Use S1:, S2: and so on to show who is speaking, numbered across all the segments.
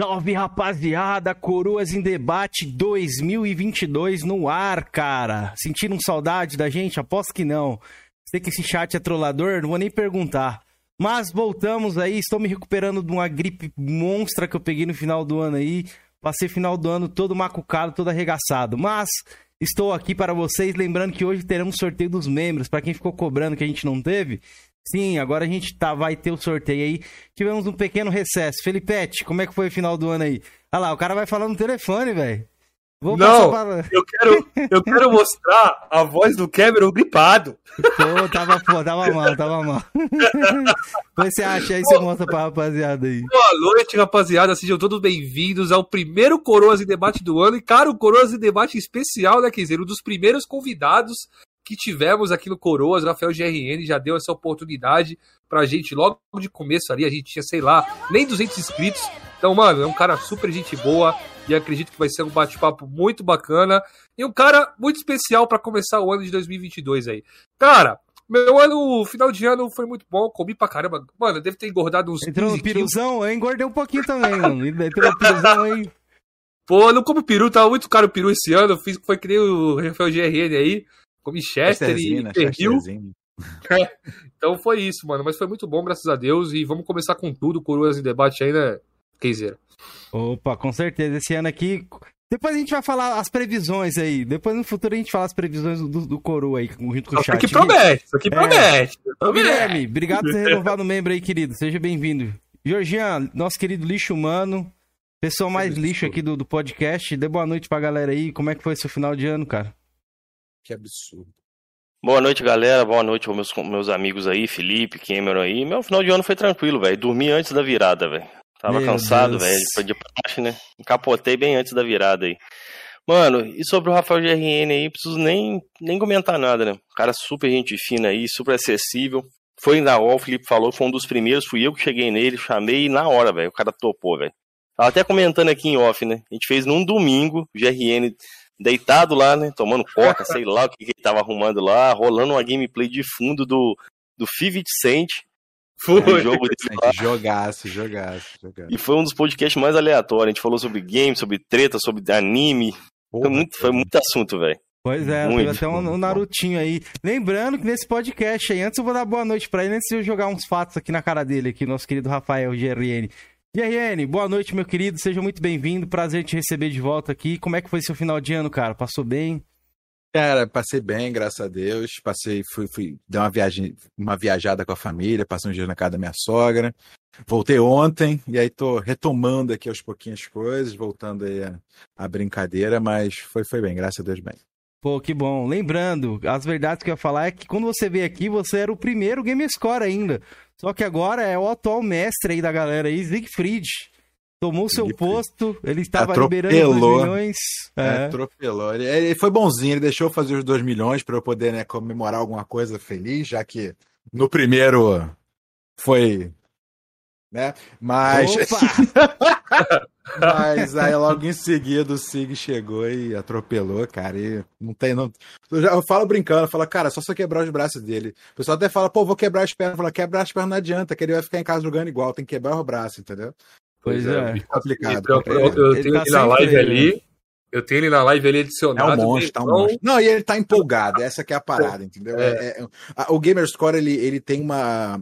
S1: Salve rapaziada, Coroas em Debate 2022 no ar, cara. Sentiram saudade da gente? Aposto que não. Sei que esse chat é trollador, não vou nem perguntar. Mas voltamos aí, estou me recuperando de uma gripe monstra que eu peguei no final do ano aí. Passei final do ano todo macucado, todo arregaçado. Mas estou aqui para vocês, lembrando que hoje teremos sorteio dos membros. Para quem ficou cobrando que a gente não teve, Sim, agora a gente tá, vai ter o sorteio aí. Tivemos um pequeno recesso. Felipete, como é que foi o final do ano aí? Olha lá, o cara vai falando no telefone, velho.
S2: não, pra... eu, quero, eu quero mostrar a voz do Cameron gripado.
S1: Pô, tava, pô, tava mal, tava mal. Depois você acha aí, você mostra pra rapaziada aí.
S2: Boa noite, rapaziada. Sejam todos bem-vindos ao primeiro Coroas em Debate do ano. E, cara, o Coroas em Debate especial, né, quer dizer, um dos primeiros convidados que tivemos aqui no Coroas, Rafael GRN já deu essa oportunidade pra gente logo de começo ali, a gente tinha, sei lá, nem 200 inscritos. Então, mano, é um cara super gente boa e acredito que vai ser um bate-papo muito bacana e um cara muito especial para começar o ano de 2022 aí. Cara, meu ano, final de ano foi muito bom, comi pra caramba. Mano, deve ter engordado uns
S1: Entrou no piruzão, eu engordei um pouquinho também, mano. Entrou no piruzão aí.
S2: Pô, não como peru, tava muito caro o peru esse ano, fiz foi que nem o Rafael GRN aí. Comi Chester e Perril. então foi isso, mano. Mas foi muito bom, graças a Deus. E vamos começar com tudo, Coroas em debate aí, né, Keizer?
S1: Opa, com certeza. Esse ano aqui. Depois a gente vai falar as previsões aí. Depois no futuro a gente fala as previsões do, do Coroa aí, junto com o chat.
S2: Isso aqui promete, isso aqui promete.
S1: É. Ô, Guilherme, obrigado por ter renovado o membro aí, querido. Seja bem-vindo. Georgian, nosso querido lixo humano. Pessoa mais lixo aqui do, do podcast. Dê boa noite pra galera aí. Como é que foi seu final de ano, cara?
S3: Que absurdo.
S4: Boa noite, galera. Boa noite aos meus, meus amigos aí, Felipe, Cameron aí. Meu final de ano foi tranquilo, velho. Dormi antes da virada, velho. Tava Meu cansado, velho. De praxe, né? Capotei bem antes da virada aí. Mano, e sobre o Rafael GRN aí, preciso nem, nem comentar nada, né? cara super gente fina aí, super acessível. Foi na hora, o Felipe falou, foi um dos primeiros, fui eu que cheguei nele, chamei na hora, velho. O cara topou, velho. Tava até comentando aqui em off, né? A gente fez num domingo, o GRN deitado lá, né? Tomando coca, sei lá o que, que ele tava arrumando lá, rolando uma gameplay de fundo do, do Fivit Saint.
S3: Foi. Um jogo. Jogaço, jogaço, jogaço.
S4: E foi um dos podcasts mais aleatórios. A gente falou sobre games, sobre treta, sobre anime. Porra, foi, muito, foi muito assunto, velho.
S1: Pois é, muito, teve até um, um, Narutinho aí. Lembrando que nesse podcast aí, antes eu vou dar boa noite pra ele, antes de eu jogar uns fatos aqui na cara dele, aqui, nosso querido Rafael GRN. GRN, boa noite, meu querido. Seja muito bem-vindo. Prazer te receber de volta aqui. Como é que foi seu final de ano, cara? Passou bem?
S3: Cara, passei bem, graças a Deus. Passei, fui, fui dar uma viagem, uma viajada com a família, passei um dia na casa da minha sogra. Voltei ontem e aí tô retomando aqui aos pouquinhos as coisas, voltando aí a, a brincadeira, mas foi, foi bem, graças a Deus bem.
S1: Pô, que bom. Lembrando, as verdades que eu ia falar é que quando você veio aqui, você era o primeiro Game Score ainda. Só que agora é o atual mestre aí da galera aí, Siegfried. Tomou seu posto, ele estava liberando 2 milhões.
S3: É. é. Atropelou. Ele, ele, foi bonzinho, ele deixou fazer os 2 milhões para eu poder né, comemorar alguma coisa feliz, já que no primeiro foi né? Mas. Mas aí logo em seguida o Sig chegou e atropelou, cara. E não tem. Não... Eu, já, eu falo brincando, eu falo, cara, só você quebrar os braços dele. O pessoal até fala, pô, vou quebrar as pernas. Fala, quebrar as pernas não adianta, que ele vai ficar em casa jogando igual, tem que quebrar os braços, entendeu?
S2: Pois, é. é. Complicado. Eu, eu, eu tenho tá ele na live ali. Né? Eu tenho ele na live ali adicionado.
S3: É um monstro, tá um monstro. Não, e ele tá empolgado, essa que é a parada, entendeu? É. É, é a, o Gamerscore, ele, ele tem uma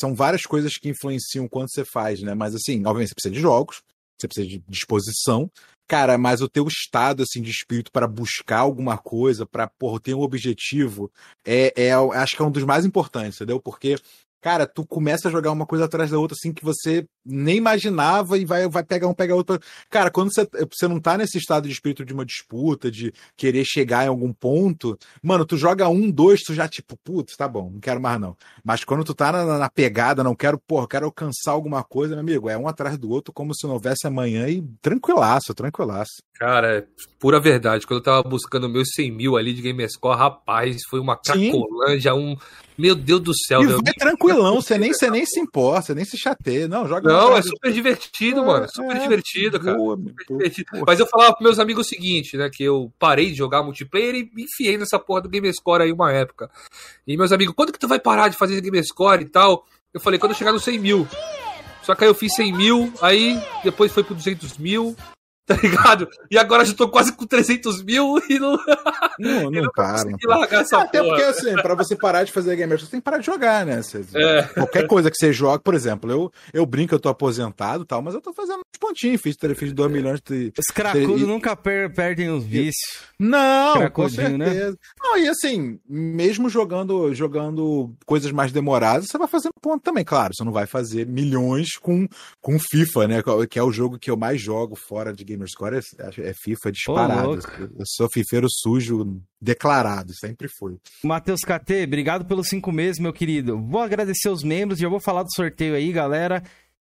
S3: são várias coisas que influenciam quanto você faz, né? Mas assim, obviamente você precisa de jogos, você precisa de disposição, cara, mas o teu estado assim de espírito para buscar alguma coisa, para ter um objetivo, é, é, acho que é um dos mais importantes, entendeu? Porque cara, tu começa a jogar uma coisa atrás da outra assim que você nem imaginava e vai, vai pegar um, pegar outro. Cara, quando você, você não tá nesse estado de espírito de uma disputa, de querer chegar em algum ponto, mano, tu joga um, dois, tu já tipo, putz, tá bom, não quero mais não. Mas quando tu tá na, na pegada, não quero, porra, quero alcançar alguma coisa, meu amigo, é um atrás do outro como se não houvesse amanhã e tranquilaço, tranquilaço.
S2: Cara, é pura verdade. Quando eu tava buscando meus 100 mil ali de Gamerscore, rapaz, foi uma cracolândia, um. Meu Deus do céu.
S3: E vai tranquilão, você nem, você nem se importa, você nem se chateia. Não, joga
S2: Não, é super divertido, é, mano. Super é, divertido, cara. Boa, super divertido. Mas eu falava pros meus amigos o seguinte, né? Que eu parei de jogar multiplayer e me enfiei nessa porra do Gamerscore aí uma época. E meus amigos, quando que tu vai parar de fazer Gamerscore e tal? Eu falei, quando eu chegar no 100 mil. Só que aí eu fiz 100 mil, aí depois foi pro 200 mil, tá ligado? E agora já tô quase com 300 mil e não.
S3: Não, não, para. Não
S2: largar essa
S3: Até porra. porque, assim, pra você parar de fazer gamer, você tem que parar de jogar, né? Você, é. Qualquer coisa que você joga, por exemplo, eu, eu brinco, eu tô aposentado e tal, mas eu tô fazendo uns pontinhos, fiz, fiz 2 milhões de.
S1: Os cracudos nunca per perdem os vícios.
S3: Não, com né? certeza. Né? Não, e assim, mesmo jogando, jogando coisas mais demoradas, você vai fazendo ponto também, claro. Você não vai fazer milhões com, com FIFA, né? Que é o jogo que eu mais jogo fora de Gamerscore, é, é FIFA disparado. eu sou fifeiro sujo declarado, sempre foi.
S1: Matheus KT, obrigado pelos cinco meses, meu querido. Vou agradecer os membros, já vou falar do sorteio aí, galera.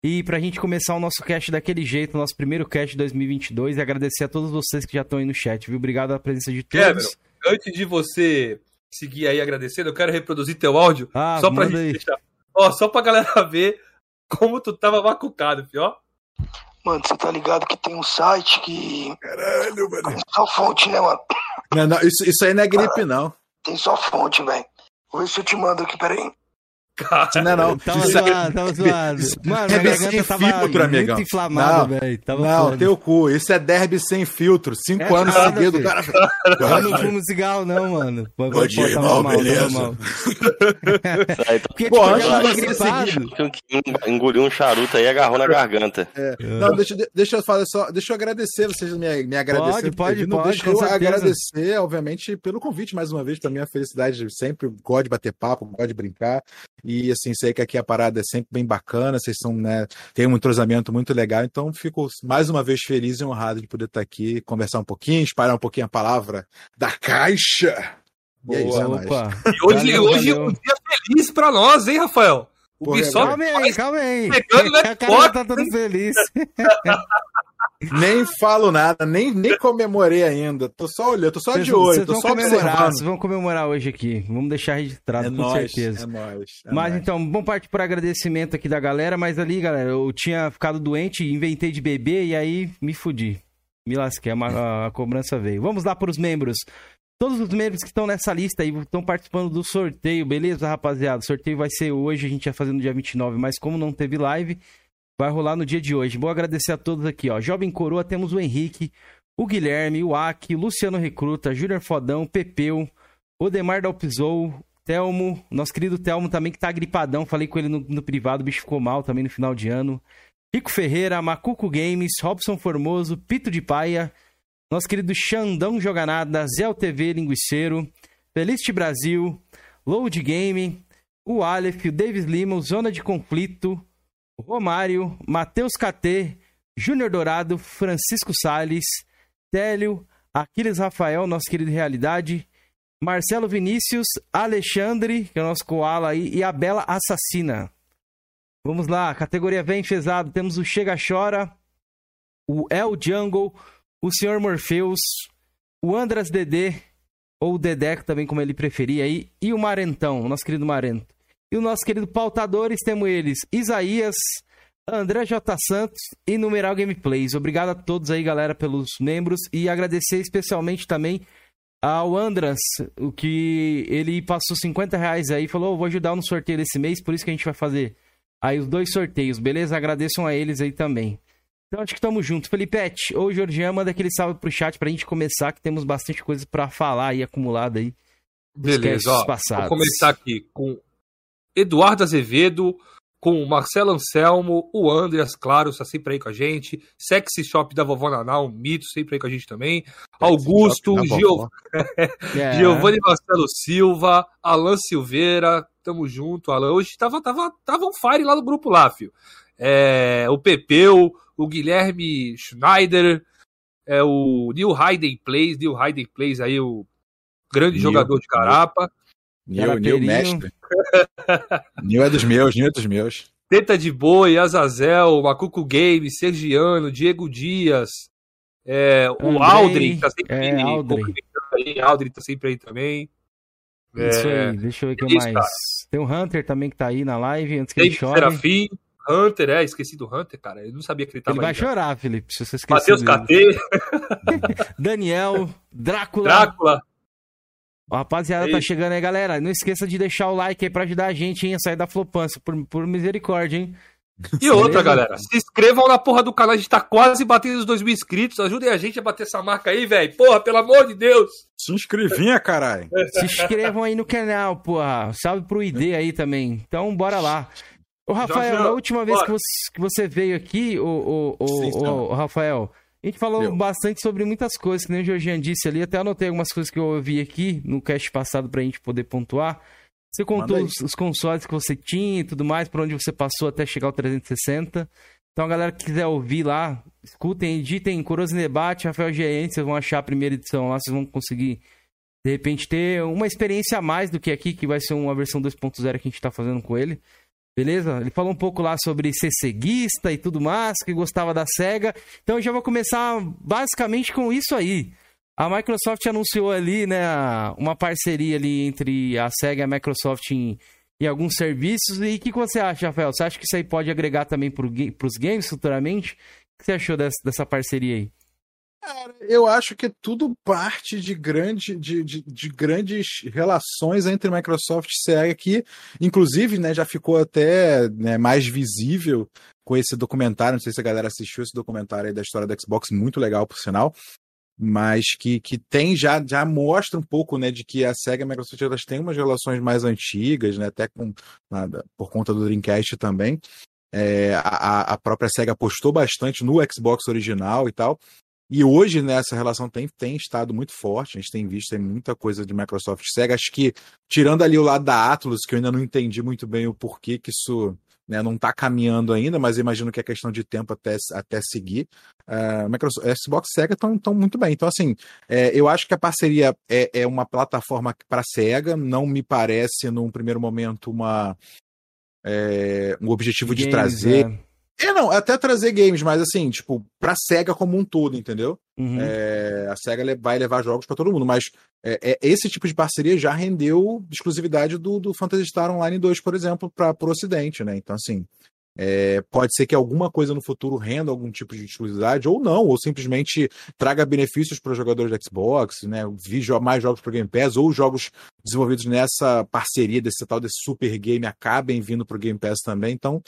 S1: E pra gente começar o nosso cast daquele jeito, nosso primeiro cast de 2022, e agradecer a todos vocês que já estão aí no chat, viu? Obrigado pela presença de todos. Cameron,
S2: antes de você seguir aí agradecendo, eu quero reproduzir teu áudio ah, só pra gente aí. deixar. Ó, só pra galera ver como tu tava macucado, ó.
S5: Mano, você tá ligado que tem um site que.
S3: Caralho, mano. Tem
S5: só fonte, né, mano?
S3: Não, não, isso, isso aí não é gripe, não.
S5: Tem só fonte, velho. Vou ver se eu te mando aqui, peraí.
S3: Cara, não, não.
S1: Tava isso zoado, tava zoado. Mano, é garganta tava filtro, amigão. muito inflamada, velho.
S3: Não, foda. teu cu. Isso é derby sem filtro. Cinco é anos seguidos, cara.
S1: Eu não fumo cigarro, não, mano.
S3: Bom dia, irmão, beleza?
S1: Mal.
S4: Porque, Pô, antes de você seguir... Engoliu um charuto aí e agarrou na garganta.
S3: É. Não, deixa, deixa eu falar só. Deixa eu agradecer vocês me, me agradecer.
S1: Pode, pode, pode.
S3: Deixa eu agradecer, obviamente, pelo convite mais uma vez, pra minha felicidade. Sempre gosto de bater papo, gosto de brincar. E assim, sei que aqui a parada é sempre bem bacana, vocês são, né, tem um entrosamento muito legal, então fico mais uma vez feliz e honrado de poder estar aqui, conversar um pouquinho, espalhar um pouquinho a palavra da caixa.
S2: Boa, e, é isso, opa. e hoje, valeu, hoje valeu. é um dia feliz para nós, hein, Rafael?
S1: O Porra, Calma aí, calma aí. Pegando, né? A cara tá todo feliz.
S3: nem falo nada, nem, nem comemorei ainda. Tô só olhando, tô só vocês, de olho, tô só observando.
S1: Vocês vão comemorar hoje aqui. Vamos deixar registrado é com nóis, certeza.
S3: É nóis, é
S1: mas nóis. então, bom parte por agradecimento aqui da galera, mas ali, galera, eu tinha ficado doente, inventei de beber e aí me fudi. Me lasquei, a, a cobrança veio. Vamos lá para os membros. Todos os membros que estão nessa lista aí estão participando do sorteio, beleza, rapaziada? O sorteio vai ser hoje, a gente ia fazer no dia 29, mas como não teve live, vai rolar no dia de hoje. Vou agradecer a todos aqui, ó. Jovem Coroa, temos o Henrique, o Guilherme, o Aki, Luciano Recruta, Júnior Fodão, Pepeu, Odemar Dalpizou, Telmo, nosso querido Telmo também que tá gripadão, falei com ele no, no, privado, o bicho ficou mal também no final de ano. Rico Ferreira, Macuco Games, Robson Formoso, Pito de Paia, nosso querido Xandão Joganada, Zé TV Linguiceiro, Felicity Brasil, Load Game, o Aleph, o Davis Lima, o Zona de Conflito, Romário, Matheus KT, Júnior Dourado, Francisco Sales, Télio, Aquiles Rafael, nosso querido Realidade, Marcelo Vinícius, Alexandre, que é o nosso koala aí, e a Bela Assassina. Vamos lá, categoria bem pesado. Temos o Chega Chora, o El Jungle, o Sr. Morpheus, o Andras Dedê, ou Dedeco também, como ele preferia aí, e o Marentão, o nosso querido Marento. E o nosso querido pautadores, temos eles, Isaías, André J. Santos e Numeral Gameplays. Obrigado a todos aí, galera, pelos membros e agradecer especialmente também ao Andras, o que ele passou 50 reais aí, falou, oh, vou ajudar no sorteio desse mês, por isso que a gente vai fazer aí os dois sorteios, beleza? Agradeçam a eles aí também. Então acho que estamos juntos. Felipete ou Georgian, manda aquele salve pro chat pra gente começar, que temos bastante coisa para falar aí acumulada aí.
S2: Beleza, ó, vou começar aqui com Eduardo Azevedo, com o Marcelo Anselmo, o Andreas, claro, está sempre aí com a gente. Sexy Shop da Vovó Naná, um mito, sempre aí com a gente também. Sexy Augusto, Gio... yeah. Giovanni Marcelo Silva, Alan Silveira, tamo junto, Alan. Hoje tava, tava, tava um fire lá no grupo lá, filho. É, o Pepeu, o Guilherme Schneider, é, o Neil Hayden Plays, Neil Hayden Plays aí, o grande Neil, jogador de Carapa.
S3: Neil, Neil mestre. Neil é dos meus, Neil é dos meus.
S2: Teta de Boi, Azazel, Macuco Game, Sergiano, Diego Dias, é, o Aldrin tá sempre é, aí, Aldrin. Aldrin tá sempre aí também.
S1: Isso é, aí, deixa eu ver o que mais. Cara. Tem o Hunter também que tá aí na live, antes que Tem ele chore.
S2: Serafim, Hunter, é, esqueci do Hunter, cara. Eu não sabia que ele tava
S1: Ele vai aí, chorar, Felipe, se você esquecer.
S2: Matheus KT.
S1: Daniel, Drácula.
S2: Drácula.
S1: Ó, rapaziada, Ei. tá chegando aí, galera. Não esqueça de deixar o like aí pra ajudar a gente hein, a sair da flopança, por, por misericórdia, hein?
S2: E outra, galera, se inscrevam na porra do canal, a gente tá quase batendo os 2 mil inscritos. Ajudem a gente a bater essa marca aí, velho. Porra, pelo amor de Deus.
S3: Se inscrevinha, caralho.
S1: Se inscrevam aí no canal, porra. Salve pro ID aí também. Então, bora lá. Ô, Rafael,
S2: já,
S1: na última vez que você, que você veio aqui, o, o, o,
S3: Sim,
S1: o- o Rafael, a gente falou
S3: Eu.
S1: bastante sobre muitas coisas, que nem o Georgian disse ali. Até anotei algumas coisas que eu ouvi aqui no cast passado pra gente poder pontuar. Você contou os, os consoles que você tinha e tudo mais, por onde você passou até chegar ao 360. Então, a galera que quiser ouvir lá, escutem, editem Coroas em Debate, Rafael GN, vocês vão achar a primeira edição lá, vocês vão conseguir, de repente, ter uma experiência a mais do que aqui, que vai ser uma versão 2.0 que a gente tá fazendo com ele. Beleza? Ele falou um pouco lá sobre ser ceguista e tudo mais, que gostava da SEGA. Então eu já vou começar basicamente com isso aí. A Microsoft anunciou ali, né, uma parceria ali entre a SEGA e a Microsoft em, em alguns serviços. E o que, que você acha, Rafael? Você acha que isso aí pode agregar também para os games futuramente? O que você achou dessa, dessa parceria aí?
S3: Eu acho que tudo parte de, grande, de, de, de grandes relações entre Microsoft e Sega, que, inclusive, né, já ficou até né, mais visível com esse documentário. Não sei se a galera assistiu esse documentário aí da história da Xbox, muito legal, por sinal. Mas que, que tem já, já mostra um pouco né, de que a Sega e a Microsoft elas têm umas relações mais antigas, né, até com, nada, por conta do Dreamcast também. É, a, a própria Sega apostou bastante no Xbox original e tal. E hoje, né, essa relação tem, tem estado muito forte, a gente tem visto tem muita coisa de Microsoft Sega. Acho que, tirando ali o lado da Atlus, que eu ainda não entendi muito bem o porquê que isso né, não está caminhando ainda, mas imagino que é questão de tempo até, até seguir. Uh, Microsoft, Xbox e Sega estão muito bem. Então, assim, é, eu acho que a parceria é, é uma plataforma para Sega, não me parece, num primeiro momento, uma, é, um objetivo de
S1: Games,
S3: trazer.
S1: é.
S3: É, não, até trazer games, mas assim, tipo, pra SEGA como um todo, entendeu?
S1: Uhum.
S3: É, a SEGA vai levar jogos pra todo mundo, mas é, é, esse tipo de parceria já rendeu exclusividade do, do Phantasy Star Online 2, por exemplo, para o Ocidente, né? Então, assim, é, pode ser que alguma coisa no futuro renda algum tipo de exclusividade, ou não, ou simplesmente traga benefícios para os jogadores de Xbox, né? Mais jogos para Game Pass, ou jogos desenvolvidos nessa parceria desse tal desse super game acabem vindo para o Game Pass também. Então,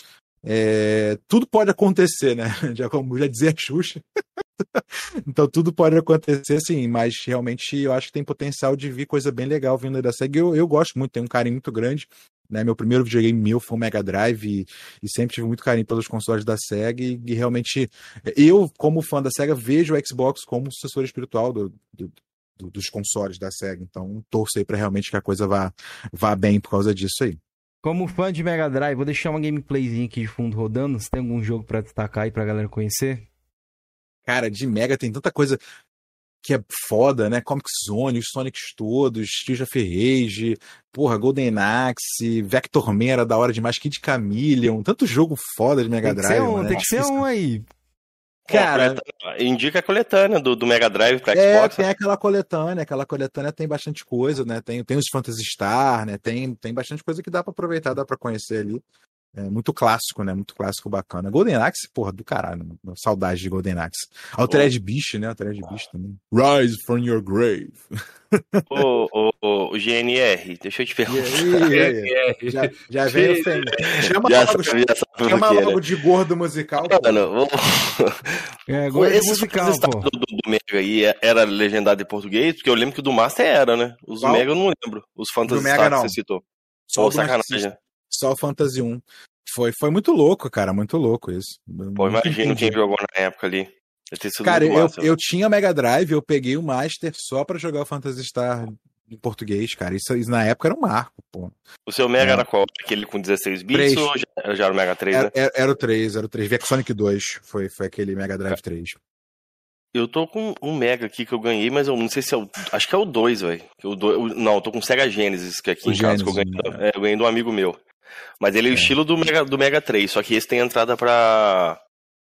S3: é, tudo pode acontecer, né? Já como já dizia Xuxa. então tudo pode acontecer, sim, mas realmente eu acho que tem potencial de vir coisa bem legal vindo da SEGA. Eu, eu gosto muito, tenho um carinho muito grande. Né? Meu primeiro videogame meu foi o Mega Drive e, e sempre tive muito carinho pelos consoles da SEGA. E, e realmente, eu, como fã da SEGA, vejo o Xbox como sucessor espiritual do, do- do- dos consoles da SEGA. Então, torço aí pra realmente que a coisa vá, vá bem por causa disso aí.
S1: Como fã de Mega Drive, vou deixar uma gameplayzinha aqui de fundo rodando. Se tem algum jogo pra destacar aí pra galera conhecer?
S3: Cara, de Mega tem tanta coisa que é foda, né? Comic Zone, os Sonics todos, of Rage, porra, Golden Axe, Vector Man era da hora demais, Kid Chameleon, tanto jogo foda de Mega
S1: Tem que
S3: Drive.
S1: ser um,
S3: mano,
S1: tem que ser um aí.
S3: Cara,
S4: Indica a coletânea do, do Mega Drive pra
S3: É,
S4: Xbox.
S3: tem aquela coletânea, aquela coletânea tem bastante coisa, né? Tem, tem os Phantasy Star, né? Tem, tem bastante coisa que dá pra aproveitar, dá pra conhecer ali. É muito clássico, né? Muito clássico, bacana. Golden Axe, porra, do caralho. mano. Saudade de Golden Axe. Altered Beast, né? Altered Beast também. Rise from your grave.
S4: Ô, ô, ô, GNR, deixa eu te perguntar.
S2: É,
S3: Já, já veio ofendendo. Chama,
S4: Já
S3: logo,
S4: sabe, já sabe
S3: chama
S4: quê,
S3: logo de gordo musical.
S4: Mano, vamos...
S1: É, agora é
S4: Esses
S1: musical, pô.
S4: do, do, Mega aí era legendado em português? Porque eu lembro que o do Master era, né? Os
S3: Qual?
S4: Mega eu não lembro. Os Phantasy
S3: Do Mega,
S4: Star que você citou.
S3: Só o
S4: sacanagem.
S3: Só o Fantasy 1. Foi, foi muito louco, cara. Muito louco isso.
S4: Pô, imagino quem jogou na época ali.
S3: Cara, eu,
S4: massa.
S3: eu tinha Mega Drive, eu peguei o Master só pra jogar o Phantasy Star em português, cara. Isso, isso na época era um marco, pô.
S4: O seu Mega
S3: É.
S4: era qual? Aquele com 16 bits
S3: Três.
S4: ou já, já era o Mega 3, né?
S3: Era, era, era o 3, era o 3. Veio com Sonic 2, foi, foi aquele Mega Drive 3.
S4: Eu tô com um Mega aqui que eu ganhei, mas eu não sei se é o. Acho que é o 2, velho. Não, eu tô com o Sega Genesis, que é aqui
S3: O
S4: em casa que eu
S3: Genesis,
S4: ganhei.
S3: né?
S4: É, eu ganhei de um amigo meu. Mas ele é o
S3: É.
S4: estilo do Mega, do Mega 3, só que esse tem entrada pra.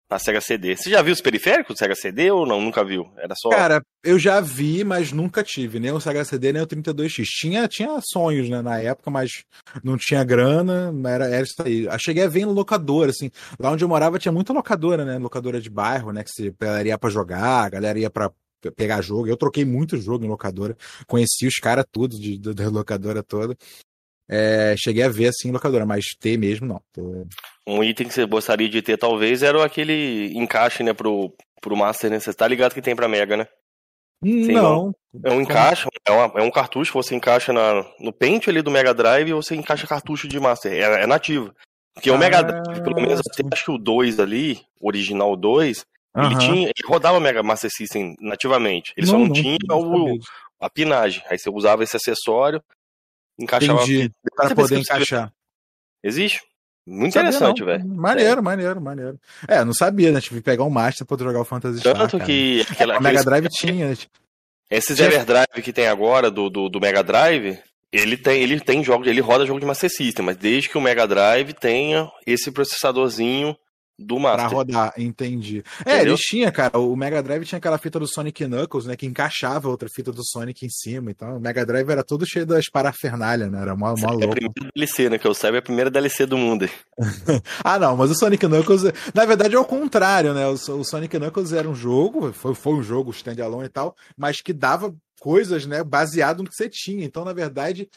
S4: pra Sega CD. Você já viu os periféricos do Sega CD ou não? Nunca viu? Era só.
S3: Cara, eu já vi, mas nunca tive, nem o Sega CD, nem o 32X. Tinha, tinha sonhos, né, na época, mas não tinha grana, era, era isso aí. Eu cheguei a ver em locadora, assim. Lá onde eu morava tinha muita locadora, né? Locadora de bairro, né? Que se, ia pra jogar, a galera ia pra pe- pegar jogo. Eu troquei muito jogo em locadora. Conheci os caras de, de- da locadora toda. É, cheguei a ver assim em locadora, mas ter mesmo não.
S4: Um item que você gostaria de ter, talvez, era aquele encaixe, né, pro, pro Master, né? Você tá ligado que tem pra Mega, né?
S3: Sim, não.
S4: É um encaixe, é, uma, é, um cartucho, você encaixa na, no pente ali do Mega Drive e você encaixa cartucho de Master. É, é nativo. Porque ah, o Mega Drive, pelo menos até acho que o 2 ali, o original 2, ele tinha. Ele rodava o Mega Master System nativamente. Ele não, só não, não tinha o, a pinagem. Aí você usava esse acessório, encaixava
S3: Entendi. Para poder encaixar.
S4: Existe? Muito sabia interessante, velho.
S3: Maneiro, é. maneiro, maneiro. É, não sabia, né? Tive que pegar um Master pra jogar o Fantasy
S4: Tanto Star, que.
S3: Aquela, Mega Drive tinha. Né?
S4: Esses Everdrive que tem agora do, do, do, Mega Drive, ele tem, ele tem jogos, ele roda jogo de Master System, mas desde que o Mega Drive tenha esse processadorzinho do Master.
S3: Pra rodar, entendi. É, Entendeu? eles tinham, cara, o Mega Drive tinha aquela fita do Sonic Knuckles, né, que encaixava outra fita do Sonic em cima e tal. O Mega Drive era todo cheio das parafernália, né, era mó, mó louco. É a
S4: primeira DLC, né, que eu saiba é a primeira DLC do mundo.
S3: ah, não, mas o Sonic Knuckles, na verdade é o contrário, né, o, o Sonic Knuckles era um jogo, foi, foi um jogo standalone e tal, mas que dava coisas, né, baseado no que você tinha. Então, na verdade,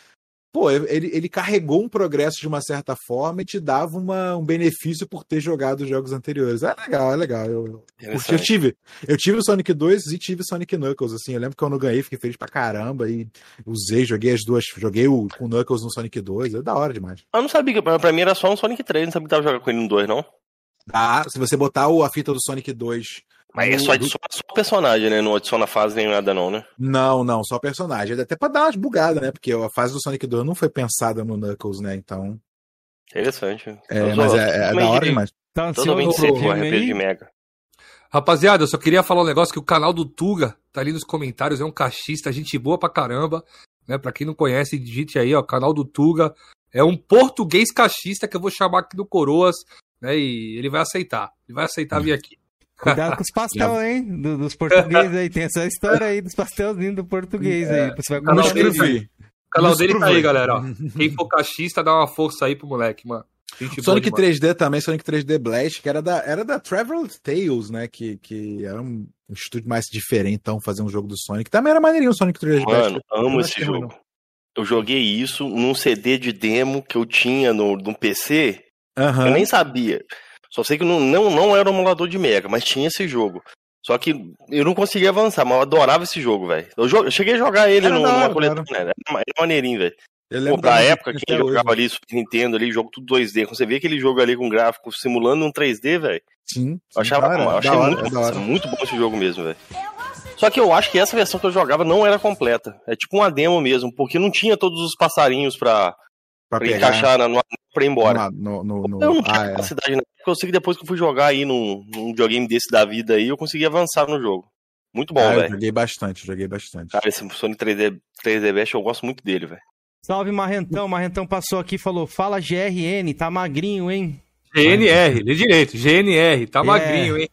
S3: pô, ele, ele carregou um progresso de uma certa forma e te dava uma, um benefício por ter jogado os jogos anteriores. É legal, é legal. Eu, eu tive. Eu tive o Sonic 2 e tive o Sonic Knuckles, assim. Eu lembro que eu não ganhei, fiquei feliz pra caramba e usei, joguei as duas. Joguei o, com o Knuckles no Sonic 2. É da hora demais.
S4: Eu não sabia, pra mim era só um Sonic 3, não sabia que tava jogando com ele no 2, não.
S3: Ah, se você botar o, a fita do Sonic 2
S4: mas é só adiciona só personagem, né? Não adiciona fase nem nada, não, né?
S3: Não, não, só personagem. Até pra dar umas bugadas, né? Porque a fase do Sonic 2 não foi pensada no Knuckles, né? Então.
S4: Interessante.
S3: É, mas é, é da hora demais.
S4: Tá Totalmente pro RPG Mega.
S2: Rapaziada, eu só queria falar um negócio que o canal do Tuga tá ali nos comentários, é um cachista, gente boa pra caramba, né? Pra quem não conhece, digite aí, ó, canal do Tuga. É um português cachista que eu vou chamar aqui do Coroas, né? E ele vai aceitar. Ele vai aceitar vir aqui.
S1: Cuidado com os pastel, hein? Do, dos portugueses aí. Tem essa história aí dos pastelzinhos do português é. aí. Você vai
S2: canal dele, o canal dele tá aí, galera. Ó. Quem for cachista, dá uma força aí pro moleque, mano.
S3: Sonic 3D também, Sonic 3D Blast, que era da, era da Travel Tales, né? Que, que era um, um estúdio mais diferente, então, fazer um jogo do Sonic. Também era maneirinho o Sonic 3D
S4: Blast. Mano, amo esse jogo. Eu joguei isso num CD de demo que eu tinha no, no PC. Uhum. Eu nem sabia. Só sei que não, não, não era um emulador de Mega, mas tinha esse jogo. Só que eu não conseguia avançar, mas eu adorava esse jogo, velho. Eu, eu, cheguei a jogar ele no, numa coletânea, era, era maneirinho, velho. Pô, pra época, quem jogava hoje. ali, Super Nintendo ali, jogo tudo 2D, quando você vê aquele jogo ali com gráfico simulando um 3D, velho.
S3: Sim, sim.
S4: Eu achava, eu achei hora, muito, é muito bom esse jogo mesmo, velho. Só que eu acho que essa versão que eu jogava não era completa. É tipo uma demo mesmo, porque não tinha todos os passarinhos pra, pra, pra encaixar na, pra ir embora.
S3: No, no, no,
S4: eu não tinha ah, é. capacidade, é. Porque eu sei que depois que eu fui jogar aí num, num videogame desse da vida aí, eu consegui avançar no jogo. Muito bom, ah, velho.
S3: Joguei bastante, joguei bastante.
S4: Cara, esse Sonic 3D, 3D Best eu gosto muito dele, velho.
S1: Salve, Marrentão. Marrentão passou aqui e falou: Fala GRN, tá magrinho, hein?
S2: GNR, lê direito. GNR, tá é. magrinho, hein?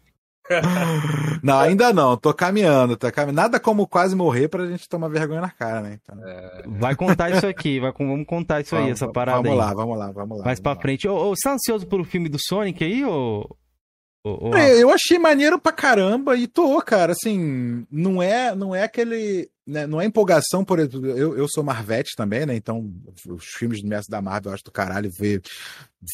S3: Não, ainda não, tô caminhando, tá caminhando. Nada como quase morrer pra gente tomar vergonha na cara, né? Então...
S1: É... Vai contar isso aqui, vai, vamos contar isso vamos, aí, essa parada
S3: vamos
S1: aí.
S3: Lá, vamos lá, vamos lá.
S1: Mais
S3: pra
S1: lá. frente. Ô, ô, você tá ansioso pelo filme do Sonic aí,
S3: É, eu achei maneiro pra caramba e tô, cara, assim, não é, não é aquele, né, não é empolgação, por exemplo, eu, eu sou Marvete também, né, então os filmes do Mestre da Marvel eu acho do caralho, ver,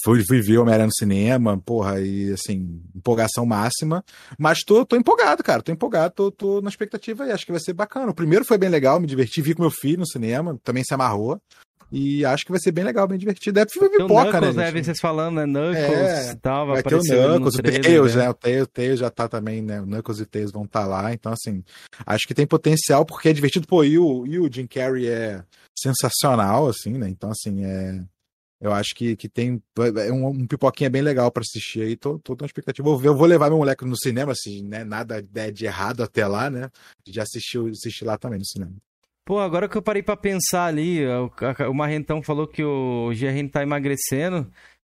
S3: fui, fui ver Homem-Aranha no cinema, porra, e assim, empolgação máxima, mas tô, tô empolgado, cara, tô empolgado, tô, tô na expectativa e acho que vai ser bacana. O primeiro foi bem legal, me diverti, vi com meu filho no cinema, também se amarrou, e acho que vai ser bem legal, bem divertido. É filme pipoca,
S1: Knuckles,
S3: né?
S1: né? Vocês falando, né? Knuckles
S3: é, tal, vai ter o Knuckles, o Tails, né? né? O Tails, Tails já tá também, né? O Knuckles e o Tails vão estar tá lá. Então, assim, acho que tem potencial porque é divertido. Pô, e o, e o Jim Carrey é sensacional, assim, né? Então, assim, é. Eu acho que, que tem é um, um pipoquinha bem legal para assistir aí. Tô, tô, tô expectativa. Vou, eu vou levar meu moleque no cinema, assim, né? Nada de errado até lá, né? Já assistiu, assistir lá também no cinema.
S1: Pô, agora que eu parei para pensar ali, o, o Marrentão falou que o GRN tá emagrecendo.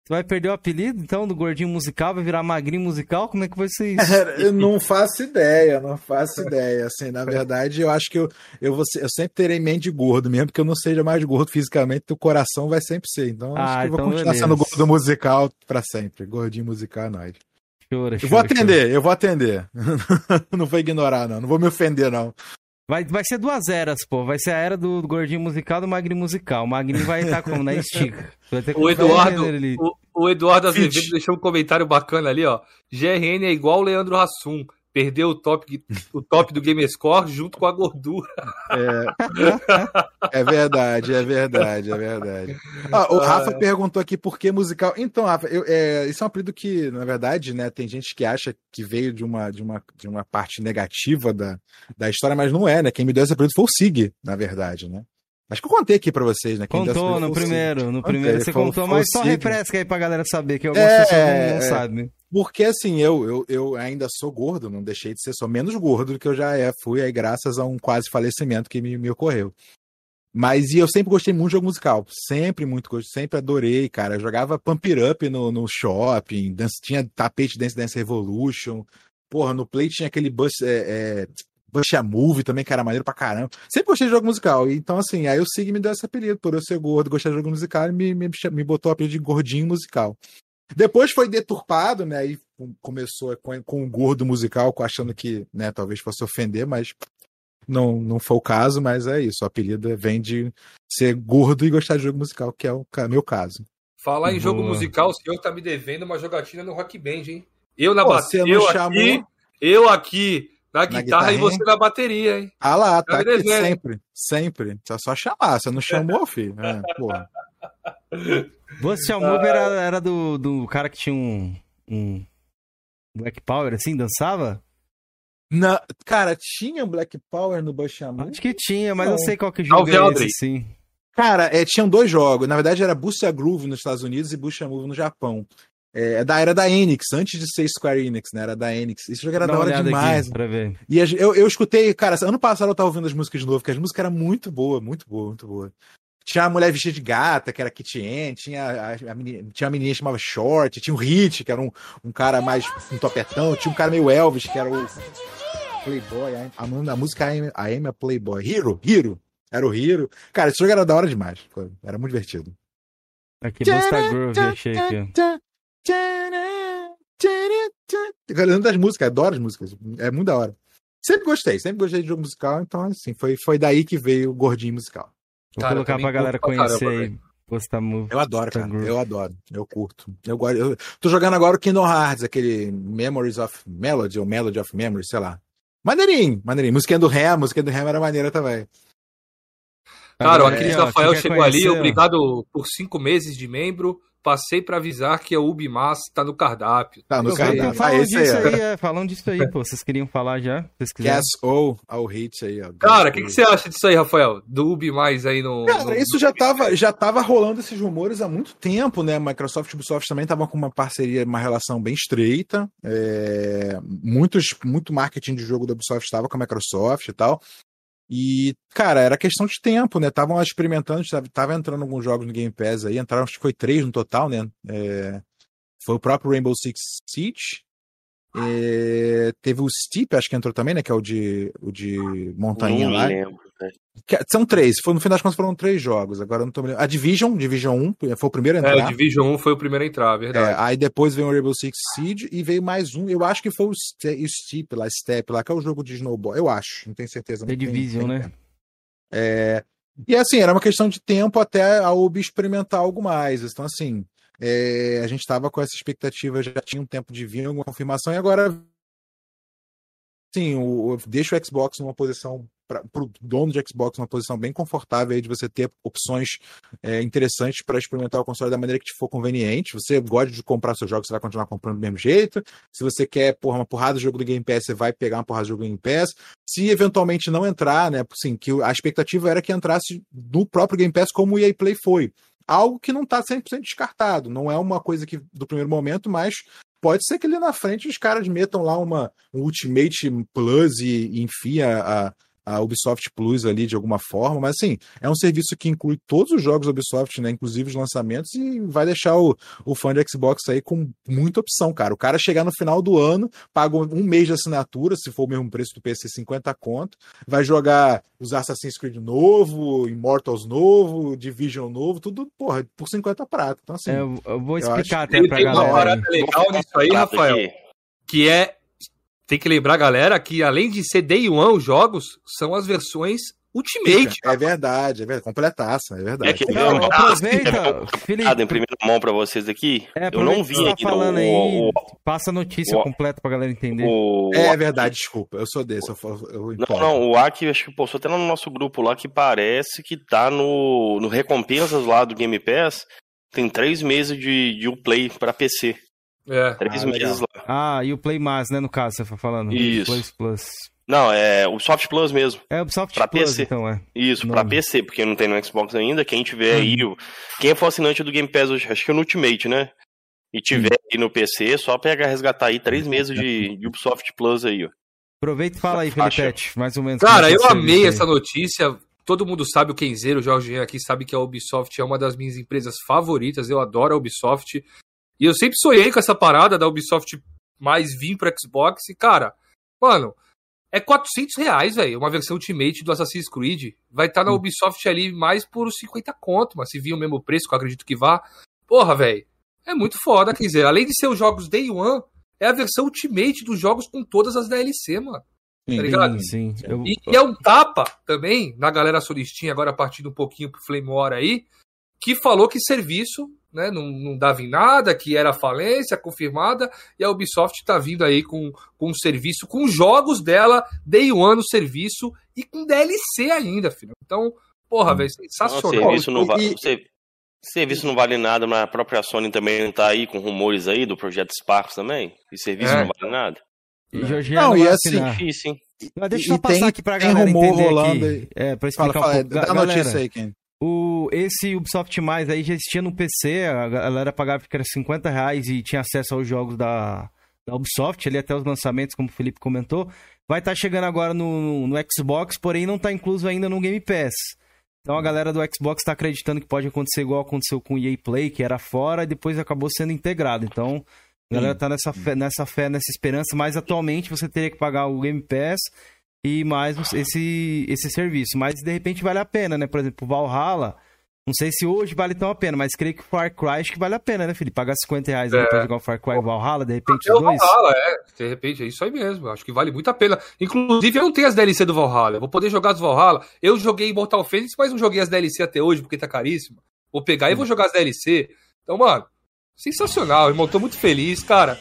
S1: Você vai perder o apelido, então, do gordinho musical? Vai virar magrinho musical? Como é que vai ser isso?
S3: eu não faço ideia, não faço ideia. Assim, na verdade, eu acho que eu, eu, vou eu sempre terei mente gordo, mesmo que eu não seja mais gordo fisicamente, o coração vai sempre ser. Então, ah, acho que eu vou então continuar beleza. sendo gordo musical para sempre. Gordinho musical é nóis. Chora, eu chora, vou atender, chora. eu vou atender. não vou ignorar, não. Não vou me ofender, não.
S1: Vai, vai ser duas eras, pô. Vai ser a era do gordinho musical e do magrinho musical. O magrinho vai estar como na estica. Vai ter que
S2: O Eduardo, o, o Eduardo. Azevedo deixou um comentário bacana ali, ó. GRN é igual o Leandro Hassum. Perdeu o top, o top do Gamerscore junto com a gordura.
S3: É, é verdade, é verdade, é verdade. Ah, o Rafa perguntou aqui por que musical. Então, Rafa, eu- é, isso é um apelido que, na verdade, né, tem gente que acha que veio de uma, de uma, de uma parte negativa da, da história, mas não é, né? Quem me deu esse apelido foi o Sig, na verdade, né? Acho que eu contei aqui pra vocês, né? Quem
S1: Contou no primeiro, no
S3: Contei,
S1: primeiro você contou, mas só refresca aí pra galera saber, que algumas
S3: É,
S1: pessoas não, não
S3: é.
S1: sabem.
S3: Porque assim, eu, eu, eu ainda sou gordo, não deixei de ser só menos gordo do que eu já é, fui aí graças a um quase falecimento que me, me ocorreu. Mas e eu sempre gostei muito de jogo musical, sempre muito gostei, sempre adorei, cara. Eu jogava Pump It Up no, no shopping, dance- tinha tapete Dance Dance Revolution, porra, no Play tinha aquele Bus, é, é, Bush a Move também, era maneiro pra caramba. Sempre gostei de jogo musical, então assim, aí o Sig me deu esse apelido, por eu ser gordo, gostar de jogo musical, me, me, me botou o apelido de gordinho musical. Depois foi deturpado, né? Aí começou com, com o gordo musical, achando que, né, talvez fosse ofender, mas não, não foi o caso, mas é isso. O apelido vem de ser gordo e gostar de jogo musical, que é o meu caso.
S2: Falar em jogo
S1: Boa.
S2: musical, o senhor tá me devendo uma jogatina no Rock Band, hein? Eu na bateria,
S3: você não
S2: eu
S3: chamou-
S2: aqui, eu aqui na guitarra e você na bateria, hein?
S3: Ah lá, tá
S2: Tá
S3: aqui
S2: devendo.
S3: sempre, sempre. É só chamar, você não chamou, filho. É, porra.
S1: Você
S3: Ah.
S1: Move era, era do, do cara que tinha um, um Black Power, assim, dançava?
S3: Na, cara, tinha Black Power no Bushamu?
S1: Acho que tinha, mas
S3: Não.
S1: eu sei qual que jogo
S2: Salve,
S1: é
S2: Aldrin.
S1: esse, sim.
S3: Cara, é, tinham dois jogos. Na verdade, era Busta Groove nos Estados Unidos e Busta Move no Japão. É, é da era da Enix, antes de ser Square Enix, né? Era da Enix. Esse jogo era
S1: Dá
S3: da hora demais.
S1: aqui pra ver.
S3: E eu, eu escutei, cara, ano passado eu tava ouvindo as músicas de novo, porque as músicas eram muito boas, muito boa, muito boa. Tinha a mulher vestida de gata, que era Ann, tinha a, a menina, tinha uma menina que chamava Short, tinha o Hit, que era um, um cara mais um topetão, tinha um cara meio Elvis, que era o Playboy, a, a, a música I Am- I Am a Playboy, Hero, Hero, era o Hero. Cara, esse jogo era da hora demais, era muito divertido.
S1: Aqui, Busta Groove, achei aqui.
S3: Eu lembro das músicas, adoro as músicas. É muito da hora. Sempre gostei, sempre gostei de jogo musical, então assim, foi, foi daí que veio o gordinho musical.
S1: Vou
S2: Cara,
S1: colocar pra galera
S2: pra
S1: conhecer
S2: caramba,
S1: aí.
S3: Eu adoro, cara.
S1: Groove.
S3: Eu adoro. Eu curto. Eu gosto. Eu tô jogando agora o Kingdom Hearts, aquele Memories of Melody ou Melody of Memory, sei lá. Maneirinho, maneirinho. Musiquinha do Ré, a musiquinha do Ré era maneira também.
S2: Cara, o Aquiles
S1: aqui, ó,
S2: Rafael chegou ali,
S1: conhecer, ó.
S2: obrigado por cinco meses de membro. Passei pra avisar que a Ubimass tá no cardápio.
S3: Tá no
S2: Eu
S1: Então,
S3: cardápio.
S2: vi.
S1: Falam
S3: Ah,
S1: disso
S3: ó.
S1: aí, é, falam disso aí, pô. Vocês queriam falar já? Se vocês quiserem.
S3: Cass ou ao hit aí, ó.
S2: Cara, o que, que você acha disso aí, Rafael? Do Ubimass aí no.
S3: Cara,
S2: no-
S3: isso já tava, já tava rolando esses rumores há muito tempo, né? Microsoft e Ubisoft também estavam com uma parceria, uma relação bem estreita. É, muitos, muito marketing de jogo da Ubisoft estava com a Microsoft e tal. E, cara, era questão de tempo, né? Estavam experimentando, tava, tava entrando alguns jogos no Game Pass aí, entraram, acho que foi três no total, né? É, foi o próprio Rainbow Six Siege. É, teve o Steep, acho que entrou também, né? Que é o de, o de montanha
S4: Não
S3: lá.
S4: lembro,
S3: São três. Foi, no fim das contas foram três jogos. Agora eu não tô me. A Division, Division 1, foi o primeiro a
S2: É,
S3: entrar.
S2: o Division 1 foi o primeiro a entrar,
S3: É,
S2: verdade.
S3: aí depois veio o Rainbow Six Siege e veio mais um. Eu acho que foi o Ste- o Steep lá, Step lá, que é o jogo de snowboard. Eu acho, não tenho certeza. não
S1: The Division, né?
S3: É, e assim, era uma questão de tempo até a Ubi experimentar algo mais. Então, assim, é, a gente estava com essa expectativa, já tinha um tempo de vir alguma confirmação, e agora sim, o, o- deixa o Xbox numa posição para o dono de Xbox numa posição bem confortável aí de você ter opções é, interessantes para experimentar o console da maneira que te for conveniente. Você gosta de comprar seus jogos, você vai continuar comprando do mesmo jeito. Se você quer porra, uma porrada de jogo do Game Pass, você vai pegar uma porrada de jogo do Game Pass. Se eventualmente não entrar, né? Assim, que a expectativa era que entrasse no próprio Game Pass como o EA Play foi. Algo que não está 100% descartado. Não é uma coisa que do primeiro momento, mas pode ser que ali na frente os caras metam lá uma um Ultimate Plus e, e enfim a, a, Ubisoft Plus ali de alguma forma, mas assim, é um serviço que inclui todos os jogos da Ubisoft, né, inclusive os lançamentos, e vai deixar o, o fã de Xbox aí com muita opção, cara. O cara chegar no final do ano, paga um mês de assinatura, se for o mesmo preço do PC, 50 conto, vai jogar os Assassin's Creed novo, Immortals novo, Division novo, tudo, porra, por 50 prata. Então, assim,
S1: É, eu, vou
S3: eu
S1: explicar até pra
S2: tem uma
S1: galera.
S2: parada legal nisso aí, Rafael,
S4: aqui.
S2: que é tem que lembrar, galera, que além de ser Day One os jogos, são as versões Ultimate.
S3: É verdade, é verdade. Completaça, é verdade.
S4: É que
S1: Não,
S4: eu-
S1: aproveita,
S4: Nada em
S1: Felipe.
S4: primeira mão pra vocês aqui.
S1: É,
S4: eu não vi
S1: que você
S4: ainda
S1: tá falando aí,
S4: o,
S1: passa a notícia
S4: o-
S1: completa pra galera entender.
S4: o,
S3: É,
S4: o-
S3: verdade, desculpa. Eu sou desse, eu, eu
S4: Não, não, o Aki acho que postou até lá no nosso grupo lá que parece que tá no, no recompensas lá do Game Pass. Tem três meses de, de Uplay pra PC.
S2: É.
S4: Três
S3: Ah,
S4: meses lá.
S1: Ah, e o Play Mais, né, no caso, você foi falando.
S4: Isso.
S1: Play Plus.
S4: Não, é o Soft Plus mesmo.
S1: É o Soft
S4: Pra
S1: Plus,
S4: PC.
S1: então, é.
S4: Isso, pra PC, porque não tem no Xbox ainda. Quem tiver aí, o- quem for assinante do Game Pass hoje, acho que é no Ultimate, né? E tiver aí no PC, só pega resgatar aí três meses de, de Ubisoft Plus aí, ó.
S1: Aproveita e fala aí. Felipete, mais ou menos.
S2: Cara,
S1: é
S2: eu
S1: é
S2: amei essa
S1: aí.
S2: notícia. Todo mundo sabe, o Kenzeiro, o Jorge aqui, sabe que a Ubisoft é uma das minhas empresas favoritas. Eu adoro a Ubisoft. E eu sempre sonhei com essa parada da Ubisoft mais vir pro Xbox. E, cara, mano, é 400 reais, velho. Uma versão Ultimate do Assassin's Creed. Vai estar na
S1: Hum.
S2: Ubisoft ali mais por uns 50 conto, mas se vir o mesmo preço, que eu acredito que vá. Porra, velho. É muito foda, quer dizer, além de ser os jogos Day One, é a versão Ultimate dos jogos com todas as DLC, mano.
S3: Sim.
S2: tá ligado?
S1: Sim, sim. Eu-
S2: E, e é um tapa também na galera solistinha, agora partindo um pouquinho pro Flame War aí, que falou que serviço né, não, não dava em nada, que era falência confirmada, e a Ubisoft tá vindo aí com, com um serviço, com jogos dela, Day One no serviço, e com DLC ainda, filho. Então, porra, velho,
S4: Não,
S2: sensacional.
S4: serviço, não va-
S3: E-
S4: serviço não vale nada, mas a própria Sony também não tá aí com rumores aí do projeto Sparks também. E serviço
S2: É.
S4: não vale nada.
S1: E
S3: Não,
S1: vai
S3: e assim,
S1: assinar.
S4: Difícil, hein?
S1: Mas deixa
S3: e
S1: eu só passar
S3: tem-
S1: aqui pra
S3: tem
S1: galera
S3: rumor
S1: entender
S3: rolando
S1: aqui. É, pra
S3: Fala,
S1: explicar
S3: fala,
S1: um pouco.
S3: dá a notícia aí, Ken.
S1: O, esse Ubisoft Mais aí já existia no PC, a galera pagava que era 50 reais e tinha acesso aos jogos da, da Ubisoft, ali até os lançamentos, como o Felipe comentou. Vai estar chegando agora no, no Xbox, porém não está incluso ainda no Game Pass. Então a galera do Xbox está acreditando que pode acontecer igual aconteceu com o EA Play, que era fora e depois acabou sendo integrado. Então a galera tá nessa fé, nessa fé, nessa esperança, mas atualmente você teria que pagar o Game Pass e mais esse, esse serviço. Mas de repente vale a pena, né? Por exemplo, Valhalla. Não sei se hoje vale tão a pena, mas creio que o Far Cry acho que vale a pena, né, Felipe? Pagar 50 reais
S2: É.
S1: pra jogar o Far Cry e Valhalla, de repente
S2: É
S1: os
S2: o
S1: dois.
S2: Valhalla, é. De repente, é isso aí mesmo. Acho que vale muito a pena. Inclusive, eu não tenho as DLC do Valhalla. Eu vou poder jogar as Valhalla. Eu joguei Mortal Phoenix, mas não joguei as DLC até hoje, porque tá caríssimo. Vou pegar e vou jogar as DLC. Então, mano, sensacional, irmão. Tô muito feliz, cara.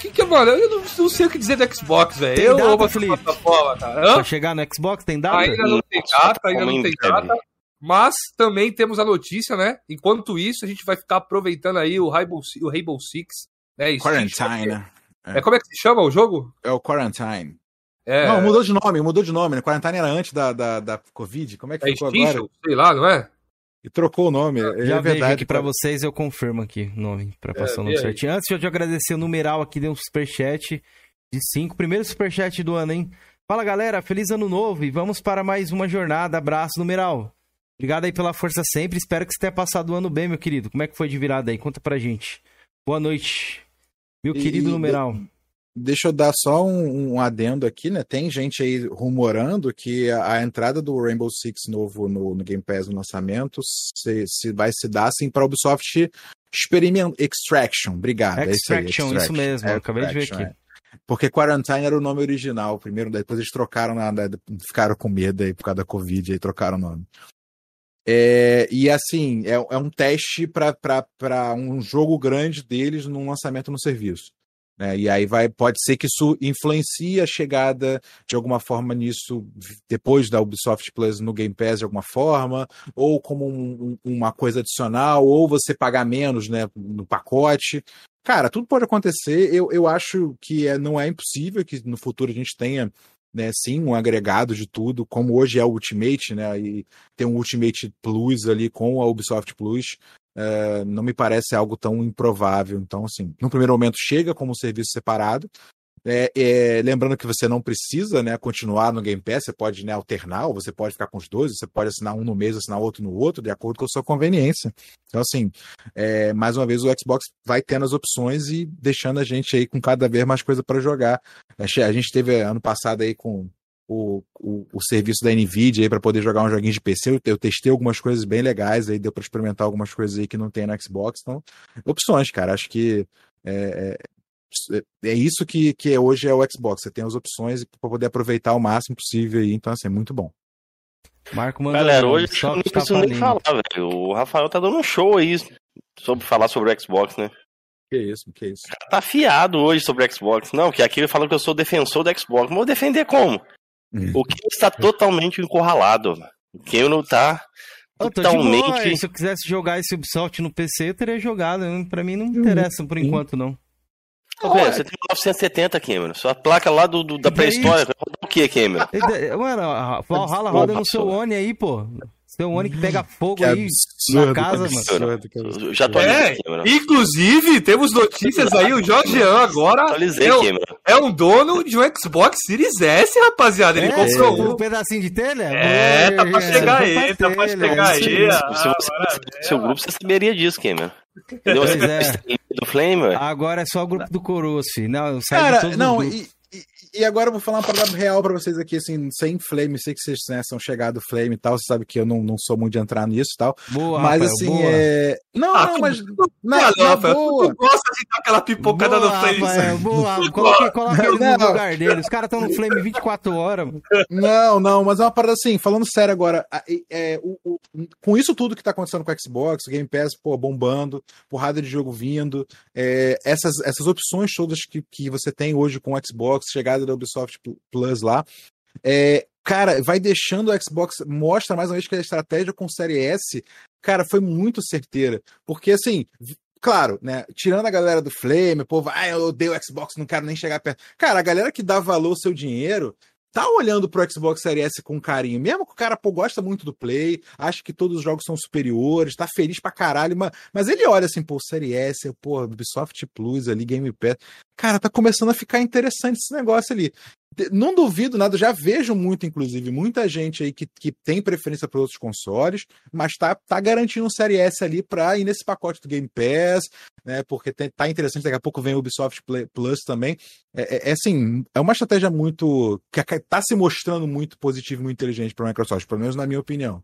S2: Que que, mano, eu não, não sei o que dizer do Xbox, velho. Eu
S1: data,
S2: amo essa
S1: Felipe?
S2: plataforma, cara.
S1: Pra chegar no Xbox, tem data?
S2: Ainda não tem data, ainda não tem data. Mas também temos a notícia, né? Enquanto isso, a gente vai ficar aproveitando aí o Rainbow, o Rainbow Six. Né? Isso-
S3: Quarantine, né?
S2: É, como é que se chama o jogo?
S3: É o Quarantine.
S2: É,
S3: Não, mudou de nome, mudou de nome, né? Quarantine era antes da, da, da Covid. Como é que
S2: é
S3: ficou
S2: Extinction,
S3: agora?
S2: sei lá, não é?
S3: E trocou o nome. É,
S1: Já vejo
S3: verdade.
S1: aqui pra vocês, eu confirmo aqui o nome, pra passar o
S2: vê
S1: nome certinho. Antes de eu te agradecer o numeral aqui, deu um superchat de 5. Primeiro superchat do ano, hein? Fala galera, feliz ano novo e vamos para mais uma jornada. Abraço, numeral. Obrigado aí pela força sempre. Espero que você tenha passado o ano bem, meu querido. Como é que foi de virada aí? Conta pra gente. Boa noite, meu
S3: E-
S1: querido
S3: e-
S1: numeral.
S3: Deixa eu dar só um, um adendo aqui, né? Tem gente aí rumorando que a, a entrada do Rainbow Six novo no, no Game Pass no lançamento se, se vai se dar assim para Ubisoft Experiment Extraction. Obrigado. é isso aí,
S1: Extraction, isso mesmo, eu acabei de ver
S3: Extraction,
S1: aqui.
S3: é. Porque Quarantine era o nome original, primeiro, depois eles trocaram, na, na- ficaram com medo aí por causa da Covid, aí trocaram o nome. É, e assim, é, é um teste para um jogo grande deles num lançamento no serviço. Né? E aí vai, pode ser que isso influencie a chegada de alguma forma nisso depois da Ubisoft Plus no Game Pass de alguma forma, ou como um- um- uma coisa adicional, ou você pagar menos né, no pacote. Cara, tudo pode acontecer. Eu, eu acho que é, não é impossível que no futuro a gente tenha, né, sim, um agregado de tudo, como hoje é o Ultimate, né? E tem um Ultimate Plus ali com a Ubisoft Plus. Eh, não me parece algo tão improvável. Então, assim, no primeiro momento chega como um serviço separado. É, é, lembrando que você não precisa né, continuar no Game Pass, você pode né, alternar, ou você pode ficar com os dois, você pode assinar um no mês, assinar outro no outro, de acordo com a sua conveniência. Então, assim, é, mais uma vez o Xbox vai tendo as opções e deixando a gente aí com cada vez mais coisa para jogar. A gente teve ano passado aí com o, o, o serviço da Nvidia aí para poder jogar um joguinho de PC. Eu, eu testei algumas coisas bem legais aí, deu para experimentar algumas coisas aí que não tem no Xbox. Então, opções, cara. Acho que é, é, é isso que, que hoje é o Xbox. Você tem as opções para poder aproveitar o máximo possível aí. Então, assim, é muito bom.
S4: Marco mandou Galera, hoje eu não preciso nem falar, velho. O Rafael tá dando um show aí sobre falar sobre o Xbox, né?
S3: Que isso, que isso.
S4: Tá afiado hoje sobre o Xbox. Não, que aqui ele fala que eu sou defensor do Xbox. Mas vou defender como? Hum. O que está totalmente encurralado. O que não tá totalmente.
S1: Se eu quisesse jogar esse Ubisoft no PC, eu teria jogado. Pra mim não me interessa por enquanto, não.
S4: Ô, você tem 970, Cameron. Sua placa lá do, do da pré-história. O que, Cameron?
S1: Mano, Valhalla roda no seu One aí, pô. Seu One que pega fogo que aí absurdo, na casa, mano.
S2: Já tô é, Inclusive, temos notícias aí, o Jorgean agora Atualizei, é, é um dono de um Xbox Series S, rapaziada. Ele é, comprou
S1: um. um pedacinho de telha?
S2: É, tá pra chegar aí, tá pra chegar aí.
S4: Se você seu grupo, você saberia disso. Entendeu? Você é.
S1: do Flame, Agora é só o grupo do filho. Não,
S3: Cara, não, e, e agora eu vou falar uma parada real para vocês aqui, assim, sem flame, sei que vocês né, são chegados flame e tal, você sabe que eu não, não sou muito de entrar nisso e tal. Boa, mas Rafael, assim, boa. é. Não, ah, não, mas. Não, não,
S2: não, boa. Tu gosta de dar aquela pipocada boa, no flame. Rafael,
S1: boa, coloca, coloca ele no lugar dele. Os caras estão no flame 24 horas. Mano.
S3: Não, não, mas é uma parada assim, falando sério agora, é, o, o, com isso tudo que tá acontecendo com o Xbox, o Game Pass, pô, bombando, porrada de jogo vindo, é, essas, essas opções todas que, que você tem hoje com o Xbox, chegada da Ubisoft Plus lá. É, cara, vai deixando o Xbox, mostra mais uma vez que a estratégia com Série S, cara, foi muito certeira. Porque assim, claro, né? Tirando a galera do Flame, o povo, ah, eu odeio o Xbox, não quero nem chegar perto. Cara, a galera que dá valor ao seu dinheiro tá olhando pro Xbox Series S com carinho. Mesmo que o cara, pô, gosta muito do Play, acha que todos os jogos são superiores, tá feliz pra caralho, mas, mas ele olha assim, pô, Series S, pô, Ubisoft Plus ali, Game Pass. Cara, tá começando a ficar interessante esse negócio ali. Não duvido nada, já vejo muito, inclusive, muita gente aí que, que tem preferência por outros consoles, mas tá, tá garantindo um Série S ali pra ir nesse pacote do Game Pass, né? Porque tem, tá interessante, daqui a pouco vem o Ubisoft Plus também. É, é, é assim, é uma estratégia muito. que tá se mostrando muito positiva e muito inteligente pra Microsoft, pelo menos na minha opinião.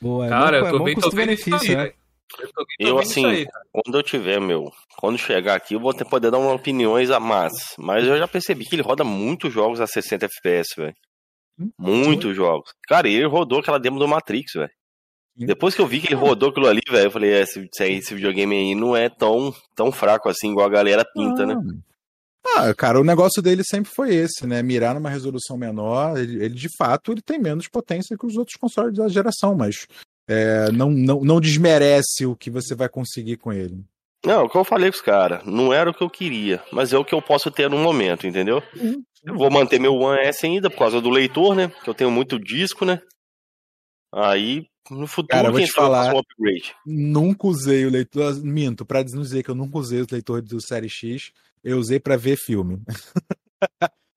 S2: Boa, é Cara, bom, eu tô é bem tô benefício,
S4: né? Eu, assim, aí, quando eu tiver, meu, quando chegar aqui, eu vou ter, poder dar uma opiniões a mais. Mas eu já percebi que ele roda muitos jogos a 60 FPS, velho. Hum? Muitos jogos. Cara, ele rodou aquela demo do Matrix, velho. Depois que eu vi que ele rodou aquilo ali, velho, eu falei, é, esse, esse videogame aí não é tão, tão fraco assim, igual a galera pinta, né?
S3: Ah, cara, o negócio dele sempre foi esse, né? Mirar numa resolução menor. Ele, ele, de fato, ele tem menos potência que os outros consoles da geração, mas é, não, não, não desmerece o que você vai conseguir com ele.
S4: Não, o que eu falei com os caras, não era o que eu queria, mas é o que eu posso ter no momento, entendeu? Uhum. Eu vou manter meu One S ainda por causa do leitor, né? Que eu tenho muito disco, né? Aí, no futuro,
S3: Cara, vou te falar, um upgrade. Nunca usei o leitor. Minto, pra dizer que eu nunca usei o leitor do Série X, eu usei para ver filme.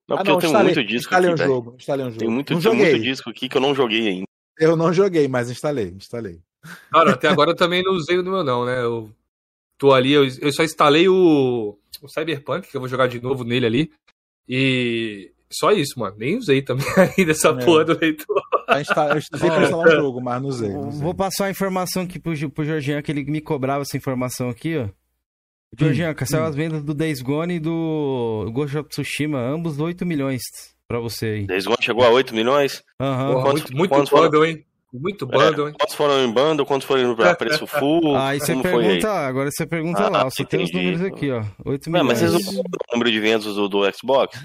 S4: Não, porque ah, não, eu tenho instalei, muito disco aqui, um jogo, instalei um jogo. Tem muito, tem muito disco aqui que eu não joguei ainda.
S3: Eu não joguei, mas instalei, instalei.
S2: Cara, até agora eu também não usei o meu não, né? Eu tô ali, eu, eu só instalei o, o Cyberpunk, que eu vou jogar de novo nele ali. E só isso, mano. Nem usei também ainda essa é. porra do leitor.
S3: Eu usei pra instalar o jogo, mas não usei, não usei.
S1: Vou passar a informação aqui pro, pro Jorginho, que ele me cobrava essa informação aqui, ó. Jorginho, hum, saiu hum. as vendas do Days Gone e do Ghost of Tsushima, ambos 8 milhões pra você aí.
S4: Days Gone chegou a 8 milhões?
S2: Aham. Uhum. muito muito bundle, foram... hein? Muito bundle, é, hein?
S4: Quantos foram em bundle, quantos foram a preço full?
S1: Aí você pergunta, aí? agora você pergunta ah, lá, você tem os números aqui, ó. 8 milhões.
S4: mas vocês não o número de vendas do, do Xbox?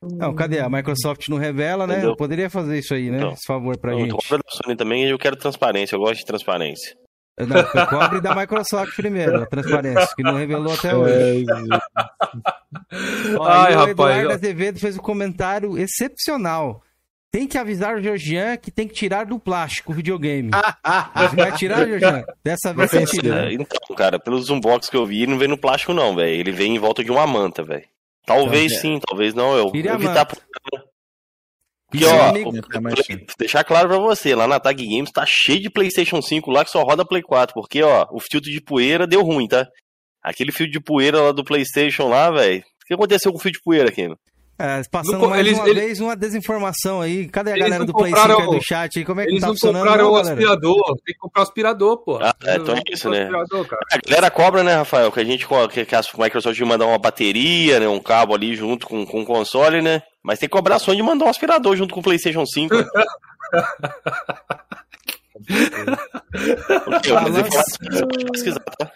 S1: Não, cadê? A Microsoft não revela, né? Entendeu? Poderia fazer isso aí, né? Então, Esse favor pra gente. Eu
S4: da Sony também eu quero transparência, eu gosto de transparência.
S1: Não, cobre da Microsoft primeiro, a transparência, que não revelou até hoje. Ó, Ai, o Eduardo rapaz, Azevedo fez um comentário excepcional. Tem que avisar o Georgian que tem que tirar do plástico o videogame. Você vai tirar, Georgian? Dessa vez você tira.
S4: É, então, cara, pelos unbox que eu vi, ele não vem no plástico não, velho. Ele vem em volta de uma manta, velho. Talvez então, sim, talvez não. Eu
S1: vou evitar...
S4: Porque, ó, é deixar claro pra você, lá na Tag Games tá cheio de PlayStation 5 lá que só roda Play 4, porque, ó, o filtro de poeira deu ruim, tá? Aquele fio de poeira lá do PlayStation lá, velho. O que aconteceu com o fio de poeira, Keno?
S1: É, passando
S2: Não,
S1: mais
S2: eles-
S1: uma
S2: eles-
S1: vez uma desinformação aí. Cadê a galera
S2: não
S1: do Play 5
S2: compraram-
S1: aí do chat aí? Como é que
S2: Eles
S1: tá
S2: não
S1: funcionando?
S2: compraram
S1: não,
S2: o
S1: galera?
S2: aspirador. Tem que comprar o aspirador, pô.
S4: Ah, é, então é isso, né? A galera cobra, né, Rafael? Que a gente que a Microsoft mandar uma bateria, né? Um cabo ali junto com, com o console, né? Mas tem que cobrar a Sony de mandar um aspirador junto com o PlayStation 5. né? Tá?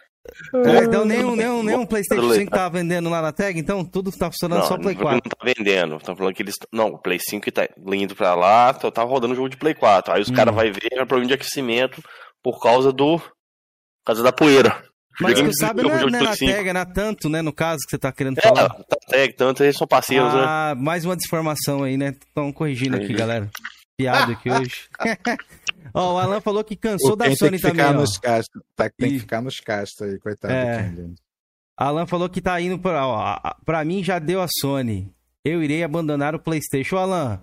S1: É, então nem um, nem um, nem um PlayStation
S4: Leite.
S1: 5 tava vendendo lá na tag, então tudo tá funcionando
S4: Não,
S1: só Play
S4: não falando que
S1: 4.
S4: não tá vendendo. Estão falando que eles. Não, o Play 5 tá indo pra lá, tá, tá rodando o jogo de Play 4. Aí os
S1: Hum.
S4: caras vão ver é problema de aquecimento por causa do. Por causa da poeira.
S1: Mas tu
S4: de-
S1: sabe, não é, não é na
S4: 5.
S1: tag, é na tanto, né? No caso que você tá querendo
S4: É,
S1: falar.
S4: tá tag, tanto eles são parceiros, né?
S1: Ah, mais uma desinformação aí, né? Estão corrigindo aqui, galera. Piada aqui hoje. Ó, o Alan falou que cansou da Sony
S3: que
S1: também,
S3: ficar
S1: ó.
S3: nos castos. Tá, tem
S1: Ih.
S3: que ficar nos castos aí, coitado
S1: É.
S3: do.
S1: Alan falou que tá indo pra. Ó, pra mim já deu a Sony. Eu irei abandonar o PlayStation. Ô, Alan,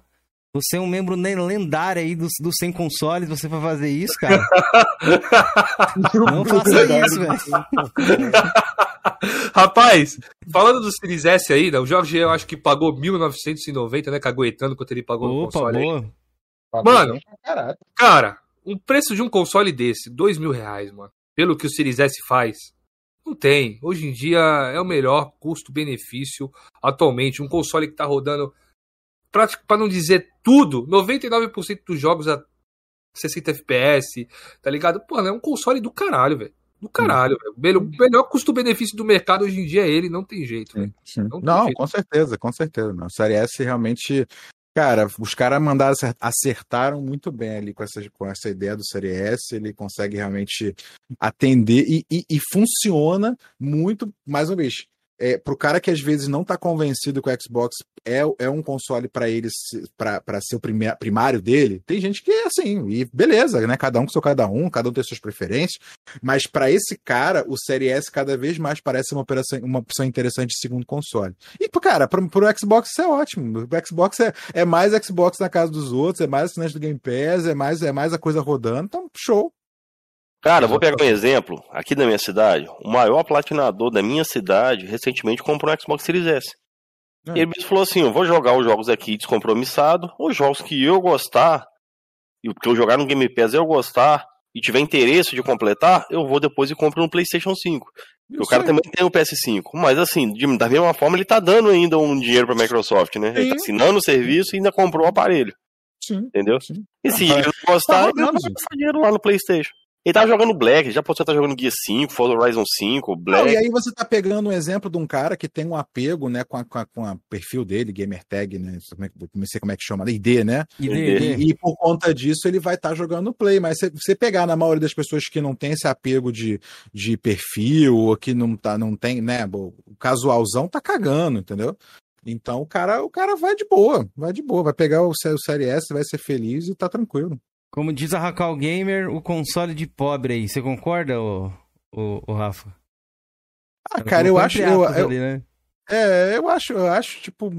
S1: você é um membro lendário aí dos do Sem Consoles. Você vai fazer isso, cara? Não faça isso, velho.
S2: Rapaz, falando do Series S aí, né? O Jorge eu acho que pagou 1.990, né? Caguetando quanto ele pagou no
S1: Opa,
S2: console aí.
S1: boa.
S2: Mano. Cara, um preço de um console desse, dois mil reais, mano. Pelo que o Series S faz. Não tem. Hoje em dia é o melhor custo-benefício atualmente. Um console que tá rodando, pra não dizer tudo, 99% dos jogos a 60 FPS, tá ligado? Pô, é um console do caralho, velho. Do caralho, velho. O melhor- custo-benefício do mercado hoje em dia é ele, não tem jeito, velho.
S3: Sim.
S2: Não
S3: Não,
S2: jeito.
S3: com certeza, com certeza. Não. O Série S realmente. Cara, os caras mandaram acer- acertaram muito bem ali com essa, com essa ideia do Série S. Ele consegue realmente atender e, e- e funciona muito, mais uma vez. É, pro cara que às vezes não tá convencido que o Xbox é, é um console para ele pra ser o prime- primário dele, tem gente que é assim, e beleza, né? Cada um com seu cada um, cada um tem suas preferências. Mas para esse cara, o Série S cada vez mais parece uma, operação, uma opção interessante de segundo console. E, cara, pro, pro Xbox isso é ótimo. O Xbox é, é mais Xbox na casa dos outros, é mais assinante do Game Pass, é mais, é mais a coisa rodando. Então, show.
S4: Cara, eu vou pegar um exemplo. Aqui da minha cidade, o maior platinador da minha cidade recentemente comprou um Xbox Series S.
S3: Ah.
S4: E ele falou assim: eu vou jogar os jogos aqui descompromissado, os jogos que eu gostar, e o que eu jogar no Game Pass eu gostar, e tiver interesse de completar, eu vou depois e compro no PlayStation 5. Porque o cara também tem o PS5. Mas assim, de- da mesma forma, ele tá dando ainda um dinheiro pra Microsoft, né? Ele tá assinando o serviço e ainda comprou o aparelho,
S3: Sim,
S4: entendeu?
S3: sim.
S4: E se
S3: Ah,
S4: ele não gostar,
S3: tá
S4: ele vai
S3: rodando, gente.
S4: gastar dinheiro lá no PlayStation. Ele tava jogando Black, já postou que tá jogando Gear 5, Forza Horizon 5,
S3: Não,
S4: Black.
S3: e aí você tá pegando um exemplo de um cara que tem um apego, né, com a, com a, com a perfil dele, gamer tag, né, não sei como é, que- não sei como é que chama, ID, né?
S1: ID.
S4: ID.
S3: E por conta disso ele vai estar jogando no Play. Mas se você pegar na maioria das pessoas que não tem esse apego de, de perfil, ou que não, tá, não tem, né? O casualzão tá cagando, entendeu? Então o cara, o cara vai de boa, vai de boa, vai pegar o, o Série S, vai ser feliz e tá tranquilo.
S1: Como diz a Racal Gamer, o console de pobre aí. Você concorda, ô Rafa?
S3: Ah, cara, eu
S1: colocou
S3: acho, eu, eu,
S1: ali, né?
S3: é, eu acho, eu acho, tipo,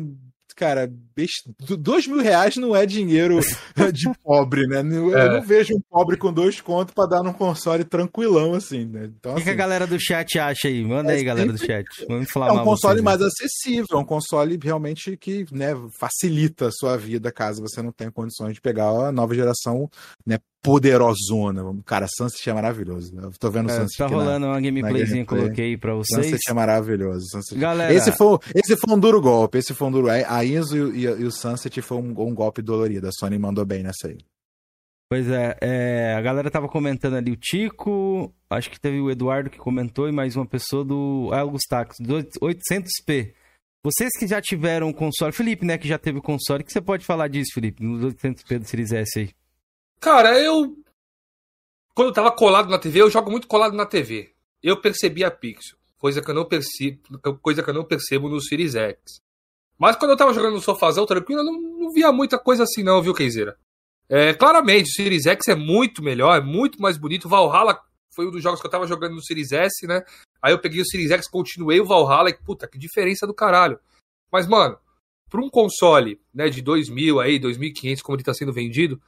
S3: cara, best... do- dois mil reais não é dinheiro de pobre, né? Eu,
S2: É.
S3: não vejo um pobre com dois contos pra dar num console tranquilão, assim, né? Então,
S1: O que, que a
S3: assim,
S1: galera do chat acha aí? Manda
S3: É
S1: aí, galera do
S3: sempre-
S1: chat. Vamos falar
S3: É um console
S1: vocês,
S3: mais
S1: né?
S3: acessível, é um console realmente que né, facilita a sua vida caso você não tenha condições de pegar a nova geração né, poderosona. Cara, Sunset é maravilhoso. Eu tô vendo o
S1: É,
S3: Sunset
S1: tá
S3: aqui na-
S1: rolando uma gameplayzinha,
S3: gameplay.
S1: coloquei pra vocês.
S3: Sunset é maravilhoso. Sunset-
S1: Galera,
S3: Esse, foi, esse foi um duro golpe. Esse foi um duro. A Enzo e, o- e, o Sunset foi um, um golpe dolorido. A Sony mandou bem nessa aí.
S1: Pois é, é, a galera tava comentando ali o Tico, acho que teve o Eduardo que comentou e mais uma pessoa do Elgus Tax, do 800p. Vocês que já tiveram o console, Felipe, né, que já teve o console, o que você pode falar disso, Felipe, no 800p do Series S aí?
S2: Cara, eu. Quando eu tava colado na TV, eu jogo muito colado na TV. Eu percebi a pixel. Coisa que eu não percebo, coisa que eu não percebo no Series X. Mas quando eu tava jogando no sofazão tranquilo, eu não, não via muita coisa assim, não, viu, Keizeira? É, claramente, o Series X é muito melhor, é muito mais bonito. Valhalla foi um dos jogos que eu tava jogando no Series S, né? Aí eu peguei o Series X, continuei o Valhalla e, puta, que diferença do caralho. Mas, mano, pra um console, né, de 2.000 aí, 2.500, como ele tá sendo vendido,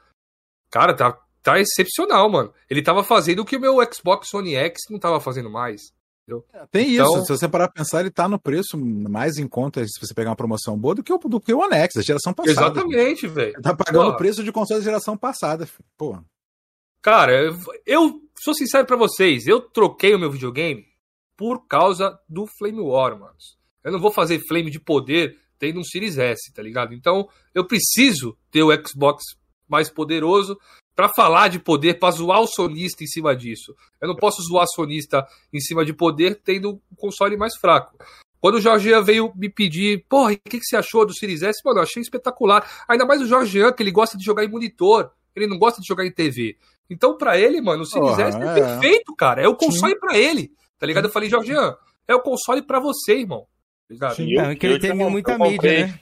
S2: cara, tá, tá excepcional, mano. Ele tava fazendo o que o meu Xbox One X não tava fazendo mais.
S3: Tem
S2: Então-
S3: isso, se você parar pra pensar, ele tá no preço mais em conta se você pegar uma promoção boa do que o, do que o One X, da geração passada.
S2: Exatamente, velho.
S3: Tá pagando o preço de console da geração passada. filho. Pô,
S2: Cara, eu- eu sou sincero pra vocês, eu troquei o meu videogame por causa do Flame War, mano. Eu não vou fazer flame de poder tendo um Series S, tá ligado? Então, eu preciso ter o Xbox mais poderoso pra falar de poder, pra zoar o sonista em cima disso. Eu não posso zoar sonista em cima de poder tendo um console mais fraco. Quando o Jorgean veio me pedir, porra, o que, que você achou do Series S? Mano, eu achei espetacular. Ainda mais o Jorgean, que ele gosta de jogar em monitor, ele não gosta de jogar em TV. Então, pra ele, mano, o Series
S3: Porra,
S2: S é,
S3: é.
S2: perfeito, cara. É o console pra ele, tá ligado? Eu falei, Jorgean, é o console pra você, irmão. Tá ligado?
S3: Sim.
S4: Eu-
S1: Não, é que ele
S4: eu
S1: tem muita
S4: eu comprei-
S1: mídia, né?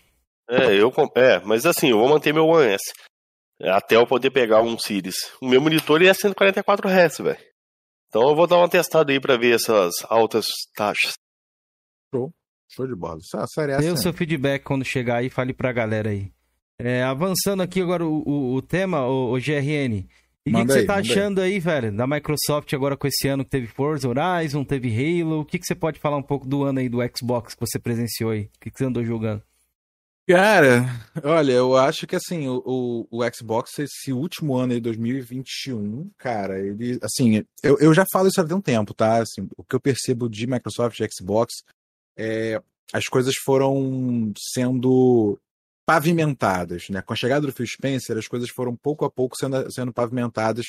S4: É, eu é, mas assim, eu vou manter meu One S. Até eu poder pegar um Series. O meu monitor é 144 Hz, velho. Então eu vou dar uma testada aí pra ver essas altas taxas.
S3: show de bola. Essa série
S1: Dê o seu feedback quando chegar aí, fale pra galera aí. É, avançando aqui agora o, o- o tema, o, GRN. E o que, que você
S3: aí,
S1: tá
S3: manda aí.
S1: achando aí, velho, da Microsoft agora com esse ano que teve Forza Horizon, teve Halo? O que, que você pode falar um pouco do ano aí do Xbox que você presenciou aí? O que, que você andou jogando?
S3: Cara, olha, eu acho que assim, o, o, o Xbox, esse último ano aí, 2021, cara, ele, assim, eu, eu já falo isso há um tempo, tá? Assim, o que eu percebo de Microsoft e Xbox é as coisas foram sendo pavimentadas, né? Com a chegada do Phil Spencer, as coisas foram pouco a pouco sendo, sendo pavimentadas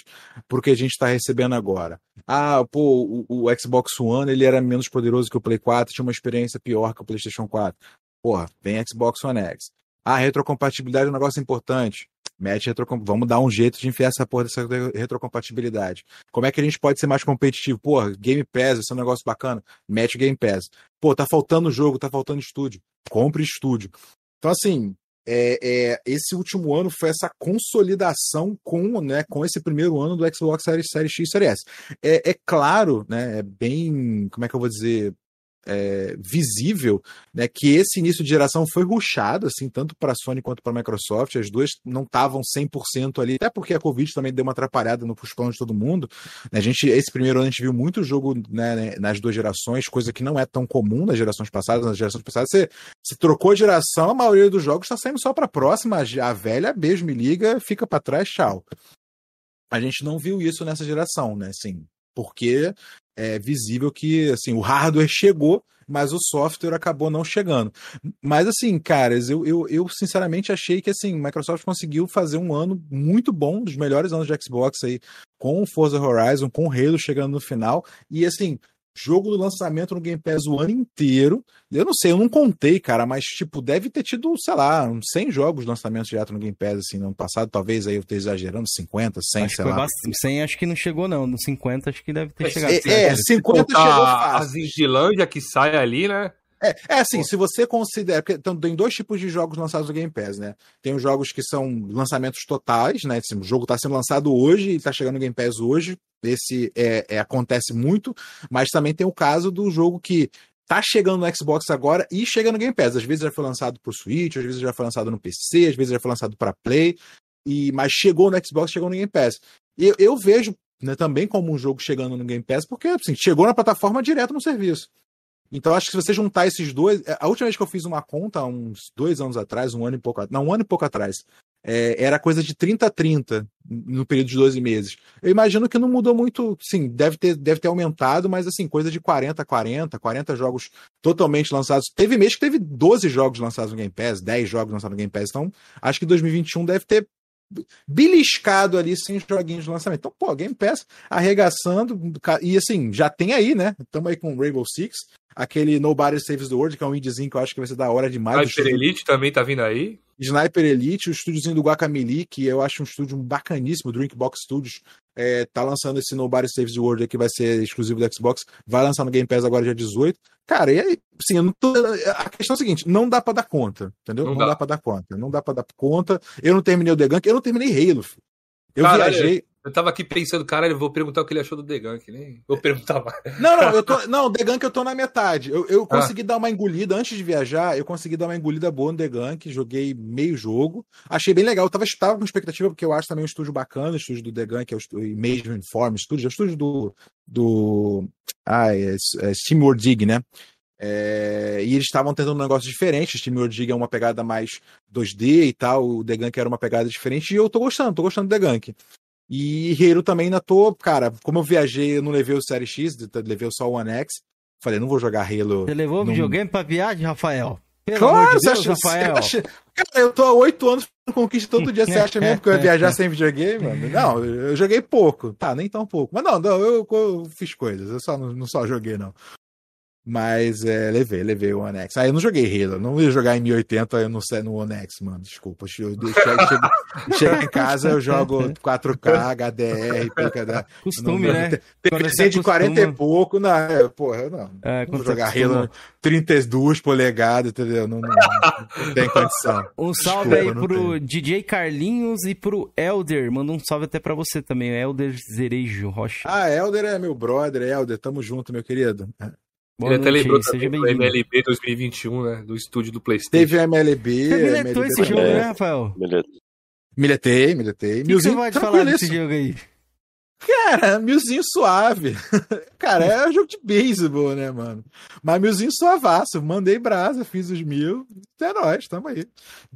S3: por que a gente está recebendo agora. Ah, pô, o, o Xbox One ele era menos poderoso que o Play 4, tinha uma experiência pior que o PlayStation 4. Porra, vem Xbox One X. Ah, retrocompatibilidade é um negócio importante. Mete retrocom... Vamos dar um jeito de enfiar essa porra dessa retrocompatibilidade. Como é que a gente pode ser mais competitivo? Porra, Game Pass, esse é um negócio bacana. Mete Game Pass. Pô, tá faltando jogo, tá faltando estúdio. Compre estúdio. Então, assim, é, é, esse último ano foi essa consolidação com, né, com esse primeiro ano do Xbox Series, Series X e Series S. É, é claro, né, é bem, como é que eu vou dizer, é, visível né, que esse início de geração foi ruxado, assim, tanto para a Sony quanto para a Microsoft. As duas não estavam 100% ali, até porque a Covid também deu uma atrapalhada no planos de todo mundo. Né, a gente, esse primeiro ano a gente viu muito jogo né, nas duas gerações, coisa que não é tão comum nas gerações passadas. Nas gerações passadas, você, você trocou a geração, a maioria dos jogos está saindo só para a próxima. A velha, beijo, me liga, fica para trás, tchau. A gente não viu isso nessa geração, né? Assim, porque é visível que assim, o hardware chegou, mas o software acabou não chegando. Mas assim, caras, eu, eu, eu sinceramente achei que assim, Microsoft conseguiu fazer um ano muito bom, dos melhores anos de Xbox aí, com o Forza Horizon, com o Halo chegando no final, e assim, jogo do lançamento no Game Pass o ano inteiro. Eu não sei, eu não contei, cara, mas tipo, deve ter tido, sei lá, uns 100 jogos de lançamento direto no Game Pass assim no ano passado, talvez aí eu esteja exagerando, 50, 100,
S1: acho
S3: sei lá.
S1: bastante. 100 acho que não chegou não, no 50 acho que deve ter chegado.
S3: É, é 50
S2: Contar
S3: chegou
S2: a
S3: fácil.
S2: Zindilândia que sai ali, né?
S3: É, é assim, se você considera. Porque então, tem dois tipos de jogos lançados no Game Pass, né? Tem os jogos que são lançamentos totais, né? Assim, o jogo está sendo lançado hoje e está chegando no Game Pass hoje. Esse é, é, acontece muito, mas também tem o caso do jogo que tá chegando no Xbox agora e chega no Game Pass. Às vezes já foi lançado pro Switch, às vezes já foi lançado no PC, às vezes já foi lançado para Play, e mas chegou no Xbox, chegou no Game Pass. E eu, eu vejo né, também como um jogo chegando no Game Pass, porque assim, chegou na plataforma direto no serviço. Então, acho que se você juntar esses dois. A última vez que eu fiz uma conta, uns dois anos atrás, um ano e pouco Não, um ano e pouco atrás. É, era coisa de 30 a 30 no período de 12 meses. Eu imagino que não mudou muito. Sim, deve ter, deve ter aumentado, mas assim, coisa de 40 a 40, 40 jogos totalmente lançados. Teve mês que teve 12 jogos lançados no Game Pass, 10 jogos lançados no Game Pass. Então, acho que 2021 deve ter beliscado ali sem joguinhos de lançamento. Então, pô, Game Pass arregaçando, e assim, já tem aí, né? Estamos aí com Rainbow Six, aquele Nobody Saves the World, que é um indiezinho que eu acho que vai ser da hora demais.
S2: Sniper Elite também tá vindo aí.
S3: Sniper Elite, o estúdiozinho do Guacamole, que eu acho um estúdio bacaníssimo, Drinkbox Studios, é, tá lançando esse Nobody Saves the World que vai ser exclusivo do Xbox, vai lançar no Game Pass agora dia 18. Cara, e aí, eu não tô, a questão é a seguinte, não dá pra dar conta, entendeu?
S2: Não
S3: Não,
S2: dá.
S3: dá. pra dar conta, não dá pra dar conta. Eu não terminei o The Gunk, eu não terminei Halo. filho. Eu viajei,
S2: Eu tava aqui pensando, caralho, eu vou perguntar o que ele achou do The Gunk, nem vou perguntar mais.
S3: Não, não, eu tô. Não, The Gunk eu tô na metade. Eu, eu consegui ah. dar uma engolida antes de viajar, eu consegui dar uma engolida boa no The Gunk, joguei meio jogo. Achei bem legal. Eu tava, tava com expectativa, porque eu acho também um estúdio bacana, o estúdio do The Gunk, é o Major Inform Studio, é o estúdio do. do ah, é, é Steam Dig, né? É, e eles estavam tentando um negócio diferente. Steam Dig é uma pegada mais 2D e tal. O The Gunk era uma pegada diferente. E eu tô gostando, tô gostando do The Gunk. E Hero também ainda tô, cara, como eu viajei, eu não levei o Série X, levei só o One X. Falei, não vou jogar Halo.
S1: Você levou o
S3: num...
S1: videogame pra viagem, Rafael?
S3: Pelo claro, de Deus, você acha, Rafael. Acha... Cara, eu tô há oito anos no Conquista todo dia. Você acha mesmo que eu ia viajar sem videogame, mano? Não, eu joguei pouco. Tá, nem tão pouco. Mas não, não eu, eu fiz coisas. Eu só não, não só joguei, não. Mas é, levei, levei o One X. Aí ah, eu não joguei Halo, não ia jogar em 1080 eu não sei no One X, mano. Desculpa. Eu chego, chego em casa, eu jogo 4K, HDR, PKD.
S1: Costume, não, né?
S3: Tem de 40 e pouco, não, é, porra, eu não. É, não vou jogar Halo 32 polegadas, entendeu? Não, não, não, tem condição.
S1: Um salve Desculpa, aí pro tem. DJ Carlinhos e pro Elder. Manda um salve até pra você também, Elder Zerejo Rocha.
S3: Ah, Elder é meu brother, Elder. Tamo junto, meu querido.
S2: Boa Ele até lembrou também do MLB 2021, né? Do estúdio do PlayStation.
S3: Teve MLB.
S1: Você miletou esse jogo, né, Rafael?
S3: Miletei, miletei.
S1: O que, você pode falar desse jogo aí?
S3: Cara, milzinho suave. Cara, é um jogo de beisebol, né, mano? Mas milzinho suavaço. Mandei brasa, fiz os mil. Até nós, tamo aí.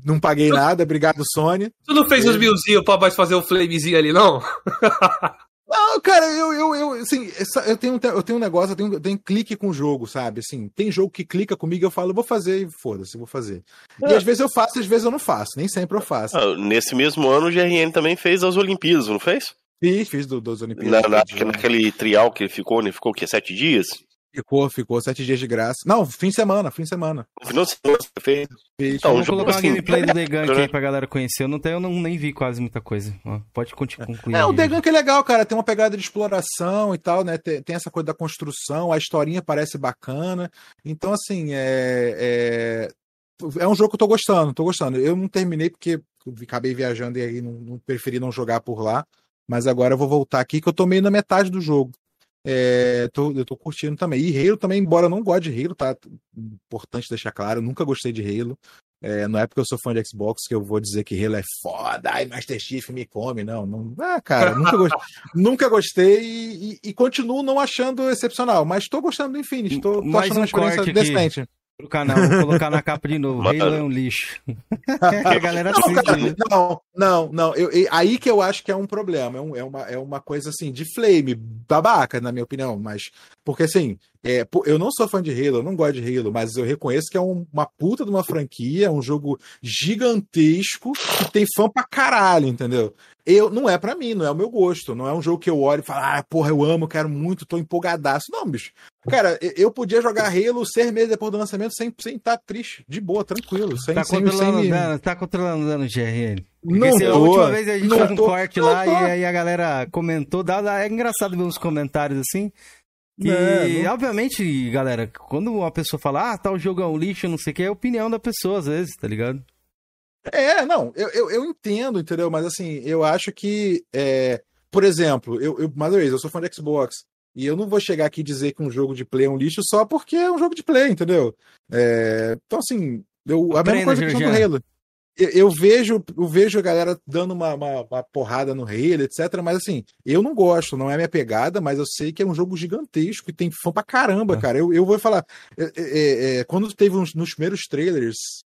S3: Não paguei nada, obrigado, Sony.
S2: Tu não fez os milzinhos pra mais fazer o flamezinho ali, não?
S3: Não, cara, eu, eu, eu, assim, eu tenho, eu tenho um negócio, eu tenho, eu tenho clique com o jogo, sabe? Assim, tem jogo que clica comigo eu falo, vou fazer e foda-se, vou fazer. É. E às vezes eu faço, às vezes eu não faço, nem sempre eu faço.
S4: Ah, nesse mesmo ano o GRN também fez as Olimpíadas, não fez?
S3: Fiz, fiz do, dos Olimpíadas.
S4: Na, na, naquele trial que ele ficou, ele ficou o quê? Sete dias?
S3: Ficou, ficou sete dias de graça. Não, fim de semana, fim de semana.
S4: Final de semana,
S1: fez. Então, Vamos colocar assim, uma gameplay do The Gunk né? aí pra galera conhecer. Eu, não tenho, eu não, nem vi quase muita coisa. Pode concluir.
S3: É, o The Gunk é legal, cara. Tem uma pegada de exploração e tal, né? Tem, tem, essa coisa da construção, a historinha parece bacana. Então, assim, é, é, é um jogo que eu tô gostando, tô gostando. Eu não terminei porque acabei viajando e aí não, não preferi não jogar por lá. Mas agora eu vou voltar aqui que eu tô meio na metade do jogo. É, tô, eu tô curtindo também. E Halo também, embora eu não goste de Halo, tá? Importante deixar claro, eu nunca gostei de Halo. É, não é porque eu sou fã de Xbox que eu vou dizer que Halo é foda, ai, Master Chief me come, não. não ah, cara, nunca, gostei, nunca gostei e, e, e, continuo não achando excepcional, mas tô gostando do Infinity, tô, tô achando um uma experiência decente
S1: pro canal, vou colocar na capa de novo. Halo é um lixo. a galera
S3: não, cara, né? não, não, não. Eu, eu, aí que eu acho que é um problema. É, um, é, uma, é uma coisa assim de flame, babaca, na minha opinião. Mas. Porque assim, é, eu não sou fã de Halo, eu não gosto de Halo, mas eu reconheço que é um, uma puta de uma franquia, um jogo gigantesco que tem fã pra caralho, entendeu? Eu, não é para mim, não é o meu gosto. Não é um jogo que eu olho e falo, ah, porra, eu amo, quero muito, tô empolgadaço. Não, bicho. Cara, eu podia jogar Halo seis meses depois do lançamento sem estar sem tá triste, de boa, tranquilo. Sem,
S1: tá,
S3: sem,
S1: controlando sem... Dano, tá controlando dano GRN. Não tô, a última vez a gente fez um tô, corte lá tô. e aí a galera comentou. Dá, é engraçado ver uns comentários assim. E, é, obviamente, galera, quando uma pessoa fala, ah, tal jogo é um lixo, não sei o que, é a opinião da pessoa, às vezes, tá ligado?
S3: É, não, eu, eu, eu, entendo, entendeu? Mas assim, eu acho que, é, por exemplo, eu, eu, mais uma vez, eu sou fã de Xbox. E eu não vou chegar aqui e dizer que um jogo de play é um lixo só porque é um jogo de play, entendeu? É, então, assim, eu, a mesma coisa que o Halo. Eu, eu, vejo, eu vejo a galera dando uma, uma, uma, porrada no Halo, etc. Mas assim, eu não gosto, não é minha pegada, mas eu sei que é um jogo gigantesco e tem fã pra caramba, é. cara. Eu, eu vou falar. É, é, é quando teve uns, nos primeiros trailers,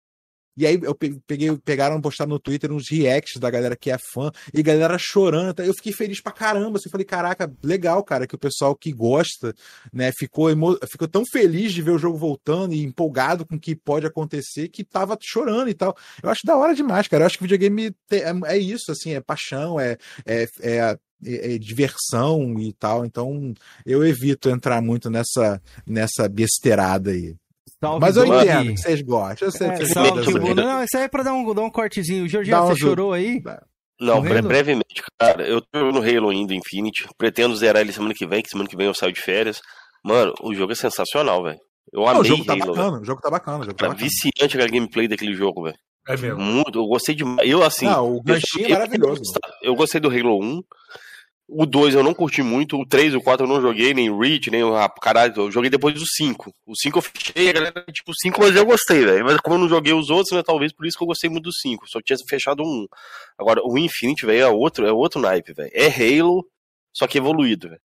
S3: e aí eu peguei, pegaram, postaram no Twitter uns reacts da galera que é fã, e galera chorando. Eu fiquei feliz pra caramba. Assim, falei, caraca, legal, cara, que o pessoal que gosta, né, ficou, emo... ficou tão feliz de ver o jogo voltando e empolgado com o que pode acontecer que tava chorando e tal. Eu acho da hora demais, cara. Eu acho que videogame é, é isso, assim, é paixão, é, é, é é, é, diversão e tal, então eu evito entrar muito nessa nessa besteirada aí. Salve Mas eu entendo que vocês gostam. Eu sei é, que
S1: salve, Não, isso aí é pra dar um, dar um cortezinho. O Jorginho, você chorou aí?
S4: Não, bre brevemente, cara. Eu tô no Halo ainda Infinity. Pretendo zerar ele semana que vem, que semana que vem eu saio de férias. Mano, o jogo é sensacional, velho. Eu amei
S3: o jogo tá
S4: Halo,
S3: bacana, véio. o jogo tá bacana. O jogo tá,
S4: tá viciante a gameplay daquele jogo, velho.
S2: É mesmo.
S4: Muito, eu gostei demais. Eu, assim.
S3: Não, o ganchinho é maravilhoso.
S4: Eu, eu, gostei do Halo 1. O 2 eu não curti muito, o 3 e o 4 eu não joguei, nem o Reach, nem o caralho, eu joguei depois do 5. O 5 eu fechei, a galera, tipo, o 5, mas eu gostei, velho. Mas como eu não joguei os outros, né, talvez por isso que eu gostei muito do 5. Só tinha fechado um. Agora, o Infinity, velho, é outro, é outro naipe, velho. É Halo, só que evoluído, velho.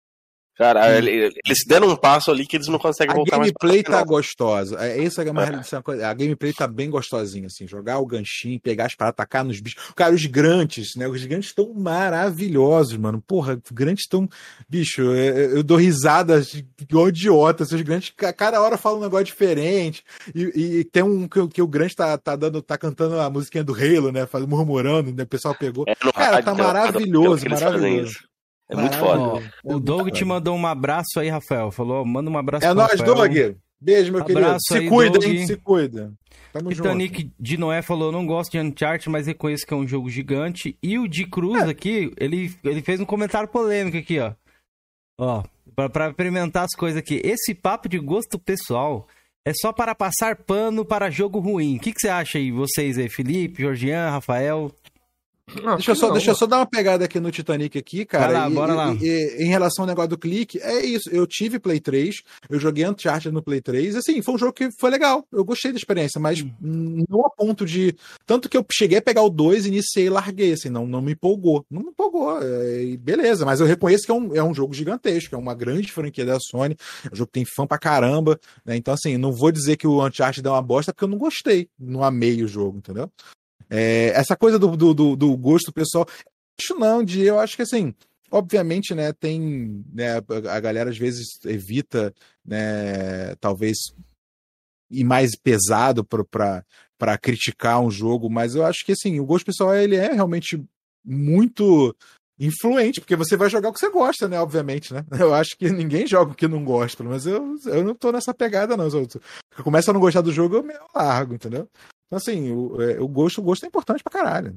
S4: Cara, hum. eles deram um passo ali que eles não conseguem
S3: a
S4: voltar
S3: mais. A gameplay tá gostosa. É isso é mais é. A gameplay tá bem gostosinha, assim. Jogar o ganchinho, pegar as para atacar nos bichos. Cara, os gigantes, né? Os gigantes estão maravilhosos, mano. Porra, os gigantes estão. Bicho, eu, eu dou risada igual idiota. Os gigantes, cada hora falam um negócio diferente. E, e tem um que, que o grande tá, tá dando, tá cantando a musiquinha do Halo, né? Murmurando, né? O pessoal pegou. É, Cara, tá maravilhoso, maravilhoso.
S4: É muito foda.
S1: o Doug te mandou um abraço aí, Rafael. Falou, manda um abraço
S3: É nóis, Doug. Beijo, meu querido. Se aí, cuida, Doug. hein? Se cuida.
S1: Tamo Titanic junto. de Noé falou: não gosto de Uncharted, mas reconheço que é um jogo gigante. E o de Cruz é. aqui, ele, ele fez um comentário polêmico aqui, ó. Ó, pra, pra experimentar as coisas aqui. Esse papo de gosto pessoal é só para passar pano para jogo ruim. O que, que você acha aí, vocês aí, Felipe, Georgian, Rafael?
S3: Não, deixa, eu só, não, deixa eu só dar uma pegada aqui no Titanic aqui, cara.
S1: Lá,
S3: e,
S1: bora lá.
S3: E, e, em relação ao negócio do clique, é isso. Eu tive Play 3, eu joguei Uncharted no Play 3, assim, foi um jogo que foi legal. Eu gostei da experiência, mas hum. não a ponto de. Tanto que eu cheguei a pegar o 2, iniciei e larguei, assim, não, não me empolgou. Não me empolgou. É, beleza, mas eu reconheço que é um, é um jogo gigantesco, é uma grande franquia da Sony, é um jogo que tem fã pra caramba, né? Então, assim, não vou dizer que o Uncharted deu uma bosta, porque eu não gostei, não amei o jogo, entendeu? É, essa coisa do, do, do, gosto pessoal, acho não, de eu acho que assim, obviamente, né, tem, né, a galera às vezes evita, né, talvez ir mais pesado para criticar um jogo, mas eu acho que assim, o gosto pessoal ele é realmente muito influente, porque você vai jogar o que você gosta, né? Obviamente, né? Eu acho que ninguém joga o que não gosta, mas eu, eu não tô nessa pegada, não. Eu, eu começo a não gostar do jogo, eu me largo, entendeu? Então, assim, o, é, o, gosto, o gosto é importante pra caralho.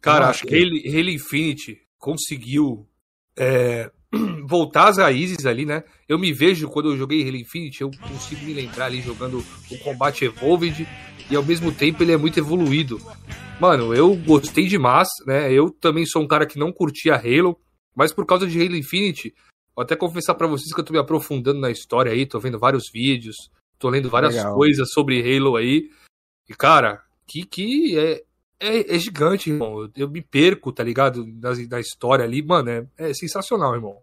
S2: Cara, acho que Halo, Halo Infinity conseguiu é, voltar às raízes ali, né? Eu me vejo quando eu joguei Halo Infinity, eu consigo me lembrar ali jogando o combate Evolved e ao mesmo tempo ele é muito evoluído. Mano, eu gostei demais, né? Eu também sou um cara que não curtia Halo, mas por causa de Halo Infinity, vou até confessar para vocês que eu tô me aprofundando na história aí, tô vendo vários vídeos, tô lendo várias Legal. coisas sobre Halo aí. E, cara, que, que é, é, é gigante, irmão. Eu, eu, me perco, tá ligado? Na, na história ali, mano, é, é sensacional, irmão.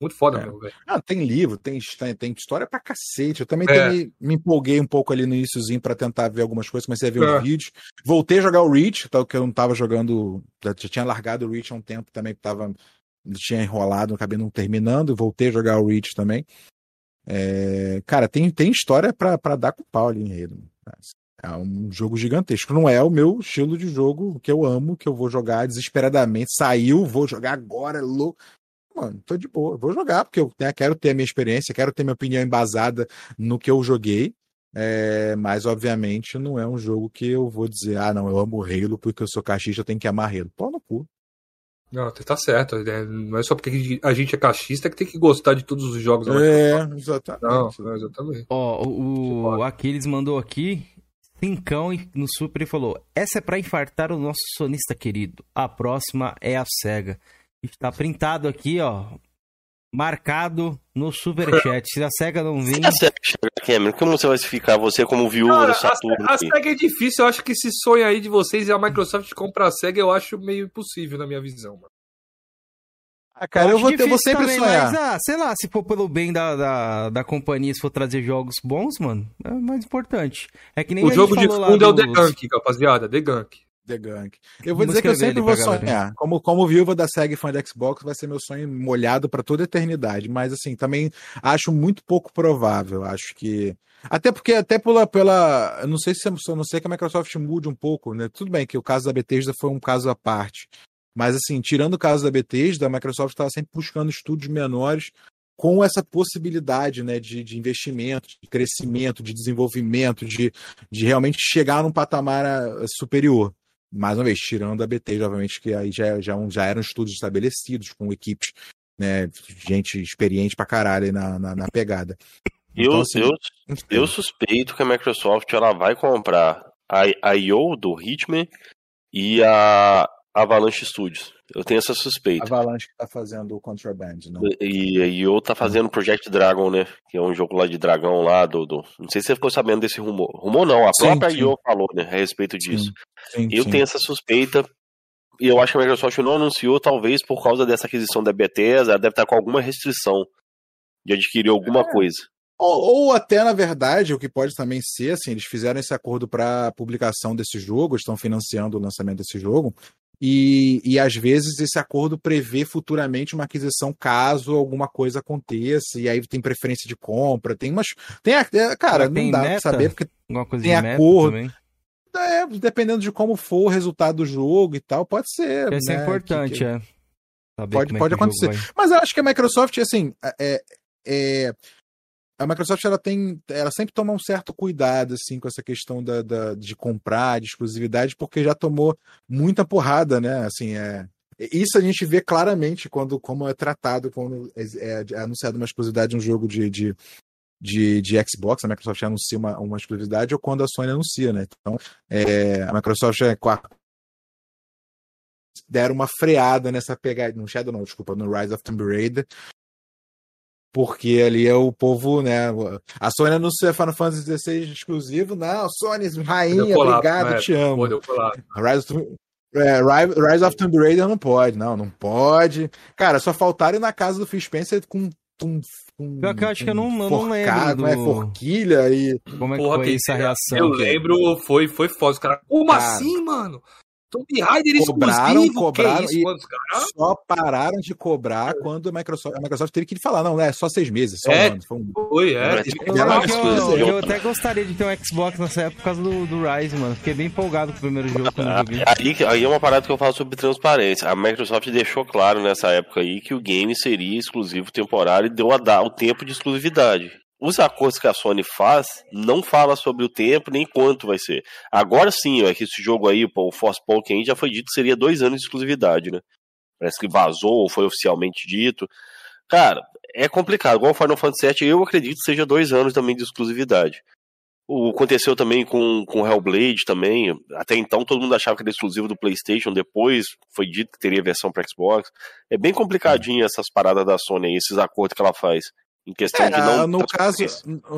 S2: Muito foda, é. meu, velho.
S3: Ah, tem livro, tem, tem, história pra cacete. Eu também é. me, me, empolguei um pouco ali no iníciozinho pra tentar ver algumas coisas, comecei a ver é. uns vídeos. Voltei a jogar o Reach, tá, que eu não tava jogando. Já tinha largado o Reach há um tempo também, que tava. Tinha enrolado, acabei não terminando. Voltei a jogar o Reach também. É, cara, tem, tem história pra, pra dar com o pau ali em. É um jogo gigantesco. Não é o meu estilo de jogo que eu amo, que eu vou jogar desesperadamente. Saiu, vou jogar agora, louco. Mano, tô de boa. Vou jogar, porque eu né, quero ter a minha experiência, quero ter minha opinião embasada no que eu joguei. É, mas, obviamente, não é um jogo que eu vou dizer, ah, não, eu amo Halo porque eu sou cachista, eu tenho que amar Halo. Pô no cu.
S2: Não, tá certo. Né? Não é só porque a gente é cachista que tem que gostar de todos os jogos.
S3: É, exatamente.
S2: Não, não exatamente.
S1: Ó, o, o Aquiles mandou aqui Cincão no Super e falou: Essa é para infartar o nosso sonista querido. A próxima é a SEGA. Está printado aqui, ó. Marcado no Superchat. Se a SEGA não vir. Se a SEGA
S4: Cameron, como você vai ficar você como viúva Cara, do Saturno?
S2: A, a SEGA é difícil. Eu acho que esse sonho aí de vocês e a Microsoft comprar a SEGA, eu acho meio impossível na minha visão, mano.
S3: Ah, cara, eu, eu vou, eu vou sempre também, sonhar. Mas,
S1: ah, sei lá, se for pelo bem da, da, da, companhia, se for trazer jogos bons, mano, é mais importante. É que nem
S2: O jogo de fundo é o The Gunk, rapaziada, The Gunk.
S3: The Gunk. Eu vou dizer que eu sempre vou sonhar. Como, como viúva da SEG fã da Xbox, vai ser meu sonho molhado para toda a eternidade. Mas, assim, também acho muito pouco provável. Acho que. Até porque, até pela. pela eu não sei se eu não sei que a Microsoft mude um pouco, né? Tudo bem que o caso da Bethesda foi um caso à parte. Mas, assim, tirando o caso da Bethesda, a Microsoft estava sempre buscando estúdios menores com essa possibilidade né, de, de investimento, de crescimento, de desenvolvimento, de, de realmente chegar num patamar eh, superior. Mais uma vez, tirando a Bethesda, obviamente, que aí já, já, já eram estúdios estabelecidos, com equipes, né, gente experiente pra caralho na, na, na pegada.
S4: Então, eu, assim, eu, eu suspeito que a Microsoft ela vai comprar a, a IO do Hitman e a, Avalanche Studios. Eu tenho essa suspeita.
S3: Avalanche que tá fazendo o Contraband, né?
S4: E, e o tá fazendo Project Dragon, né? Que é um jogo lá de dragão lá do. do... Não sei se você ficou sabendo desse rumor. Rumor não, a
S3: Sim,
S4: própria
S3: sim.
S4: IO falou, né? A respeito disso.
S3: Sim,
S4: Eu tenho essa suspeita. E eu acho que a Microsoft não anunciou, talvez por causa dessa aquisição da Bethesda, ela deve estar com alguma restrição de adquirir alguma
S3: É.
S4: coisa.
S3: Ou, ou até, na verdade, o que pode também ser, assim, eles fizeram esse acordo para publicação desse jogo, estão financiando o lançamento desse jogo, e, e às vezes esse acordo prevê futuramente uma aquisição caso alguma coisa aconteça, e aí tem preferência de compra, tem umas. Tem, é, cara,
S1: que
S3: não
S1: tem
S3: dá pra
S1: meta?
S3: saber, porque Tem acordo.
S1: também.
S3: é, dependendo de como for o resultado do jogo e tal, pode ser.
S1: Isso é
S3: né,
S1: importante,
S3: que- que-
S1: é. Saber
S3: Pode-
S1: é
S3: pode acontecer. Mas eu acho que a Microsoft, assim, é, é- a Microsoft ela tem, ela sempre toma um certo cuidado assim com essa questão da, da- de comprar, de exclusividade, porque já tomou muita porrada, né? Assim, é, isso a gente vê claramente quando como é tratado quando é, é anunciado uma exclusividade de um jogo de, de, de, de Xbox, a Microsoft anuncia uma, uma exclusividade ou quando a Sony anuncia, né? Então, é, a Microsoft é deram uma freada nessa pegada, no Shadow não, desculpa, no Rise of Tomb Raider, porque ali é o povo, né, a Sony anuncia Final Fantasy XVI exclusivo, não, Sony, rainha,
S2: colapso,
S3: obrigado,
S2: né?
S3: te amo. Rise of, Tomb- é, Rise- of Tomb Raider não pode, não, não pode. Cara, só faltaram ir na casa do Phil Spencer com com, com
S1: Pior que eu acho que eu não- eu não
S3: forcado,
S1: lembro
S3: né,
S1: do-
S3: forquilha e
S1: Como é que
S2: Porra,
S1: foi essa reação?
S2: Eu
S1: que-
S2: lembro, foi, foi foda. Os caras, como
S3: Cara.
S2: assim, mano? Tomb Raider
S3: Cobraram,
S2: exclusivo,
S3: cobraram
S2: que
S3: e-
S2: isso, caras...
S3: só pararam de cobrar quando a Microsoft, a Microsoft teve que falar, não, é só seis meses, só
S2: É.
S3: um ano. Foi um-
S2: Foi, é.
S1: Eu,
S3: exclusivo.
S1: eu, eu até gostaria de ter um Xbox nessa época por causa do, do Rise, mano. Fiquei bem empolgado com o primeiro jogo quando eu joguei.
S4: Aí, aí é uma parada que eu falo sobre transparência. A Microsoft deixou claro nessa época aí que o game seria exclusivo temporário e deu a dar o tempo de exclusividade. Os acordos que a Sony faz não fala sobre o tempo nem quanto vai ser. Agora sim, é que esse jogo aí, o Force Pokémon já foi dito que seria dois anos de exclusividade, né? Parece que vazou ou foi oficialmente dito. Cara, é complicado. Igual o Final Fantasy VII, eu acredito que seja dois anos também de exclusividade. O aconteceu também com, com Hellblade também. Até então todo mundo achava que era exclusivo do PlayStation. Depois foi dito que teria versão para Xbox. É bem complicadinho essas paradas da Sony, esses acordos que ela faz. Em questão
S3: É,
S4: de não.
S3: no caso,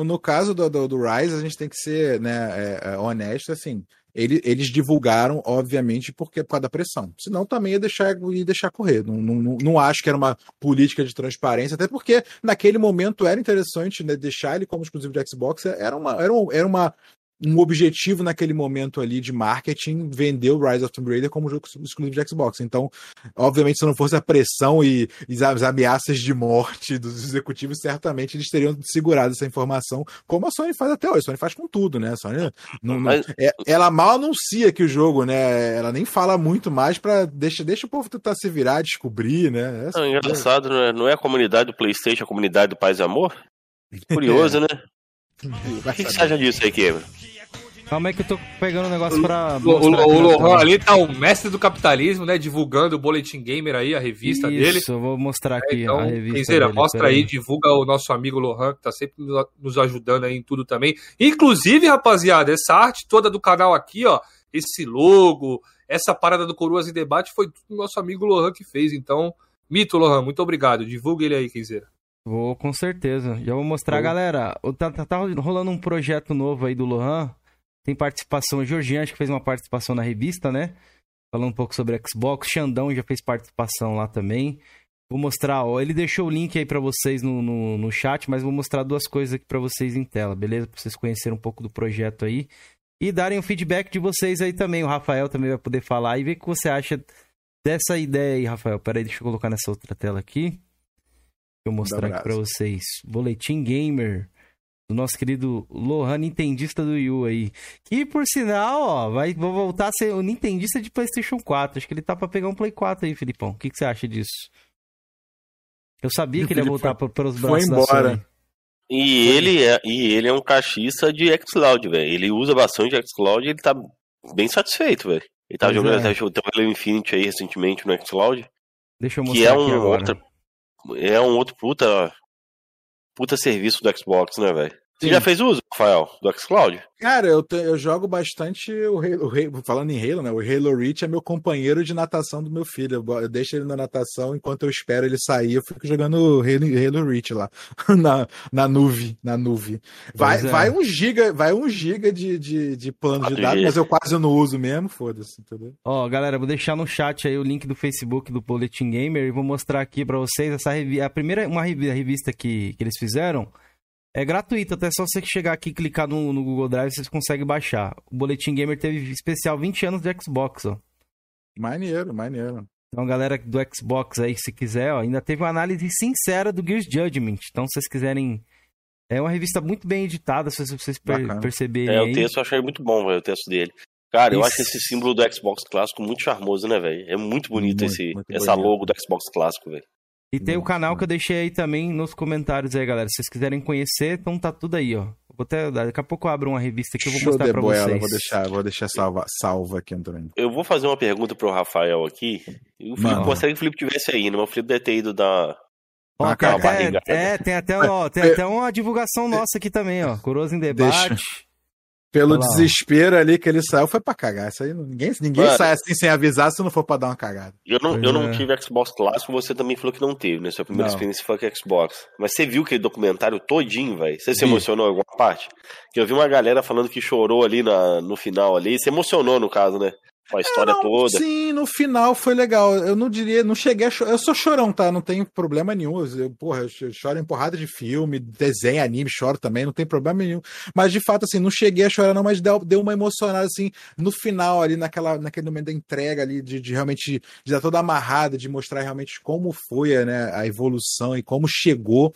S3: no caso do, do, do Rise, a gente tem que ser né, é, é, honesto, assim. Ele, eles divulgaram, obviamente, porque por causa da pressão. Senão também ia deixar, ia deixar correr. Não, não, não, não acho que era uma política de transparência, até porque naquele momento era interessante né, deixar ele como exclusivo de Xbox. Era uma, era um, era uma, um objetivo naquele momento ali de marketing vender o Rise of Tomb Raider como jogo exclusivo de Xbox. Então, obviamente, se não fosse a pressão e, e as ameaças de morte dos executivos, certamente eles teriam segurado essa informação, como a Sony faz até hoje. A Sony faz com tudo, né? A Sony não, não- é- ela mal anuncia que o jogo, né? Ela nem fala muito mais para deixa, deixa o povo tentar se virar, descobrir, né? Essa-
S4: Não, engraçado, não é, não é a comunidade do PlayStation, a comunidade do Paz e Amor? Curioso, né? O que, que você acha disso aí, Kevin?
S1: Calma aí que eu tô pegando um negócio pra.
S2: O, Lohan ali tá o mestre do capitalismo, né? Divulgando o Boletim Gamer aí, a revista dele.
S1: Isso, eu vou mostrar aqui
S2: Então,
S1: a revista.
S2: Kenzeira,
S1: dele,
S2: mostra
S1: pera
S2: aí, divulga o nosso amigo Lohan, que tá sempre nos- ajudando aí em tudo também. Inclusive, rapaziada, essa arte toda do canal aqui, ó, esse logo, essa parada do Coroas em Debate foi tudo o nosso amigo Lohan que fez. Então, mito, Lohan, muito obrigado. Divulga ele aí, Kenzeira.
S1: Vou, com certeza. Já vou mostrar,
S2: Vou.
S1: galera. o- Tá, tá, tá rolando um projeto novo aí do Lohan. Tem participação. O Georgian, acho que fez uma participação na revista, né? Falando um pouco sobre Xbox. Xandão já fez participação lá também. Vou mostrar, ó. Ele deixou o link aí pra vocês no, no, no chat, mas vou mostrar duas coisas aqui pra vocês em tela, beleza? Pra vocês conhecerem um pouco do projeto aí. E darem o feedback de vocês aí também. O Rafael também vai poder falar e ver o que você acha dessa ideia aí, Rafael. Pera aí, deixa eu colocar nessa outra tela aqui. Deixa eu mostrar aqui pra vocês. Boletim Gamer. Do nosso querido Lohan, Nintendista do Yu aí. Que, por sinal, ó, vai vou voltar a ser o Nintendista de PlayStation 4. Acho que ele tá pra pegar um Play 4 aí, Filipão. O que, que você acha disso? Eu sabia
S3: O
S1: que ele ia voltar
S3: foi-
S1: pelos
S3: foi
S1: braços da
S3: embora.
S1: Sony.
S4: E ele é, e ele é um cachista de xCloud, velho. Ele usa bastante xCloud e ele tá bem satisfeito, velho. Ele tá
S1: Pois
S4: jogando
S1: é.
S4: até o Halo Infinite aí recentemente no xCloud,
S1: Deixa eu
S4: que
S1: mostrar
S4: é
S1: aqui
S4: um
S1: agora.
S4: outro é um outro puta puta serviço do Xbox, né, velho? Você já fez uso, Rafael, do xCloud?
S3: Cara, eu, te- eu jogo bastante o Halo, o Halo- falando em Halo, né? O Halo Reach é meu companheiro de natação do meu filho. Eu, eu deixo ele na natação enquanto eu espero ele sair. Eu fico jogando o Halo, Halo Reach lá na, na nuvem, na nuvem. Vai,
S1: é.
S3: vai um giga, vai um giga de, de, de plano de dados, mas eu quase não uso mesmo, foda-se, entendeu?
S1: Ó, galera, vou deixar no chat aí o link do Facebook do Boletim Gamer e vou mostrar aqui pra vocês essa. A primeira uma revi- revista que, que eles fizeram é gratuita, até só você chegar aqui e clicar no, no Google Drive vocês conseguem baixar. O Boletim Gamer teve especial 20 anos de Xbox, ó.
S3: Maneiro, maneiro.
S1: Então, galera do Xbox aí, se quiser, ó, ainda teve uma análise sincera do Gears Judgment. Então, se vocês quiserem. É uma revista muito bem editada, se vocês per- perceberem.
S4: É,
S1: aí.
S4: o texto eu achei muito bom, velho, o texto dele. Cara, eu
S1: Isso.
S4: acho esse símbolo do Xbox clássico muito charmoso, né, velho? É muito bonito
S3: Muito,
S4: esse,
S3: muito
S4: essa
S3: bonito.
S4: logo do Xbox clássico, velho.
S1: E tem o
S3: Nossa,
S1: canal
S3: mano.
S1: que eu deixei aí também nos comentários aí, galera. Se vocês quiserem conhecer, então tá tudo aí, ó. Vou até, daqui a pouco eu abro uma revista que eu vou
S3: Show
S1: mostrar pra
S3: boela,
S1: vocês.
S3: vou deixar, vou deixar salva, salva aqui também.
S4: Eu vou fazer uma pergunta pro Rafael aqui. E o Felipe gostaria que o Felipe tivesse aí, né? Mas o Felipe deve ter ido dar.
S1: Ó,
S3: Ah,
S1: tem até, é, tem até, ó, tem
S3: É.
S1: até uma divulgação nossa aqui também, ó. Coroas em debate.
S3: Pelo
S1: Olha lá, ó.
S3: desespero ali que ele saiu, foi pra cagar. Isso aí, não- ninguém ninguém
S4: Mano.
S3: sai assim sem avisar se não for pra dar uma cagada.
S4: Eu não,
S1: Pois
S4: eu não
S1: é.
S4: tive Xbox clássico, você também falou que não teve, né? Sua primeira
S3: Não.
S4: experiência foi com Xbox. Mas você viu aquele documentário todinho, velho? Você se emocionou em alguma parte? Que eu vi uma galera falando que chorou ali na, no final ali. Se emocionou, no caso, né? A história
S3: Não,
S4: toda.
S3: Sim, no final foi legal. Eu não diria, não cheguei a chorar. Eu sou chorão, tá? Não tenho problema nenhum. Eu, porra, eu cho- choro em porrada de filme, desenho, anime, choro também, não tem problema nenhum. Mas de fato, assim, não cheguei a chorar, não, mas deu, deu uma emocionada, assim, no final, ali, naquela, naquele momento da entrega ali, de, de realmente de dar toda amarrada, de mostrar realmente como foi né, a evolução e como chegou.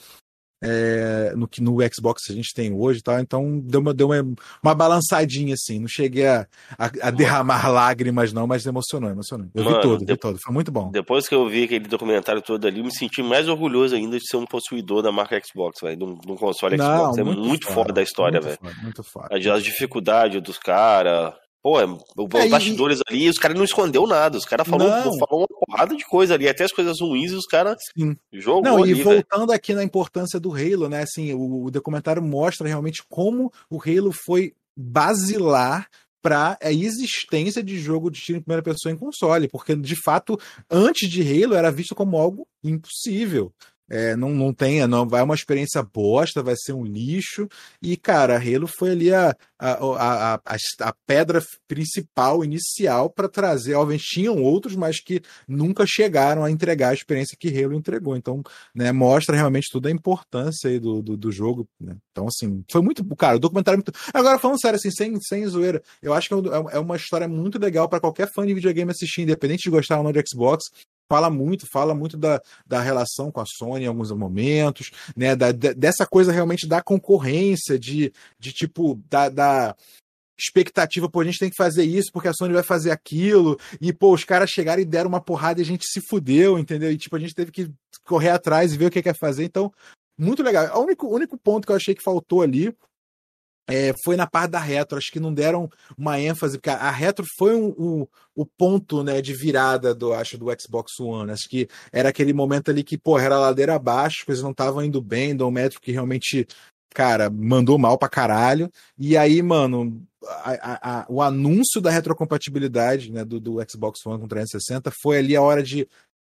S3: É, no que no Xbox a gente tem hoje e tal, então deu uma, deu uma, uma balançadinha assim, não cheguei a, a, a derramar lágrimas, não, mas emocionou, emocionou. Eu
S4: Mano,
S3: vi todo, vi
S4: de-
S3: todo. Foi muito bom.
S4: Depois que eu vi aquele documentário todo ali, eu me senti mais orgulhoso ainda de ser um possuidor da marca Xbox, velho. De um de um console Xbox. É muito, foda da história, velho.
S3: Muito muito
S4: as dificuldades dos caras. Pô, é, os
S3: É, e-
S4: bastidores ali, os caras não escondeu nada. Os caras falou, falou uma porrada de coisa ali, até as coisas ruins, e os caras jogou
S3: Não, e
S4: ali, velho.
S3: voltando aqui na importância do Halo, né? Assim, o, o documentário mostra realmente como o Halo foi basilar para a existência de jogo de tiro em primeira pessoa em console, porque de fato, antes de Halo era visto como algo impossível. É, não, não tem, não vai uma experiência bosta, vai ser um lixo. E, cara, Halo foi ali a, a, a, a, a pedra principal, inicial, para trazer. Obviamente, tinham outros, mas que nunca chegaram a entregar a experiência que Halo entregou. Então, né, mostra realmente toda a importância aí do, do, do jogo. né? Então, assim, foi muito. Cara, o documentário é muito. Agora, falando sério, assim, sem, sem zoeira, eu acho que é um- é uma história muito legal para qualquer fã de videogame assistir, independente de gostar ou não de Xbox. Fala muito, fala muito da, da relação com a Sony em alguns momentos, né? Da, de- dessa coisa realmente da concorrência, de, de tipo, da, da expectativa, pô, a gente tem que fazer isso porque a Sony vai fazer aquilo, e pô, os caras chegaram e deram uma porrada e a gente se fudeu, entendeu? E tipo, a gente teve que correr atrás e ver o que quer fazer, então, muito legal. O único, único ponto que eu achei que faltou ali é, foi na parte da retro, acho que não deram uma ênfase, porque a, retro foi um, um- o ponto né, de virada do, acho, do Xbox One. Acho que era aquele momento ali que, pô, era ladeira abaixo, as coisas não estavam indo bem, Dom Metro que realmente, cara, mandou mal pra caralho. E aí, mano, a- a- o anúncio da retrocompatibilidade né, do, do Xbox One com 360 foi ali a hora de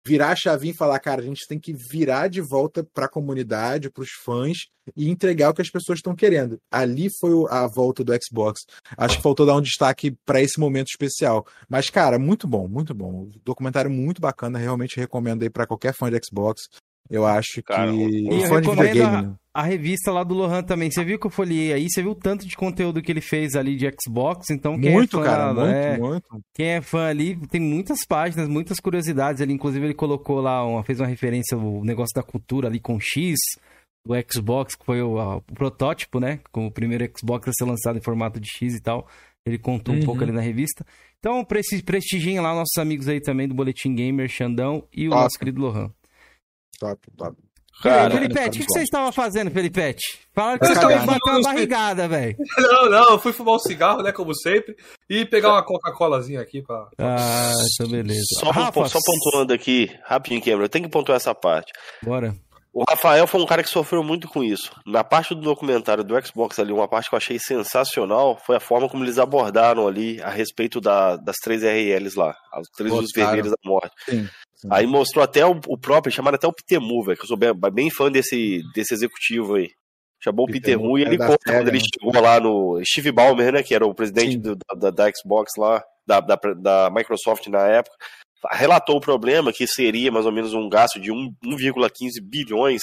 S3: virar a chavinha e falar, cara, a gente tem que virar de volta para a comunidade, para os fãs e entregar o que as pessoas estão querendo. Ali foi a volta do Xbox. Acho que faltou dar um destaque para esse momento especial. Mas, cara, muito bom, muito bom. Documentário muito bacana, realmente recomendo aí para qualquer fã de Xbox. Eu acho
S4: Cara,
S3: que.
S1: eu
S3: fã de videogame, né?
S1: A revista lá do Lohan também. Você viu que eu folhei aí? Você viu o tanto de conteúdo que ele fez ali de Xbox? Então, quem
S3: Muito,
S1: é fã,
S3: cara, muito,
S1: é,
S3: muito.
S1: Quem é fã ali, tem muitas páginas, muitas curiosidades ali. Inclusive, ele colocou lá, uma, fez uma referência ao negócio da cultura ali com X, do Xbox, que foi o, a- o protótipo, né? Com o primeiro Xbox a ser lançado em formato de X e tal. Ele contou um
S3: Uhum.
S1: pouco ali na revista. Então, presti- prestigiem lá nossos amigos aí também do Boletim Gamer, Xandão e o
S3: Top.
S1: nosso querido Lohan.
S3: Top, top.
S4: Cara,
S1: Felipete, o que, que você estava fazendo, Felipete? Fala que
S2: Eu
S1: você
S2: estava
S1: batendo uma barrigada, velho.
S2: Não, não, eu fui fumar um cigarro, né, como sempre, e pegar uma Coca-Colazinha aqui pra.
S1: Ah, então beleza.
S4: Só,
S1: Rafa,
S4: só pontuando aqui, rapidinho, Cameron, eu tenho que pontuar essa parte.
S1: Bora.
S4: O Rafael foi um cara que sofreu muito com isso. Na parte do documentário do Xbox ali, uma parte que eu achei sensacional foi a forma como eles abordaram ali a respeito da, das três RLs lá, as três luzes vermelhas da morte. Sim, sim. Aí mostrou até o, o próprio, chamaram até o Pitemu, velho, que eu sou bem, bem, fã desse, desse executivo aí. Chamou o Pitemu e ele é conta quando ele né? chegou lá no Steve Ballmer, né, que era o presidente do, da, da, Xbox lá, da, da, da Microsoft na época relatou o problema, que seria mais ou menos um gasto de 1,15 bilhões.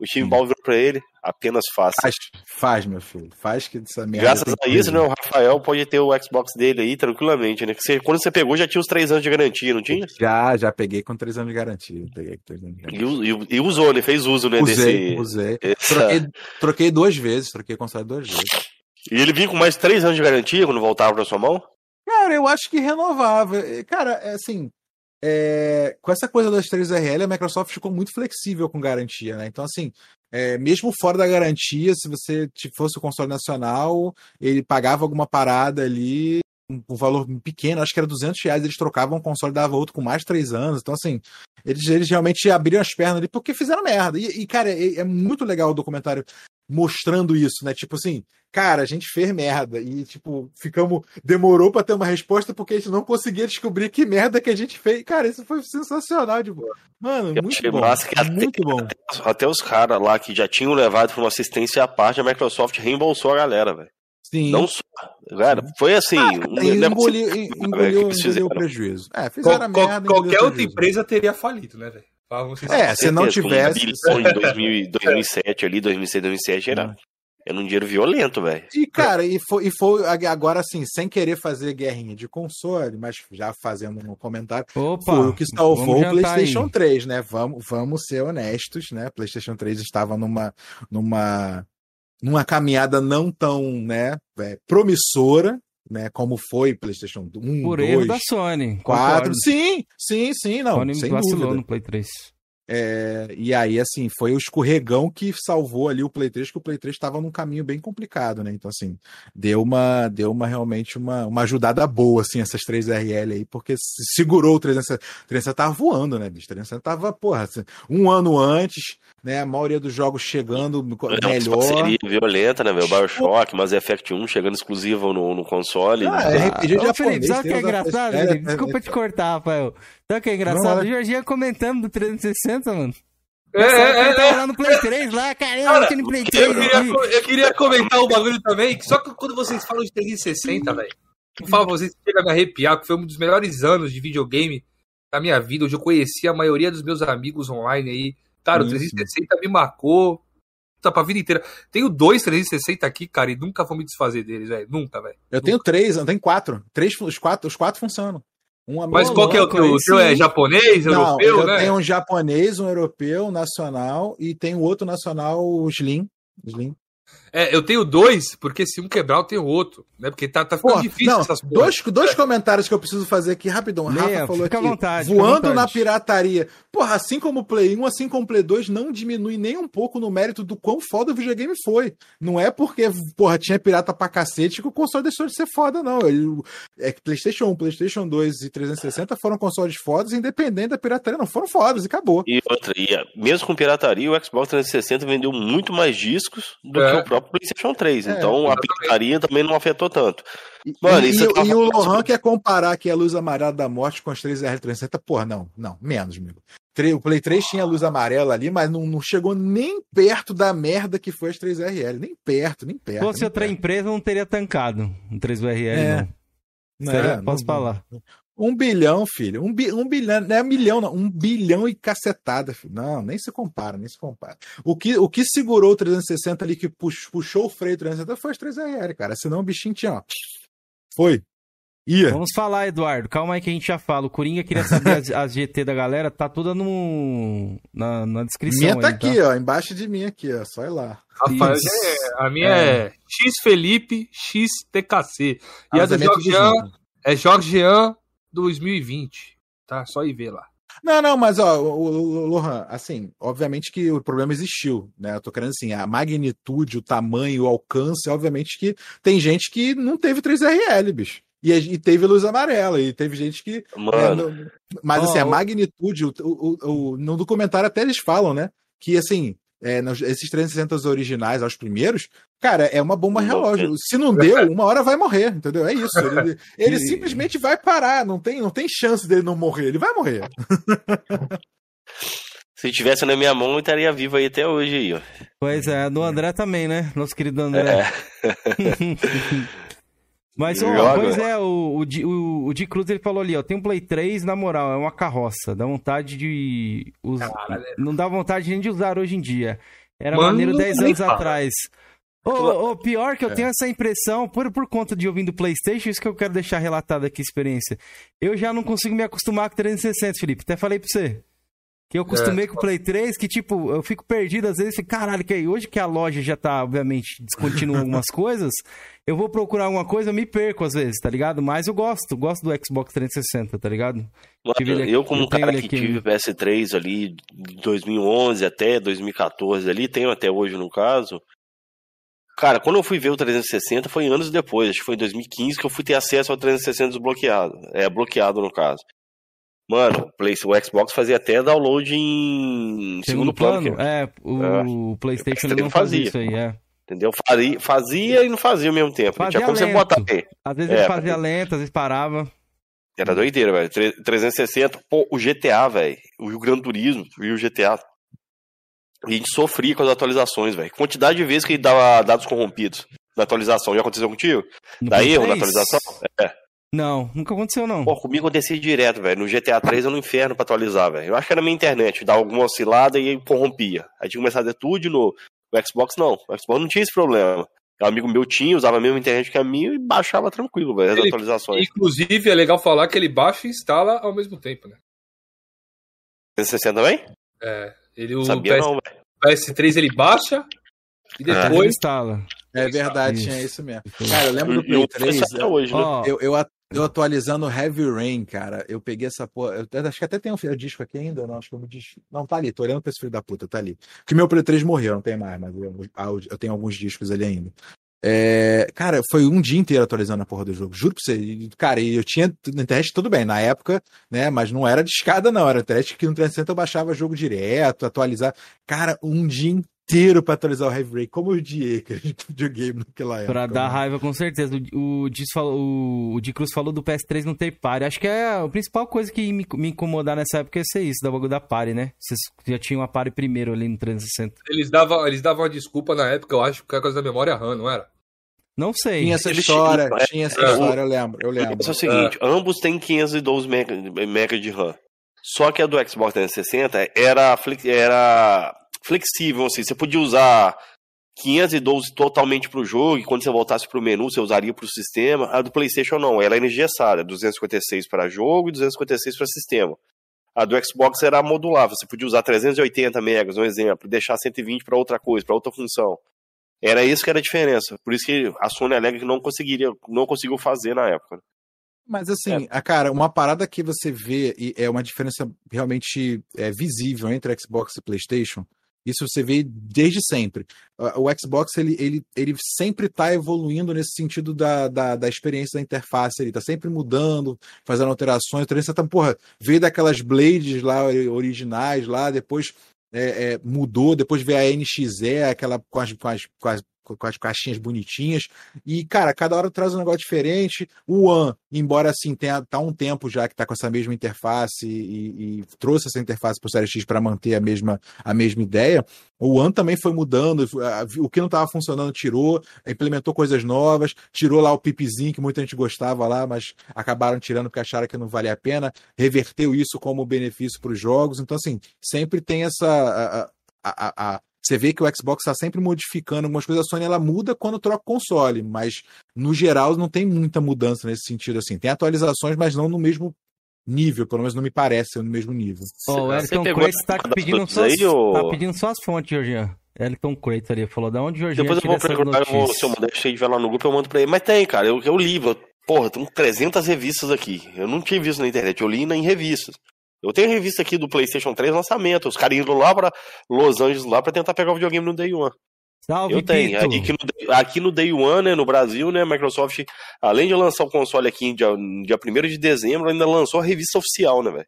S4: O time hum. Ball virou pra ele, apenas faça.
S3: Faz, faz, meu filho. Faz que essa merda.
S4: Graças a isso, né? O Rafael pode ter o Xbox dele aí tranquilamente, né? Que você, quando você pegou já tinha os 3 anos de garantia, não tinha?
S3: Já, já peguei com 3 anos de garantia. Peguei com 3 anos de garantia.
S4: E, e, e, usou, né? Fez uso, né?
S3: Usei, desse... usei. Essa... Troquei, troquei duas vezes, troquei console duas vezes.
S4: E ele vinha com mais 3 anos de garantia quando voltava pra sua mão?
S3: Cara, eu acho que renovava. Cara, é assim, é, com essa coisa das 3RL, a Microsoft ficou muito flexível com garantia, né? Então, assim, é, mesmo fora da garantia, se você fosse o console nacional, ele pagava alguma parada ali, um, um, valor pequeno, acho que era 200 reais, eles trocavam um console e dava outro com mais de 3 anos. Então, assim, eles, eles realmente abriram as pernas ali porque fizeram merda. E, e cara, é, é, muito legal o documentário mostrando isso, né? Tipo assim, cara, a gente fez merda e tipo, ficamos demorou para ter uma resposta porque a gente não conseguia descobrir que merda que a gente fez. Cara, isso foi sensacional de boa. Mano, eu muito bom.
S4: Que muito até, bom. Até, até os caras lá que já tinham levado para uma assistência à parte, a Microsoft reembolsou a galera, velho. Sim. Não só. Cara, foi assim. Ah, um
S3: engoliu, engoliu, engoliu o prejuízo. É, fizeram
S2: Qual, merda, qualquer outra empresa teria falido, né, velho?
S3: É, se não tivesse.
S4: Um em 2007 ali, 2006, 2007 era. Era um dinheiro violento, velho.
S3: E, cara, e foi, e foi agora assim, sem querer fazer guerrinha de console, mas já fazendo um comentário, Opa, foi o que salvou o PlayStation aí. 3, né? Vamos, vamos ser honestos, né? PlayStation 3 estava numa, numa, numa caminhada não tão, né, é, promissora, né, como foi PlayStation 1,
S1: Por 2, erro da Sony.
S3: 4. Concordo. Sim, sim, sim, não, Sony sem vacilou dúvida.
S1: no Play 3.
S3: É, e aí, assim, foi o escorregão que salvou ali o Play 3, que o Play 3 estava num caminho bem complicado, né? Então, assim, deu uma, deu uma realmente uma, uma ajudada boa, assim, essas três RL aí, porque segurou o 360. O 360 tava voando, né, bicho? O 360 tava, porra, assim, um ano antes, né? A maioria dos jogos chegando é, melhor.
S4: Seria violenta, né, meu? Bioshock, Mass Effect 1 chegando exclusivo no, no console. Ah,
S1: né? RPG ah, japonês. Sabe o que é engraçado? É, Desculpa é, te cortar, Rafael. Sabe o que é engraçado? o Jorginho comentando do 360, mano. É, é, é, tava lá no Play 3, lá, caramba, aqui no Play 3.
S2: Eu queria, eu queria comentar um bagulho também, que só que quando vocês falam de 360, velho, eu falo pra vocês, chega a me arrepiar, porque foi um dos melhores anos de videogame da minha vida, onde eu conheci a maioria dos meus amigos online aí. Cara, o 360 me marcou tá pra vida inteira. Tenho dois 360 aqui, cara, e nunca vou me desfazer deles, velho. Nunca, velho.
S3: Eu
S2: nunca.
S3: tenho três, eu tenho quatro. Três, os quatro, os quatro funcionam.
S2: Um Mas qual que é o teu? O teu é japonês, Não, europeu,
S3: eu
S2: né?
S3: Tenho um japonês, um europeu, nacional, e tem outro nacional, o Slim. Slim.
S2: É, eu tenho dois, porque se um quebrar, eu tenho outro, né? Porque tá, tá ficando Pô, difícil
S3: não, essas dois, dois é. comentários que eu preciso fazer aqui rapidão. Leia, Rafa falou aqui,
S1: vontade,
S3: voando na pirataria. Porra, assim como o Play 1, assim como o Play 2, não diminui nem um pouco no mérito do quão foda o videogame foi. Não é porque, porra, tinha pirata pra cacete que o console deixou de ser foda, não. Ele, é que PlayStation 1, PlayStation 2 e 360 foram consoles fodas, independente da pirataria, não foram fodas e acabou.
S4: E outra, e mesmo com pirataria, o Xbox 360 vendeu muito mais discos do é. que o próprio PlayStation 3. É, então a pirataria também não afetou tanto.
S3: Mano, e, e, tá e o Lohan quer comparar aqui a luz amarela da morte com as 3 R360. Porra, não, não, menos, amigo. O Play 3 tinha luz amarela ali, mas não, não chegou nem perto da merda que foi as 3RL. Nem perto, nem perto. Se
S1: fosse outra perto. empresa, não teria tancado um 3RL, é. não. Não, é, posso não, falar.
S3: Um bilhão, filho. Um, bi, um bilhão, não é milhão, não. Um bilhão e cacetada, filho. Não, nem se compara, nem se compara. O que, o que segurou o 360 ali, que puxou, puxou o freio 360 foi as 3RL, cara. Senão o bichinho tinha, ó. Foi.
S1: Ia. Vamos falar, Eduardo. Calma aí que a gente já fala. O Coringa queria saber as, as GT da galera. Tá toda no, na, na descrição.
S3: Minha tá
S1: aí,
S3: aqui, tá? ó. Embaixo de mim aqui, ó. Só ir lá.
S2: Rapaz, é, a minha é. é X Felipe XTKC. E a, a do Jorge Jean é Jorge Jean 2020, tá? Só ir ver lá.
S3: Não, não, mas ó, o, o, Lohan, assim, obviamente que o problema existiu, né? Eu tô querendo assim, a magnitude, o tamanho, o alcance, obviamente que tem gente que não teve 3RL, bicho. E, e teve luz amarela, e teve gente que. Né, mas assim, a magnitude, o, o, o, no documentário até eles falam, né? que assim, é, nos- esses 360 originais, aos primeiros, cara, é uma bomba relógio. Se não deu, uma hora vai morrer, entendeu? É isso. Ele, ele
S1: E-
S3: simplesmente vai parar, não tem, não tem chance dele não morrer, ele vai morrer.
S4: Se tivesse na minha mão, eu estaria vivo aí até hoje aí, ó.
S1: Pois é, do André também, né? Nosso querido André.
S4: É.
S1: Mas, ó,
S4: Joga.
S1: pois é, o, o, o, o Di Cruz ele falou ali, ó, tem um Play 3, na moral, é uma carroça. Dá vontade de. us- Não dá vontade nem de usar hoje em dia. Era
S2: Mano,
S1: maneiro 10
S2: nem
S1: anos
S2: fala.
S1: atrás. Ô, ô, pior que eu tenho essa impressão, por, por conta de ouvindo PlayStation, isso que eu quero deixar relatado aqui a experiência. Eu já não consigo me acostumar com 360, Felipe. Até falei pra você. Que eu acostumei com o Play 3, que tipo, eu fico perdido às vezes, fico, caralho, que aí, hoje que a loja já tá, obviamente, descontinuando algumas coisas, eu vou procurar alguma coisa, eu me perco às vezes, tá ligado? Mas eu gosto, gosto do Xbox 360, tá ligado?
S4: Mano,
S1: Tive aqui-
S4: eu, como
S1: eu
S4: um cara que
S1: aqui
S4: tive PS3 ali de 2011 até 2014 ali, tenho até hoje no caso. Cara, quando eu fui ver o 360 foi anos depois, acho que foi em 2015 que eu fui ter acesso ao 360 desbloqueado. É, bloqueado no caso. Mano, o Play- o Xbox fazia até download em segundo, plano, que-
S1: É, o, o PlayStation ele não
S4: Fazia.
S1: fazia isso aí, é.
S4: entendeu? Fazia, fazia e não fazia ao mesmo tempo.
S1: Fazia
S4: Tinha como você
S1: lento.
S4: botar aí.
S1: Às vezes
S4: É,
S1: ele fazia lento, às vezes parava.
S4: Era doideira, velho. Tre- 360, pô, o GTA, velho. O Gran Turismo e o GTA. A gente sofria com as atualizações, velho. Quantidade de vezes que ele dava dados corrompidos na atualização. Já aconteceu contigo?
S1: No
S4: Dá
S1: Play
S4: erro na
S1: 3?
S4: atualização? É.
S1: Não, nunca aconteceu não.
S4: Pô, comigo acontecia direto, velho. No GTA 3 eu no inferno pra atualizar, velho. Eu acho que era minha internet, dava alguma oscilada e corrompia. Aí tinha que começar a fazer tudo de novo. O Xbox não. O Xbox não tinha esse problema. Um amigo meu tinha, usava a mesma internet que a minha e baixava tranquilo, velho, as
S2: Ele-
S4: atualizações.
S2: Inclusive, é legal falar que ele baixa e instala ao mesmo tempo, né?
S4: 360 também?
S2: É, ele, o
S4: Sabia
S2: PS,
S4: não, velho.
S2: PS3 ele baixa e
S1: Depois
S2: depois
S1: instala.
S3: É verdade,
S1: Isso.
S3: tinha isso mesmo. Cara, eu lembro do Play
S4: eu
S3: 3.
S4: faço até hoje, né?
S3: Eu, eu, eu atualizando Heavy Rain, cara, eu peguei essa porra. Eu acho que até tem um disco aqui ainda, não, acho que eu me. Não, tá ali, tô olhando pra esse filho da puta, tá ali. Porque meu Play 3 morreu, não tem mais, mas eu, eu tenho alguns discos ali ainda. É, cara, foi um dia inteiro atualizando a porra do jogo. Juro pra você. Cara, eu tinha na internet tudo bem, na época, né? Mas não era de escada, não. Era internet que no 360 eu baixava jogo direto, atualizar. Cara, um dia inteiro pra atualizar o Heavy Rain. Como eu odiei aquele videogame naquela época.
S1: Pra dar
S3: mano.
S1: raiva, com certeza. O, o, Diz falou, o, o Di Cruz falou do PS3 não ter pare. Acho que é a principal coisa que me, me incomodar nessa época ia ser isso, da bagulho da pare, né? Vocês já tinham a pare primeiro ali no 360.
S2: eles davam, eles davam uma desculpa na época, eu acho, que era coisa da memória RAM, não era?
S1: Não sei.
S3: Tinha essa história,
S4: é,
S3: tinha essa
S2: é,
S3: história, eu lembro, eu
S4: O
S3: lembro.
S4: é o seguinte, ambos têm 512 mega, mega de RAM. Só que a do Xbox 360 era, era flexível, assim, você podia usar 512 totalmente pro jogo, e quando você voltasse pro menu, você usaria pro sistema. A do PlayStation não, ela era engessada, 256 para jogo e 256 para sistema. A do Xbox era modulável, você podia usar 380 megas, um exemplo, e deixar 120 para outra coisa, para outra função. Era isso que era a diferença. Por isso que a Sony alega que não conseguiria, não conseguiu fazer na época.
S3: Mas assim, a cara, uma parada que você vê e é uma diferença realmente é, visível entre Xbox e PlayStation. Isso você vê desde sempre. Ah, O Xbox ele, ele, ele sempre está evoluindo nesse sentido da, da, da experiência da interface. Ele está sempre mudando, fazendo alterações. Tá, porra, veio daquelas blades lá originais lá, depois é, é, mudou, depois veio a NXE, aquela com as, com as, com as com as caixinhas bonitinhas. E, cara, cada hora traz um negócio diferente. O One, embora assim, tenha tá um tempo já que tá com essa mesma interface e, e trouxe essa interface para o Série X para manter a mesma, a mesma ideia, o One também foi mudando. O que não estava funcionando, tirou, implementou coisas novas, tirou lá o pipizinho que muita gente gostava lá, mas acabaram tirando porque acharam que não valia a pena, reverteu isso como benefício para os jogos. Então, assim, sempre tem essa. a, a, a você vê que o Xbox está sempre modificando algumas coisas. A Sony ela muda quando troca o console, mas no geral não tem muita mudança nesse sentido. assim. Tem atualizações, mas não no mesmo nível, pelo menos não me parece no mesmo nível.
S1: Ó, o Elton Crates tá
S4: essa
S1: pedindo, suas,
S4: aí, ou-
S1: tá pedindo suas fontes, Georgian. Elton Crates ali falou, da onde Georgian
S4: Depois eu vou procurar, eu se o Modeste tiver lá no grupo, eu mando pra ele. Mas tem, cara, eu, eu li, eu- porra, tem 300 revistas aqui. Eu não tinha visto na internet, eu li na- em revistas. Eu tenho revista aqui do PlayStation 3 lançamento, os caras indo lá pra Los Angeles lá pra tentar pegar o videogame no Day One.
S1: Salve,
S4: eu tenho.
S1: Pito.
S4: Aqui no, Day- aqui no Day One, né, no Brasil, né, a Microsoft, além de lançar o console aqui em dia, dia 1 de dezembro, ainda lançou a revista oficial, né, velho?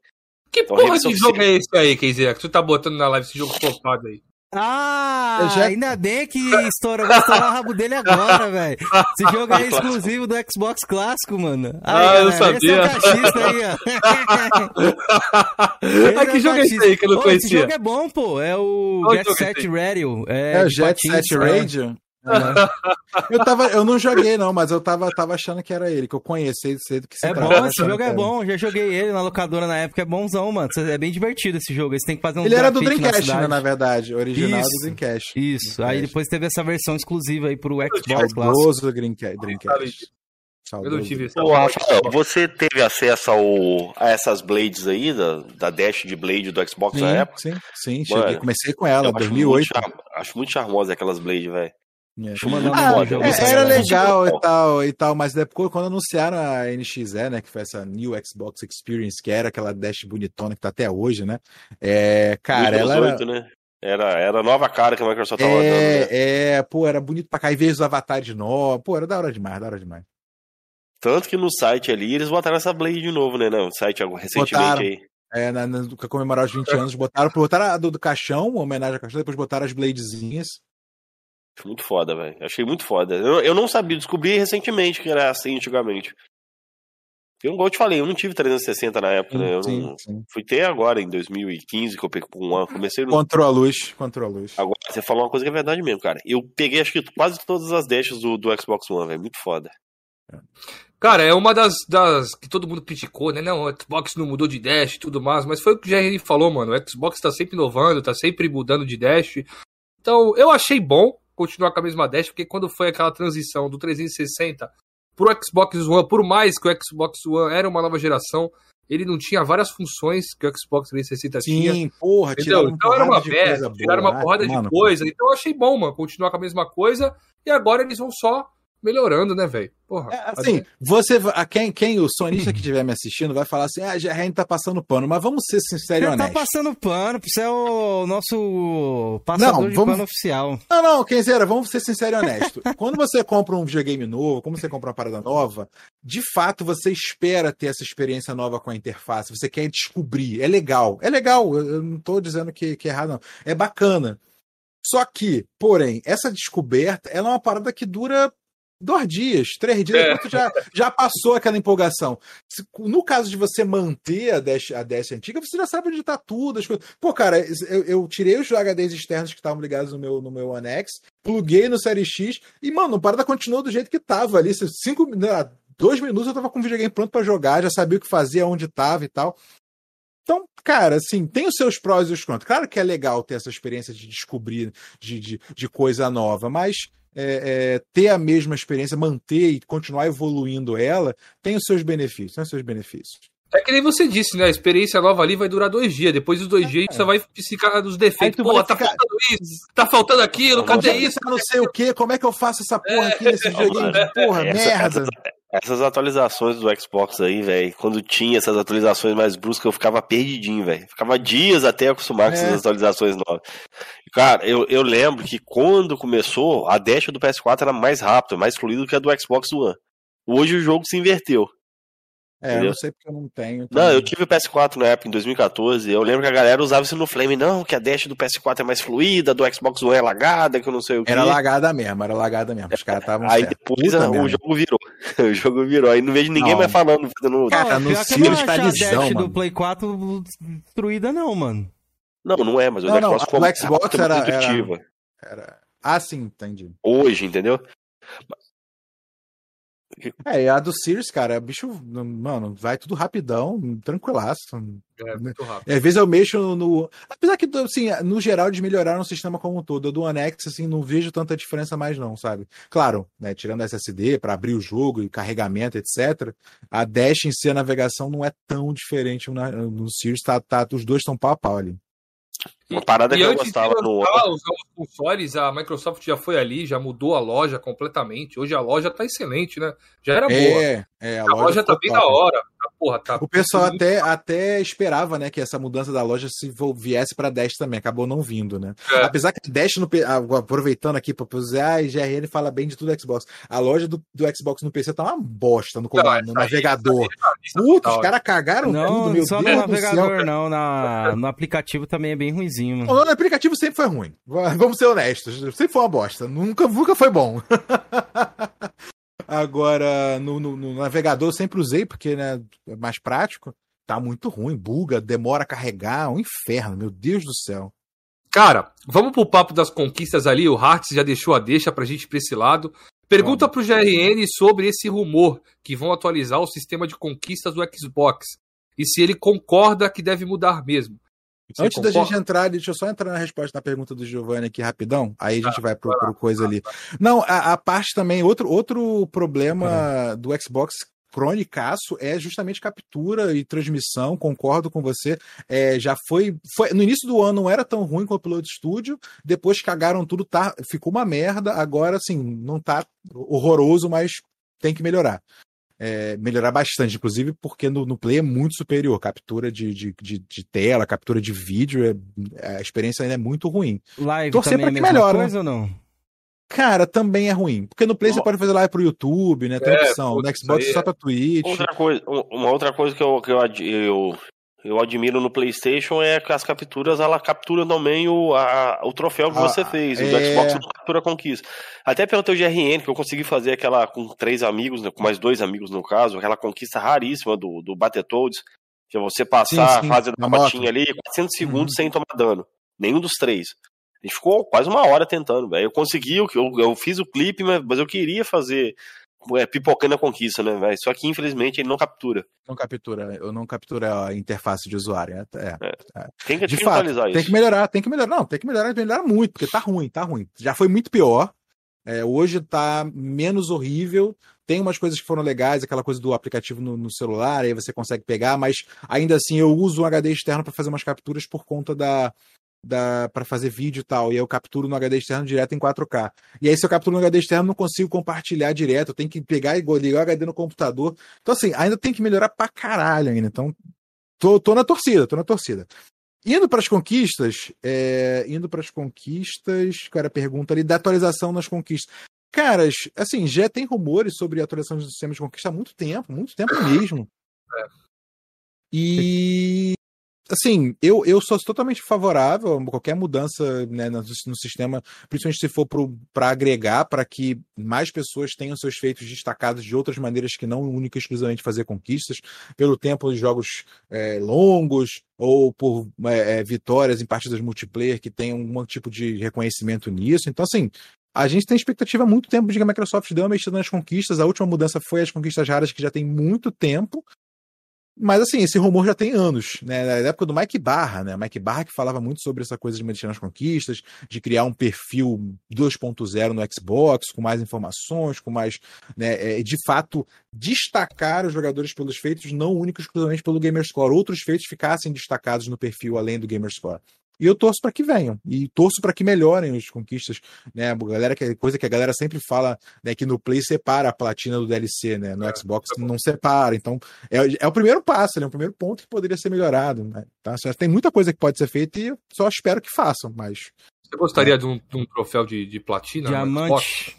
S2: Que porra de jogo é esse aí, Keizé? Que tu tá botando na live esse jogo flopado aí?
S1: Ah, já... ainda bem que estourou, vai estourar o rabo dele agora, velho. Esse jogo é exclusivo do Xbox clássico, mano.
S2: Aí, ah, eu sabia. Esse é aí, ó. ah, que é jogo é esse aí que eu não conhecia? Esse
S1: jogo é bom, pô. É o Qual Jet Set Radio.
S3: É, é o Jet Set Radio? eu, tava, eu não joguei, não, mas eu tava, tava achando que era ele, que eu conheci cedo que
S1: você É bom, esse jogo é bom. Já joguei ele na locadora na época, é bonzão, mano. É bem divertido esse jogo. Você tem que fazer um
S3: Ele era do Dreamcast, na, né, na verdade, original
S1: isso,
S3: do Dreamcast.
S1: Isso. Dreamcast. Aí depois teve essa versão exclusiva aí pro Xbox
S3: Clássico. do Dreamcast. Dreamcast.
S4: Eu não tive essa Ô, Rafael, você teve acesso ao, a essas blades aí, da, da Dash de Blade do Xbox
S3: sim,
S4: na época?
S3: Sim, sim, cheguei, comecei com ela, 2008.
S4: Acho muito, acho muito charmosa aquelas blades, velho.
S3: É. Ah, é, era legal e tal, e tal, mas depois, quando anunciaram a NXE, né, que foi essa New Xbox Experience, que era aquela dash bonitona que tá até hoje, né? É, cara, ela 8, era...
S4: né? Era, era a nova cara que a Microsoft
S3: tava é, dando, né? É, pô, era bonito pra cá, e veio os avatares novos, pô, era da hora demais, da hora demais.
S4: Tanto que no site ali eles botaram essa Blade de novo, né? No site recentemente
S3: botaram,
S4: aí.
S3: É, na, na, comemorar os 20 anos, botaram, botaram a do, do caixão, uma homenagem ao caixão, depois botaram as bladezinhas.
S4: Muito foda, velho. Achei muito foda. Eu, eu não sabia, descobri recentemente que era assim antigamente. Eu, igual eu te falei, eu não tive 360 na época, sim, né? Eu sim, não... sim. Fui ter agora, em 2015, que eu peguei um ano. Comecei no...
S3: Control a luz, control a luz.
S4: Agora, você falou uma coisa que é verdade mesmo, cara. Eu peguei, acho que quase todas as dashes do, do Xbox One, velho. Muito foda.
S2: Cara, é uma das, das que todo mundo criticou, né? Não, o Xbox não mudou de dash e tudo mais, mas foi o que o Jerry falou, mano. O Xbox tá sempre inovando, tá sempre mudando de dash. Então, eu achei bom, continuar com a mesma dash, porque quando foi aquela transição do 360 pro Xbox One, por mais que o Xbox One era uma nova geração, ele não tinha várias funções que o Xbox 360 Sim, tinha. Sim,
S3: porra,
S2: entendeu? Então era uma merda, tiraram uma porrada de coisa. Então eu achei bom, mano, continuar com a mesma coisa. E agora eles vão só melhorando, né, velho? Porra.
S3: É, assim, você, a quem, quem o sonista que estiver me assistindo vai falar assim: ah, a gente tá passando pano, mas vamos ser sinceros e honestos.
S1: tá passando pano, você é o nosso passador não, de vamos... pano oficial.
S3: Não, não, Kenzeira, vamos ser sinceros e honestos. Quando você compra um videogame novo, como você compra uma parada nova, de fato você espera ter essa experiência nova com a interface, você quer descobrir. É legal, é legal, eu não tô dizendo que, que é errado, não. É bacana. Só que, porém, essa descoberta ela é uma parada que dura dois dias, três dias, é. já, já passou aquela empolgação. No caso de você manter a Dash, a Dash antiga, você já sabe onde está tudo. As coisas. Pô, cara, eu, eu, tirei os HDs externos que estavam ligados no meu, no meu One X, pluguei no Série X e, mano, o parada continuou do jeito que tava ali. Cinco, dois minutos eu tava com o videogame pronto para jogar, já sabia o que fazia, onde tava e tal. Então, cara, assim, tem os seus prós e os contras. Claro que é legal ter essa experiência de descobrir de, de, de coisa nova, mas é, é, ter a mesma experiência, manter e continuar evoluindo ela, tem os seus benefícios, tem os seus benefícios.
S2: É que nem você disse, né? A experiência nova ali vai durar dois dias. Depois dos dois é. dias, a gente só vai ficar dos defeitos. Pô, tá ficar... faltando isso, tá faltando aquilo, cadê isso?
S3: Não sei o que, como é que eu faço essa porra aqui nesse videogame? Porra, essa, merda. Essa,
S4: essas atualizações do Xbox aí, velho, quando tinha essas atualizações mais bruscas, eu ficava perdidinho, velho. Ficava dias até acostumar com é. essas atualizações novas. Cara, eu, eu lembro que quando começou, a dash do PS4 era mais rápida, mais fluida que a do Xbox One. Hoje o jogo se inverteu.
S3: É, Entendeu? eu não sei porque eu não tenho.
S4: Também. Não, eu tive o PS4 na época, em 2014. Eu lembro que a galera usava isso no Flame. Não, que a dash do PS4 é mais fluida, do Xbox One é lagada, que eu não sei o que.
S3: Era lagada mesmo, era lagada mesmo. Os caras estavam.
S4: Aí certo. depois a, o jogo virou. o jogo virou. Aí não vejo ninguém não. mais falando.
S1: Fazendo... Cara, no Sirius tá de a dash do Play 4 destruída, não, mano.
S4: Não, não é, mas o
S3: não, Xbox, não, o Xbox era, era, era. Ah, sim, entendi.
S4: Hoje, entendeu?
S3: É, e a do Sirius, cara, bicho, mano, vai tudo rapidão, tranquilaço.
S2: É, muito rápido.
S3: Às vezes eu mexo no. Apesar que, assim, no geral, eles melhoraram o sistema como um todo. Eu do One X, assim, não vejo tanta diferença mais, não, sabe? Claro, né, tirando SSD para abrir o jogo e carregamento, etc. A Dash em si, a navegação não é tão diferente no, no Sirius, tá, tá, os dois estão pau a pau ali.
S4: Uma parada e, que e eu gostava no
S2: os consoles, a Microsoft já foi ali, já mudou a loja completamente. Hoje a loja tá excelente, né? Já era
S3: é,
S2: boa.
S3: É,
S2: a, a loja, loja tá bem da hora. Porra, tá.
S3: O pessoal até, até esperava, né, que essa mudança da loja se viesse pra Dash também, acabou não vindo, né?
S2: É.
S3: Apesar que Dash no aproveitando aqui pra dizer, ah, GRN fala bem de tudo do Xbox. A loja do, do Xbox no PC tá uma bosta no,
S2: Não,
S3: no navegador.
S2: É
S3: Putz,
S2: total.
S3: os caras cagaram tudo,
S1: Não,
S3: meu
S1: só no
S3: Deus céu.
S1: navegador, não. Na, no aplicativo também é bem ruimzinho, mano.
S3: O no aplicativo sempre foi ruim. Vamos ser honestos. Sempre foi uma bosta. Nunca, nunca foi bom. Agora, no, no- no navegador eu sempre usei, porque né, é mais prático. Tá muito ruim, buga, demora a carregar, um inferno, meu Deus do céu.
S2: Cara, vamos pro papo das conquistas ali. O Hartz já deixou a deixa pra gente ir pra esse lado. Pergunta pro GRN sobre esse rumor que vão atualizar o sistema de conquistas do Xbox. E se ele concorda que deve mudar mesmo. Você
S3: Antes da
S2: concorda?
S3: gente entrar, deixa eu só entrar na resposta da pergunta do Giovanni aqui rapidão, aí a gente vai pro, pro coisa ali. Não, a, a parte também, outro, outro problema do Xbox cronicaço é justamente captura e transmissão, concordo com você. É, já foi, foi. No início do ano não era tão ruim com o Upload Studio, depois cagaram tudo, tá, ficou uma merda. Agora, assim, não tá horroroso, mas tem que melhorar. É, melhorar bastante, inclusive porque no, no Play é muito superior. Captura de, de, de, de tela, captura de vídeo, é- a experiência ainda é muito ruim.
S1: Live
S3: Torcer
S1: também é a
S3: pra que
S1: mesma
S3: melhore, né?
S1: coisa ou não?
S3: Cara, também é ruim. Porque no Play você
S4: Ó.
S3: pode fazer live pro YouTube, né? Tem
S2: É,
S3: opção. No Xbox
S2: aí
S3: só
S2: é-
S3: pra Twitch.
S4: Outra coisa, um- uma outra coisa que eu, que eu, eu, eu admiro no PlayStation é que as capturas ela captura também o, a- o troféu que
S3: Ah,
S4: você fez. O
S3: é.
S4: Xbox não captura a conquista. Até pelo teu GRN, que eu consegui fazer aquela com três amigos, né, com mais dois amigos no caso, aquela conquista raríssima do, do Battletoads, que é você passar
S3: Sim,
S4: a
S3: sim,
S4: fase
S3: na
S4: da motinha ali 400 segundos
S3: Uhum.
S4: sem tomar dano. Nenhum dos três. A gente ficou quase uma hora tentando, velho. Eu consegui, eu, eu, fiz o clipe, mas eu queria fazer é, pipocando a conquista, né, velho? Só que infelizmente ele não captura.
S3: Não captura, eu não captura a interface de usuário. É, é.
S4: Tem que,
S3: De fato,
S4: atualizar
S3: tem
S4: isso.
S3: que melhorar, tem que melhorar. Não, tem que melhorar, melhorar muito, porque tá ruim, tá ruim. Já foi muito pior. É, hoje tá menos horrível. Tem umas coisas que foram legais, aquela coisa do aplicativo no, no celular, aí você consegue pegar, mas ainda assim eu uso um HD externo para fazer umas capturas por conta da. Da, para fazer vídeo e tal, e aí eu capturo no HD externo direto em 4K. E aí, se eu capturo no HD externo, não consigo compartilhar direto, eu tenho que pegar e ligar o HD no computador. Então, assim, ainda tem que melhorar pra caralho ainda. Então, tô, tô na torcida, tô na torcida. Indo para as conquistas, é, indo para as conquistas, cara, pergunta ali da atualização nas conquistas. Caras, assim, já tem rumores sobre a atualização do sistema de conquista há muito tempo, muito tempo mesmo. E assim, eu, eu sou totalmente favorável a qualquer mudança né, no, no sistema, principalmente se for para agregar, para que mais pessoas tenham seus feitos destacados de outras maneiras que não única e exclusivamente fazer conquistas, pelo tempo de jogos é, longos ou por é, é, vitórias em partidas multiplayer que tenham algum tipo de reconhecimento nisso. Então, assim, a gente tem expectativa há muito tempo de que a Microsoft dê uma mexida nas conquistas. A última mudança foi as conquistas raras, que já tem muito tempo. Mas assim, esse rumor já tem anos, né? Na época do Mike Barra, né? Mike Barra que falava muito sobre essa coisa de mexer nas conquistas, de criar um perfil 2.0 no Xbox, com mais informações, com mais. Né, é, de fato, destacar os jogadores pelos feitos, não únicos exclusivamente pelo Gamerscore. Outros feitos ficassem destacados no perfil além do Gamerscore. E eu torço para que venham. E torço para que melhorem as conquistas. Né? A galera, que, coisa que a galera sempre fala, né? Que no Play separa a platina do DLC, né? No é, Xbox não separa. Então, é, é o primeiro passo, é o primeiro ponto que poderia ser melhorado. Né? Tá? Tem muita coisa que pode ser feita e eu só espero que façam, mas.
S2: Você gostaria é. de, um, de, um, troféu de, de platina?
S1: Diamante.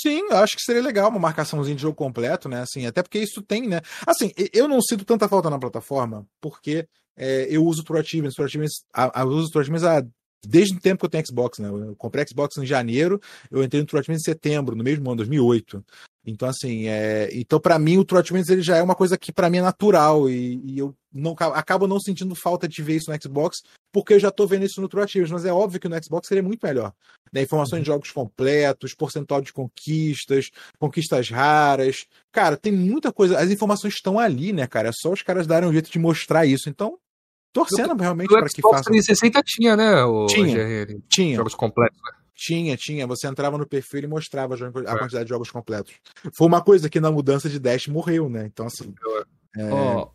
S3: Sim, eu acho que seria legal uma marcaçãozinha de jogo completo, né? Assim, até porque isso tem, né? Assim, eu não sinto tanta falta na plataforma, porque é, eu uso True Achievements, True Achievements, eu uso True Achievements há, desde o tempo que eu tenho Xbox, né? Eu comprei Xbox em janeiro, eu entrei no True Achievements em setembro, no mesmo ano, 2008. Então, assim, é, então para mim o True Achievements ele já é uma coisa que para mim é natural e, e, eu não acabo não sentindo falta de ver isso no Xbox, porque eu já tô vendo isso no True Achievements, mas é óbvio que no Xbox seria muito melhor. Né? Informações de jogos completos, percentual de conquistas, conquistas raras. Cara, tem muita coisa. As informações estão ali, né, cara? É só os caras darem um jeito de mostrar isso. Então, torcendo
S2: no,
S3: realmente
S2: para
S3: que façam.
S2: 360 tinha, né? O
S3: tinha,
S2: GR,
S3: tinha.
S2: Jogos completos, né?
S3: Tinha, tinha. Você entrava no perfil e mostrava a quantidade de jogos completos. Foi uma coisa que na mudança de Dash morreu, né? Então, assim. É,
S1: oh,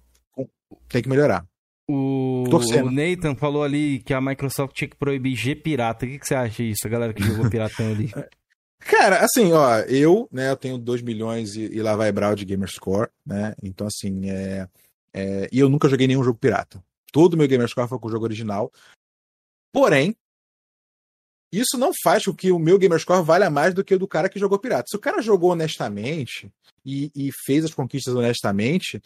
S3: tem que melhorar.
S1: O, o, Nathan falou ali que a Microsoft tinha que proibir G pirata. O que, que você acha disso, a galera que jogou piratão ali?
S3: Cara, assim, ó, eu, né, eu tenho 2 milhões e, e lá vai Brau de Gamerscore, né? Então, assim, é, É, e eu nunca joguei nenhum jogo pirata. Todo o meu Gamerscore foi com o jogo original. Porém, isso não faz com que o meu Gamerscore valha mais do que o do cara que jogou pirata. Se o cara jogou honestamente e, e fez as conquistas honestamente,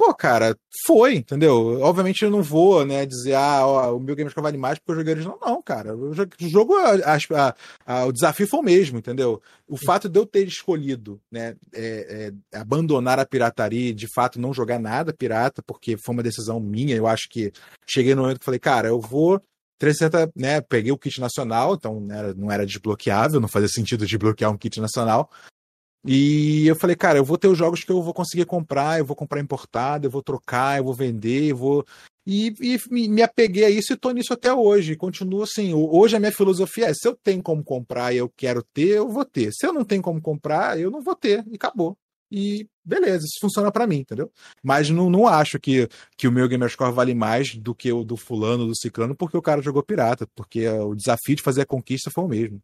S3: pô, cara, foi, entendeu? Obviamente eu não vou, né, dizer, ah, ó, o meu Gamerscore vale mais porque eu joguei original. Não, cara. O jogo, a, a, a, o desafio foi o mesmo, entendeu? O fato de eu ter escolhido, né, é, é, abandonar a pirataria e de fato não jogar nada pirata, porque foi uma decisão minha, eu acho que cheguei no momento que falei, cara, eu vou 360, né, peguei o kit nacional, então não era, não era desbloqueável, não fazia sentido desbloquear um kit nacional. E eu falei, cara, eu vou ter os jogos que eu vou conseguir comprar, eu vou comprar importado, eu vou trocar, eu vou vender, eu vou. E, e me apeguei a isso e tô nisso até hoje. Continuo assim. Hoje a minha filosofia é: se eu tenho como comprar e eu quero ter, eu vou ter. Se eu não tenho como comprar, eu não vou ter. E acabou. E beleza, isso funciona para mim, entendeu? Mas não, não acho que, que o meu Gamerscore vale mais do que o do fulano, do ciclano, porque o cara jogou pirata, porque o desafio de fazer a conquista foi o mesmo.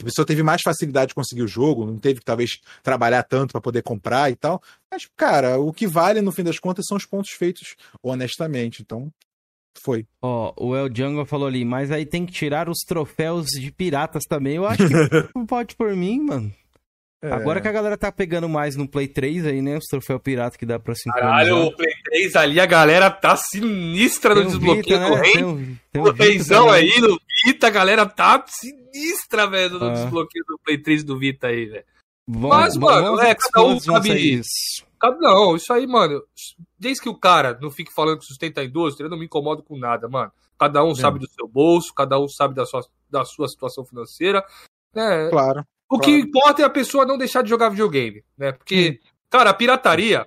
S3: A pessoa teve mais facilidade de conseguir o jogo, não teve que talvez trabalhar tanto para poder comprar e tal. Mas, cara, o que vale no fim das contas são os pontos feitos honestamente. Então, foi.
S1: Ó, oh, o El Jungle falou ali, mas aí tem que tirar os troféus de piratas também. Eu acho que não pode por mim, mano. É. Agora que a galera tá pegando mais no Play 3 aí, né? Os troféus pirata que dá pra
S2: se Caralho, o Play 3 ali, a galera tá sinistra no desbloqueio Vita, né? corrente. Tem um, tem um o Playzão aí no Vita, a galera tá sinistra, velho, no ah. desbloqueio do Play 3 do Vita aí, velho. Mas, mano, é, cada um sabe isso. Não, isso aí, mano. Desde que o cara não fique falando que sustenta a indústria, eu não me incomodo com nada, mano. Cada um é. sabe do seu bolso, cada um sabe da sua, da sua situação financeira.
S3: Né? Claro.
S2: O que importa é a pessoa não deixar de jogar videogame, né? Porque, cara, a pirataria,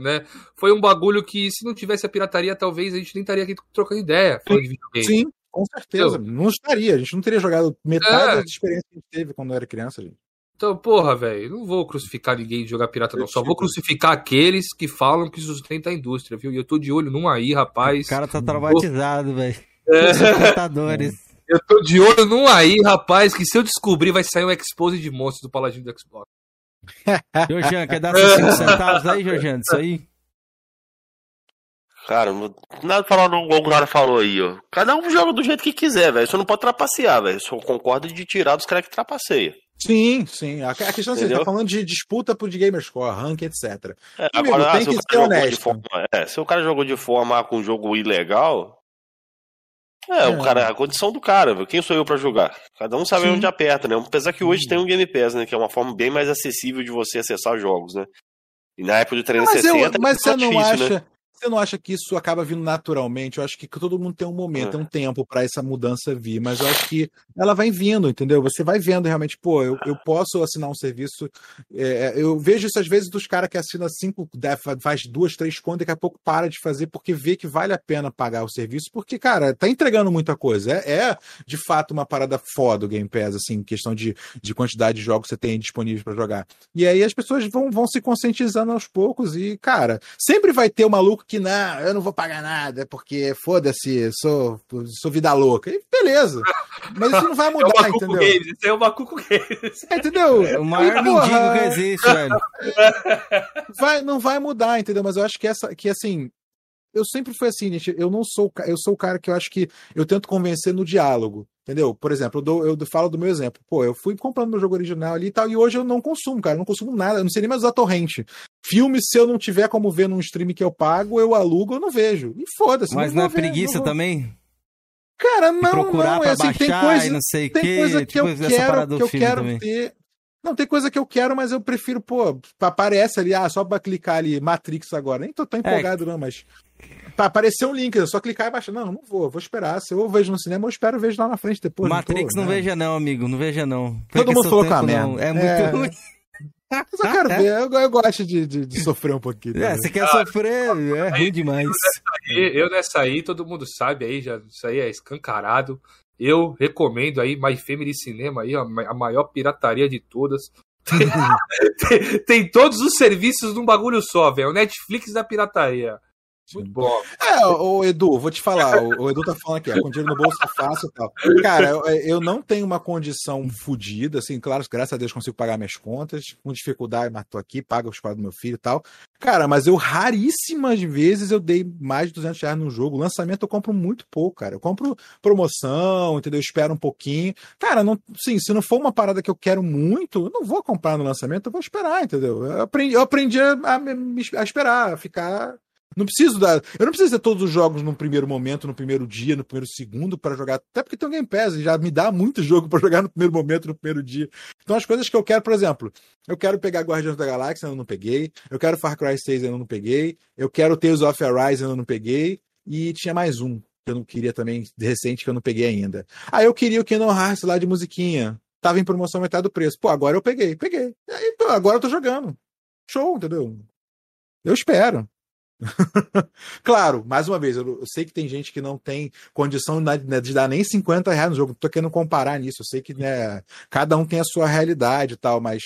S2: né? Foi um bagulho que, se não tivesse a pirataria, talvez a gente nem estaria aqui trocando ideia falando de videogame.
S3: Sim, com certeza. Então, não estaria. A gente não teria jogado metade é... da experiência que a gente teve quando era criança, gente.
S2: Então, porra, velho, não vou crucificar ninguém de jogar pirata, não. Só vou crucificar aqueles que falam que sustenta a indústria, viu? E eu tô de olho num aí, rapaz.
S1: O cara tá traumatizado, velho. É.
S2: Eu tô de olho num aí, rapaz, que se eu descobrir vai sair um expose de monstros do Paladino do Xbox.
S1: Georgian, quer dar seus 5 centavos aí, Georgian, isso aí?
S4: Cara, nada pra falar no o cara falou aí, ó. Cada um joga do jeito que quiser, velho. Só não pode trapacear, velho. Só concordo de tirar dos caras que trapaceia.
S3: Sim, sim. A, questão é assim, você tá falando de disputa por de gamerscore, rank, etc.
S4: É, agora, tem ah, que ser honesto. Forma, é, se o cara jogou de forma com um jogo ilegal, é, o é. cara, a condição do cara, quem sou eu para jogar? Cada um sabe Sim. onde aperta, né? Apesar que hoje Sim. tem um Game Pass, né? Que é uma forma bem mais acessível de você acessar jogos, né? E na época do 360
S3: mas, eu, mas você não difícil, acha, né? Você não acha que isso acaba vindo naturalmente? Eu acho que todo mundo tem um momento, é. um tempo para essa mudança vir, mas eu acho que ela vai vindo, entendeu? Você vai vendo realmente, pô, eu, eu posso assinar um serviço. É, eu vejo isso às vezes dos caras que assinam cinco, faz duas, três contas e daqui a pouco para de fazer porque vê que vale a pena pagar o serviço, porque, cara, tá entregando muita coisa. É, é de fato uma parada foda o Game Pass, assim, questão de, de quantidade de jogos que você tem disponíveis para jogar. E aí as pessoas vão, vão se conscientizando aos poucos e, cara, sempre vai ter o maluco que que não, eu não vou pagar nada, porque foda-se, sou, sou vida louca. E beleza. Mas isso não vai mudar, é entendeu?
S2: Games, isso é o Macuco Games.
S3: É, entendeu?
S1: É o maior mendigo que existe, velho.
S3: Vai, não vai mudar, entendeu? Mas eu acho que essa, que assim, eu sempre fui assim, gente. Eu não sou, eu sou o cara que eu acho que eu tento convencer no diálogo. Entendeu? Por exemplo, eu, dou, eu falo do meu exemplo. Pô, eu fui comprando meu jogo original ali e tal, e hoje eu não consumo, cara. Eu não consumo nada. Eu não sei nem mais usar torrente. Filme, se eu não tiver como ver num stream que eu pago, eu alugo, eu não vejo. E foda-se.
S1: Mas não, não é ver, preguiça não também?
S3: Cara, não,
S1: procurar
S3: não. É assim, tem coisa,
S1: não sei
S3: tem
S1: que,
S3: coisa que tipo, eu quero, que eu quero também. ter. Não, tem coisa que eu quero, mas eu prefiro, pô, aparece ali, ah, só pra clicar ali, Matrix agora. Nem tô tão é. empolgado, é. não, mas aparecer um link, é só clicar e baixar. Não, não vou, vou esperar. Se eu vejo no cinema, eu espero vejo lá na frente depois.
S1: Matrix não, tô, não né? veja não, amigo, não veja não.
S3: Todo mundo falou com a merda.
S1: É muito é... ruim.
S3: Mas eu quero ver, eu, eu gosto de, de, de, sofrer um pouquinho.
S1: É, você quer sofrer, é ruim demais. Eu
S2: nessa, aí, eu nessa aí, todo mundo sabe aí, já, isso aí é escancarado. Eu recomendo aí My Family Cinema aí, a maior pirataria de todas. tem, tem, todos os serviços num bagulho só, velho. O Netflix da pirataria. Muito bom.
S3: É, o Edu, vou te falar, o, Edu tá falando aqui, ó, com dinheiro no bolso é fácil e tal. Cara, eu, eu não tenho uma condição fodida, assim, claro, graças a Deus consigo pagar minhas contas, com dificuldade, mas tô aqui, pago os quadros do meu filho e tal. Cara, mas eu raríssimas vezes eu dei mais de 200 reais no jogo. Lançamento eu compro muito pouco, cara. Eu compro promoção, entendeu? Eu espero um pouquinho. Cara, não, sim, se não for uma parada que eu quero muito, eu não vou comprar no lançamento, eu vou esperar, entendeu? Eu aprendi, eu aprendi a, a, a esperar, a ficar não preciso dar. Eu não preciso ter todos os jogos no primeiro momento, no primeiro dia, no primeiro segundo para jogar. Até porque tem um Game Pass, já me dá muito jogo para jogar no primeiro momento, no primeiro dia. Então as coisas que eu quero, por exemplo, eu quero pegar Guardiões da Galáxia, ainda não peguei. Eu quero Far Cry 6, ainda não peguei. Eu quero Tales of Arise, ainda não peguei. E tinha mais um que eu não queria também, de recente, que eu não peguei ainda. Ah, eu queria o Kingdom Hearts lá de musiquinha. Tava em promoção metade do preço. Pô, agora eu peguei, peguei. Aí, pô, agora eu tô jogando. Show, entendeu? Eu espero. claro, mais uma vez, eu, eu, sei que tem gente que não tem condição né, de dar nem 50 reais no jogo. Não tô querendo comparar nisso. Eu sei que né, cada um tem a sua realidade e tal, mas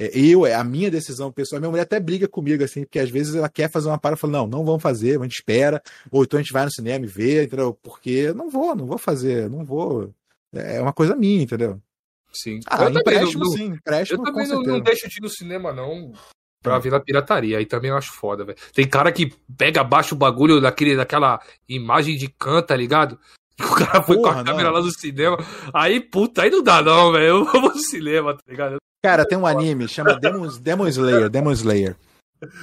S3: é, eu, é a minha decisão pessoal. Minha mulher até briga comigo, assim, porque às vezes ela quer fazer uma parada e fala: não, não vamos fazer, a gente espera, ou então a gente vai no cinema e vê, entendeu? Porque não vou, não vou fazer, não vou. É uma coisa minha, entendeu?
S2: Sim.
S3: Ah, eu empréstimo, não, sim. Empréstimo,
S2: eu também não, não, deixo de ir no cinema, não pra na pirataria. Aí também eu acho foda, velho. Tem cara que pega, baixa o bagulho daquele, daquela imagem de canta, tá ligado? O cara foi Porra, com a câmera não. lá no cinema. Aí, puta, aí não dá, não, velho. Eu vou no cinema, tá ligado?
S3: Cara, tem um anime, chama Demon, Demon Slayer, Demon Slayer.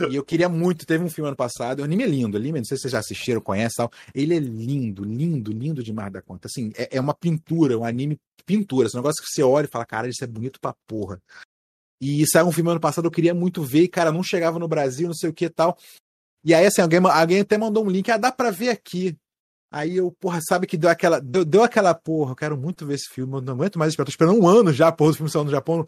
S3: E eu queria muito, teve um filme ano passado, o anime é lindo, anime, não sei se vocês já assistiram, conhecem tal. Ele é lindo, lindo, lindo demais da conta. Assim, é, é uma pintura, um anime pintura. Esse negócio que você olha e fala, cara, isso é bonito pra porra. E saiu um filme ano passado, eu queria muito ver, e, cara, não chegava no Brasil, não sei o que e tal. E aí, assim, alguém, alguém até mandou um link, ah, dá pra ver aqui. Aí eu, porra, sabe que deu aquela. Deu, deu aquela porra, eu quero muito ver esse filme, eu não aguento mais esperar. Tô esperando um ano já, porra, o filme saiu no Japão.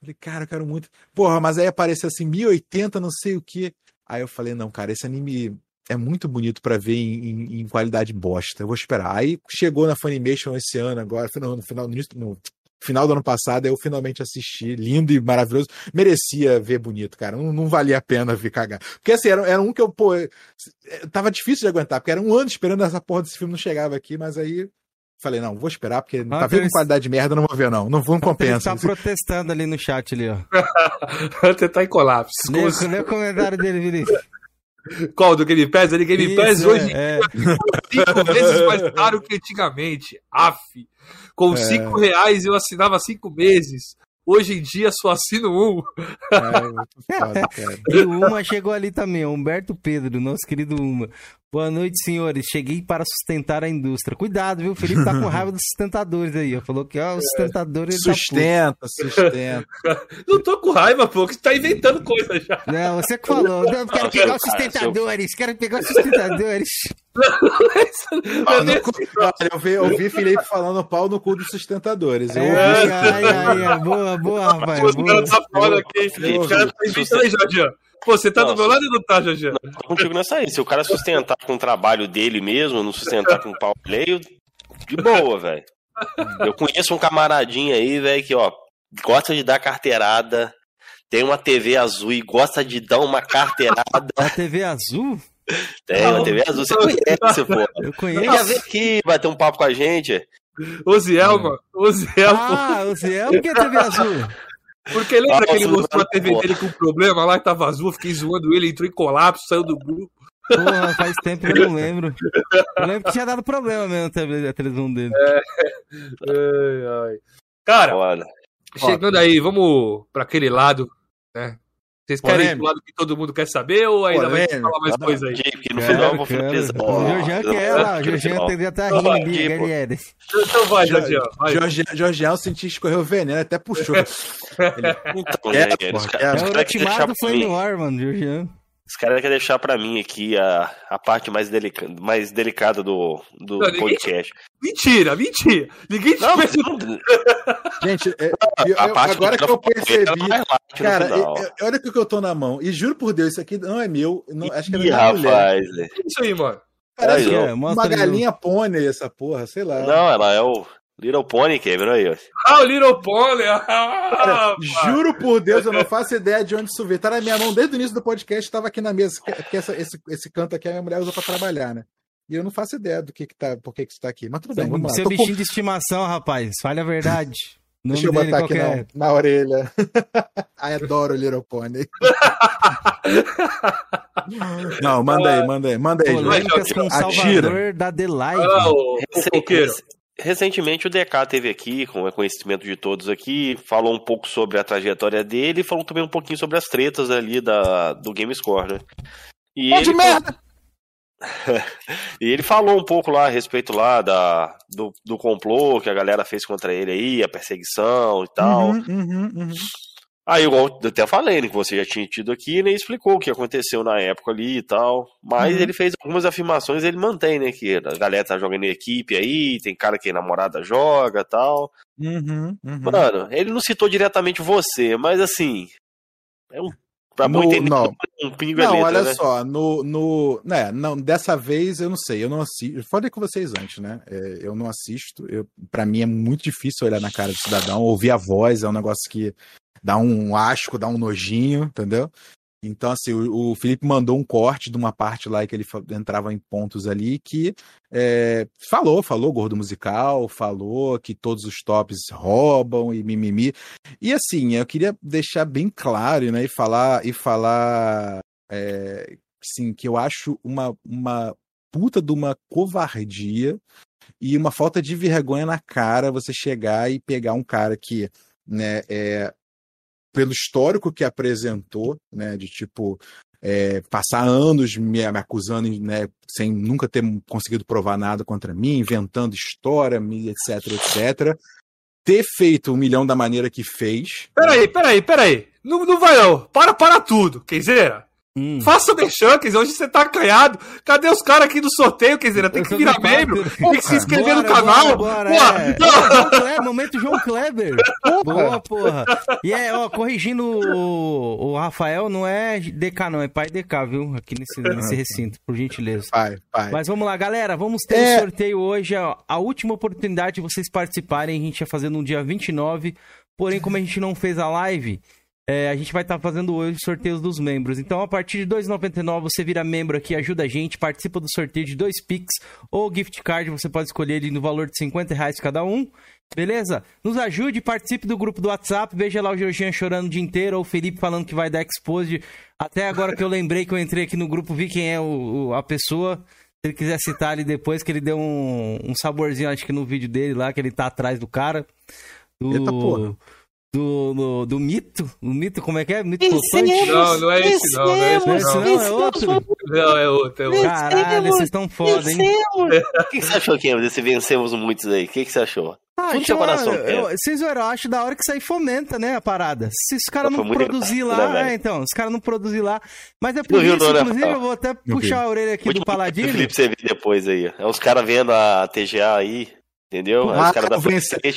S3: Falei, cara, eu quero muito. Porra, mas aí apareceu assim, 1080, não sei o que. Aí eu falei, não, cara, esse anime é muito bonito para ver em, em, em, qualidade bosta. Eu vou esperar. Aí chegou na Funimation esse ano, agora, no, no final, no, no final do ano passado eu finalmente assisti, lindo e maravilhoso. Merecia ver bonito, cara. Não, não valia a pena ver cagar. Porque assim, era, era um que eu, pô, é, tava difícil de aguentar, porque era um ano esperando essa porra desse filme não chegava aqui, mas aí falei, não, vou esperar, porque ah, tá vendo qualidade de merda, não vou ver, não. Não vou compensa.
S1: Ele tá protestando ali no chat ali, ó.
S2: Você tá em colapso.
S1: Lê, lê o comentário dele, Vinícius.
S2: Qual do Game Pass? Ele Game Isso, Pass hoje é, é. cinco vezes mais caro que antigamente. Af. Com é. cinco reais eu assinava cinco meses. Hoje em dia só assino um. É,
S1: foda, e o Uma chegou ali também, Humberto Pedro, nosso querido Uma. Boa noite, senhores. Cheguei para sustentar a indústria. Cuidado, viu? O Felipe tá com raiva dos sustentadores aí. Falou que, ó, os sustentadores.
S3: Sustenta, sustenta.
S2: Não tô com raiva, pô, que você tá inventando coisa já.
S1: Não, você que falou. Eu quero pegar os sustentadores. Quero pegar os sustentadores.
S3: Não, não, eu, vi, eu vi Felipe falando pau no cu dos sustentadores. Eu é,
S1: ouvi. Ai, ai, ai, boa, boa, rapaz. Os caras
S2: tá fora aqui. Os caras tá inventando aí, Jorginho. Pô, você tá não, do meu lado ou não tá? Não,
S4: tô contigo nessa aí. Se o cara sustentar com o trabalho dele mesmo, não sustentar com o pau alheio, de boa, velho. Eu conheço um camaradinho aí, velho, que, ó, gosta de dar carteirada, tem uma TV azul e gosta de dar uma carteirada.
S1: A TV azul?
S4: Tem, uma TV azul. Você conhece, pô.
S1: Eu conheço.
S4: Quer vir aqui, bater um papo com a gente?
S2: Oziel, mano. Oziel.
S1: Ah, Oziel, que é TV azul?
S2: Porque lembra Nossa, que ele mostrou a TV dele com problema lá, que tava azul, eu fiquei zoando ele, entrou em colapso, saiu do grupo.
S1: Porra, faz tempo que eu não lembro. Eu lembro que tinha dado problema mesmo a televisão dele. É.
S2: Ai, ai. Cara, Olha. chegando aí, vamos para aquele lado, né? Vocês querem ir pro lado que todo mundo quer saber ou ainda Polêmico. vai falar mais coisa aí?
S4: Porque no final eu vou finalizar.
S1: O Jorgian quer lá, o Jorgian teve até rindo ali, Galieres.
S2: Então vai, Jorgian.
S3: Jorgian, eu senti que escorreu o veneno, até puxou.
S4: Então, é, porra, é,
S1: o ultimado foi no ar, mano, Jorgian.
S4: Os caras querem deixar pra mim aqui a, a parte mais, delica, mais delicada do, do não, podcast.
S2: Mentira, mentira. Ninguém te não,
S3: perguntou. Gente, é, eu, eu, agora que eu percebi. Cara, olha o que eu tô na mão. E juro por Deus, isso aqui não é meu. Não, acho que é da
S4: rapaz,
S2: mulher. É isso aí, mano.
S3: Parece aí, uma galinha pônei essa porra, sei lá.
S4: Não, ela é o. Little Pony, Cameron, aí, ó.
S2: Ah, o Little Pony! Ah,
S3: Juro por Deus, eu não faço ideia de onde isso veio. Tá na minha mão desde o início do podcast, tava aqui na mesa, porque essa- esse, esse canto aqui a minha mulher usa pra trabalhar, né? E eu não faço ideia do que que tá, por que que isso tá aqui. Mas tudo bem, vamos lá.
S1: Seu
S3: Tô com-
S1: bichinho de estimação, rapaz. Fale a verdade.
S3: Deixa eu botar aqui
S1: que
S3: na,
S1: é?
S3: na orelha. Ai, adoro o Little Pony. não, manda aí, manda aí, manda aí.
S1: Polêmicas com o
S3: Atira.
S1: Salvador da The Live.
S2: Ah, o, o.
S4: rec- Recentemente o DK teve aqui, com o conhecimento de todos aqui, falou um pouco sobre a trajetória dele e falou também um pouquinho sobre as tretas ali da, do GameScore, né? E
S3: Pô, de
S4: ele,
S3: merda!
S4: e ele falou um pouco lá a respeito lá da, do, do complô que a galera fez contra ele aí, a perseguição e tal.
S3: Uhum, uhum, uhum.
S4: Aí, igual eu até falei, né, que você já tinha tido aqui, né, explicou o que aconteceu na época ali e tal. Mas
S3: Uhum.
S4: ele fez algumas afirmações, ele mantém, né, que a galera tá jogando em equipe aí, tem cara que a namorada joga e tal.
S3: Uhum, uhum.
S4: Mano, ele não citou diretamente você, mas assim, é um, pra
S3: No-
S4: bom entender,
S3: não.
S4: um pingo é
S3: Não,
S4: letra,
S3: olha
S4: né?
S3: só, no, no. Né, não, dessa vez eu não sei, eu não assisto. Falei com vocês antes, né? é, eu não assisto. Eu, pra mim é muito difícil olhar na cara do cidadão, ouvir a voz, é um negócio que dá um asco, dá um nojinho, entendeu? Então, assim, o, o Felipe mandou um corte de uma parte lá que ele entrava em pontos ali que é, falou, falou gordo musical, falou que todos os tops roubam e mimimi. E assim, eu queria deixar bem claro, né, e falar, e falar é, assim, que eu acho uma, uma puta de uma covardia e uma falta de vergonha na cara você chegar e pegar um cara que, né, é, pelo histórico que apresentou, né, de tipo é, passar anos me, me acusando, né, sem nunca ter conseguido provar nada contra mim, inventando história, etc, etc, ter feito um milhão da maneira que fez.
S2: Peraí, peraí, peraí. Não, não vai não. Para, para tudo, Kenzeira.
S1: Hum.
S2: Faça o deixan, Kenzeira. Hoje você tá acanhado. Cadê os caras aqui do sorteio, Kenzeira? Tem
S1: Eu
S2: que virar membro. Tem que se inscrever no
S1: Bora,
S2: canal.
S1: bora,
S2: Pô,
S1: bora, é.
S2: não.
S1: Kleber, momento João Kleber. Boa, porra. E é, ó, corrigindo o, o Rafael, não é DK, não, é pai DK, viu? Aqui nesse, nesse recinto, por gentileza.
S3: Pai, pai.
S1: Mas vamos lá, galera. Vamos ter
S3: É.
S1: um sorteio hoje. ó. A última oportunidade de vocês participarem. A gente ia fazer no dia 29. Porém, como a gente não fez a live, é, a gente vai estar fazendo hoje sorteios dos membros. Então, a partir de R$ 2,99, você vira membro aqui, ajuda a gente, participa do sorteio de dois Pix ou gift card. Você pode escolher ele no valor de 50 reais cada um. Beleza? Nos ajude, participe do grupo do WhatsApp. Veja lá o Georgian chorando o dia inteiro, ou o Felipe falando que vai dar Exposed. Até agora que eu lembrei que eu entrei aqui no grupo, vi quem é o- o- a pessoa. Se ele quiser citar ali depois, que ele deu um, um saborzinho, acho que no vídeo dele lá, que ele tá atrás do cara. Do,
S3: Eita porra.
S1: Do, do, do mito. O mito, como é que é? Mito flutuante?
S2: Não, não é esse não, não é esse
S1: Não é esse
S2: não.
S1: é outro.
S2: Não, é outro, é outro.
S1: Caralho, vocês estão foda, hein?
S4: O que, que você achou, Kim, desse vencemos muitos aí? O que, que você achou?
S1: Ah,
S4: Tudo seu coração,
S1: eu, eu, vocês eu acho da hora que isso aí fomenta, né, a parada. Se os caras não produzir lá,
S4: né,
S1: então, os caras não produzir lá. Mas é por isso,
S4: né,
S1: inclusive, eu vou até puxar a orelha aqui
S4: Muito
S1: do Paladino.
S4: Felipe, você vê depois aí. É os caras vendo a TGA aí, entendeu?
S3: Ah,
S4: da.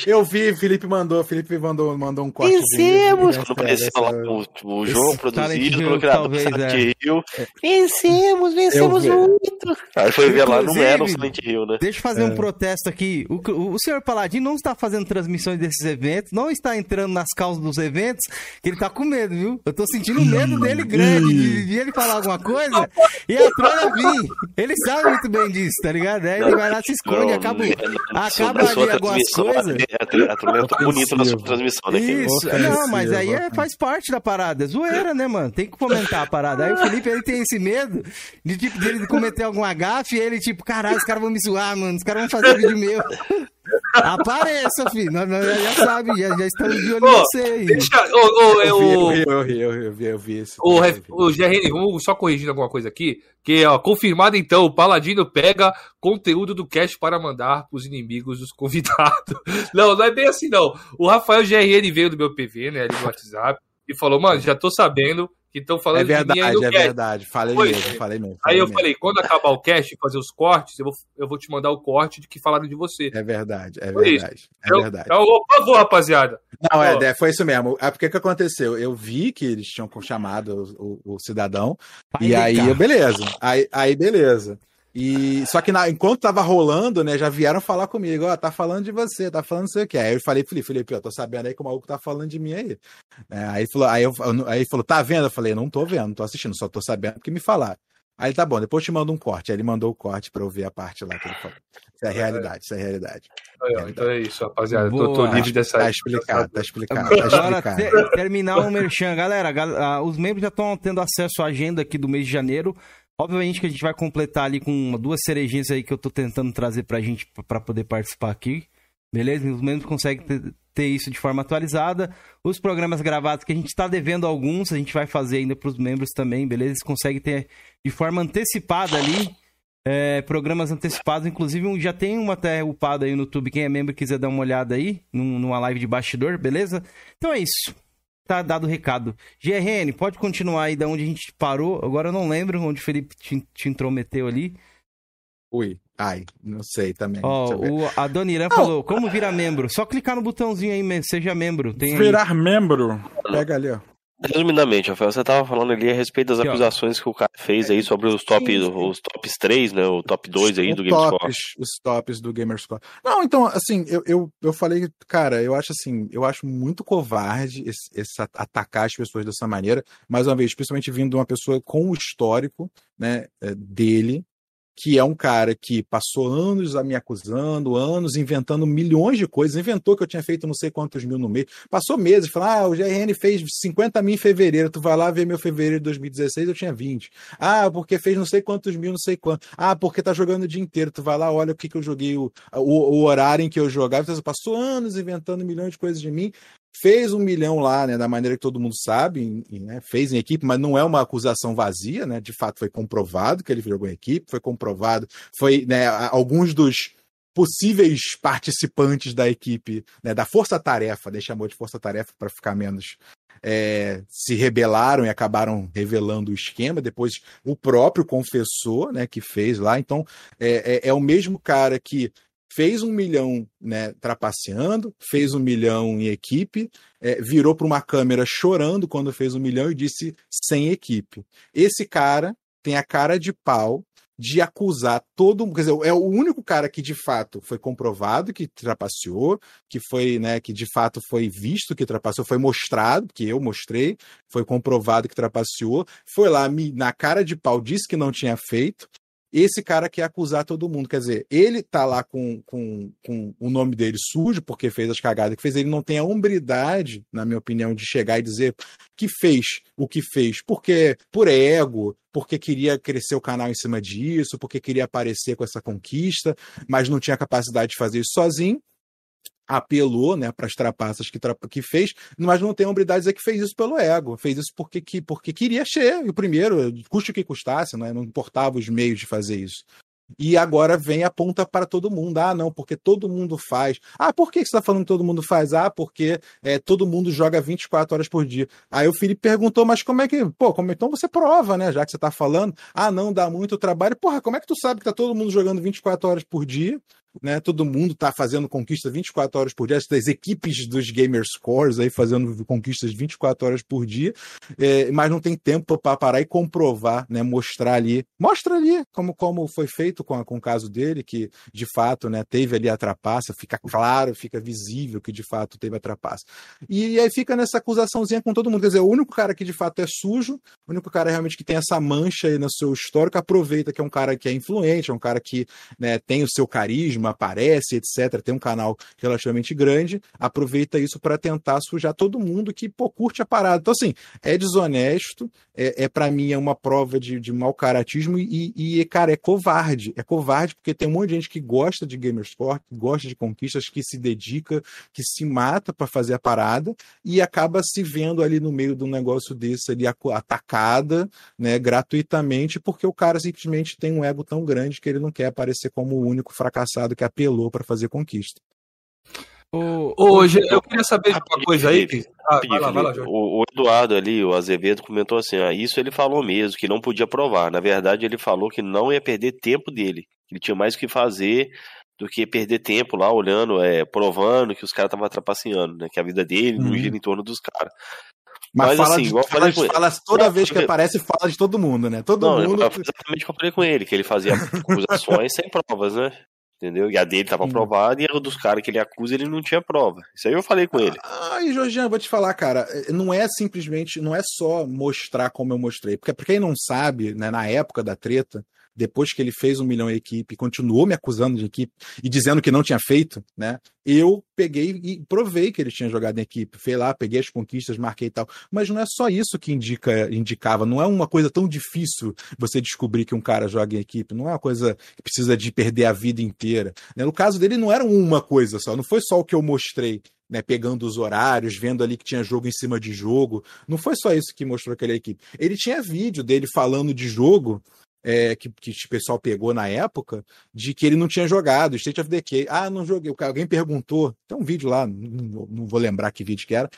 S3: Eu vi, Felipe mandou, Felipe mandou, mandou um corte.
S4: Vencemos! Quando apareceu lá o, o jogo produzido pelo criador do Silent
S1: é.
S4: Hill.
S6: Vencemos, vencemos
S3: vi.
S6: muito.
S4: Aí foi ver lá, não era o Silent Hill, né?
S1: Deixa eu fazer um protesto aqui. O, o, o senhor Paladino não está fazendo transmissões desses eventos, não está entrando nas causas dos eventos, ele tá com medo, viu? Eu tô sentindo medo dele grande, de, de ele falar alguma coisa e a trolha vir. Ele sabe muito bem disso, tá ligado? Aí ele vai lá, se esconde, acaba, acaba
S4: a sua
S1: ali algumas
S4: transmissão,
S1: coisas.
S4: A, a, a bonita na sua transmissão, né?
S1: Isso,
S3: Ofensivo,
S1: não, mas aí é, faz parte da parada. É zoeira, né, mano? Tem que comentar a parada. Aí o Felipe, ele tem esse medo de, tipo, dele cometer alguma gafe e ele, tipo, caralho, os caras vão me zoar, mano. Os caras vão fazer vídeo meu. Apareça, filho. Nós, nós já sabe, já, já estamos de olho você aí.
S2: Deixa, ô, ô,
S3: Eu vi, eu vi, eu vi, eu vi, eu vi esse.
S2: O, GRN, vamos só corrigindo alguma coisa aqui. Que, ó, confirmado então, o Paladino pega conteúdo do cast para mandar pros inimigos dos convidados. Não, não é bem assim, não. O Rafael GRN veio do meu PV, né, ali no WhatsApp, e falou, mano, já tô sabendo que estão falando
S3: É
S2: de mim aí
S3: verdade,
S2: no
S3: é
S2: cast.
S3: verdade. Falei
S2: Foi.
S3: mesmo, falei mesmo.
S2: Aí eu
S3: mesmo.
S2: falei, quando acabar o cast e fazer os cortes, eu vou, eu vou te mandar o corte de que falaram de você.
S3: É verdade, é
S2: Foi isso.
S3: verdade. É
S2: Então,
S3: verdade.
S2: então, por favor, rapaziada.
S3: Não, é, é, foi isso mesmo. É porque que aconteceu? Eu vi que eles tinham chamado o, o- o cidadão,
S1: Pai
S3: e aí,
S1: DK.
S3: eu, beleza. Aí, aí, beleza. E só que na, enquanto tava rolando, né, já vieram falar comigo, ó, tá falando de você, tá falando não sei o que. Aí eu falei, Felipe, Felipe, eu tô sabendo aí que o maluco tá falando de mim aí. É, aí, falou, aí, eu, aí ele falou, tá vendo? Eu falei, não tô vendo, não tô assistindo, só tô sabendo porque me falaram. Aí tá bom, depois eu te mando um corte. Aí ele mandou o corte pra eu ver a parte lá que ele falou. Isso é a realidade, isso é a realidade.
S2: Aí, então é isso, rapaziada. Tô, tô livre dessa.
S3: Tá explicado, tá explicado. Tá explicado.
S1: te- terminar o Merchan. Galera, gal- ah, os membros já estão tendo acesso à agenda aqui do mês de janeiro. Obviamente que a gente vai completar ali com duas cerejinhas aí que eu tô tentando trazer pra gente p- pra poder participar aqui. Beleza? Os membros conseguem ter, ter isso de forma atualizada. Os programas gravados que a gente tá devendo alguns, a gente vai fazer ainda pros membros também, beleza? Eles conseguem ter de forma antecipada ali. é, programas antecipados, inclusive já tem uma até upado aí no YouTube. Quem é membro quiser dar uma olhada aí, num- numa live de bastidor, beleza? Então é isso. Tá dado o recado. GRN, pode continuar aí da onde a gente parou. Agora eu não lembro onde o Felipe te, te intrometeu ali.
S3: Ui, ai, não sei também.
S1: Ó, o, a Dona Irã falou: como virar membro? Só clicar no botãozinho aí, seja membro. Tem aí.
S7: Virar membro.
S3: Pega ali, ó.
S4: Resumidamente, Rafael, você tava falando ali a respeito das acusações que o cara fez aí sobre os top, os tops 3, né? O top 2 aí do
S3: tops, os tops do Gamerscore. Não, então, assim, eu, eu, eu falei, cara, eu acho assim, eu acho muito covarde esse, esse at- atacar as pessoas dessa maneira, mais uma vez, principalmente vindo de uma pessoa com o histórico, né, eh, dele, que é um cara que passou anos a me acusando, anos inventando milhões de coisas, inventou que eu tinha feito não sei quantos mil no mês, passou meses, falou, ah, o GRN fez 50 mil em fevereiro, tu vai lá ver meu fevereiro de 2016, eu tinha 20. Ah, porque fez não sei quantos mil, não sei quanto. Ah, porque tá jogando o dia inteiro. Tu vai lá, olha o que, que eu joguei, o, o, o horário em que eu jogava. Então, passou anos inventando milhões de coisas de mim. Fez um milhão lá, né? Da maneira que todo mundo sabe, em, né, fez em equipe, mas não é uma acusação vazia, né? De fato, foi comprovado que ele jogou em equipe, foi comprovado, foi, né? Alguns dos possíveis participantes da equipe, né, da força-tarefa, ele chamou de força-tarefa para ficar menos é, se rebelaram e acabaram revelando o esquema. Depois o próprio confessor, né, que fez lá. Então é, é, é o mesmo cara que fez um milhão, né, trapaceando, fez um milhão em equipe, é, virou para uma câmera chorando quando fez um milhão e disse sem equipe. Esse cara tem a cara de pau de acusar todo mundo, quer dizer, é o único cara que de fato foi comprovado que trapaceou, que foi, né, que de fato foi visto que trapaceou, foi mostrado, que eu mostrei, foi comprovado que trapaceou, foi lá me, na cara de pau disse que não tinha feito. Esse cara quer acusar todo mundo, quer dizer, ele tá lá com, com, com o nome dele sujo, porque fez as cagadas que fez, ele não tem a hombridade, na minha opinião, de chegar e dizer que fez o que fez, porque por ego, porque queria crescer o canal em cima disso, porque queria aparecer com essa conquista, mas não tinha capacidade de fazer isso sozinho apelou né, para as trapaças que, tra que fez, mas não tem a hombridade de dizer que fez isso pelo ego, fez isso porque, que, porque queria ser o primeiro, custe o que custasse, né, não importava os meios de fazer isso. E agora vem a ponta para todo mundo. Ah, não, porque todo mundo faz. Ah, por que você está falando que todo mundo faz? Ah, porque é, todo mundo joga 24 horas por dia. Aí o Felipe perguntou, mas como é que. Pô, como então você prova, né? Já que você está falando. Ah, não, dá muito trabalho. Porra, como é que tu sabe que tá todo mundo jogando 24 horas por dia? Né, todo mundo está fazendo conquista 24 horas por dia, as equipes dos gamer scores aí fazendo conquistas 24 horas por dia, é, mas não tem tempo para parar e comprovar, né, mostrar ali, mostra ali como, como foi feito com, com o caso dele, que de fato né, teve ali a trapaça, fica claro, fica visível que de fato teve a trapaça. E, e aí fica nessa acusaçãozinha com todo mundo, quer dizer, o único cara que de fato é sujo, o único cara realmente que tem essa mancha aí no seu histórico, aproveita que é um cara que é influente, é um cara que né, tem o seu carisma, aparece, etc., tem um canal relativamente grande, aproveita isso para tentar sujar todo mundo que pô, curte a parada. Então, assim, é desonesto, é, é para mim é uma prova de, de mau caratismo e, e, cara, é covarde. É covarde porque tem um monte de gente que gosta de Gamersport, que gosta de conquistas, que se dedica, que se mata para fazer a parada e acaba se vendo ali no meio de um negócio desse ali atacada, né, gratuitamente, porque o cara simplesmente tem um ego tão grande que ele não quer aparecer como o único fracassado que apelou para fazer conquista.
S2: O, Hoje, eu queria saber de uma coisa aí. Que... Ah, vai lá, vai lá,
S4: o, o, Eduardo ali, o Azevedo, comentou assim: ah, isso ele falou mesmo, que não podia provar. Na verdade, ele falou que não ia perder tempo dele. Ele tinha mais o que fazer do que perder tempo lá olhando, é, provando que os caras estavam trapaceando, né? Que a vida dele não
S3: Uhum.
S4: gira em torno dos caras.
S3: Mas,
S4: Mas,
S3: fala,
S4: assim,
S3: de,
S4: igual eu
S3: fala,
S4: falei
S3: de-
S4: com ele.
S3: fala toda
S4: Não,
S3: vez que aparece, fala de todo mundo, né? Todo
S4: Não,
S3: mundo.
S4: exatamente o que eu falei com ele, que ele fazia acusações sem provas, né? Entendeu? E a dele tava
S3: Sim.
S4: aprovada e a dos caras que ele acusa, ele não tinha prova. Isso aí eu falei com ele.
S3: Ai, Jorginho, vou te falar, cara, não é simplesmente, não é só mostrar como eu mostrei, porque pra quem não sabe, né, na época da treta, depois que ele fez um milhão em equipe, continuou me acusando de equipe e dizendo que não tinha feito, né? Eu peguei e provei que ele tinha jogado em equipe, fui lá, peguei as conquistas, marquei e tal. Mas não é só isso que indica, indicava, não é uma coisa tão difícil você descobrir que um cara joga em equipe, não é uma coisa que precisa de perder a vida inteira. né? No caso dele, não era uma coisa só, não foi só o que eu mostrei né, pegando os horários, vendo ali que tinha jogo em cima de jogo. Não foi só isso que mostrou aquela equipe. Ele tinha vídeo dele falando de jogo. É, que, que o pessoal pegou na época, de que ele não tinha jogado, State of Decay. Ah, não joguei. Alguém perguntou, tem um vídeo lá, não, não vou lembrar que vídeo que era.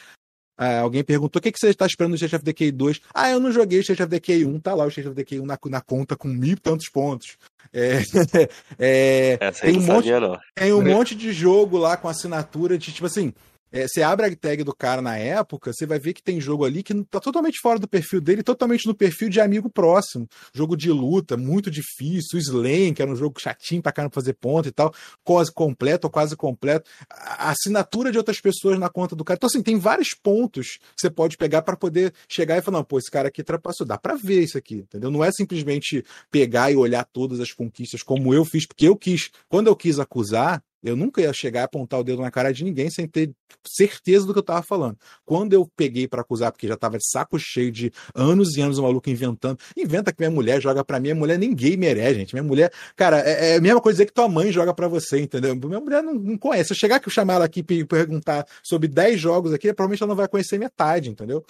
S3: Ah, alguém perguntou: o que, que você está esperando no State of Decay 2? Ah, eu não joguei o State of Decay 1, tá lá o State of Decay 1 na, na conta com mil e tantos pontos. É, é,
S4: aí
S3: tem um monte, tem um monte de jogo lá com assinatura de tipo assim. É, você abre a tag do cara na época, você vai ver que tem jogo ali que tá totalmente fora do perfil dele, totalmente no perfil de amigo próximo. Jogo de luta, muito difícil. Slam, que era um jogo chatinho pra caramba fazer ponto e tal, quase completo ou quase completo. A assinatura de outras pessoas na conta do cara. Então, assim, tem vários pontos que você pode pegar para poder chegar e falar: não, pô, esse cara aqui trapassou. Dá pra ver isso aqui, entendeu? Não é simplesmente pegar e olhar todas as conquistas como eu fiz, porque eu quis. Quando eu quis acusar, eu nunca ia chegar e apontar o dedo na cara de ninguém sem ter certeza do que eu tava falando. Quando eu peguei para acusar, porque já tava de saco cheio de anos e anos o maluco inventando, inventa que minha mulher joga para mim, minha mulher ninguém merece, gente. Minha mulher, cara, é, é a mesma coisa dizer que tua mãe joga para você, entendeu? Minha mulher não, não conhece. Se eu chegar aqui e chamar ela aqui e perguntar sobre 10 jogos aqui, provavelmente ela não vai conhecer metade, entendeu?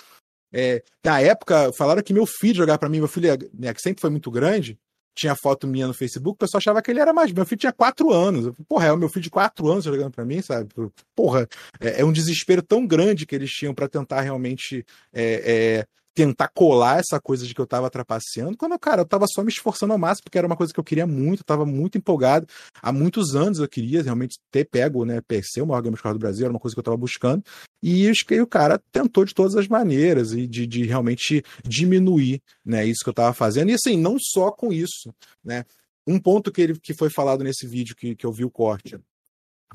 S3: É, na época, falaram que meu filho jogava para mim, meu filho, né, que sempre foi muito grande, tinha foto minha no Facebook, o pessoal achava que ele era mais. Meu filho tinha quatro anos. Porra, é o meu filho de quatro anos jogando pra mim, sabe? Porra, é, é um desespero tão grande que eles tinham para tentar realmente. É, é, tentar colar essa coisa de que eu tava trapaceando, quando, cara, eu tava só me esforçando ao máximo, porque era uma coisa que eu queria muito, eu tava muito empolgado. Há muitos anos eu queria realmente ter pego, né, PC, o maior game do Brasil, era uma coisa que eu tava buscando, e, e o cara tentou de todas as maneiras, e de, de realmente diminuir, né, isso que eu tava fazendo, e assim, não só com isso, né, um ponto que, ele, que foi falado nesse vídeo que, que eu vi o corte,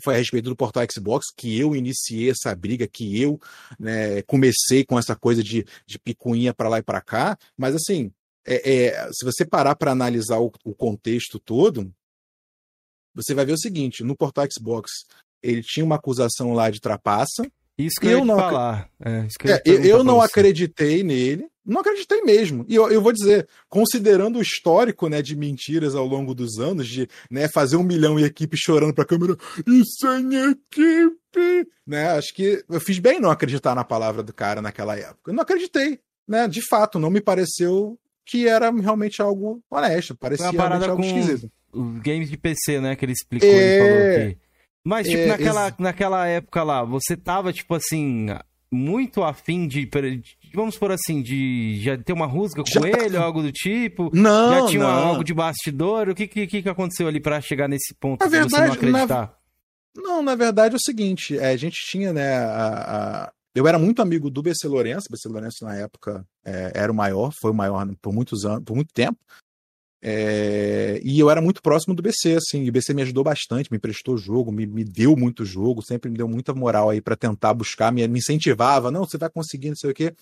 S3: foi a respeito do portal Xbox, que eu iniciei essa briga, que eu né, comecei com essa coisa de, de picuinha para lá e para cá, mas assim, é, é, se você parar para analisar o, o, contexto todo, você vai ver o seguinte: no portal Xbox, ele tinha uma acusação lá de trapaça.
S1: Isso que eu, eu não falar.
S3: É, eu, eu não acreditei nele, não acreditei mesmo. E eu, eu, vou dizer, considerando o histórico né, de mentiras ao longo dos anos, de né, fazer um milhão e equipe chorando pra câmera, e sem equipe, né? Acho que eu fiz bem não acreditar na palavra do cara naquela época. Eu não acreditei, né? De fato, não me pareceu que era realmente algo honesto, parecia realmente algo esquisito.
S1: Os games de PC, né, que ele explicou, é... ele falou que... Mas, tipo, é, naquela, ex... naquela época lá, você tava, tipo assim, muito afim de, vamos por assim, de já ter uma rusga com já ele, ou algo do tipo?
S3: Não,
S1: Já tinha
S3: não.
S1: algo de bastidor? O que, que, que aconteceu ali para chegar nesse ponto
S3: na
S1: de
S3: verdade,
S1: você não acreditar?
S3: Na... Não, na verdade é o seguinte, é, a gente tinha, né, a, a... Eu era muito amigo do BC Lourenço, BC Lourenço na época é, era o maior, foi o maior por muitos anos, por muito tempo. É, e eu era muito próximo do BC, assim, e o BC me ajudou bastante, me prestou jogo, me, me deu muito jogo, sempre me deu muita moral aí para tentar buscar, me, me, incentivava, não, você vai conseguir, não sei o quê.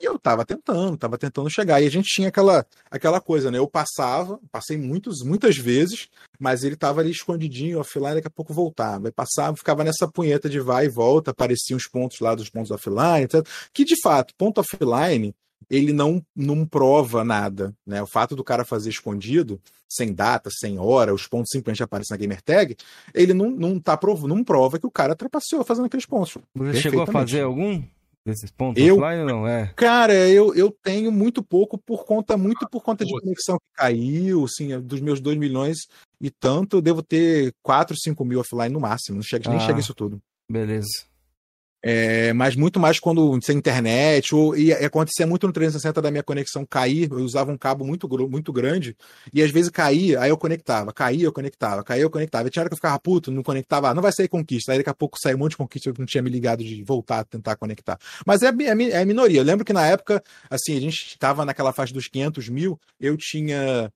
S3: E eu tava tentando, tava tentando chegar. E a gente tinha aquela, aquela coisa, né? Eu passava, passei muitos, muitas vezes, mas ele tava ali escondidinho, offline, daqui a pouco voltava. Aí passava, ficava nessa punheta de vai e volta, apareciam os pontos lá dos pontos offline, etc. Que de fato, ponto offline, ele não, não prova nada. Né? O fato do cara fazer escondido, sem data, sem hora, os pontos simplesmente aparecem na gamer tag, ele não, não, tá prov não prova que o cara trapaceou fazendo aqueles pontos.
S1: Você chegou a fazer algum desses pontos
S3: eu,
S1: offline ou não? É.
S3: Cara, eu, eu tenho muito pouco por conta, muito por conta de conexão que caiu, assim, dos meus 2 milhões e tanto, eu devo ter 4, 5 mil offline no máximo. Não chega, ah, nem chega isso tudo.
S1: Beleza.
S3: É, mas muito mais quando sem internet, ou, e acontecia muito no 360 da minha conexão cair, eu usava um cabo muito, muito grande, e às vezes caía, aí eu conectava, caía, eu conectava, caía, eu conectava. E tinha hora que eu ficava puto, não conectava, ah, não vai sair conquista. Aí daqui a pouco saiu um monte de conquista, eu não tinha me ligado de voltar a tentar conectar. Mas é, é, é minoria. Eu lembro que na época, assim, a gente estava naquela faixa dos 500 mil, eu tinha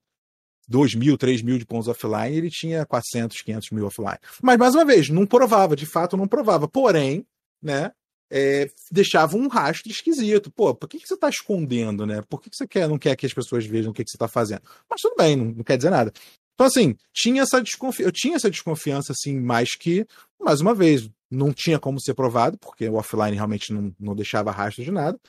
S3: 2 mil, 3 mil de pontos offline, ele tinha 400, 500 mil offline. Mas, mais uma vez, não provava, de fato não provava. Porém, né? É, deixava um rastro esquisito. Pô, por que, que você está escondendo, né? Por que, que você quer, não quer que as pessoas vejam o que, que você está fazendo? Mas tudo bem, não, não, quer dizer nada. Então, assim, tinha essa desconfiança, eu tinha essa desconfiança, assim, mais que, mais uma vez, não tinha como ser provado, porque o offline realmente não, não deixava rastro de nada.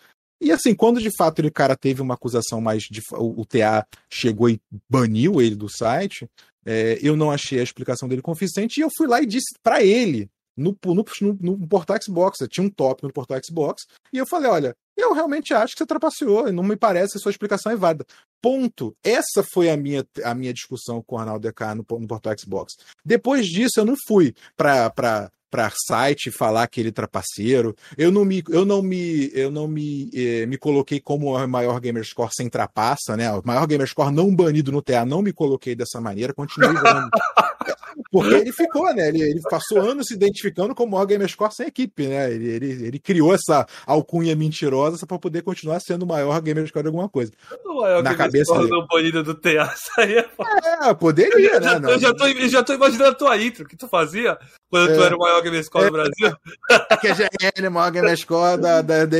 S3: E assim, quando de fato ele cara teve uma acusação mais de o, o TA chegou e baniu ele do site, é, eu não achei a explicação dele convincente e eu fui lá e disse para ele no, no, no, no portal Xbox. Tinha um top no portal Xbox. E eu falei: olha, eu realmente acho que você trapaceou. Não me parece que sua explicação é válida. Ponto. Essa foi a minha, a minha discussão com o Arnaldo DK no, no portal Xbox. Depois disso, eu não fui para para site falar que ele é trapaceiro. Eu não me, eu não me, eu não me, eh, me coloquei como o maior gamerscore sem trapaça, né? O maior gamerscore não banido no TA, não me coloquei dessa maneira, continuei usando. Porque ele ficou, né? Ele, ele, passou anos se identificando como maior gamerscore sem equipe, né? Ele, ele, ele criou essa alcunha mentirosa para poder continuar sendo o maior gamerscore de alguma coisa.
S2: O maior Na cabeça dele. banido do TA,
S3: é... é, poderia, né?
S2: Eu já, tô, eu já tô imaginando a tua intro, que tu fazia quando é. tu era o maior Game Score é. do Brasil.
S3: que a GRN é o maior Game Score da, da, da,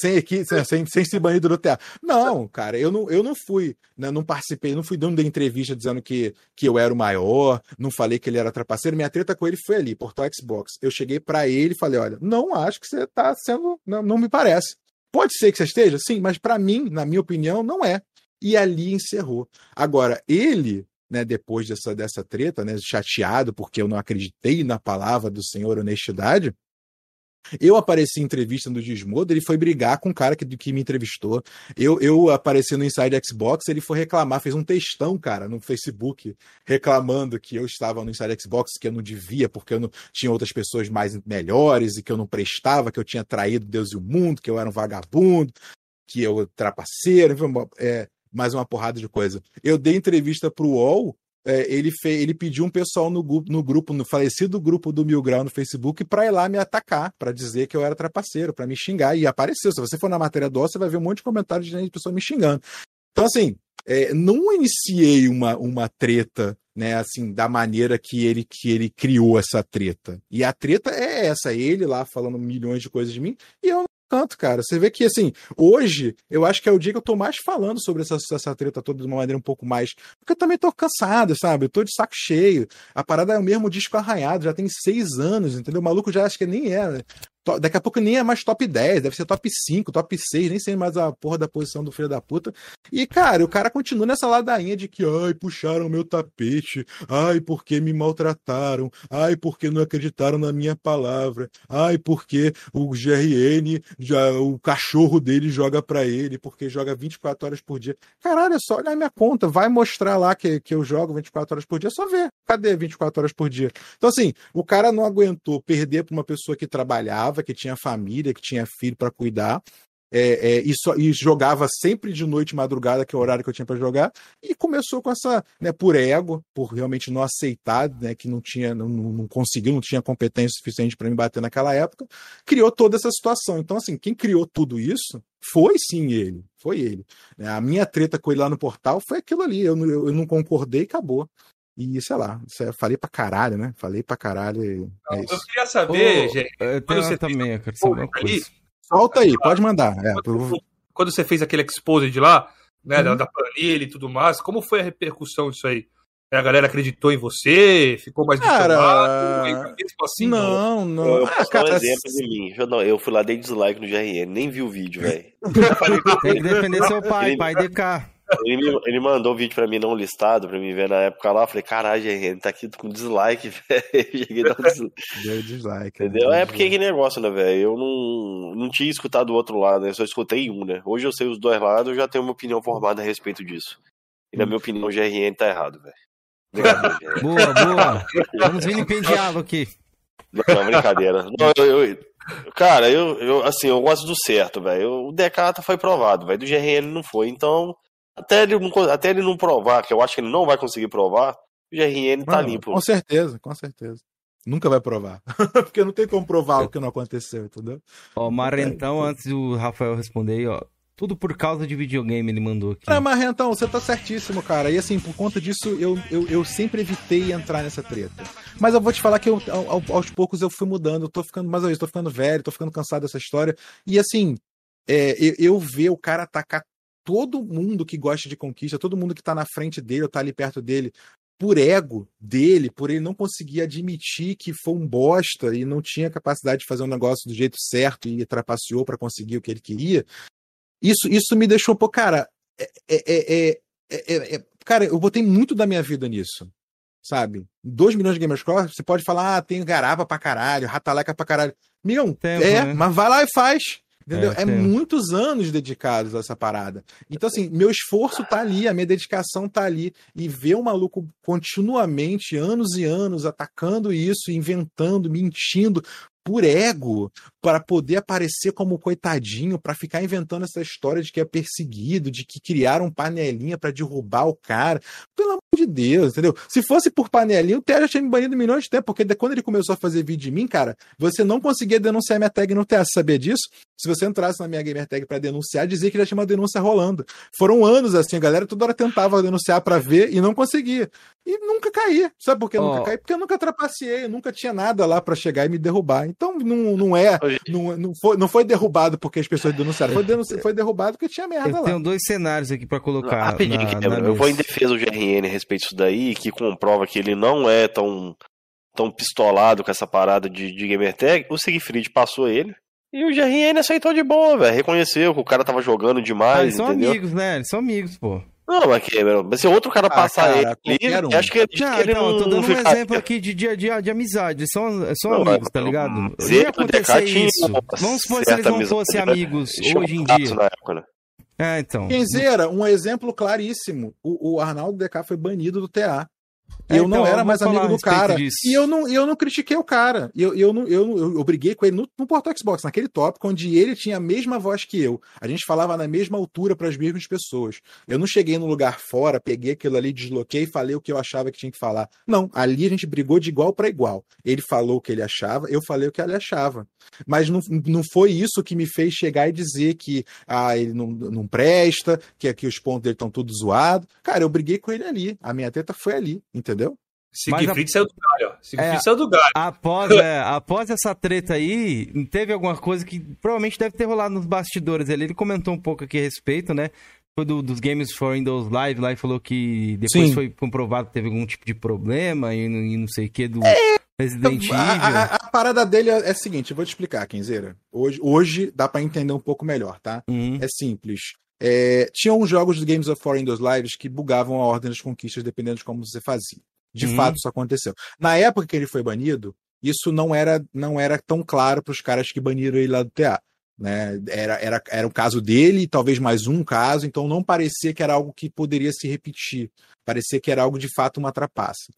S3: sem, equipe, sem, sem ser banido do teatro. Não, cara, eu não, eu não fui, né, não participei, não fui dando entrevista dizendo que, que eu era o maior, não falei que ele era trapaceiro. Minha treta com ele foi ali, portal Xbox. Eu cheguei para ele e falei: olha, não acho que você tá sendo. Não, não me parece. Pode ser que você esteja, sim, mas para mim, na minha opinião, não é. E ali encerrou. Agora, ele né, depois dessa, dessa treta, né, chateado porque eu não acreditei na palavra do senhor honestidade, eu apareci em entrevista no Gizmodo, ele foi brigar com o cara que, que me entrevistou. Eu, eu apareci no Inside Xbox, ele foi reclamar, fez um textão, cara, no Facebook, reclamando que eu estava no Inside Xbox, que eu não devia, porque eu não tinha outras pessoas mais melhores e que eu não prestava, que eu tinha traído Deus e o mundo, que eu era um vagabundo, que eu trapaceiro, é, mais uma porrada de coisa. Eu dei entrevista pro UOL, é, ele, fez, ele pediu um pessoal no, no grupo, no falecido grupo do Mil Grau no Facebook, para ir lá me atacar, para dizer que eu era trapaceiro, para me xingar. E apareceu. Se você for na matéria do UOL, você vai ver um monte de comentários de pessoas me xingando. Então, assim, é, não iniciei uma, uma treta, né, assim, da maneira que ele, que ele criou essa treta. E a treta é essa, ele lá falando milhões de coisas de mim, e eu tanto, cara. Você vê que, assim, hoje, eu acho que é o dia que eu tô mais falando sobre essa, essa treta toda de uma maneira um pouco mais. Porque eu também tô cansado, sabe? Eu tô de saco cheio. A parada é o mesmo disco arranhado, já tem seis anos, entendeu? O maluco já acha que nem é. Daqui a pouco nem é mais top 10, deve ser top 5, top 6, nem sei mais a porra da posição do filho da puta. E, cara, o cara continua nessa ladainha de que, ai, puxaram meu tapete, ai, porque me maltrataram, ai, porque não acreditaram na minha palavra, ai, porque o GRN, já, o cachorro dele joga pra ele, porque joga 24 horas por dia. Caralho, é só olhar minha conta, vai mostrar lá que, que eu jogo 24 horas por dia, é só ver. Cadê 24 horas por dia? Então, assim, o cara não aguentou perder pra uma pessoa que trabalhava que tinha família, que tinha filho para cuidar. É, é, e, só, e, jogava sempre de noite, madrugada, que é o horário que eu tinha para jogar, e começou com essa, né, por ego, por realmente não aceitar, né, que não tinha, não, não conseguiu, não tinha competência suficiente para me bater naquela época, criou toda essa situação. Então, assim, quem criou tudo isso foi sim ele, foi ele. Né. A minha treta com ele lá no portal foi aquilo ali, eu, eu, eu não concordei e acabou. E sei lá, falei pra caralho, né? Falei pra caralho.
S2: É eu queria saber, gente.
S1: Quando você também, eu quero saber uma coisa.
S3: Solta aí, pode mandar. É,
S2: quando, quando, você fez aquele exposed lá, né, uhum. da, da planilha e tudo mais, como foi a repercussão disso aí? A galera acreditou em você? Ficou mais
S3: cara, assim? Não, não.
S4: Eu, eu ah, cara, um exemplo de mim. Eu, não, eu fui lá, dei dislike no GRN, nem vi o vídeo, velho.
S1: Tem que defender seu pai, pai DK.
S4: Ele, me, ele mandou um vídeo pra mim não listado, pra mim ver na época lá. Eu falei, caralho, ele tá aqui com dislike, velho. Cheguei a dar um dislike.
S3: Deu dislike.
S4: Entendeu? Né? É porque que negócio, né, velho? Eu não, não tinha escutado o outro lado, né? Eu só escutei um, né? Hoje eu sei os dois lados, eu já tenho uma opinião formada a respeito disso. E na minha opinião, o GRN tá errado, velho.
S1: Boa, boa. Vamos vilipendiá-lo aqui.
S4: Não, brincadeira. Não, eu, eu- cara, eu, eu, assim, eu gosto do certo, velho. O Decata foi provado, velho. Do GRL não foi. Então, até ele, não, até ele não provar, que eu acho que ele não vai conseguir provar, o GRN tá
S3: Mano,
S4: limpo.
S3: Com certeza, com certeza. Nunca vai provar. Porque não tem como provar o que não aconteceu, entendeu?
S1: Ó, Marentão, antes do Rafael responder aí, ó. Tudo por causa de videogame ele mandou aqui.
S3: Não, mas então, você tá certíssimo, cara. E assim, por conta disso, eu, eu, eu sempre evitei entrar nessa treta. Mas eu vou te falar que eu, ao- ao- aos poucos eu fui mudando, eu tô ficando mais ou menos, tô ficando velho, tô ficando cansado dessa história. E assim, é, eu, eu ver o cara atacar todo mundo que gosta de conquista, todo mundo que tá na frente dele ou tá ali perto dele, por ego dele, por ele não conseguir admitir que foi um bosta e não tinha capacidade de fazer um negócio do jeito certo e trapaceou pra conseguir o que ele queria. Isso, isso me deixou, pô, cara, é, é, é, é- é- é- cara, eu botei muito da minha vida nisso, sabe? 2 milhões de Gamerscore, você pode falar, ah, tem garapa pra caralho, rataleca pra caralho. Milhão,
S1: Tempo,
S3: é,
S1: né?
S3: mas vai lá e faz. Entendeu?
S1: É,
S3: É, muitos anos dedicados a essa parada. Então, assim, meu esforço tá ali, a minha dedicação tá ali. E ver o maluco continuamente, anos e anos, atacando isso, inventando, mentindo, por ego, para poder aparecer como coitadinho, para ficar inventando essa história de que é perseguido, de que criaram panelinha para derrubar o cara. Pelo de Deus, entendeu? Se fosse por panelinha, o Té já tinha me banido milhões de tempo, porque quando ele começou a fazer vídeo de mim, cara, você não conseguia denunciar minha tag no. Você sabia disso? Se você entrasse na minha gamer tag para denunciar, dizia que já tinha uma denúncia rolando. Foram anos assim, a galera toda hora tentava denunciar para ver e não conseguia. E nunca caí. Sabe por que
S1: Ó.
S3: nunca caí? Porque eu nunca trapaceei, eu nunca tinha nada lá para chegar e me derrubar. Então não, não é, não, não, foi, não foi derrubado porque as pessoas denunciaram, foi, denunci- foi derrubado porque tinha merda
S1: Eu
S3: lá.
S1: tenho dois cenários aqui pra colocar.
S4: Rapidinho,
S1: na, na
S4: eu vou em defesa do GRN respeito disso daí, que comprova que ele não é tão, tão pistolado com essa parada de, de gamer tag. O Siegfried passou ele. E o GRN aceitou de boa, velho. Reconheceu que o cara tava jogando
S1: Ah,
S4: demais,
S1: eles são
S4: entendeu?
S1: amigos, né? Eles são amigos, pô.
S4: Não, mas Cameron, mas se outro cara
S3: Ah,
S4: passar
S3: cara,
S4: ele
S3: um.
S4: acho que, acho
S1: Não,
S4: que ele
S1: então,
S4: não,
S1: eu tô dando um exemplo aqui de, de, de, de amizade. Eles são, são
S4: Não,
S1: amigos, tá ligado? Não
S4: e o
S1: acontecer isso. Vamos supor se eles não fossem
S4: né?
S1: amigos hoje em dia.
S4: Na época, né?
S1: É, então.
S3: Kenzeira, um exemplo claríssimo. O, o Arnaldo DK foi banido do TA.
S1: É,
S3: eu não
S1: então,
S3: era
S1: vamos
S3: mais amigo do cara.
S1: disso.
S3: E eu não, eu não critiquei o cara. Eu, eu, não, eu, não- eu, eu briguei com ele no, no Portal Xbox, naquele tópico onde ele tinha a mesma voz que eu. A gente falava na mesma altura para as mesmas pessoas. Eu não cheguei num lugar fora, peguei aquilo ali, desloquei e falei o que eu achava que tinha que falar. Não, ali a gente brigou de igual para igual. Ele falou o que ele achava, eu falei o que ele achava. Mas não, não foi isso que me fez chegar e dizer que ah, ele não, não presta, que aqui os pontos dele estão tudo zoados. Cara, eu briguei com ele ali. A minha teta foi ali, entendeu?
S2: Siegfried saiu do galho, ó. Siegfried
S1: É.
S2: saiu do galho.
S1: Após, é, após essa treta aí, teve alguma coisa que provavelmente deve ter rolado nos bastidores ali. Ele comentou um pouco aqui a respeito, né? Foi do- dos Games for Windows Live lá e falou que depois
S3: Sim.
S1: foi comprovado que teve algum tipo de problema e, não- e não sei o que do Resident Evil.
S3: A, a- a parada dele é, é a seguinte, eu vou te explicar, Kenzeira. Hoje, hoje dá pra entender um pouco melhor, tá?
S1: Uhum.
S3: É simples. É, tinha uns jogos do Games of War Windows Lives que bugavam a ordem das conquistas dependendo de como você fazia. De
S1: Uhum.
S3: fato, isso aconteceu. Na época que ele foi banido, isso não era, não era tão claro para os caras que baniram ele lá do TA. Né? Era, era, era o caso dele, talvez mais um caso, então não parecia que era algo que poderia se repetir. Parecia que era algo de fato uma trapaça.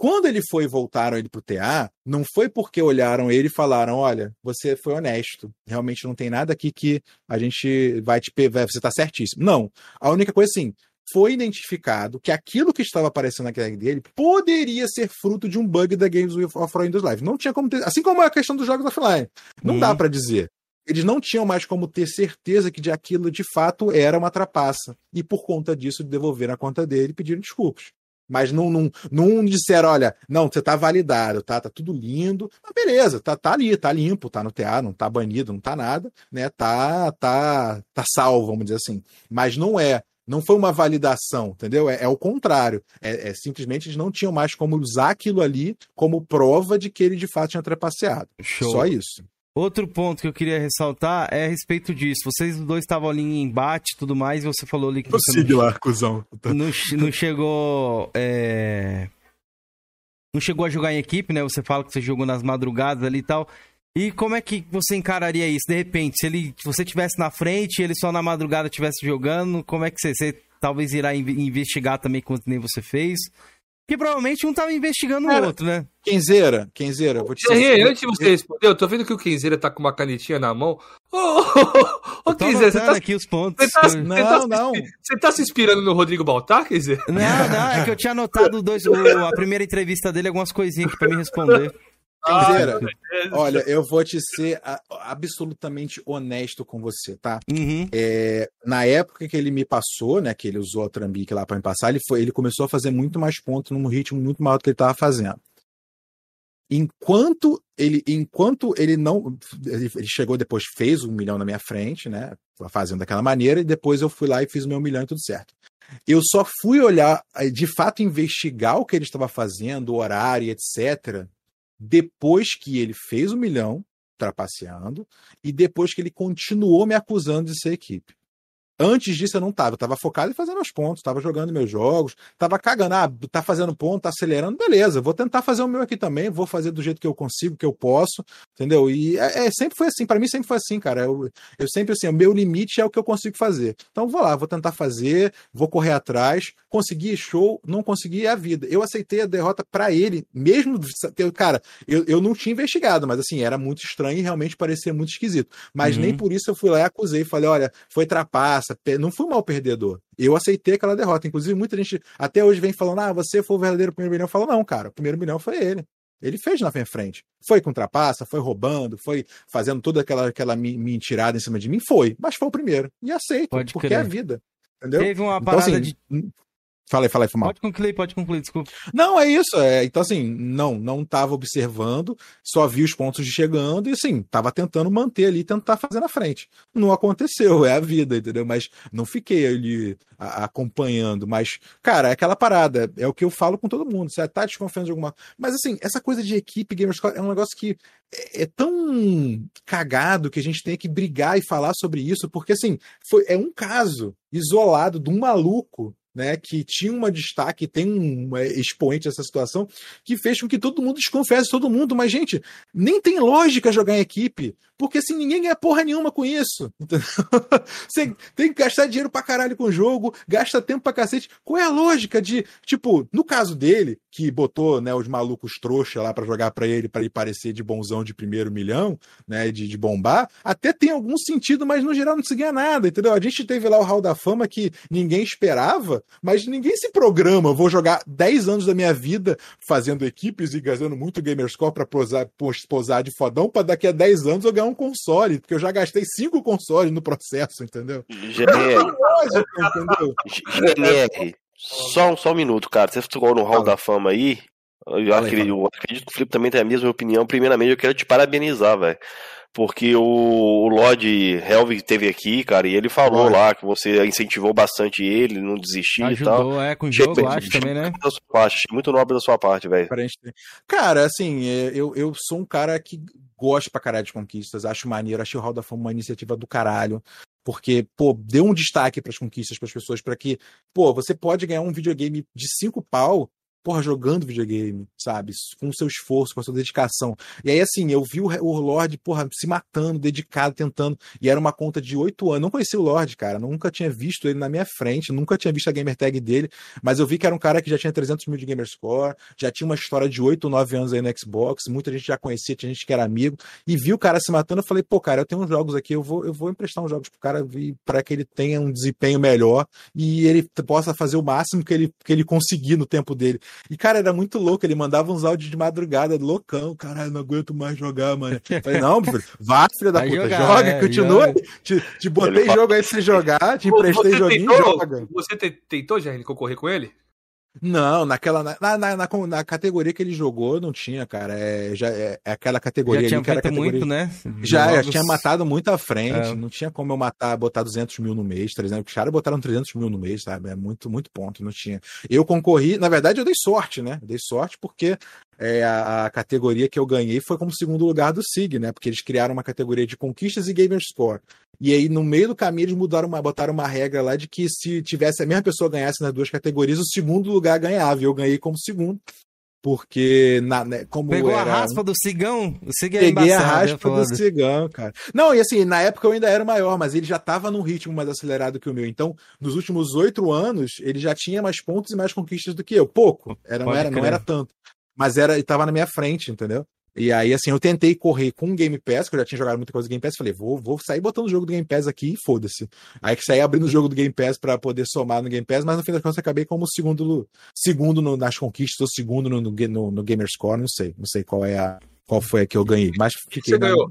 S3: Quando ele foi e voltaram ele pro TA, não foi porque olharam ele e falaram: olha, você foi honesto, realmente não tem nada aqui que a gente vai te. Você tá certíssimo. Não. A única coisa assim. Foi identificado que aquilo que estava aparecendo na tag dele poderia ser fruto de um bug da Games of Windows Live. Não tinha como ter. Assim como a questão dos jogos offline. Não
S1: Uhum.
S3: dá pra dizer. Eles não tinham mais como ter certeza que de aquilo de fato era uma trapaça. E por conta disso, devolveram a conta dele e pediram desculpas. Mas não, não, não disseram, olha, não, você tá validado, tá? Tá tudo lindo. Mas beleza, tá, tá ali, tá limpo, tá no TA, não tá banido, não tá nada, né? Tá, tá, tá salvo, vamos dizer assim. Mas não é. Não foi uma validação, entendeu? É, é o contrário. É, é simplesmente eles não tinham mais como usar aquilo ali como prova de que ele de fato tinha trapaceado.
S1: Show.
S3: Só isso.
S1: Outro ponto que eu queria ressaltar é a respeito disso. Vocês dois estavam ali em embate e tudo mais, e você falou ali que
S3: lá, cuzão.
S1: não, não chegou. é, Não chegou a jogar em equipe, né? Você fala que você jogou nas madrugadas ali e tal. E como é que você encararia isso? De repente, se ele se você tivesse na frente e ele só na madrugada estivesse jogando, como é que você, você talvez irá inve- investigar também, quanto nem você fez? Que provavelmente um tava investigando o
S3: Cara,
S1: outro, né?
S3: Kenzeira, Kenzeira, vou te
S2: Jerry, antes de você responder, eu tô vendo que o Kenzeira tá com uma canetinha na mão. Ô, ô, ô,
S1: Eu tô
S2: Kenzeira, você tá,
S1: aqui os pontos.
S2: você tá-
S3: Não,
S2: você tá se
S3: não.
S2: Você tá se inspirando no Rodrigo Baltar, Kenzeira?
S1: Não, não, é que eu tinha anotado dois, o- a primeira entrevista dele, algumas coisinhas aqui pra me responder.
S3: Kenzeira, olha, eu vou te ser a- absolutamente honesto com você, tá?
S1: Uhum.
S3: É, na época que ele me passou, né, que ele usou a Trambique lá para me passar, ele, foi, ele começou a fazer muito mais pontos num ritmo muito maior do que ele estava fazendo. Enquanto ele, enquanto ele não, ele, ele chegou depois fez um milhão na minha frente, né, fazendo daquela maneira e depois eu fui lá e fiz o meu milhão e tudo certo. Eu só fui olhar, eh, de fato investigar o que ele estava fazendo, o horário, etc, depois que ele fez o milhão, trapaceando, e depois que ele continuou me acusando de ser equipe. Antes disso eu não tava, eu tava focado em fazer meus pontos, tava jogando meus jogos, tava cagando, ah, tá fazendo ponto, tá acelerando, beleza, vou tentar fazer o meu aqui também, vou fazer do jeito que eu consigo, que eu posso, entendeu? E é, é, sempre foi assim, para mim sempre foi assim, cara, eu, eu sempre assim, o meu limite é o que eu consigo fazer. Então vou lá, vou tentar fazer, vou correr atrás, consegui show, não consegui a vida. Eu aceitei a derrota para ele, mesmo, cara, eu, eu não tinha investigado, mas assim, era muito estranho e realmente parecia muito esquisito. Mas
S1: Uhum.
S3: nem por isso eu fui lá e acusei, falei, olha, foi trapaça, não fui mal perdedor. Eu aceitei aquela derrota. Inclusive, muita gente até hoje vem falando, ah, você foi o verdadeiro primeiro milhão. Eu falo, não, cara, o primeiro milhão foi ele. Ele fez na minha frente. Foi com trapaça, foi roubando, foi fazendo toda aquela, aquela mentirada em cima de mim. Foi, mas foi o primeiro. E aceito,
S1: Pode
S3: porque
S1: crer.
S3: é a vida. Entendeu?
S1: Teve uma
S3: Então,
S1: parada
S3: assim,
S1: de.
S3: Aí, foi mal.
S1: Pode concluir, pode concluir, desculpa.
S3: Não, é isso. É, então, assim, não, não estava observando, só vi os pontos chegando e, assim, estava tentando manter ali, tentar fazer na frente. Não aconteceu, é a vida, entendeu? Mas não fiquei ali a- acompanhando. Mas, cara, é aquela parada, é o que eu falo com todo mundo. Você tá desconfiando de alguma Mas, assim, essa coisa de equipe Gamerscore é um negócio que é, é tão cagado que a gente tem que brigar e falar sobre isso, porque, assim, foi, é um caso isolado de um maluco né, que tinha uma destaque, tem um expoente dessa situação, que fez com que todo mundo desconfiasse de todo mundo. Mas, gente, nem tem lógica jogar em equipe, porque assim, ninguém ganha porra nenhuma com isso. Você tem que gastar dinheiro pra caralho com o jogo, gasta tempo pra cacete. Qual é a lógica de, tipo, no caso dele, que botou né, os malucos trouxa lá pra jogar pra ele, pra ele parecer de bonzão de primeiro milhão, né, de, de bombar, até tem algum sentido, mas no geral não se ganha nada, entendeu? A gente teve lá o Hall da Fama que ninguém esperava, mas ninguém se programa. Vou jogar 10 anos da minha vida fazendo equipes e gastando muito Gamerscore pra posar, pos- posar de fodão, pra daqui a 10 anos eu ganhar um console, porque eu já gastei 5 consoles no processo, entendeu?
S4: GNR,
S3: entendeu?
S4: GNR, só, um- só um minuto, cara. Você ficou no Hall da Fama aí. Eu acredito, eu acredito que o Felipe também tem a mesma opinião. Primeiramente, eu quero te parabenizar, velho. Porque o, o Lord Helvig teve aqui, cara, e ele falou lá que você incentivou bastante ele, não desistir e tal.
S1: Ajudou, é, com o
S4: Achei
S1: jogo,
S4: muito-
S1: acho também, né?
S4: da sua parte, achei muito nobre da sua parte, velho.
S3: Cara, assim, é, eu, eu sou um cara que gosta pra caralho de conquistas, acho maneiro, achei o Hall da Fama uma iniciativa do caralho, porque, pô, deu um destaque pras conquistas pras pessoas, pra que, pô, você pode ganhar um videogame de cinco pau, porra, jogando videogame, sabe? Com o seu esforço, com a sua dedicação. E aí, assim, eu vi o, o Lorde, porra, se matando, dedicado, tentando, e era uma conta de oito anos, não conhecia o Lorde, cara, nunca tinha visto ele na minha frente, nunca tinha visto a gamer tag dele, mas eu vi que era um cara que já tinha 300 mil de Gamerscore, já tinha uma história de 8 ou 9 anos aí no Xbox, muita gente já conhecia, tinha gente que era amigo, e vi o cara se matando, eu falei, pô, cara, eu tenho uns jogos aqui, eu vou, eu vou emprestar uns jogos pro cara para que ele tenha um desempenho melhor e ele possa fazer o máximo que ele, que ele conseguir no tempo dele. E, cara, era muito louco, ele mandava uns áudios de madrugada, loucão, caralho, não aguento mais jogar, mano. Eu falei, não, filho, vá, filha da
S1: Vai
S3: puta,
S1: jogar,
S3: joga,
S1: é,
S3: continua,
S1: joga.
S3: te, te botei
S4: Ele fala-
S3: jogo aí pra você jogar, te emprestei
S2: Você
S3: joguinho,
S2: tentou?
S3: joga.
S2: Você te- tentou, Jerry, concorrer com ele?
S3: Não, naquela na, na, na, na- categoria que ele jogou não tinha, cara. É, já, é, é aquela categoria
S1: Já tinha
S3: ali que era categoria.
S1: muito, né?
S3: Já, já
S1: Jogos-
S3: tinha matado muito à frente.
S1: É.
S3: Não tinha como eu matar, botar 200 mil no mês, 300. Os caras botaram 300 mil no mês, sabe? É muito, muito ponto. Não tinha. Eu concorri, na verdade, eu dei sorte, né? Eu dei sorte porque é, a, a categoria que eu ganhei foi como segundo lugar do SIG, né? Porque eles criaram uma categoria de conquistas e gamer score. E aí, no meio do caminho, eles mudaram uma, botaram uma regra lá de que se tivesse a mesma pessoa ganhasse nas duas categorias, o segundo lugar ganhava. E eu ganhei como segundo. porque na, né, como
S1: Pegou
S3: era...
S1: a raspa do cigão? O cigão é
S3: Peguei a
S1: embaçado, é
S3: raspa do cigão, cara. Não, e assim, na época eu ainda era maior, mas ele já tava num ritmo mais acelerado que o meu. Então, nos últimos oito anos, ele já tinha mais pontos e mais conquistas do que eu. Pouco. Era, não, era, não era tanto. Mas era, ele tava na minha frente, entendeu? E aí, assim, eu tentei correr com o Game Pass, que eu já tinha jogado muita coisa do Game Pass, falei, vou, vou sair botando o jogo do Game Pass aqui e foda-se. Aí que saí abrindo o jogo do Game Pass pra poder somar no Game Pass, mas no fim das contas eu acabei como segundo, segundo no- nas conquistas, ou segundo no, no, no, no Gamer Score, não sei. Não sei qual é a. Qual foi a que eu ganhei. Mas fiquei.
S2: você
S3: na-
S2: ganhou?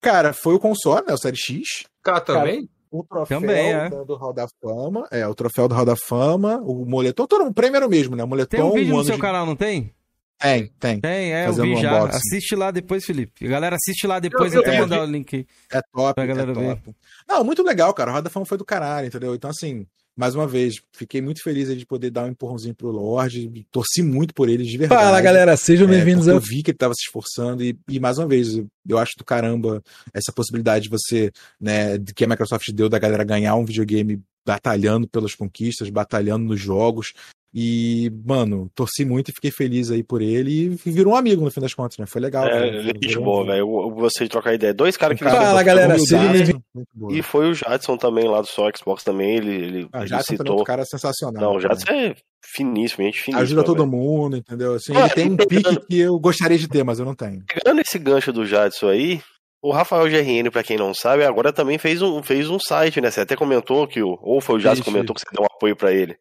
S3: Cara, foi o console, né? O Série X.
S2: Cara, também?
S3: O troféu
S1: Também, é.
S3: do Hall da Fama. É, o troféu do Hall da Fama, o moletom. Todo o prêmio era o mesmo, né? O moletom.
S1: Tem um vídeo no
S3: ano
S1: seu
S3: de-
S1: canal, não tem?
S3: Tem, tem.
S1: Tem, é, eu vi
S3: um
S1: já.
S3: unboxing.
S1: Assiste lá depois, Felipe. Galera, assiste lá depois,
S2: Eu- eu-
S1: até
S2: eu
S1: mandar o link aí.
S3: É top,
S1: Pra galera
S3: é
S1: ver.
S3: top. Não, muito legal, cara. O Roda Fama foi do caralho, entendeu? Então, assim, mais uma vez, fiquei muito feliz de poder dar um empurrãozinho pro Lorde. Torci muito por ele, de verdade.
S7: Fala, galera, sejam
S3: É,
S7: bem-vindos ao
S3: Eu vi que ele estava se esforçando e, e, mais uma vez, eu- eu acho do caramba essa possibilidade de você, né, de que a Microsoft deu da galera ganhar um videogame batalhando pelas conquistas, batalhando nos jogos. E, mano, torci muito e fiquei feliz aí por ele e virou um amigo no fim das contas, né? Foi legal.
S4: É, gente
S3: um-
S4: boa, velho. Eu eu gostei de trocar ideia. Dois caras que
S3: um
S7: Fala, galera.
S4: E foi o Jadson também lá do só Xbox também. Ele, ele,
S3: Ah,
S4: ele
S3: Jadson também é
S4: citou.
S3: outro cara sensacional.
S4: Não, o
S3: cara.
S4: Jadson é finíssimo, gente finíssima.
S3: Ajuda todo
S4: velho.
S3: mundo, entendeu? Assim,
S4: Ah,
S3: ele tem um
S4: e
S3: pique que eu gostaria de ter, mas eu não tenho.
S4: Pegando esse gancho do Jadson aí, o Rafael GRN, pra quem não sabe, agora também fez um, fez um site, né? Você até comentou que o. Ou foi o Jadson que
S3: Isso,
S4: comentou que você deu um apoio pra ele.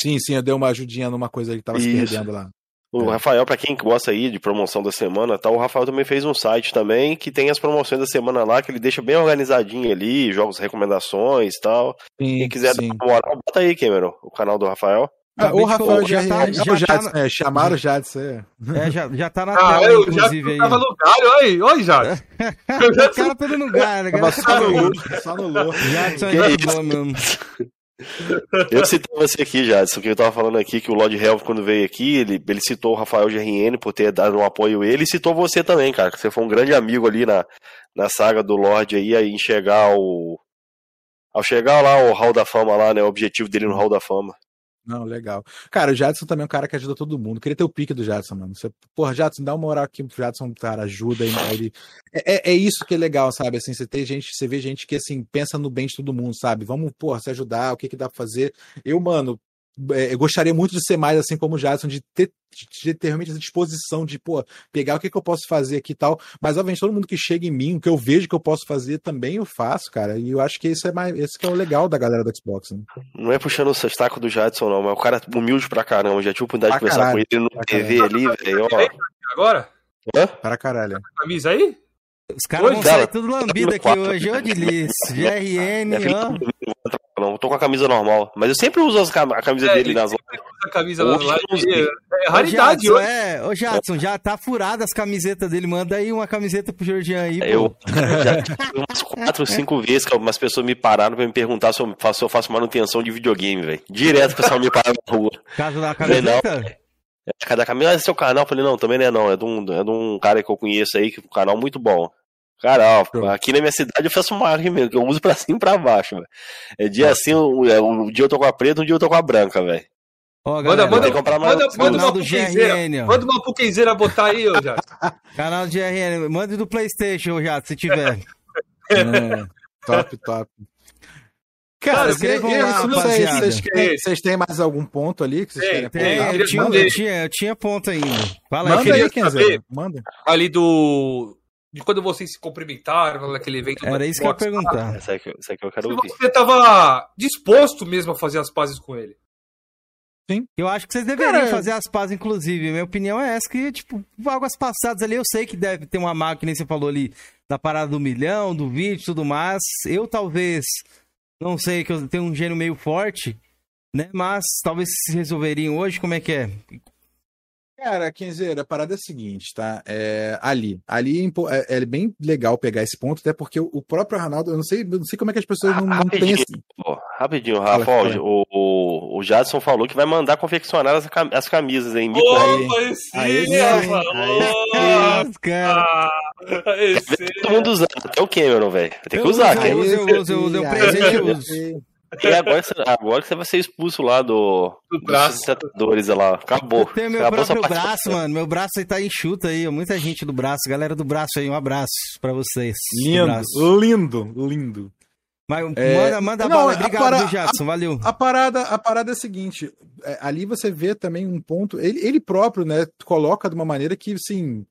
S3: Sim, sim, eu dei uma ajudinha numa coisa que tava se
S4: Isso.
S3: perdendo lá.
S4: O
S3: É.
S4: Rafael, pra quem gosta aí de promoção da semana, tá, o Rafael também fez um site também que tem as promoções da semana lá, que ele deixa bem organizadinho ali, jogos, recomendações e tal.
S3: Sim,
S4: Quem quiser
S3: sim.
S4: dar uma moral, bota aí, Cameron, o canal do Rafael.
S3: Ah,
S1: Acabei
S3: o Rafael já,
S1: já tá- já
S3: o
S1: tá
S3: Jadson,
S1: na-
S3: é, chamaram o Jadson. É.
S1: É, já, já tá na
S2: Ah,
S1: tela,
S2: eu já
S1: inclusive, aí.
S2: tava no galho, oi, oi, Jade.
S1: O cara todo lugar, né?
S3: Tava
S1: cara?
S3: só no louco, no.
S1: Jadson é mesmo.
S4: Eu citei você aqui, Jadson, que eu tava falando aqui que o Lord Helf, quando veio aqui, ele, ele citou o Rafael GRN por ter dado um apoio a ele, e citou você também, cara, que você foi um grande amigo ali na, na saga do Lorde aí, aí chegar ao. Ao chegar lá o Hall da Fama lá, né? O objetivo dele no Hall da Fama.
S3: Não, legal. Cara, o Jadson também é um cara que ajuda todo mundo. Queria ter o pique do Jadson, mano. Você, porra, Jadson, dá uma moral aqui pro Jadson, cara, ajuda ele. ele- É, é- é isso que é legal, sabe? Assim, você tem gente, você vê gente que assim pensa no bem de todo mundo, sabe? Vamos, porra, se ajudar, o que que dá pra fazer. Eu, mano, é, eu gostaria muito de ser mais assim como o Jadson, de ter, de ter realmente essa disposição de, pô, pegar o que que eu posso fazer aqui e tal. Mas, obviamente, todo mundo que chega em mim, o que eu vejo que eu posso fazer, também eu faço, cara. E eu acho que isso é mais, esse que é o legal da galera do Xbox, né?
S4: Não é puxando o saco do Jadson, não, mas o cara humilde pra caramba. Já tive a oportunidade de
S3: Pra
S4: conversar
S3: caralho,
S4: com ele no TV ali, velho. Ó.
S2: Agora?
S4: Hã?
S3: Para caralho.
S2: Camisa aí?
S1: Os caras vão
S4: cara.
S1: sair tudo lambido aqui
S4: Quatro.
S1: hoje. Ô, Dilis, GRN,
S4: É,
S1: ó.
S4: Não, eu tô com a camisa normal. Mas eu sempre uso as cam- a camisa
S2: É,
S4: dele
S2: ele
S4: nas
S2: A camisa
S4: sei.
S2: É
S1: Ô,
S2: raridade
S1: Jadson,
S2: hoje.
S1: é, ô Jadson, já tá furada as camisetas dele. Manda aí uma camiseta pro Georgian aí, pô.
S4: Eu já tive umas quatro, cinco vezes que algumas pessoas me pararam pra me perguntar se eu faço, se eu faço manutenção de videogame, velho. Direto o pessoal me para na rua.
S1: Caso da
S4: Falei, não.
S1: camiseta?
S4: Cada caminho, ah, é seu canal? Eu falei, não, também não é não. É de um, é de um cara que eu conheço aí, que é um canal muito bom. Cara, ó, aqui na minha cidade eu faço uma marca mesmo, que eu uso pra cima e pra baixo, velho. É dia assim, um, é, um dia eu tô com a preta, um dia eu tô com a branca, velho.
S1: Ó,
S2: Manda, manda, manda, manda
S1: canal
S2: uma
S1: do
S2: puquenzeira.
S1: GRN, ó.
S2: Manda uma puquenzeira botar aí, ô Jade.
S1: Canal do GRN. Mande do Playstation, ô, Jadson, se tiver.
S3: É, top, top. Cara, eu-
S1: lá,
S3: vocês, têm, vocês têm mais algum ponto ali que vocês
S2: Tem,
S3: querem
S2: tem,
S1: eu tinha, eu, tinha, eu tinha ponto ainda. Fala aí,
S3: Manda aí, Kenzer.
S2: saber.
S3: Manda.
S2: Ali do. De quando vocês se cumprimentaram naquele evento.
S1: Era isso que eu ia
S2: Xbox.
S1: perguntar.
S4: Essa aí que, essa aí que eu quero
S2: Se
S4: ouvir.
S2: você tava disposto mesmo a fazer as pazes com ele.
S1: Eu acho que vocês deveriam
S3: Cara,
S1: fazer as pazes, inclusive. Minha opinião é essa, que, tipo, águas passadas ali, eu sei que deve ter uma máquina, que nem você falou ali, da parada do milhão, do vídeo e tudo mais. Eu talvez, não sei, que eu tenho um gênio meio forte, né? Mas talvez se resolveriam hoje, como é que é?
S3: Cara, Kenzeira, a parada é a seguinte, tá? É, ali, ali é é, é bem legal pegar esse ponto, até porque o, o próprio Ronaldo, eu não sei, eu não sei como é que as pessoas não, não têm
S4: Rapidinho,
S3: Fala,
S4: Rafa,
S3: fala.
S4: o, o, o Jadson falou que vai mandar confeccionar as, cam- as camisas aí. Me
S2: Opa, aí
S3: aí
S2: sim,
S3: aí
S1: cara.
S2: Opa, aí sim.
S4: Todo mundo usando, até o Cameron, velho. Tem que usar, Cameron.
S1: eu uso, eu uso, eu uso, eu presente, eu uso.
S4: E agora, você- agora você vai ser expulso lá do,
S2: Do
S4: dos
S2: braço.
S4: setadores lá. Acabou.
S1: Eu tenho meu
S4: Acabou
S1: próprio braço, mano. Meu braço aí tá enxuto aí. Muita gente do braço. Galera do braço aí, um abraço pra vocês. do
S3: Lindo, lindo, lindo.
S1: Mas
S3: É,
S1: manda, manda a
S3: não,
S1: bala.
S3: a
S1: Obrigado,
S3: para-
S1: Jackson. Valeu.
S3: A parada, a parada é a seguinte, é, ali você vê também um ponto, ele, ele próprio, né, coloca de uma maneira que, assim,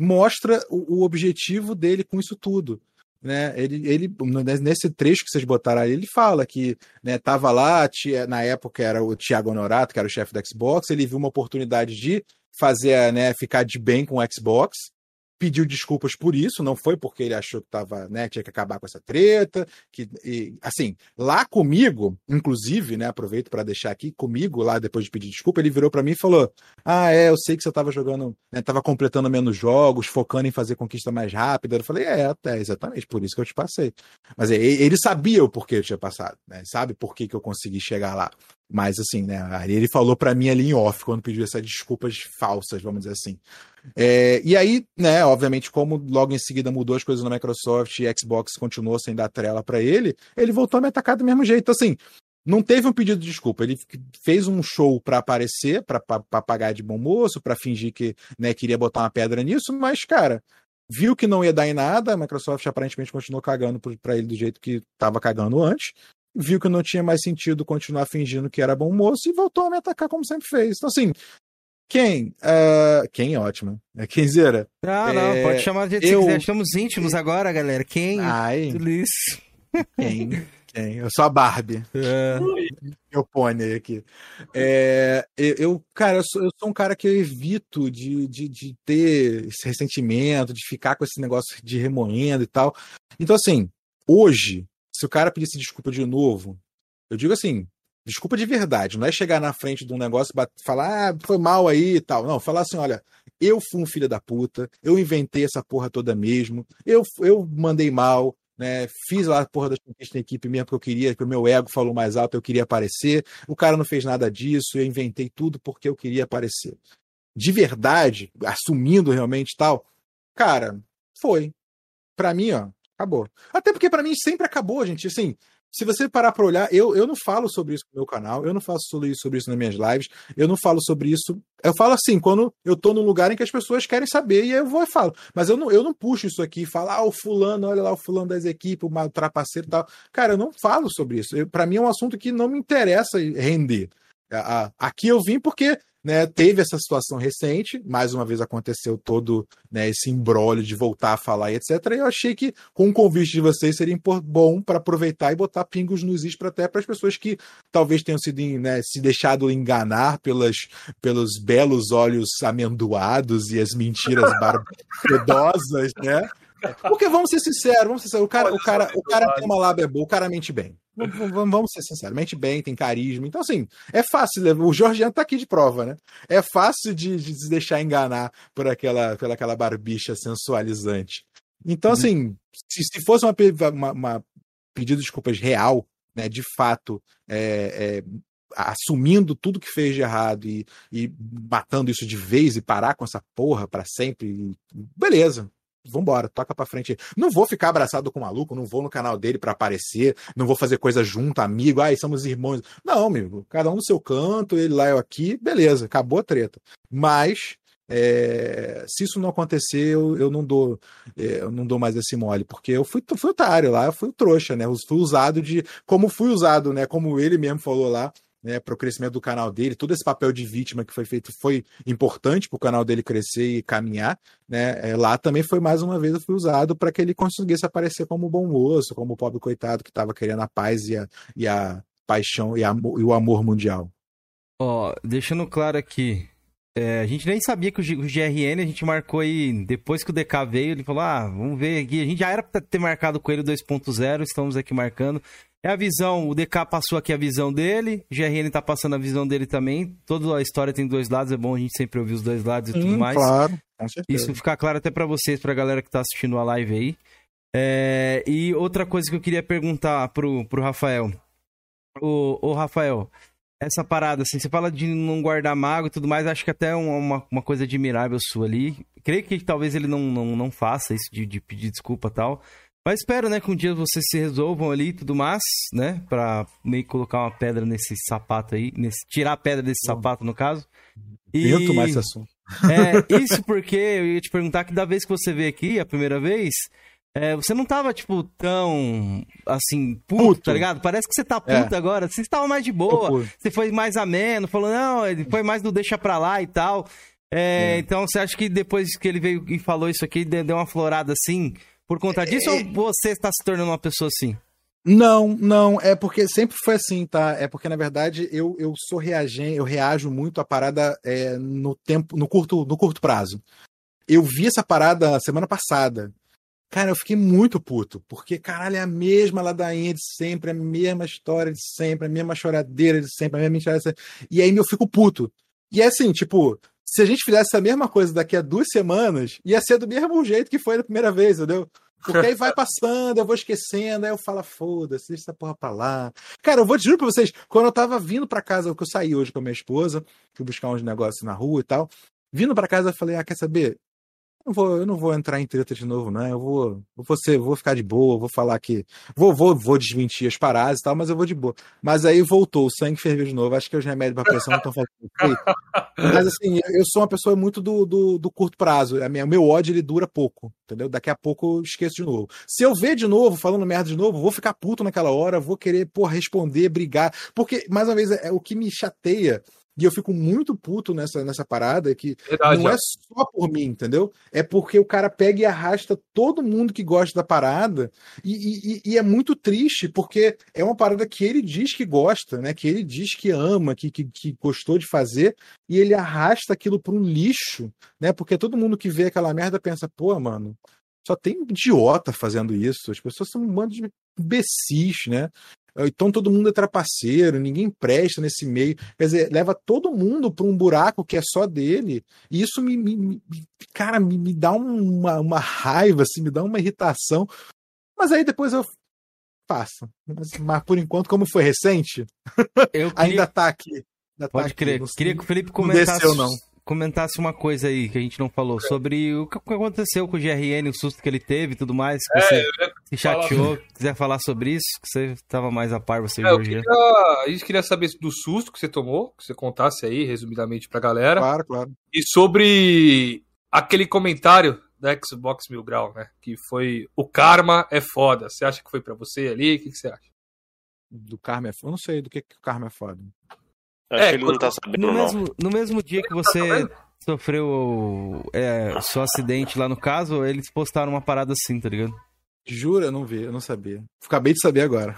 S3: mostra o, o objetivo dele com isso tudo, né, ele, ele, nesse trecho que vocês botaram aí, ele fala que, né, tava lá, tinha- na época era o Thiago Honorato, que era o chefe da Xbox, ele viu uma oportunidade de fazer, né, ficar de bem com o Xbox, pediu desculpas por isso, não foi porque ele achou que tava, né, tinha que acabar com essa treta, que, e, assim, lá comigo, inclusive, né, aproveito para deixar aqui, comigo, lá depois de pedir desculpa, ele virou para mim e falou: Ah, é, eu sei que você tava jogando, né, tava completando menos jogos, focando em fazer conquista mais rápida. Eu falei: É, até, exatamente, por isso que eu te passei. Mas ele, ele sabia o porquê eu tinha passado, né, sabe por que, que eu consegui chegar lá. Mas, assim, né, ele falou para mim ali em off, quando pediu essas desculpas falsas, vamos dizer assim. É, e aí, né, obviamente, como logo em seguida mudou as coisas na Microsoft e Xbox continuou sem dar trela para ele, ele voltou a me atacar do mesmo jeito. Assim, não teve um pedido de desculpa. Ele fez um show para aparecer, para pagar de bom moço, para fingir que né, queria botar uma pedra nisso, mas, cara, viu que não ia dar em nada, a Microsoft aparentemente continuou cagando para ele do jeito que estava cagando antes. Viu que não tinha mais sentido continuar fingindo que era bom moço e voltou a me atacar como sempre fez. Então, assim, quem? Uh, quem é ótimo. É Kenzeira.
S1: Ah, não,
S3: É,
S1: pode chamar jeito que
S3: eu-
S1: quiser. Estamos íntimos agora, galera. Quem?
S3: Ai,
S1: Tudo isso.
S3: quem? Quem? Eu sou a Barbie.
S1: É.
S3: Meu pônei aqui. É, eu, eu, cara, eu sou, eu sou um cara que eu evito de, de, de ter esse ressentimento, de ficar com esse negócio de remoendo e tal. Então, assim, hoje, se o cara pedisse desculpa de novo, eu digo assim, desculpa de verdade, não é chegar na frente de um negócio e falar, ah, foi mal aí e tal. Não, falar assim, olha, eu fui um filho da puta, eu inventei essa porra toda mesmo, eu, eu mandei mal, né? Fiz lá a porra conquistas na equipe mesmo porque eu queria, que o meu ego falou mais alto, eu queria aparecer. O cara não fez nada disso, eu inventei tudo porque eu queria aparecer. De verdade, assumindo realmente tal, cara, foi. Pra mim, ó, acabou. Até porque pra mim sempre acabou, gente. Assim, se você parar pra olhar, eu, eu não falo sobre isso no meu canal, eu não falo sobre isso, nas minhas lives, eu não falo sobre isso. Eu falo assim, quando eu tô num lugar em que as pessoas querem saber, e aí eu vou e falo. Mas eu não, eu não puxo isso aqui falo, ah, o fulano, olha lá o fulano das equipes, o trapaceiro e tal. Cara, eu não falo sobre isso. Pra mim é um assunto que não me interessa render. Aqui eu vim porque né, teve essa situação recente, mais uma vez aconteceu todo né, esse embrólio de voltar a falar e etc. E eu achei que com o convite de vocês seria bom para aproveitar e botar pingos nos is para até para as pessoas que talvez tenham sido né, se deixado enganar pelas, pelos belos olhos amendoados e as mentiras barbudosas, né? Porque vamos ser sinceros, vamos ser sinceros, o cara, o cara, o cara tem uma lábia boa, o cara mente bem. Vamos ser sinceros, mente bem, tem carisma. Então, assim, é fácil. O Jorgiano tá aqui de prova, né? É fácil de, de se deixar enganar por aquela, pela aquela barbicha sensualizante. Então, assim, se, se fosse uma, uma, uma pedido de desculpas real, né, de fato, é, é, assumindo tudo que fez de errado e, e matando isso de vez e parar com essa porra pra sempre, beleza. Vambora, toca pra frente. Não vou ficar abraçado com o maluco, não vou no canal dele pra aparecer, não vou fazer coisa junto, amigo, ai, somos irmãos. Não, amigo, cada um no seu canto, ele lá, eu aqui, beleza, acabou a treta. Mas, é, se isso não acontecer, eu, eu não dou é, eu não dou mais esse mole, porque eu fui, fui otário lá, eu fui trouxa, né? Eu fui usado de. Como fui usado, né? Como ele mesmo falou lá, né, para o crescimento do canal dele, todo esse papel de vítima que foi feito foi importante para o canal dele crescer e caminhar, né? é, lá também foi mais uma vez fui usado para que ele conseguisse aparecer como bom moço, como o pobre coitado que estava querendo a paz e a, e a paixão e, a, e o amor mundial.
S1: Ó, deixando claro aqui. é, a gente nem sabia que o, o GRN, a gente marcou aí, depois que o DK veio, ele falou, ah, vamos ver aqui. A gente já era pra ter marcado com ele o 2.0, estamos aqui marcando. É a visão, o DK passou aqui a visão dele, o GRN tá passando a visão dele também. Toda a história tem dois lados, é bom a gente sempre ouvir os dois lados e tudo mais.
S3: claro, com certeza.
S1: Isso ficar claro até pra vocês, pra galera que tá assistindo a live aí. É, e outra coisa que eu queria perguntar pro, pro Rafael. Ô, ô, Rafael, essa parada, assim, você fala de não guardar mago e tudo mais, acho que até é uma, uma, uma coisa admirável sua ali. Creio que talvez ele não, não, não faça isso de, de pedir desculpa e tal. Mas espero, né, que um dia vocês se resolvam ali e tudo mais, né? Pra meio colocar uma pedra nesse sapato aí, nesse, tirar a pedra desse sapato, no caso. E...
S3: Tento mais esse assunto.
S1: É, isso porque eu ia te perguntar que da vez que você veio aqui, a primeira vez, é, você não tava, tipo, tão, assim, puto,
S3: Puto.
S1: tá ligado? Parece que você tá puto
S3: É.
S1: agora. Você estava mais de boa, você foi mais ameno, falou, não, ele foi mais do deixa pra lá e tal. É, Então, você acha que depois que ele veio e falou isso aqui, deu uma florada assim, por conta disso, ou você está se tornando uma pessoa assim?
S3: Não, não, é porque sempre foi assim, tá? É porque, na verdade, eu, eu sou reagente, eu reajo muito à parada é, no tempo, no curto, no curto prazo. Eu vi essa parada semana passada. Cara, eu fiquei muito puto, porque, caralho, é a mesma ladainha de sempre, a mesma história de sempre, a mesma choradeira de sempre, a mesma mentira de sempre. E aí eu fico puto. E é assim, tipo, se a gente fizesse a mesma coisa daqui a duas semanas, ia ser do mesmo jeito que foi da primeira vez, entendeu? Porque aí vai passando, eu vou esquecendo, aí eu falo, foda-se, deixa essa porra pra lá. Cara, eu vou te juro pra vocês, quando eu tava vindo pra casa, que eu saí hoje com a minha esposa, fui buscar uns negócios na rua e tal, vindo pra casa eu falei, ah, quer saber? Eu não vou, eu não vou entrar em treta de novo, né? Eu vou, eu vou ser, vou ficar de boa, vou falar que vou, vou, vou desmentir as paradas e tal, mas eu vou de boa. Mas aí voltou, o sangue ferveu de novo. Acho que os remédios pra pressão não estão fazendo efeito. Mas assim, eu- sou uma pessoa muito do, do, do curto prazo. A minha- O meu ódio ele dura pouco, entendeu? Daqui a pouco eu esqueço de novo. Se eu ver de novo, falando merda de novo, vou ficar puto naquela hora, vou querer, pô, responder, brigar. Porque, mais uma vez, é o que me chateia. E eu fico muito puto nessa, nessa parada, que
S2: Verdade,
S3: não é só por mim, entendeu? É porque o cara pega e arrasta todo mundo que gosta da parada e, e- e- e é muito triste porque é uma parada que ele diz que gosta, né? Que ele diz que ama, que, que, que gostou de fazer e ele arrasta aquilo para um lixo, né? Porque todo mundo que vê aquela merda pensa, pô, mano, só tem idiota fazendo isso. As pessoas são um bando de imbecis, né? Então todo mundo é trapaceiro, ninguém presta nesse meio. Quer dizer, leva todo mundo para um buraco que é só dele. E isso me, me- me- cara, me, me dá uma, uma raiva, assim, me dá uma irritação. Mas aí depois eu faço. Mas, mas por enquanto, como foi recente,
S1: Eu queria,
S3: ainda tá aqui. Ainda tá
S1: pode
S3: aqui,
S1: crer,
S3: não-
S1: queria que o Felipe
S3: não
S1: comentasse,
S3: desceu, não.
S1: comentasse uma coisa aí que a gente não falou, sobre o que aconteceu com o GRN, o susto que ele teve e tudo mais, que você
S2: É, eu ia
S1: se chateou, quiser falar sobre isso, que você tava mais a par, você e
S2: É, queria- a gente queria saber do susto que você tomou, que você contasse aí, resumidamente, pra galera.
S3: Claro, claro.
S2: E sobre aquele comentário da Xbox Mil Grau, né? Que foi o karma é foda. Você acha que foi pra você ali? O que, que você acha?
S3: Do Karma é foda. Eu não sei do que, que o Karma é foda.
S4: Acho
S2: É,
S4: que ele não tá sabendo,
S1: No
S4: não.
S1: mesmo, no mesmo dia que você
S2: sabendo?
S1: sofreu é, seu acidente lá no caso, eles postaram uma parada assim, tá ligado?
S3: Jura? Eu não vi, eu não sabia. Acabei de saber agora.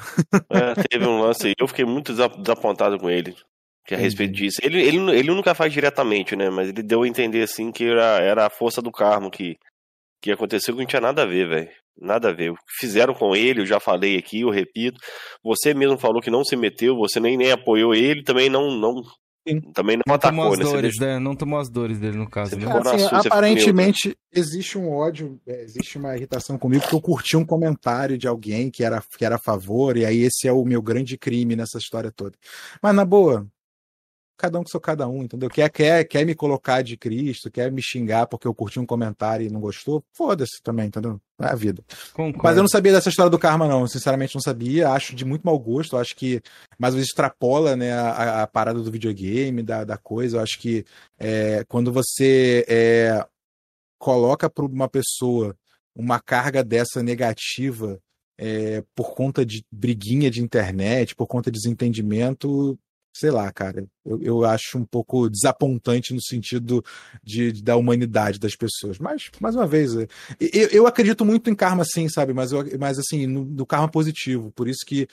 S4: É, teve um lance aí. Eu fiquei muito desa- desapontado com ele. Que a
S3: Entendi.
S4: respeito disso. Ele, ele, ele nunca faz diretamente, né? Mas ele deu a entender assim que era, era a força do karma que, que aconteceu que não tinha nada a ver, velho. Nada a ver. O que fizeram com ele, eu já falei aqui, eu repito. Você mesmo falou que não se meteu, você nem, nem apoiou ele, também não. não
S3: Sim.
S4: também não,
S1: Não tomou
S4: atacou,
S1: as
S4: né? Você
S1: dores, né? Não tomou as dores dele, no caso, né?
S3: Assim, aparentemente existe um ódio, é, existe uma irritação comigo porque eu curti um comentário de alguém que era, que era a favor, e aí esse é o meu grande crime nessa história toda. Mas na boa, cada um que sou cada um, entendeu? Quer, quer, quer me colocar de Cristo, quer me xingar porque eu curti um comentário e não gostou, foda-se também, entendeu? É a vida.
S1: Concordo.
S3: Mas eu não sabia dessa história do karma, não. Sinceramente, não sabia. Acho de muito mau gosto. Acho que, mais uma vez, extrapola né, a, a parada do videogame, da, da coisa. Eu acho que é, quando você é, coloca para uma pessoa uma carga dessa negativa é, por conta de briguinha de internet, por conta de desentendimento, sei lá, cara, eu, eu acho um pouco desapontante no sentido de, de- da humanidade das pessoas. Mas, mais uma vez, é, eu, eu acredito muito em karma, sim, sabe? Mas, eu, mas assim, no, no karma positivo. Por isso que,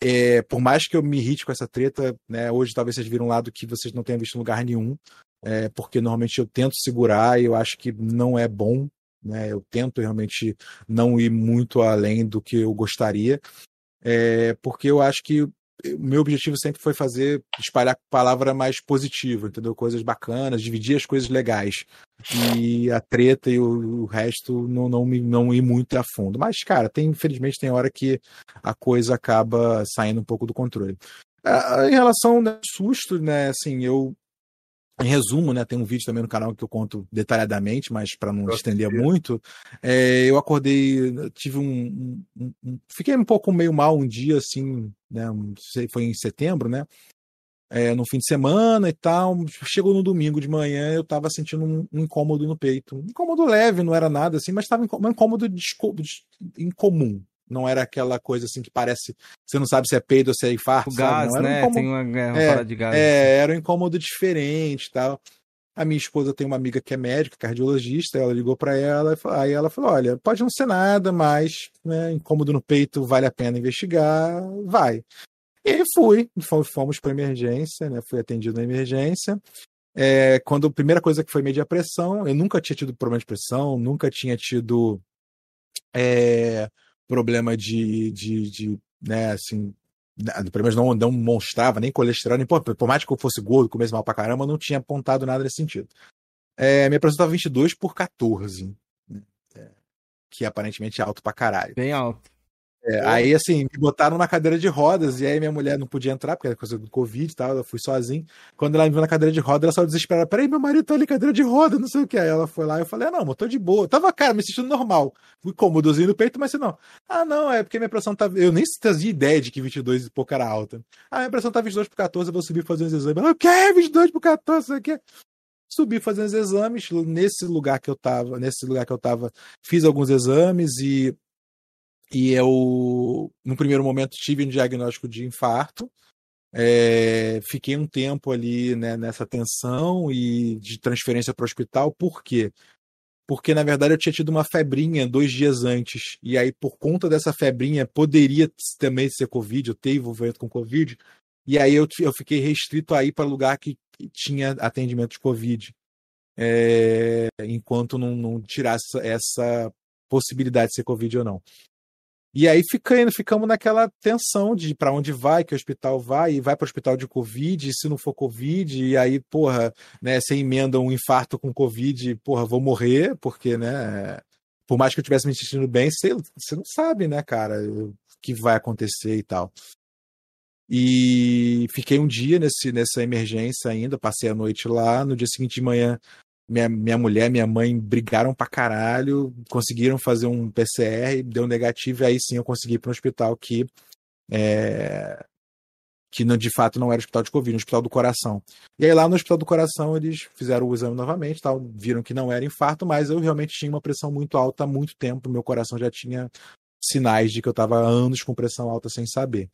S3: é, por mais que eu me irrite com essa treta, né? Hoje talvez vocês viram um lado que vocês não tenham visto em lugar nenhum. é, porque normalmente eu tento segurar e eu acho que não é bom. Né, eu tento realmente não ir muito além do que eu gostaria, é, porque eu acho que meu objetivo sempre foi fazer, espalhar palavra mais positiva, entendeu? Coisas bacanas, dividir as coisas legais. E a treta e o, o resto não, não, me, não ir muito a fundo. Mas, cara, tem, infelizmente tem hora que a coisa acaba saindo um pouco do controle. Ah, em relação ao susto, né, assim, eu em resumo, né? Tem um vídeo também no canal que eu conto detalhadamente, mas para não estender muito, é, eu acordei, tive um, um, um, fiquei um pouco meio mal um dia, assim, né? Foi em setembro, né? É, no fim de semana e tal. Chegou no domingo de manhã, eu tava sentindo um, um incômodo no peito. Um incômodo leve, não era nada assim, mas tava um incômodo incomum, não era aquela coisa assim que parece. Você não sabe se é peido ou se é infarto.
S1: O gás,
S3: um
S1: né?
S3: Incômodo,
S1: Tem uma,
S3: é,
S1: parada de gás.
S3: É, era um incômodo diferente tal. A minha esposa tem uma amiga que é médica, cardiologista, ela ligou para ela, aí ela falou: olha, pode não ser nada, mas né, incômodo no peito vale a pena investigar, vai. E aí fui, fomos para emergência, né? Fui atendido na emergência. É, quando a primeira coisa que foi medir a pressão, eu nunca tinha tido problema de pressão, nunca tinha tido é, problema de, de, de né, assim, pelo menos não, não mostrava nem colesterol, nem por, por mais que eu fosse gordo, comesse mal pra caramba, não tinha apontado nada nesse sentido. É, minha pressão estava 22 por 14, né, que aparentemente é alto pra caralho.
S1: Bem alto.
S3: É, aí, assim, me botaram na cadeira de rodas, e aí minha mulher não podia entrar, porque era coisa do Covid e tal, eu fui sozinho. Quando ela me viu na cadeira de rodas, ela só desesperada, peraí, meu marido tá ali, cadeira de roda, não sei o que. Aí ela foi lá e eu falei, ah, não, eu tô de boa. Eu tava, cara, me sentindo normal. Fui cômodozinho no peito, mas se não. Ah, não, é porque minha pressão tá. Eu nem fazia ideia de que 22 e pouco era alta. Ah, minha pressão tá 22 por 14, eu vou subir fazer uns exames. Ela, o quê? 22 por 14, isso aqui. Subi fazendo os exames, nesse lugar que eu tava, nesse lugar que eu tava, fiz alguns exames e e eu, no primeiro momento, tive um diagnóstico de infarto. É, fiquei um tempo ali né, nessa tensão e de transferência para o hospital. Por quê? Porque, na verdade, eu tinha tido uma febrinha dois dias antes. E aí, por conta dessa febrinha, poderia também ser Covid, eu ter envolvimento com Covid. E aí eu, eu fiquei restrito a ir para lugar que, que tinha atendimento de Covid. É, enquanto não, não tirasse essa possibilidade de ser Covid ou não. E aí ficando, ficamos naquela tensão de para onde vai, que hospital vai, e vai para o hospital de Covid, e se não for Covid, e aí, porra, né, você emenda um infarto com Covid, porra, vou morrer, porque, né, por mais que eu estivesse me sentindo bem, você, você não sabe, né, cara, o que vai acontecer e tal. E fiquei um dia nesse, nessa emergência ainda, passei a noite lá, no dia seguinte de manhã minha, minha mulher, minha mãe brigaram pra caralho, conseguiram fazer um PCR, deu negativo, e aí sim eu consegui ir para um hospital que é, que não, de fato não era hospital de Covid, no hospital do coração. E aí lá no hospital do coração eles fizeram o exame novamente, tal, viram que não era infarto, mas eu realmente tinha uma pressão muito alta há muito tempo, meu coração já tinha sinais de que eu estava anos com pressão alta sem saber.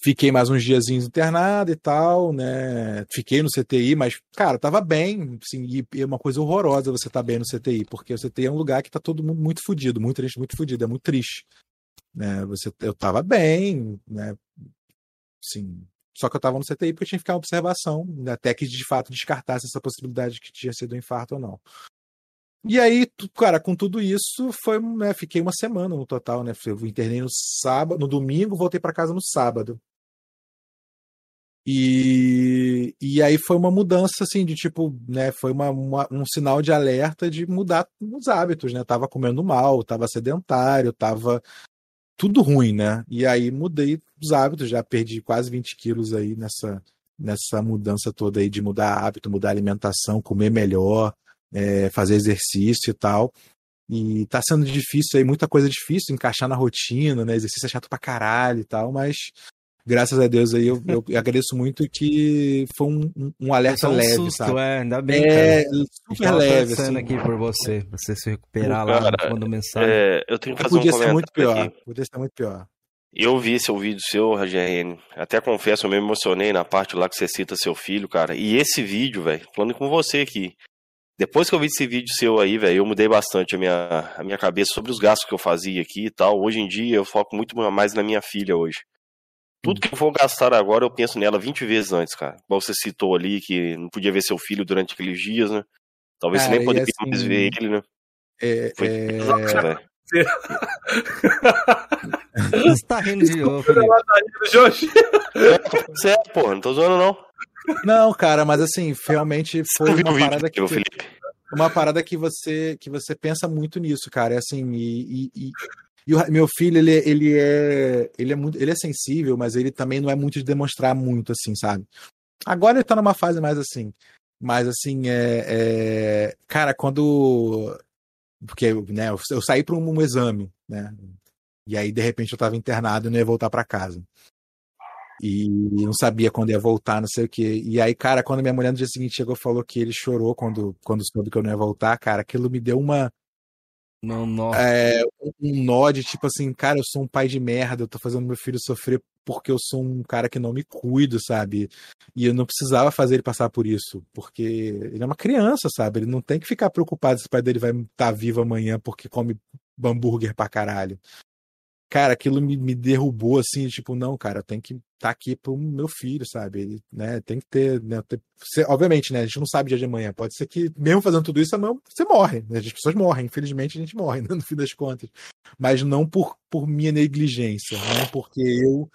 S3: Fiquei mais uns diazinhos internado e tal, né? Fiquei no CTI, mas, cara, tava bem, assim, e é uma coisa horrorosa você tá bem no CTI, porque o CTI é um lugar que tá todo mundo muito fudido, muito triste, muito fudido, é muito triste. Né? Você, eu tava bem, né? Sim. Só que eu tava no CTI porque eu tinha que ficar em observação, né? até que de fato descartasse essa possibilidade de que tinha sido um infarto ou não. E aí, cara, com tudo isso, foi, né, fiquei uma semana no total, né? Eu internei no sábado, no domingo, voltei para casa no sábado. E, e aí foi uma mudança, assim, de tipo, né? Foi uma, uma, um sinal de alerta de mudar os hábitos, né? Tava comendo mal, tava sedentário, tava tudo ruim, né? E aí mudei os hábitos, já perdi quase 20 quilos aí nessa, nessa mudança toda aí de mudar hábito, mudar alimentação, comer melhor, é, fazer exercício e tal. E tá sendo difícil aí, muita coisa difícil, encaixar na rotina, né? Exercício é chato pra caralho e tal, mas graças a Deus aí eu, eu agradeço muito que foi um, um alerta um leve, susto, sabe?
S1: É, ainda bem,
S3: é, cara. super leve.
S1: assim. aqui por você, pra você se recuperar Pô, lá cara, quando mensagem.
S4: É, eu tenho que fazer
S3: podia
S4: um
S3: ser muito pior,
S4: aqui.
S3: podia ser muito pior.
S4: Eu vi seu vídeo seu, RGN. Até confesso, eu me emocionei na parte lá que você cita seu filho, cara. E esse vídeo, velho, falando com você aqui. Depois que eu vi esse vídeo seu aí, velho, eu mudei bastante a minha, a minha cabeça sobre os gastos que eu fazia aqui e tal. Hoje em dia eu foco muito mais na minha filha hoje. Tudo que eu vou gastar agora, eu penso nela 20 vezes antes, cara. Igual você citou ali, que não podia ver seu filho durante aqueles dias, né? Talvez cara, você nem poderia assim, mais ver ele, né?
S3: É,
S4: Foi é... velho.
S1: Você tá rindo de novo, Felipe.
S4: É, é, pô, não tô zoando, não.
S3: Não, cara, mas assim, realmente foi uma parada que. Uma parada que você que você pensa muito nisso, cara. É assim, e, e, e o meu filho, ele, ele é ele é muito ele é sensível, mas ele também não é muito de demonstrar muito assim, sabe? Agora ele tá numa fase mais assim. Mas assim, é, é... cara, quando. Porque né, eu, eu saí para um, um, exame, né? E aí, de repente, eu tava internado e não ia voltar para casa. E não sabia quando ia voltar, não sei o quê. E aí, cara, quando minha mulher no dia seguinte chegou falou que ele chorou quando, quando soube que eu não ia voltar, cara, aquilo me deu uma.
S1: Não, não.
S3: É, um nó de tipo assim, cara, eu sou um pai de merda, eu tô fazendo meu filho sofrer porque eu sou um cara que não me cuido, sabe? E eu não precisava fazer ele passar por isso, porque ele é uma criança, sabe? Ele não tem que ficar preocupado se o pai dele vai estar tá vivo amanhã porque come hambúrguer pra caralho cara, aquilo me, me derrubou assim, tipo, não, cara, tem que estar tá aqui pro meu filho, sabe? Ele, né, tem que ter, né, ter, obviamente, né, a gente não sabe dia de amanhã, pode ser que mesmo fazendo tudo isso, amanhã você morre, né? as pessoas morrem, infelizmente a gente morre, né, no fim das contas, mas não por, por minha negligência, não porque eu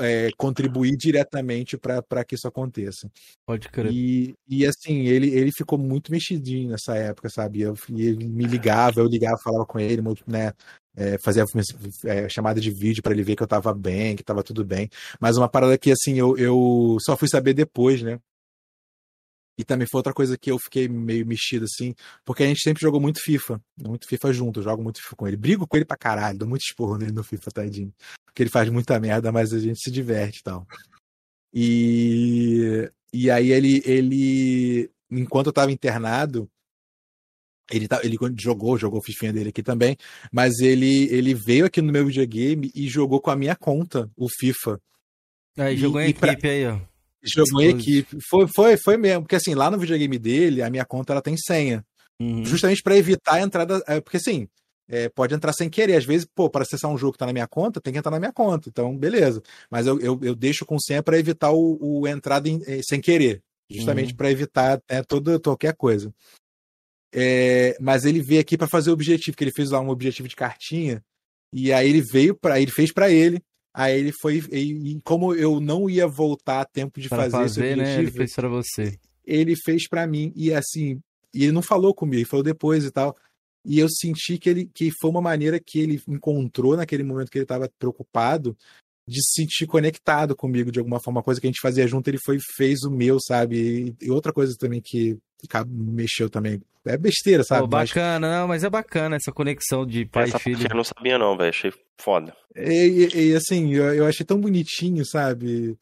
S3: é, contribuir diretamente para que isso aconteça.
S1: Pode crer.
S3: E, e assim, ele, ele ficou muito mexidinho nessa época, sabe? Eu, e ele me ligava, eu ligava, falava com ele, né? É, fazia é, chamada de vídeo para ele ver que eu tava bem, que tava tudo bem. Mas uma parada que, assim, eu, eu só fui saber depois, né? E também foi outra coisa que eu fiquei meio mexido, assim, porque a gente sempre jogou muito FIFA, muito FIFA junto, eu jogo muito FIFA com ele. Brigo com ele pra caralho, dou muito esporro nele no FIFA, tadinho. Porque ele faz muita merda, mas a gente se diverte e tal. E, e aí ele, ele, enquanto eu tava internado, ele, tá, ele jogou, jogou o fifinha dele aqui também, mas ele, ele veio aqui no meu videogame e jogou com a minha conta, o FIFA.
S1: Aí, jogou em equipe pra... aí, ó.
S3: Jogou em equipe. Foi, foi, foi mesmo. Porque assim, lá no videogame dele, a minha conta ela tem senha. Uhum. Justamente para evitar a entrada. É, porque assim, é, pode entrar sem querer. Às vezes, pô, para acessar um jogo que tá na minha conta, tem que entrar na minha conta. Então, beleza. Mas eu, eu, eu deixo com senha para evitar o, o entrada em, é, sem querer. Justamente uhum. para evitar né, todo, qualquer coisa. É, mas ele veio aqui para fazer o objetivo, que ele fez lá um objetivo de cartinha. E aí ele veio para ele fez para ele. Aí ele foi. E, como eu não ia voltar a tempo de fazer, fazer esse objetivo,
S1: né? Ele fez para você.
S3: Ele fez para mim. E assim, e ele não falou comigo, ele falou depois e tal. E eu senti que ele que foi uma maneira que ele encontrou naquele momento que ele estava preocupado de se sentir conectado comigo de alguma forma, uma coisa que a gente fazia junto, ele foi fez o meu, sabe? E, outra coisa também que mexeu também. É besteira, sabe? Oh,
S1: bacana, mas... não, mas é bacana essa conexão de pai essa e filho.
S4: Eu não sabia não, velho, achei foda.
S3: E, e, e assim, eu, eu, achei tão bonitinho, sabe?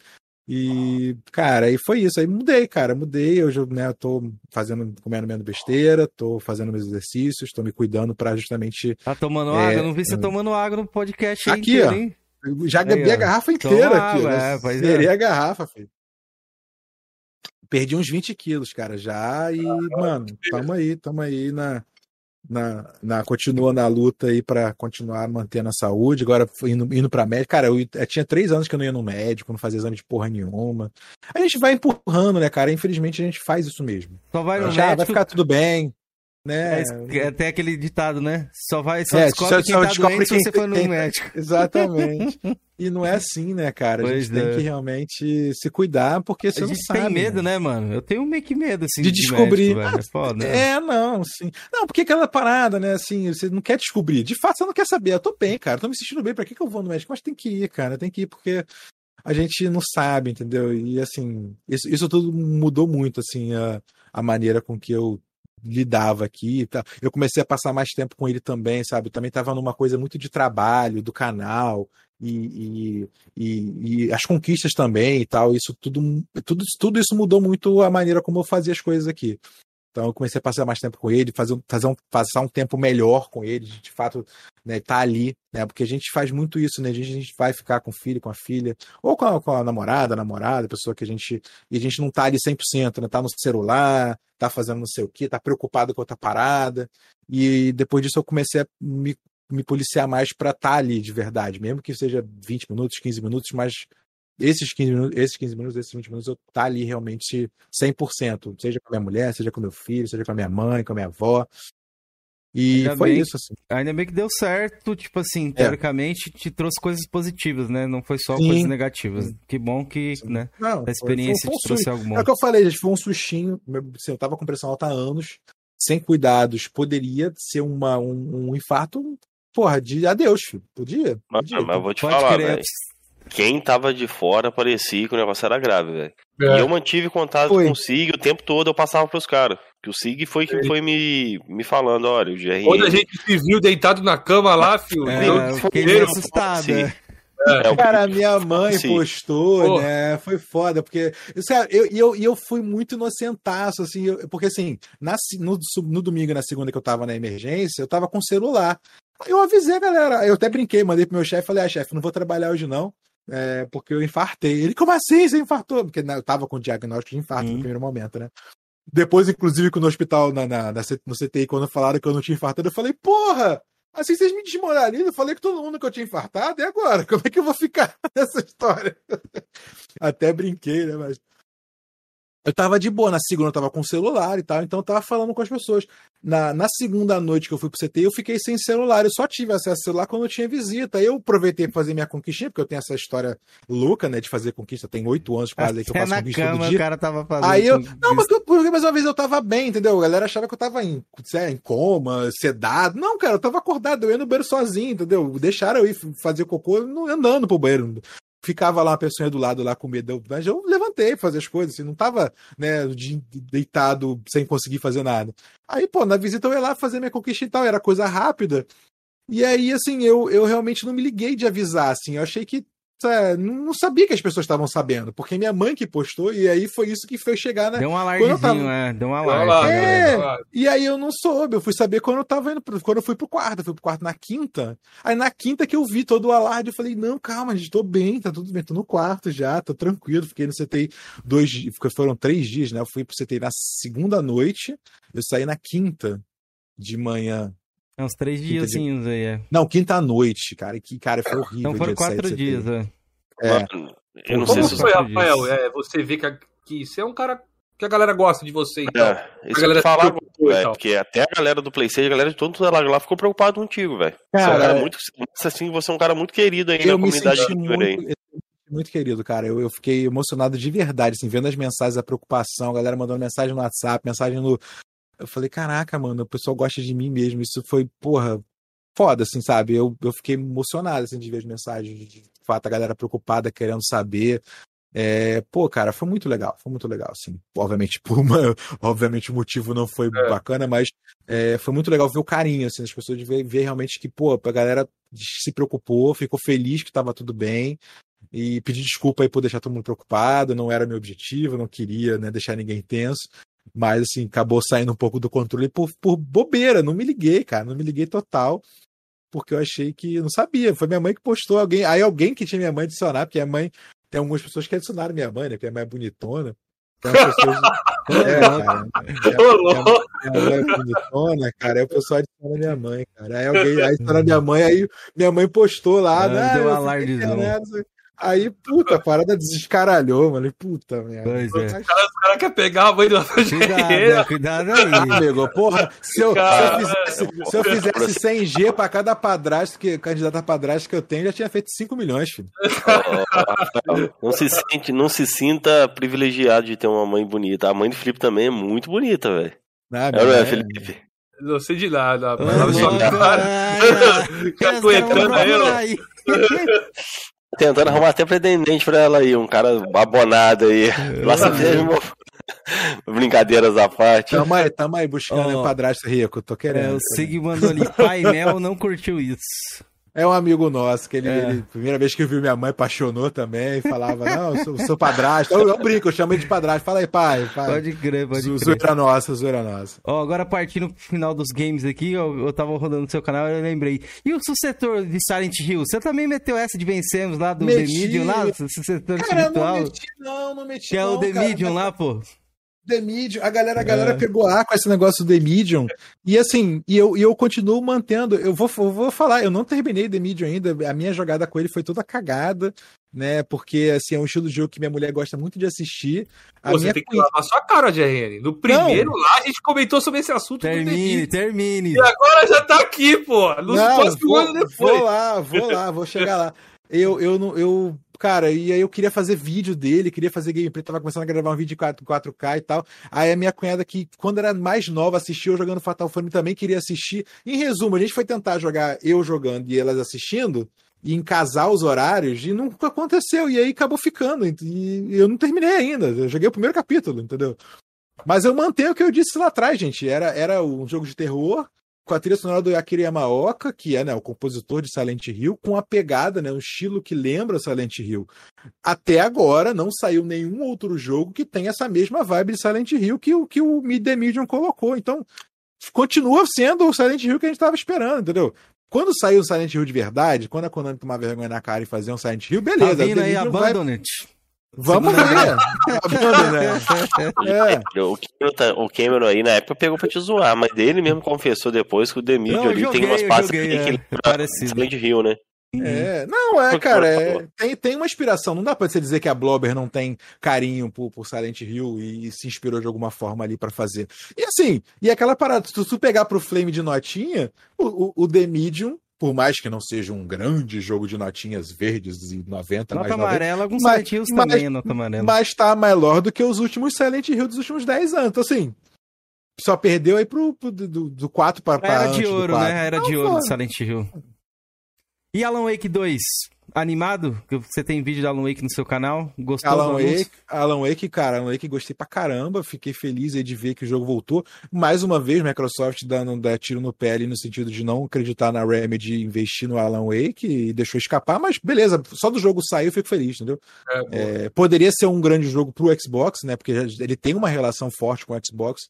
S3: E, cara, aí foi isso. Aí mudei, cara, mudei. Eu né, tô fazendo, comendo menos besteira, tô fazendo meus exercícios, tô me cuidando para justamente.
S1: Tá tomando é, água? Não vi você tomando água no podcast
S3: aí. Aqui, inteiro, ó. Hein? Já bebi a garrafa inteira Toma aqui. Né? é, Zerei é. a garrafa, filho. Perdi uns 20 quilos, cara, já. E, ah, mano, tamo aí, tamo aí na, na, na, continua na luta aí para continuar mantendo a saúde. Agora indo, indo para médico. Cara, eu, eu, tinha três anos que eu não ia no médico, não fazia exame de porra nenhuma. A gente vai empurrando, né, cara? Infelizmente a gente faz isso mesmo.
S1: Só vai no
S3: já
S1: médico...
S3: vai ficar tudo bem. Né?
S1: É, é, tem aquele ditado, né? Só vai, só é, descobre só, quem só tá descobre doente quem se você for no tem... médico.
S3: Exatamente. e não é assim, né, cara? A pois gente é. tem que realmente se cuidar, porque você a não sabe.
S1: tem medo, né? né, mano? Eu tenho meio que medo, assim,
S3: de, de descobrir.
S1: Médico, é, foda,
S3: é, não, sim. Não, porque aquela parada, né, assim, você não quer descobrir. De fato, você não quer saber. Eu tô bem, cara. tô me sentindo bem. Pra que, que eu vou no médico? Mas tem que ir, cara. Tem que ir, porque a gente não sabe, entendeu? E assim, isso, isso tudo mudou muito, assim, a, a maneira com que eu lidava aqui. Tá? Eu comecei a passar mais tempo com ele também, sabe? Eu também estava numa coisa muito de trabalho, do canal. E, e, e, e, as conquistas também e tal, isso tudo, tudo, tudo isso mudou muito a maneira como eu fazia as coisas aqui. Então eu comecei a passar mais tempo com ele, fazer, fazer um, passar um tempo melhor com ele, de fato, né, tá ali, né? Porque a gente faz muito isso, né? A gente, a gente vai ficar com o filho, com a filha, ou com a, com a namorada, a namorada, a pessoa que a gente. E a gente não tá ali 100%, né? Tá no celular, tá fazendo não sei o quê, tá preocupado com outra parada. E depois disso eu comecei a me, me policiar mais para estar tá ali de verdade, mesmo que seja 20 minutos, 15 minutos, mas esses 15 minutos, esses 15 minutos, esses 20 minutos, eu tá ali realmente 100%, seja com a minha mulher, seja com meu filho, seja com a minha mãe, com a minha avó. E ainda foi bem, isso, assim.
S1: Ainda bem que deu certo, tipo assim, é. teoricamente te trouxe coisas positivas, né? Não foi só Sim. coisas negativas. Sim. Que bom que, Sim. né, Não, a experiência foi, foi, foi te trouxe algo bom.
S3: É o que eu falei, gente, foi um sustinho. Assim, eu tava com pressão alta há anos, sem cuidados, poderia ser uma, um, um infarto, porra, de adeus, filho. Podia?
S4: Podia. Mas, mas eu vou te Pode falar, velho quem tava de fora parecia que o negócio era grave, velho.
S2: É.
S4: E eu mantive contato
S3: Foi.
S4: com o Sig o tempo todo, eu passava pros caras. Que o Sig foi quem foi me, me falando, olha, o GRN.
S2: Quando a gente se viu deitado na cama lá, filho.
S1: É,
S2: eu
S1: eu fiquei assustado.
S4: Sim.
S1: é.
S4: É,
S3: Cara, a minha mãe
S4: Sim.
S3: postou,
S2: Pô.
S3: né? Foi foda, porque. Sério, eu, e eu, e eu fui muito inocentaço, assim, eu- porque assim, na, no, no domingo, e na segunda que eu tava na emergência, eu tava com celular. Eu avisei a galera, eu até brinquei, mandei pro meu chefe, falei, ah, chefe, não vou trabalhar hoje não, é, porque eu infartei. Ele, como assim? Você infartou? Porque né, eu tava com diagnóstico de infarto
S1: Hum.
S3: no primeiro momento, né? Depois, inclusive, que no hospital, na, na, na no CTI, quando falaram que eu não tinha infartado, eu falei, porra! Assim vocês me desmoralizam, eu falei que todo mundo que eu tinha infartado, e agora? Como é que eu vou ficar nessa história? Até brinquei, né? Mas. Eu tava de boa, na segunda eu tava com celular e tal, então eu tava falando com as pessoas. Na, na segunda noite que eu fui pro CT, eu fiquei sem celular, eu só tive acesso ao celular quando eu tinha visita. Aí eu aproveitei pra fazer minha conquistinha, porque eu tenho essa história louca, né, de fazer conquista, tem oito anos quase aí que eu
S1: Até
S3: faço
S1: na
S3: conquista
S1: cama
S3: todo
S1: o
S3: dia.
S1: cara tava fazendo.
S3: Aí eu. Não, mas eu- porque mais uma vez eu tava bem, entendeu? A galera achava que eu tava em, sei lá, em coma, sedado. Não, cara, eu tava acordado, eu ia no banheiro sozinho, entendeu? Deixaram eu ir fazer cocô andando pro banheiro. Ficava lá uma pessoa do lado lá com medo, mas eu levantei fazer as coisas, assim, não tava, né, de- deitado sem conseguir fazer nada. Aí, pô, na visita eu ia lá fazer minha conquista e tal, era coisa rápida. E aí, assim, eu, eu realmente não me liguei de avisar, assim, eu achei que é, não sabia que as pessoas estavam sabendo, porque minha mãe que postou, e aí foi isso que fez chegar, né?
S1: Deu um
S3: eu
S1: alardezinho,
S3: tava-
S1: é. Deu um
S2: lá,
S3: É. E aí eu não soube, eu fui saber quando eu tava indo, pro- quando eu fui pro quarto, eu fui pro quarto na quinta. Aí na quinta que eu vi todo o alarde, eu falei, não, calma, gente, tô bem, tá tudo bem, tô no quarto já, tô tranquilo, fiquei no CTI dois dias, porque foram três dias, né? Eu fui pro CTI na segunda noite, eu saí na quinta de manhã.
S1: É uns três
S3: Quinta de-
S1: diazinhos aí, é.
S3: Não, quinta à noite, cara, que cara, foi horrível.
S1: Então foram
S3: de
S1: quatro dias, é.
S3: É.
S4: Eu não
S1: Como
S4: sei se
S2: foi, Rafael? É, você vê que, a- que você é um cara que a galera gosta de você, então.
S4: É, isso que
S2: galera
S4: falar,
S2: tal.
S4: porque até a galera do PlayStation, a galera de todo lado lá ficou preocupado contigo, velho. Você é um
S3: Cara,
S4: cara muito, assim, você é um cara muito querido aí na comunidade gamer
S3: muito,
S4: aí.
S3: muito querido, cara. Eu, eu fiquei emocionado de verdade, assim, vendo as mensagens, a preocupação, a galera mandando mensagem no WhatsApp, mensagem no. Eu falei, caraca, mano, o pessoal gosta de mim mesmo. Isso foi, porra, foda, assim, sabe? Eu, eu fiquei emocionado, assim, de ver as mensagens, de, fato, a galera preocupada, querendo saber. É, pô, cara, foi muito legal, foi muito legal, assim. Obviamente, por uma, obviamente o motivo não foi
S2: É.
S3: bacana, mas é, foi muito legal ver o carinho, assim, das pessoas de ver, ver realmente que, pô, a galera se preocupou, ficou feliz que estava tudo bem e pedir desculpa aí por deixar todo mundo preocupado, não era meu objetivo, não queria, né, deixar ninguém tenso. Mas, assim, acabou saindo um pouco do controle por, por bobeira. Não me liguei, cara. Não me liguei total. Porque eu achei que. Não sabia. Foi minha mãe que postou. alguém Aí alguém que tinha minha mãe adicionar, porque a mãe. Tem algumas pessoas que adicionaram minha mãe, né? Porque a mãe é bonitona. Tem umas pessoas. é, cara. Minha mãe é bonitona, cara. Aí o pessoal adiciona minha mãe, cara. Aí alguém aí adiciona minha mãe, aí minha mãe postou lá,
S1: Ah,
S3: né?
S1: deu
S3: eu
S1: um alardezão.
S3: Aí, puta, a parada desescaralhou, mano. Puta merda.
S1: Pois é.
S2: O cara quer pegar a mãe do
S1: Cuidado,
S2: Ferreira.
S1: é, cuidado aí.
S3: Amigo, porra, se eu, se eu
S2: Cara,
S3: fizesse, se eu fizesse 100 G pra cada padrasto, que, candidato a padrasto que eu tenho, já tinha feito 5 milhões, filho.
S4: Não se, sente, não se sinta privilegiado de ter uma mãe bonita. A mãe do Felipe também é muito bonita, velho.
S3: Ah,
S4: É, não é, Felipe?
S2: Não sei de nada,
S1: Ô,
S2: rapaz. Tava só cara.
S1: ai,
S2: Fica aguentando
S1: Os caras aí.
S4: Tentando arrumar até pretendente pra ela aí, um cara abonado aí. Lá você mesmo. Brincadeiras à parte.
S3: Tamo aí, tamo aí buscando
S1: Ó.
S3: um padrasto rico, tô
S1: É,
S3: querendo.
S1: o Sig mandou ali, pai Mel não curtiu isso.
S3: É um amigo nosso, que ele,
S1: É.
S3: ele- primeira vez que viu minha mãe, apaixonou também, falava, não, eu sou, sou padrasto. Eu, eu brinco, eu chamo ele de padrasto. Fala aí, pai, pai.
S1: Pode crer, pode
S3: Zo-
S1: crer.
S3: Zoeira nossa, zoeira nossa.
S1: Ó, agora partindo pro final dos games aqui, eu, eu tava rodando no seu canal e eu lembrei. E o sucessor de Silent Hill? Você também meteu essa de vencemos lá do The
S3: Meti.
S1: Medium lá? Sucessor
S3: Cara, eu
S1: espiritual?
S3: não meti não, não meti
S1: Que é
S3: não,
S1: o The
S3: cara,
S1: Medium
S3: mas-
S1: lá, pô.
S3: The Medium, a galera, a galera
S1: É.
S3: pegou ar com esse negócio do The Medium. E assim, e eu, e eu continuo mantendo. Eu vou, eu vou falar, eu não terminei The Medium ainda. A minha jogada com ele foi toda cagada, né? Porque assim, é um estilo de jogo que minha mulher gosta muito de assistir. A
S2: Pô,
S3: minha
S2: você tem que lavar sua cara, GRN. No primeiro lá, a gente comentou sobre esse assunto
S1: Termine, termine.
S2: E agora já tá aqui, pô. Nos
S3: Não, vou,
S2: ano depois.
S3: vou lá, vou lá, vou chegar lá. Eu, eu não, eu, cara, e aí eu queria fazer vídeo dele, queria fazer gameplay, tava começando a gravar um vídeo de 4, 4K e tal. Aí a minha cunhada, que quando era mais nova, assistiu jogando Fatal Frame, também queria assistir. Em resumo, a gente foi tentar jogar eu jogando e elas assistindo, e em casar os horários e nunca aconteceu. E aí acabou ficando. E eu não terminei ainda. Eu joguei o primeiro capítulo, entendeu? Mas eu mantenho o que eu disse lá atrás, gente. Era, era um jogo de terror com a trilha sonora do Akira Yamaoka, que é né, o compositor de Silent Hill, com a pegada, né, um estilo que lembra Silent Hill. Até agora não saiu nenhum outro jogo que tenha essa mesma vibe de Silent Hill que o que o The Medium colocou. Então, continua sendo o Silent Hill que a gente estava esperando, entendeu? Quando saiu o Silent Hill de verdade, quando a Konami tomar vergonha na cara e fazer um Silent Hill, beleza.
S1: Tá vindo aí, Abandoned.
S3: Vai... Vamos ver.
S4: é. o, Cameron, tá, o Cameron aí na época pegou pra te zoar, mas ele mesmo confessou depois que o Demidio ali
S1: joguei,
S4: tem umas partes que,
S1: é,
S4: ele
S1: é parecido.
S4: de Rio, né?
S3: É, não, é, cara, é, tem, tem uma inspiração. Não dá pra você dizer que a Blobber não tem carinho por, por Silent Hill e, e se inspirou de alguma forma ali para fazer. E assim, e aquela parada, se tu pegar pro Flame de notinha, o, o, o The Medium por mais que não seja um grande jogo de notinhas verdes e 90,
S1: nota
S3: mais
S1: amarela, alguns Silent Hills também, nota amarela.
S3: Mas tá melhor do que os últimos Silent Hill dos últimos 10 anos. Então, assim, só perdeu aí pro, pro do, do 4 para
S1: Era de ouro, né? Era não, de ouro do Silent Hill. E Alan Wake 2? Animado? Que você tem vídeo da Alan Wake no seu canal? Gostou
S3: Alan Wake, Alan Wake, cara, Alan Wake gostei pra caramba. Fiquei feliz aí de ver que o jogo voltou. Mais uma vez, Microsoft dando dá tiro no pé ali no sentido de não acreditar na Remedy e investir no Alan Wake e deixou escapar, mas beleza, só do jogo sair eu fico feliz, entendeu? É, é, poderia ser um grande jogo pro Xbox, né? Porque ele tem uma relação forte com o Xbox.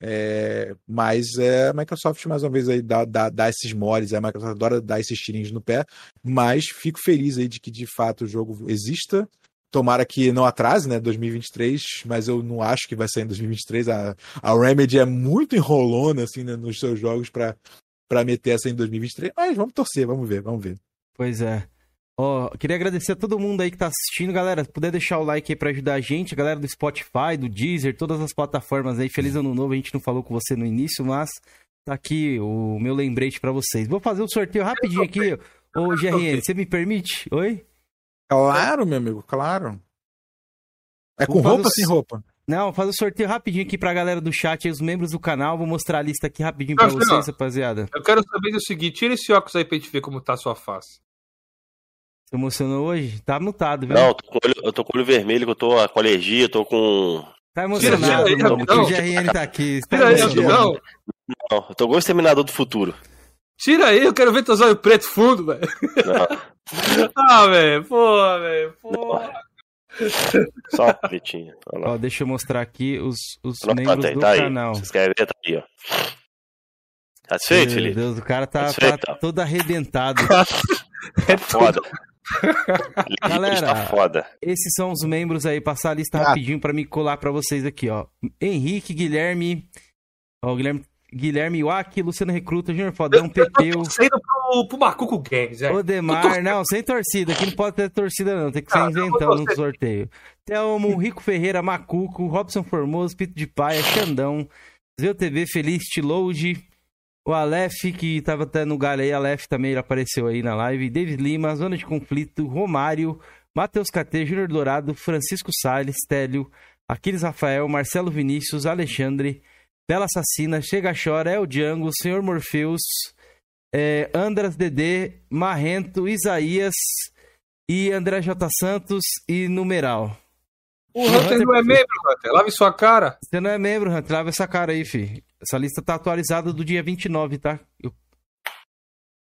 S3: É, mas é, a Microsoft, mais uma vez, aí dá, dá, dá esses moles, a Microsoft adora dar esses tirinhos no pé, mas fico feliz aí de que de fato o jogo exista. Tomara que não atrase, né? 2023, mas eu não acho que vai sair em 2023. A, a Remedy é muito enrolona assim, né, nos seus jogos para meter essa em 2023. Mas vamos torcer, vamos ver, vamos ver.
S1: Pois é. Ó, queria agradecer a todo mundo aí que tá assistindo, galera. Se puder deixar o like aí pra ajudar a gente, a galera do Spotify, do Deezer, todas as plataformas aí. Feliz ano novo, a gente não falou com você no início, mas tá aqui o meu lembrete para vocês. Vou fazer o um sorteio rapidinho aqui. Ô, GRN, você me permite? Oi?
S3: Claro, meu amigo, claro. É com roupa ou sem roupa?
S1: Não, vou fazer o um sorteio rapidinho aqui pra galera do chat, os membros do canal. Vou mostrar a lista aqui rapidinho pra vocês, rapaziada.
S2: Eu quero saber o seguinte: tira esse óculos aí pra gente ver como tá a sua face.
S1: Você emocionou hoje? Tá mutado, viu?
S4: Não, eu tô com olho, eu tô com olho vermelho, que eu tô com alergia, tô com.
S1: Tá emocionado, tira, mano, o GRN tá aqui. Tá
S2: tira aí, não.
S4: não, eu tô com o Exterminador do Futuro.
S2: Tira aí, eu quero ver teus olhos preto fundo, velho. ah, velho, porra, velho, porra.
S4: Só pretinho.
S1: Ó, deixa eu mostrar aqui os, os membros tá, do tá canal.
S4: Vocês querem ver? Tá aí, ó. Satisfeito,
S1: Felipe? Meu Deus, o cara tá, tá todo arrebentado.
S4: é foda.
S1: Galera, foda. esses são os membros aí. Passar a lista ah. rapidinho para me colar para vocês aqui, ó. Henrique, Guilherme, ó, Guilherme, Guilherme Wack, Luciano Recruta, Júnior Fodão, Pepeu.
S2: Saindo pro, pro Macuco Games, é.
S1: Odemar, não, sem torcida. Aqui não pode ter torcida, não. Tem que ser ah, inventando no sorteio. Thelmo, Rico Ferreira, Macuco, Robson Formoso, Pito de Paia, Xandão, Zeu TV Feliz, Load, o Aleph, que tava até no galho aí, Aleph também apareceu aí na live. David Lima, Zona de Conflito, Romário, Matheus KT, Júnior Dourado, Francisco Salles, Télio, Aquiles Rafael, Marcelo Vinícius, Alexandre, Bela Assassina, Chega Chora, El Django, Senhor Morpheus, é, Andras Dedê, Marrento, Isaías e André J. Santos e Numeral.
S2: O Hunter, Hunter não é membro, Hunter. Lave sua cara.
S1: Você não é membro, Hunter. Lave essa cara aí, fi. Essa lista tá atualizada do dia 29, tá? Eu...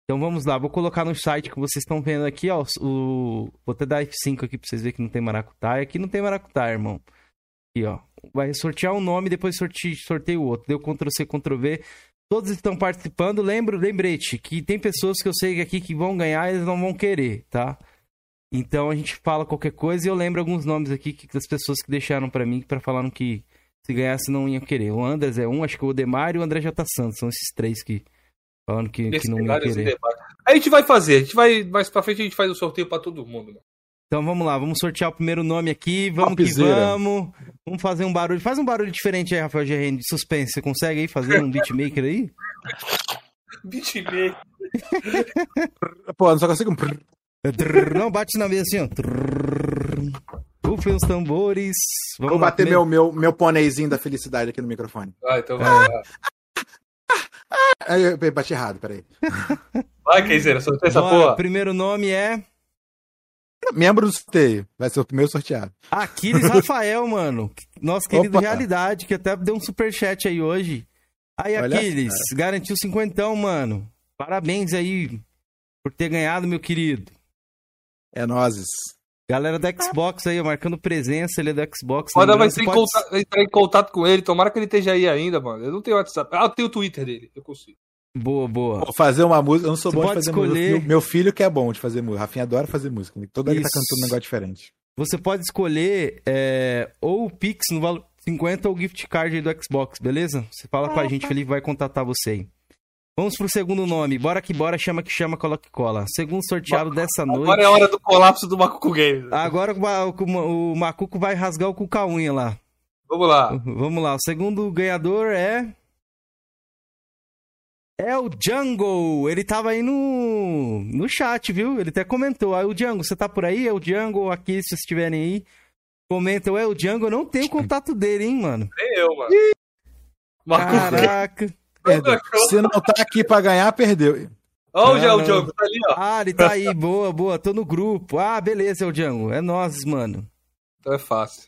S1: Então vamos lá, vou colocar no site que vocês estão vendo aqui, ó. O... Vou até dar F5 aqui pra vocês verem que não tem maracutaia. Aqui não tem maracutaia, irmão. Aqui, ó. Vai sortear um nome, depois sorteia o outro. Deu Ctrl C, Ctrl V. Todos estão participando. Lembro, lembrete, que tem pessoas que eu sei aqui que vão ganhar e eles não vão querer, tá? Então a gente fala qualquer coisa e eu lembro alguns nomes aqui que, das pessoas que deixaram para mim para falaram que se ganhasse não iam querer. O Andrés é um, acho que o Odemar e o André J. Santos. São esses três que falando que, que não iam querer.
S2: A gente vai fazer, a gente vai mais pra frente a gente faz o um sorteio para todo mundo. Né?
S1: Então vamos lá, vamos sortear o primeiro nome aqui, vamos que vamos. Vamos fazer um barulho. Faz um barulho diferente aí, Rafael GRN, de suspense. Você consegue aí fazer um beatmaker aí?
S2: beatmaker.
S3: Pô, não só consigo um.
S1: Não, bate na mesa assim, ó. Rufem os tambores.
S3: Vamos Vou bater meu, meu, meu pôneizinho da felicidade aqui no microfone.
S2: Ah, então vai lá.
S3: Aí eu bati errado, peraí.
S2: Vai, Kenzeira, sorteia essa porra.
S1: O primeiro nome é
S3: Membro do sorteio. Vai ser o primeiro sorteado.
S1: Aquiles Rafael, mano. Nosso querido
S3: Opa.
S1: Realidade, que até deu um superchat aí hoje. Aí,
S3: Olha,
S1: Aquiles, garantiu cinquentão, mano. Parabéns aí por ter ganhado, meu querido.
S3: É nozes.
S1: Galera da Xbox aí, ó, marcando presença, ele é do Xbox.
S2: Foda vai em
S1: pode-
S2: contato- entrar em contato com ele. Tomara que ele esteja aí ainda, mano. Eu não tenho WhatsApp. Ah, eu tenho o Twitter dele. Eu consigo.
S1: Boa, boa.
S3: Vou fazer uma música. Eu não sou
S1: Você
S3: bom de fazer
S1: escolher-
S3: música. Meu filho que é bom de fazer música. Rafinha adora fazer música. Toda hora ele tá cantando um negócio diferente.
S1: Você pode escolher é, ou o Pix no valor 50 ou o gift card aí do Xbox, beleza? Você fala com a gente, Felipe vai contatar você aí. Vamos pro segundo nome. Bora que bora, chama que chama, cola que cola. Segundo sorteado dessa noite.
S2: Agora é a hora do colapso do Macuco Games.
S1: Agora o o, Macuco vai rasgar o cu com a unha lá.
S2: Vamos lá.
S1: Vamos lá, o segundo ganhador é. É o Django. Ele tava aí no, no chat, viu? Ele até comentou. Aí o Django, você tá por aí? É o Django aqui, se vocês estiverem aí. Comentam, é o Django. Eu não tenho contato dele, hein, mano.
S2: Nem eu, mano.
S1: Caraca.
S3: Perdeu. Se não tá aqui pra ganhar, perdeu.
S2: Olha o
S1: Não,
S2: Django,
S1: não.
S2: Tá ali, ó.
S1: Ah, ele tá aí. Boa, boa. Tô no grupo. Ah, beleza, é o Django. É nós, mano.
S2: Então é fácil.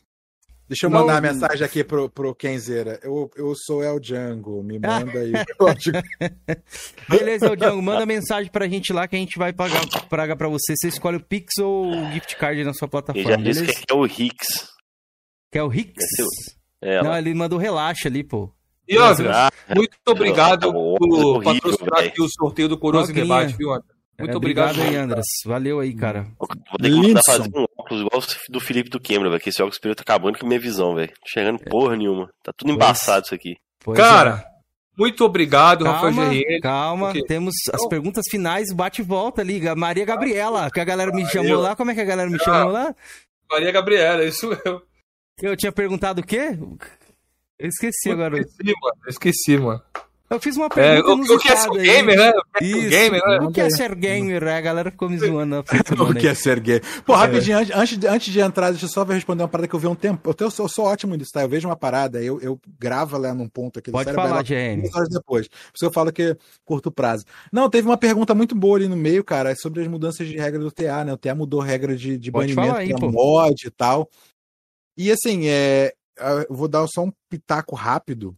S3: Deixa eu
S1: Não-
S3: mandar uma mensagem aqui pro, pro Kenzeira. Eu, eu sou El Django. Me manda aí.
S1: Beleza, é o Django. Manda mensagem pra gente lá que a gente vai pagar, pagar pra você. Você escolhe o Pix ou o gift card na sua
S4: Ele
S1: plataforma,
S4: já disse
S1: beleza?
S4: que é o Hicks.
S1: Que é o Hicks?
S4: Esse É,
S1: Não, ele mandou relaxa ali, pô.
S2: E André,
S4: Ah,
S2: muito obrigado
S4: Ô,
S2: por patrocinar aqui o sorteio do Coroas. Debate, viu, André? Muito
S1: É,
S2: obrigado.
S1: aí, Andras. Valeu aí, cara.
S4: Vou ter que mandar
S3: Linson.
S4: fazer um óculos igual o do Felipe do Cameron, velho. Que esse óculos espelho tá acabando com a minha visão, velho. Não Chegando porra nenhuma. Tá tudo embaçado isso aqui.
S1: Pois
S2: Cara,
S1: é.
S2: Muito obrigado, Rafael
S1: calma,
S2: GRN.
S1: calma.
S2: O quê?
S1: Temos as
S2: Não.
S1: perguntas finais, bate e volta ali. Maria Gabriela, que a galera me
S2: Ah,
S1: chamou
S2: eu.
S1: lá. Como é que a galera me
S2: Ah.
S1: chamou lá?
S2: Maria Gabriela, isso mesmo.
S1: Eu tinha perguntado o quê? Eu esqueci agora.
S2: Eu esqueci, mano. Eu esqueci, mano.
S1: Eu fiz uma
S2: É,
S1: pergunta
S2: o, o que é ser gamer, né? O que é
S1: Isso.
S2: gamer, né?
S1: O que é ser gamer? A galera ficou me zoando na
S3: O que é ser gay? Pô, rapidinho, antes, antes, de, antes de entrar, deixa eu só responder uma parada que eu vi há um tempo. Eu, tenho- eu sou, eu sou ótimo nisso, tá? Eu vejo uma parada, eu, eu gravo lá num ponto aqui
S1: Pode
S3: cérebro,
S1: falar,
S3: horas depois. Por isso eu falo que é curto prazo. Não, teve uma pergunta muito boa ali no meio, cara, sobre as mudanças de regra do TA, né? O TA mudou regra de, de
S1: Pode
S3: banimento
S1: falar aí,
S3: pra
S1: pô.
S3: mod e tal. E assim, é, eu vou dar só um pitaco rápido.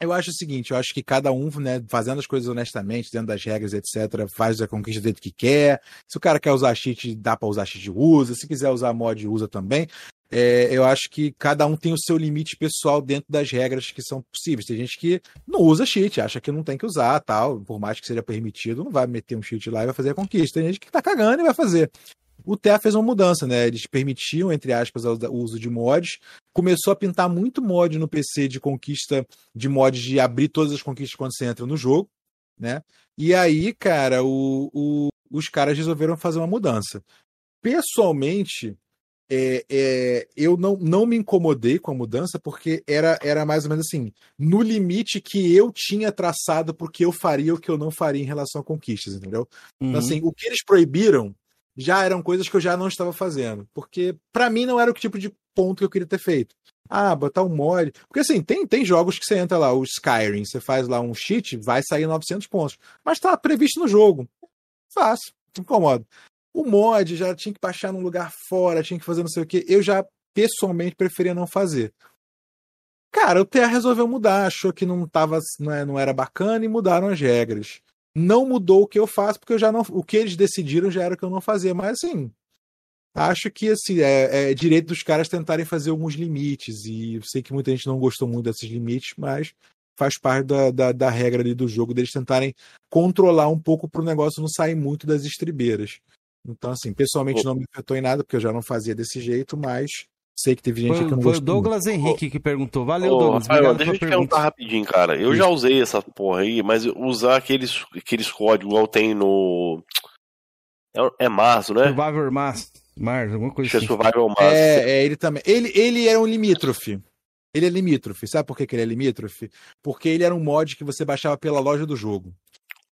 S3: Eu acho o seguinte, eu acho que cada um, né, fazendo as coisas honestamente, dentro das regras, etc., faz a conquista do jeito que quer. Se o cara quer usar cheat, dá pra usar cheat, usa. Se quiser usar mod, usa também. É, eu acho que cada um tem o seu limite pessoal dentro das regras que são possíveis. Tem gente que não usa cheat, acha que não tem que usar, tal. Por mais que seja permitido, não vai meter um cheat lá e vai fazer a conquista. Tem gente que tá cagando e vai fazer. O TEA fez uma mudança, né? Eles permitiam, entre aspas, o uso de mods. Começou a pintar muito mod no PC de conquista, de mods de abrir todas as conquistas quando você entra no jogo, né? E aí, cara, o, o- os caras resolveram fazer uma mudança. Pessoalmente, é, é, eu não, não me incomodei com a mudança, porque era, era mais ou menos assim, no limite que eu tinha traçado porque eu faria o que eu não faria em relação a conquistas, entendeu?
S1: Uhum.
S3: Então, assim, o que eles proibiram já eram coisas que eu já não estava fazendo. Porque, pra mim, não era o tipo de ponto que eu queria ter feito. Ah, botar um mod. Porque, assim, tem, tem jogos que você entra lá, o Skyrim, você faz lá um cheat, vai sair 900 pontos. Mas tá previsto no jogo. Fácil, não incomoda. O mod já tinha que baixar num lugar fora, tinha que fazer não sei o que. Eu já, pessoalmente, preferia não fazer. Cara, o TA resolveu mudar, achou que não, tava, não é- não era bacana e mudaram as regras não mudou o que eu faço, porque eu já não. O que eles decidiram já era o que eu não fazia. Mas assim, acho que assim, é, é direito dos caras tentarem fazer alguns limites. E eu sei que muita gente não gostou muito desses limites, mas faz parte da, da, da regra ali do jogo deles tentarem controlar um pouco para o negócio não sair muito das estribeiras. Então, assim, pessoalmente não me afetou em nada, porque eu já não fazia desse jeito, mas sei que teve gente
S1: Foi,
S3: que não
S1: foi o
S3: gostou. muito.
S1: Douglas Henrique que perguntou. Valeu,
S4: Ô,
S1: Douglas.
S4: Rafael, deixa eu te
S1: pergunta.
S4: perguntar rapidinho, cara. Eu já usei essa porra aí, mas usar aqueles, aqueles códigos igual tem no. É, é março, né?
S1: Survivor Mars, Mars, alguma coisa
S4: é
S1: assim.
S4: Survival Março.
S3: É, é, ele também. Ele, ele era um limítrofe. Ele é limítrofe. Sabe por que, que ele é limítrofe? Porque ele era um mod que você baixava pela loja do jogo.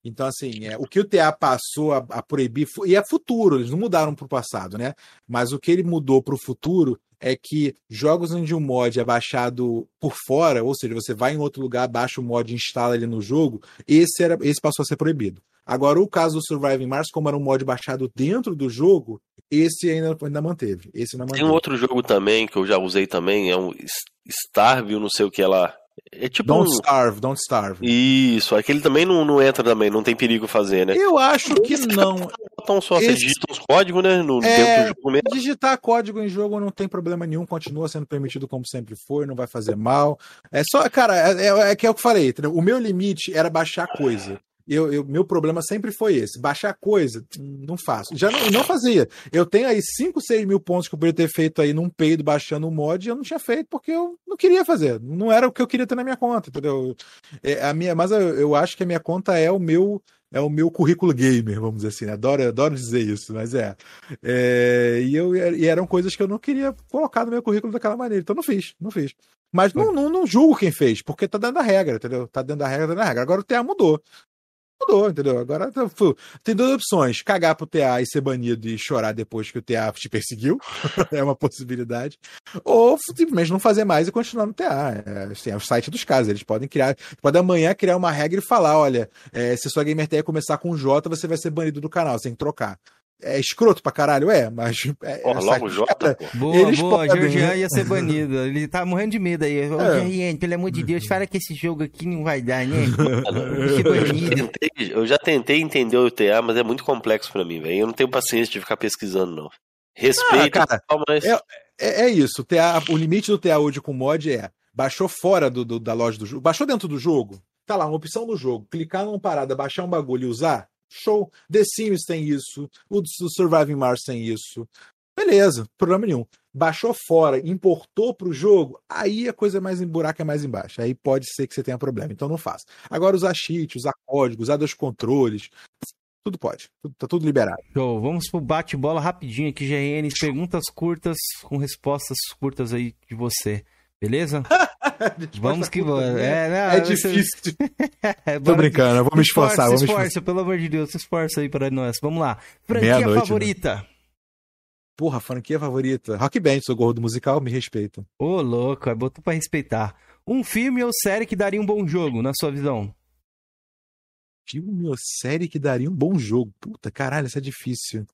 S3: Então, assim, é, o que o TA passou a, a proibir, e é futuro, eles não mudaram para o passado, né? Mas o que ele mudou para o futuro é que jogos onde um mod é baixado por fora, ou seja, você vai em outro lugar, baixa o mod e instala ele no jogo, esse, era, esse passou a ser proibido. Agora, o caso do Surviving Mars, como era um mod baixado dentro do jogo, esse ainda, ainda manteve. Esse ainda
S7: Tem
S3: manteve.
S7: um outro jogo também que eu já usei também, é um S- Starve, não sei o que é lá. É tipo
S3: Don't. Starve, Don't Starve.
S7: Isso, aquele também não, não entra também, não tem perigo fazer, né?
S3: Eu acho que não.
S7: Então só você
S3: Esse-
S7: digita os códigos, né? No,
S3: É,
S7: dentro do jogo mesmo.
S3: Digitar código em jogo não tem problema nenhum, continua sendo permitido como sempre foi, não vai fazer mal. É só, cara, é, é, é que é o que eu falei, entendeu? o meu limite era baixar coisa. Eu, eu- meu problema sempre foi esse. Baixar coisa, não faço. Já não, não fazia. Eu tenho aí 5, 6 mil pontos que eu poderia ter feito aí num peido baixando um mod e eu não tinha feito porque eu não queria fazer. Não era o que eu queria ter na minha conta, entendeu? É, a minha, mas eu, eu acho que a minha conta é o meu é o meu currículo gamer, vamos dizer assim. né? Adoro, adoro dizer isso, mas é. É, e, eu, e eram coisas que eu não queria colocar no meu currículo daquela maneira. Então não fiz, não fiz. Mas não, não, não julgo quem fez, porque tá dentro da regra, entendeu? Tá dentro da regra, tá dentro da regra. Agora o TA mudou. Mudou, entendeu? Agora tá- tem duas opções: cagar pro TA e ser banido e chorar depois que o TA te perseguiu. é uma possibilidade. Ou simplesmente não fazer mais e continuar no TA. É, assim, é o site dos casos. Eles podem criar, podem amanhã criar uma regra e falar: olha, é, se sua gamer tag começar com J, você vai ser banido do canal, você tem que trocar. É escroto pra caralho, é, mas. É,
S7: Porra,
S3: o
S7: logo Jota,
S3: caras.
S7: pô.
S1: Boa,
S3: Eles
S1: boa.
S3: podem,
S1: Georgian
S3: né?
S1: ia ser banido. Ele tá morrendo de medo aí. Ô,
S3: É.
S1: Pelo amor de Deus, fala que esse jogo aqui não vai dar, né?
S7: Eu tentei, eu já tentei entender o TA, mas é muito complexo pra mim, velho. Eu não tenho paciência de ficar pesquisando, não. Respeito,
S3: Ah, cara,
S7: mas.
S3: é- É, é isso. O, TA, o limite do TA hoje com mod é baixou fora do, do- da loja do jogo, baixou dentro do jogo, tá lá, uma opção no jogo, clicar numa parada, baixar um bagulho e usar, show. The Sims tem isso, o, o Surviving Mars tem isso. Beleza, problema nenhum. Baixou fora, importou pro jogo, aí a coisa é mais em buraco é mais embaixo. Aí pode ser que você tenha problema, então não faça. Agora usar cheat, usar código, usar dois controles, tudo pode. Tá tudo liberado.
S1: Show. Vamos pro bate-bola rapidinho aqui, GRN. Perguntas curtas com respostas curtas aí de você. Beleza? Vamos que vamos. É, não,
S3: É
S1: ser-
S3: difícil.
S1: É,
S3: Tô brincando, eu vou me
S1: esforça,
S3: esforçar. Esforçar.
S1: esforça, pelo amor de Deus, se esforça aí para nós. Vamos lá. Franquia
S3: Meia-noite, né?
S1: favorita.
S3: Porra, franquia favorita. Rock Band, sou gordo musical, me respeita.
S1: Ô, louco, é botou pra respeitar. Um filme ou série que daria um bom jogo, na sua visão?
S3: Filme ou série que daria um bom jogo. Puta, caralho, isso é difícil.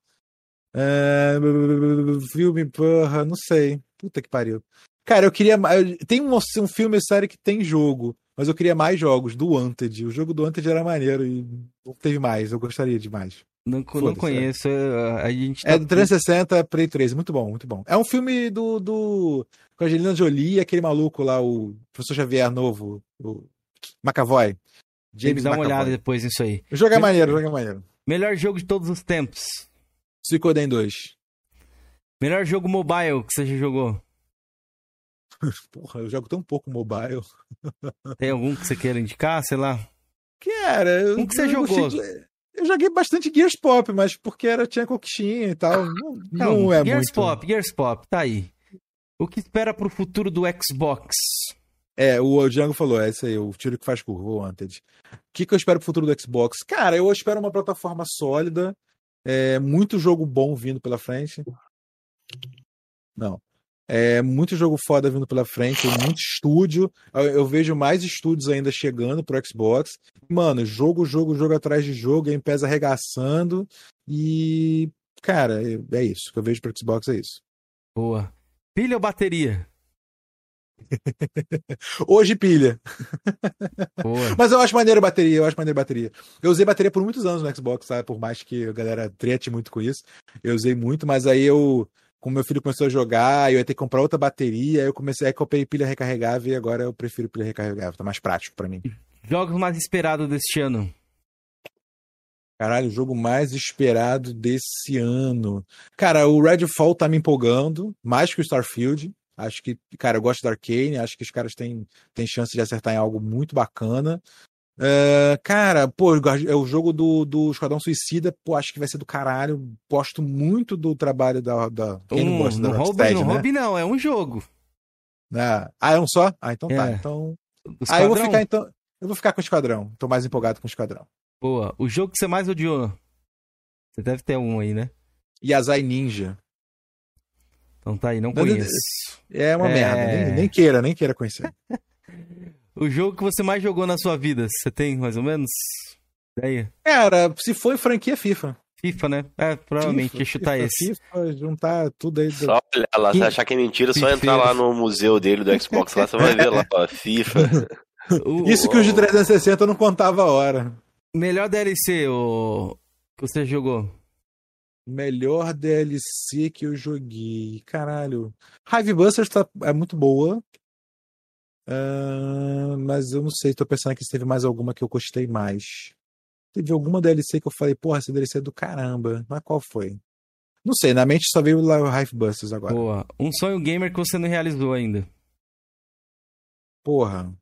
S3: É, Filme, porra, não sei. Puta que pariu. Cara, eu queria. Tem um, um filme ou série que tem jogo, mas eu queria mais jogos do Wanted. O jogo do Wanted era maneiro e não teve mais. Eu gostaria de mais.
S1: Não, não conheço. é, A gente tá...
S3: É do 360 Play 3. Muito bom, muito bom. É um filme do. do com a Angelina Jolie e aquele maluco lá, o professor Xavier novo, o McAvoy.
S1: Tem que
S3: James
S1: dar uma olhada depois nisso aí.
S3: O jogo é maneiro, o jogo é maneiro.
S1: Melhor jogo de todos os tempos.
S3: Suicoden 2.
S1: Melhor jogo mobile que você já jogou.
S3: Porra, eu jogo tão pouco mobile.
S1: Tem algum que você queira indicar? Sei lá.
S3: Cara, eu,
S1: Um que você
S3: eu
S1: jogou?
S3: de- Eu joguei bastante Gears Pop, mas porque era, tinha coxinha e tal. Não, não é
S1: Gears
S3: muito.
S1: Pop, Gears Pop, tá aí. O que espera pro futuro do Xbox?
S3: É, o Django falou, é isso aí, o tiro que faz curva, o Wanted. O que, que eu espero pro futuro do Xbox? Cara, eu espero uma plataforma sólida, é, muito jogo bom vindo pela frente. Não. É, muito jogo foda vindo pela frente, muito estúdio. Eu, eu vejo mais estúdios ainda chegando pro Xbox. Mano, jogo, jogo, jogo atrás de jogo, Game Pass arregaçando. E, cara, é, é isso. O que eu vejo pro Xbox é isso.
S1: Boa. Pilha ou bateria?
S3: Hoje pilha.
S1: Boa.
S3: Mas eu acho maneiro a bateria, eu acho maneiro bateria. Eu usei bateria por muitos anos no Xbox, sabe? Por mais que a galera trete muito com isso. Eu usei muito, mas aí eu, como meu filho começou a jogar, eu ia ter que comprar outra bateria, aí eu comecei a comprei pilha recarregável e agora eu prefiro pilha recarregável, tá mais prático pra mim.
S1: Jogos mais esperados deste ano.
S3: Caralho, o jogo mais esperado desse ano. Cara, o Redfall tá me empolgando, mais que o Starfield. Acho que, cara, eu gosto da Arcane, acho que os caras têm, têm chance de acertar em algo muito bacana. É, cara, pô, é o jogo do, do Esquadrão Suicida, pô, acho que vai ser do caralho. Gosto muito do trabalho da. da quem não gosta da Rocksteady,
S1: não
S3: né?
S1: roube não, é um jogo.
S3: Ah, ah, é um só? Ah, então tá.
S1: É.
S3: Então.
S1: O
S3: Ah, eu vou ficar então. Eu vou ficar com o Esquadrão. Tô mais empolgado com o Esquadrão.
S1: Boa. O jogo que você mais odiou? Você deve ter um aí, né?
S3: Yazai Ninja.
S1: Então tá aí, não conheço.
S3: É uma
S1: É.
S3: merda. Nem, nem queira, nem queira conhecer.
S1: O jogo que você mais jogou na sua vida, você tem mais ou menos? Daí.
S3: Cara, se em franquia, FIFA.
S1: FIFA, né? É, provavelmente ia chutar
S3: FIFA,
S1: esse.
S3: FIFA, juntar tudo aí.
S7: Só olhar lá, você achar que é mentira, só entrar lá no museu dele do Xbox lá, você vai ver lá, ó, FIFA.
S3: Isso que os de 360 não contava a hora.
S1: Melhor DLC o... que você jogou?
S3: Melhor DLC que eu joguei. Caralho. Hive Busters tá, é muito boa. Ah, mas eu não sei, tô pensando aqui se teve mais alguma que eu gostei mais. Teve alguma DLC que eu falei, porra, essa DLC é do caramba. Mas qual foi? Não sei, na mente só veio o Hive Busters agora.
S1: Boa. Um sonho gamer que você não realizou ainda.
S3: Porra.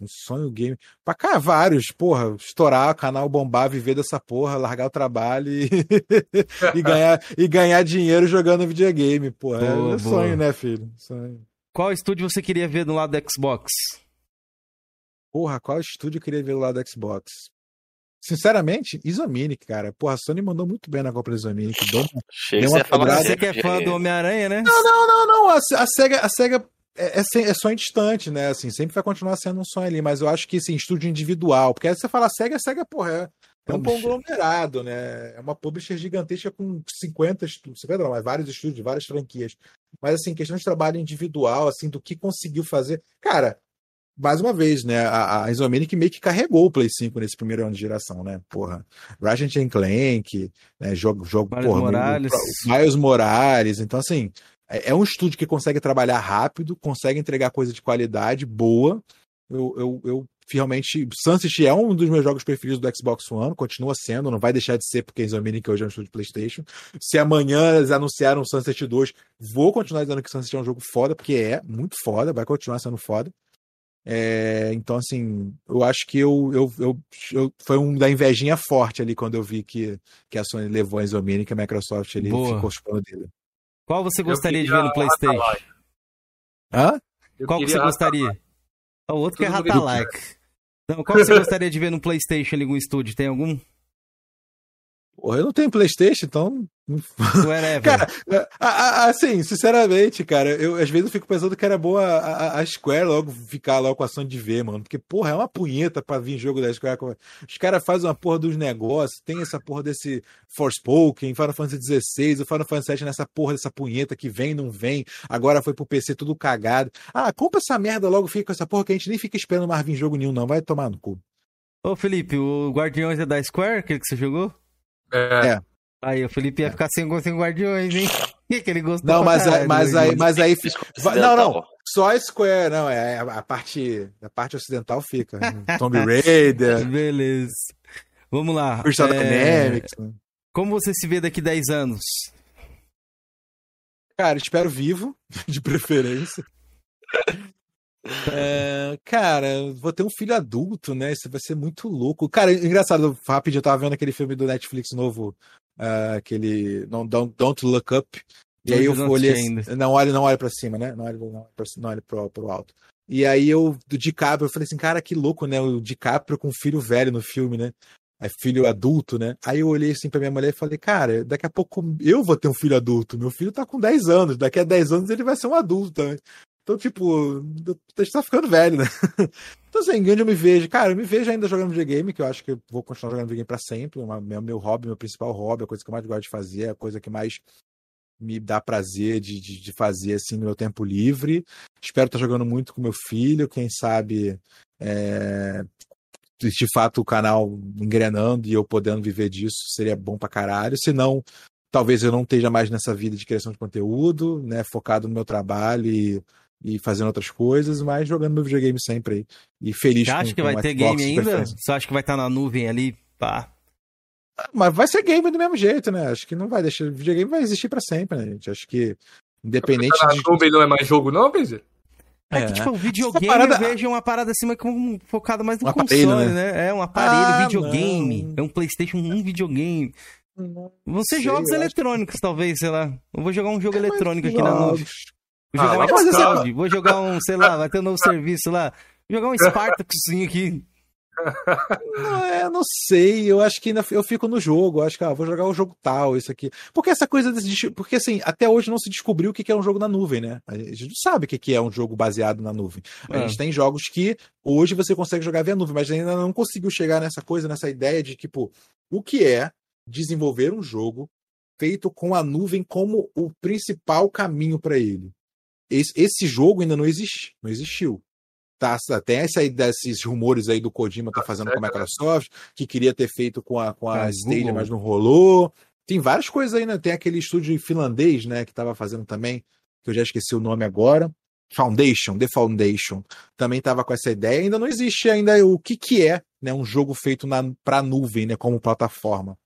S3: Um sonho game. Pra cá, vários. Porra, estourar, canal bombar, viver dessa porra, largar o trabalho e, e, ganhar, e ganhar dinheiro jogando videogame. Porra, é
S1: Boa,
S3: meu
S1: boa.
S3: sonho, né, filho? Sonho.
S1: Qual estúdio você queria ver do lado do Xbox?
S3: Porra, qual estúdio eu queria ver do lado do Xbox? Sinceramente, Isominic, cara. Porra, a Sony mandou muito bem na compra do Isominic. Dou uma- Deu uma
S7: falar.
S1: Você que é fã do Homem-Aranha, né?
S3: Não, não, não. A, a SEGA, a SEGA é, é, sem- é sonho distante, né? Assim, sempre vai continuar sendo um sonho ali, mas eu acho que, assim, estúdio individual, porque aí você fala SEGA, a SEGA, porra, é, um conglomerado, né? É uma publisher gigantesca com 50 estúdios, 50 não, mas vários estúdios, várias franquias. Mas, assim, questão de trabalho individual, assim, do que conseguiu fazer. Cara, mais uma vez, né? A, a Isomanic meio que carregou o Play 5 nesse primeiro ano de geração, né? Porra. Ratchet Clank, né? Jogo, jogo
S1: Miles
S3: porra,
S1: Morales.
S3: Miles Morales. Então, assim, é é um estúdio que consegue trabalhar rápido, consegue entregar coisa de qualidade boa. Eu, eu, eu realmente. Sunset é um dos meus jogos preferidos do Xbox One, continua sendo, não vai deixar de ser, porque a Insomniac hoje é um estúdio de PlayStation. Se amanhã eles anunciaram o Sunset 2, vou continuar dizendo que Sunset é um jogo foda, porque é muito foda, vai continuar sendo foda. É, então, assim, eu acho que eu, eu, eu, eu- foi um da invejinha forte ali quando eu vi que, que a Sony levou a Insomniac e a Microsoft ele
S1: Boa.
S3: ficou chupando dele.
S1: Qual você gostaria de ver no PlayStation?
S3: Hã?
S1: Qual que você gostaria? O outro que é
S2: Tudo bem.
S1: Não, qual você gostaria de ver no PlayStation algum estúdio? Tem algum?
S3: Porra, eu não tenho Playstation, então.
S1: Whatever.
S3: Cara, assim, sinceramente, cara, eu às vezes eu fico pensando que era boa a, a- a Square logo ficar logo com a Sony de ver, mano. Porque, porra, é uma punheta pra vir jogo da Square. Os caras fazem uma porra dos negócios, tem essa porra desse Forspoken, Final Fantasy XVI, o Final Fantasy VII nessa porra dessa punheta que vem, não vem. Agora foi pro PC tudo cagado. Ah, compra essa merda logo, fica com essa porra que a gente nem fica esperando mais vir jogo nenhum, não. Vai tomar no cu.
S1: Ô, Felipe, o Guardiões é da Square, aquele que você jogou?
S2: É,
S3: É.
S1: Aí, o Felipe ia ficar sem, sem Guardiões, hein? Que que ele gostou
S3: Não, mas, aí-
S1: caralho,
S3: mas, aí,
S1: Guardiões.
S3: mas aí. Não, não. Só a Square, não, é a parte, a parte ocidental fica. Tomb Raider,
S1: Beleza. Vamos lá.
S3: Crystal
S1: É,
S3: Dynamics. né?
S1: Como você se vê daqui 10 anos?
S3: Cara, espero vivo, de preferência. É, cara, vou ter um filho adulto, né? Isso vai ser muito louco. Cara, engraçado, rapidinho, eu tava vendo aquele filme do Netflix novo, ah, aquele não, Don't, Don't Look Up. E aí eu olhei assim, não olhe, não olhe pra cima, né? Não olhe, não pra, não pro, pro alto. E aí eu, do DiCaprio, eu falei assim, cara, que louco, né? O DiCaprio com um filho velho no filme, né? É filho adulto, né? Aí eu olhei assim pra minha mulher e falei, cara, daqui a pouco eu vou ter um filho adulto. Meu filho tá com 10 anos, daqui a 10 anos ele vai ser um adulto também. Então, tipo, a gente tá ficando velho, né? Então, assim, onde eu me vejo? Cara, eu me vejo ainda jogando videogame, que eu acho que eu vou continuar jogando videogame pra sempre. Uma- meu, meu hobby, meu principal hobby, a coisa que eu mais gosto de fazer, a coisa que mais me dá prazer de, de, de fazer, assim, no meu tempo livre. Espero estar jogando muito com meu filho, quem sabe, é, de fato, o canal engrenando e eu podendo viver disso seria bom pra caralho. Se não, talvez eu não esteja mais nessa vida de criação de conteúdo, né, focado no meu trabalho e, e fazendo outras coisas, mas jogando meu videogame sempre aí. E feliz
S1: Você
S3: com-
S1: acha que
S3: com
S1: vai
S3: o
S1: ter
S3: Xbox
S1: game ainda? Você acha que vai estar na nuvem ali? Pá.
S3: Mas vai ser game do mesmo jeito, né? Acho que não vai deixar. O videogame vai existir pra sempre, né, gente? Acho que, independente
S2: a
S3: de.
S2: nuvem não é mais jogo, não, Benzer?
S1: É,
S3: É.
S1: que, tipo, o videogame
S3: parada-
S1: eu vejo uma parada assim, mas como focada mais no
S3: Um aparelho,
S1: console,
S3: né?
S1: né? É um aparelho,
S3: Ah,
S1: videogame.
S3: não.
S1: É um Playstation, um videogame. Vão ser
S3: sei,
S1: jogos
S3: eu acho
S1: eletrônicos, talvez, sei lá. Eu vou jogar um jogo
S3: É,
S1: eletrônico aqui na
S3: jogos.
S1: nuvem. Vou
S2: Ah,
S1: jogar
S2: mas
S1: um
S2: você-
S1: vou jogar um, sei lá, vai ter um novo serviço lá. Vou jogar um Spartacuszinho aqui.
S3: Não, é, não sei, eu acho que ainda eu fico no jogo, eu acho que ah, vou jogar o jogo tal, isso aqui. Porque essa coisa desse, porque assim, até hoje não se descobriu o que é um jogo na nuvem, né? A gente não sabe o que é um jogo baseado na nuvem. A
S1: É.
S3: gente tem jogos que hoje você consegue jogar via nuvem, mas ainda não conseguiu chegar nessa coisa, nessa ideia de tipo, o que é desenvolver um jogo feito com a nuvem como o principal caminho para ele. Esse, esse jogo ainda não existe, não existiu. Tá, tem essa aí desses rumores aí do Kojima tá fazendo com a Microsoft, que queria ter feito com a, com a
S1: a
S3: Stadia,
S1: Google.
S3: mas não rolou. Tem várias coisas aí, né? Tem aquele estúdio finlandês, né, que tava fazendo também, que eu já esqueci o nome agora. Foundation, The Foundation, também tava com essa ideia. Ainda não existe ainda o que que é, né, um jogo feito na para nuvem, né, como plataforma.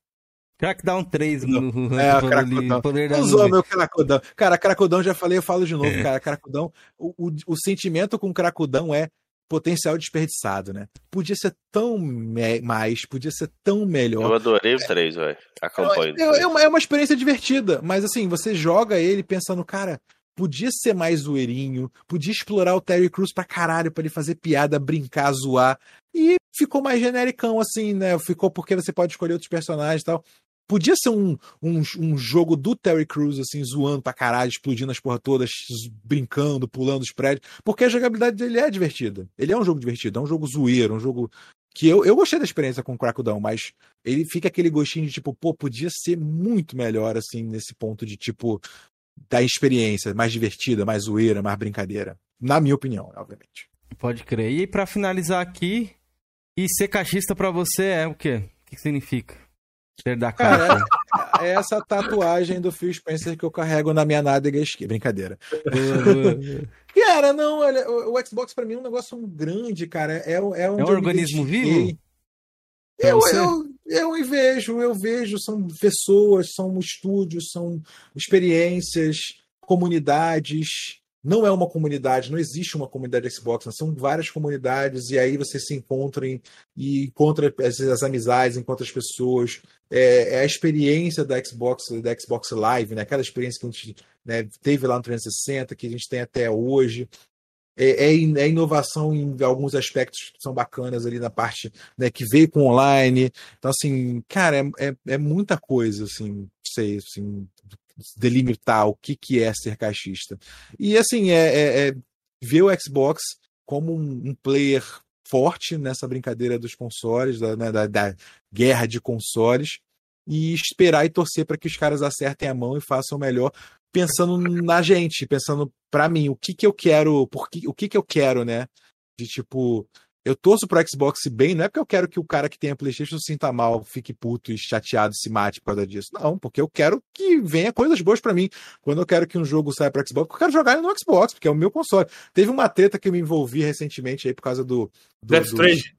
S1: Crackdown 3 no
S3: É,
S1: no-
S3: Crackdown.
S1: poder da
S3: Usou meu Cracudão. Cara, Cracudão, já falei, eu falo de novo, cara. Cracudão, o, o, o sentimento com Cracudão é potencial desperdiçado, né? Podia ser tão me- mais, podia ser tão
S7: Eu
S3: melhor.
S7: adorei o 3, velho. Acompanho.
S3: É, é uma, é uma experiência divertida, mas assim, você joga ele pensando, cara, podia ser mais zoeirinho, podia explorar o Terry Crews pra caralho, pra ele fazer piada, brincar, zoar. E ficou mais genericão, assim, né? Ficou porque você pode escolher outros personagens e tal. Podia ser um, um, um jogo do Terry Crews, assim, zoando pra caralho, explodindo as porra todas, brincando, pulando os prédios, porque a jogabilidade dele é divertida. Ele é um jogo divertido, é um jogo zoeiro, um jogo que eu, eu gostei da experiência com o Crackdown, mas ele fica aquele gostinho de tipo, pô, podia ser muito melhor, assim, nesse ponto de tipo, da experiência, mais divertida, mais zoeira, mais brincadeira. Na minha opinião, obviamente.
S1: Pode crer. E pra finalizar aqui, e ser caixista pra você é o quê? O que significa? Ser da
S3: Cara,
S1: caixa.
S3: é essa tatuagem do Phil Spencer que eu carrego na minha nádega esquerda. Brincadeira. Cara, não, olha, o, o Xbox pra mim é um negócio grande, cara. É, é,
S1: É um
S3: eu
S1: organismo vivo?
S3: Eu,
S1: você?
S3: eu, eu vejo, eu vejo, são pessoas, são estúdios, são experiências, comunidades. Não é uma comunidade, não existe uma comunidade Xbox, são várias comunidades, e aí você se encontra e encontra as, as amizades, encontra as pessoas. É, é a experiência da Xbox, da Xbox Live, né? aquela experiência que a gente né, teve lá no 360, que a gente tem até hoje. É, é é inovação em alguns aspectos que são bacanas ali na parte né, que veio com online. Então, assim, cara, é, é, é muita coisa, assim, sei, assim, delimitar o que, que é ser caixista. E, assim, é, é- é ver o Xbox como um, um player forte nessa brincadeira dos consoles, da, né, da, da guerra de consoles, e esperar e torcer para que os caras acertem a mão e façam melhor, pensando na gente, pensando para mim, o que que eu quero, por que, o que que eu quero, né? De tipo, eu torço pro Xbox bem, não é porque eu quero que o cara que tenha PlayStation se sinta mal, fique puto e chateado, se mate por causa disso. Não, porque eu quero que venha coisas boas para mim. Quando eu quero que um jogo saia para Xbox, eu quero jogar ele no Xbox, porque é o meu console. Teve uma treta que eu me envolvi recentemente aí por causa do do,
S2: Death
S3: do-
S2: Strange.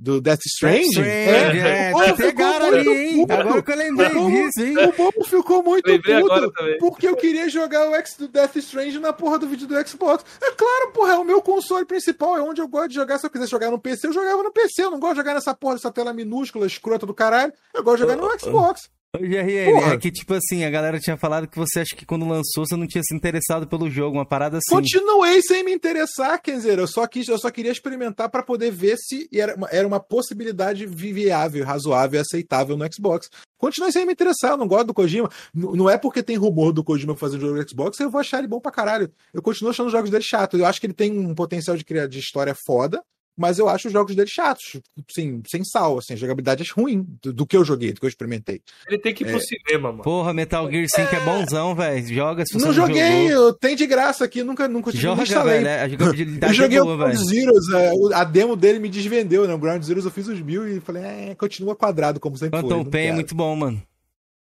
S3: Do Death Strange.
S1: Strange,
S3: É.
S1: é,
S3: Pô,
S1: pegaram
S3: muito
S1: ali, hein?
S3: puto.
S1: Agora que eu lembrei
S3: Ficou-
S1: disso, hein?
S3: O povo ficou muito
S2: Lembrei
S3: puto porque eu queria jogar o X do Death Strange na porra do vídeo do Xbox. É claro, porra, é o meu console principal, é onde eu gosto de jogar. Se eu quiser jogar no PC, eu jogava no PC. Eu não gosto de jogar nessa porra dessa tela minúscula, escrota do caralho. Eu gosto de jogar no Xbox.
S1: Ô, GRL,
S3: Porra.
S1: é que tipo assim, a galera tinha falado que você acha que quando lançou você não tinha se interessado pelo jogo, uma parada assim.
S3: Continuei sem me interessar, quer dizer, eu só, quis, eu só queria experimentar pra poder ver se era uma, era uma possibilidade viável, razoável aceitável no Xbox. Continuei sem me interessar, eu não gosto do Kojima. N- não é porque tem rumor do Kojima fazer jogo no Xbox, eu vou achar ele bom pra caralho. Eu continuo achando os jogos dele chatos. Eu acho que ele tem um potencial de criar de história foda, mas eu acho os jogos dele chatos. Sim, sem sal, assim, a jogabilidade é ruim do, do que eu joguei, do que eu experimentei.
S2: Ele tem que ir pro
S3: É.
S2: cinema, mano.
S1: Porra, Metal Gear 5 é bonzão, velho. Joga se você
S3: não
S1: não
S3: joguei,
S1: jogou.
S3: eu, tem de graça aqui, nunca, nunca tive,
S1: Joga,
S3: instalei.
S1: velho. A
S3: Eu
S1: jogabilidade
S3: joguei
S1: é
S3: o
S1: boa,
S3: Ground
S1: velho.
S3: Zeroes, é, o- a demo dele me desvendeu, né? O Ground Zeroes eu fiz os mil e falei, é, continua quadrado como sempre foi.
S1: Phantom
S3: não
S1: Pain é muito bom, mano.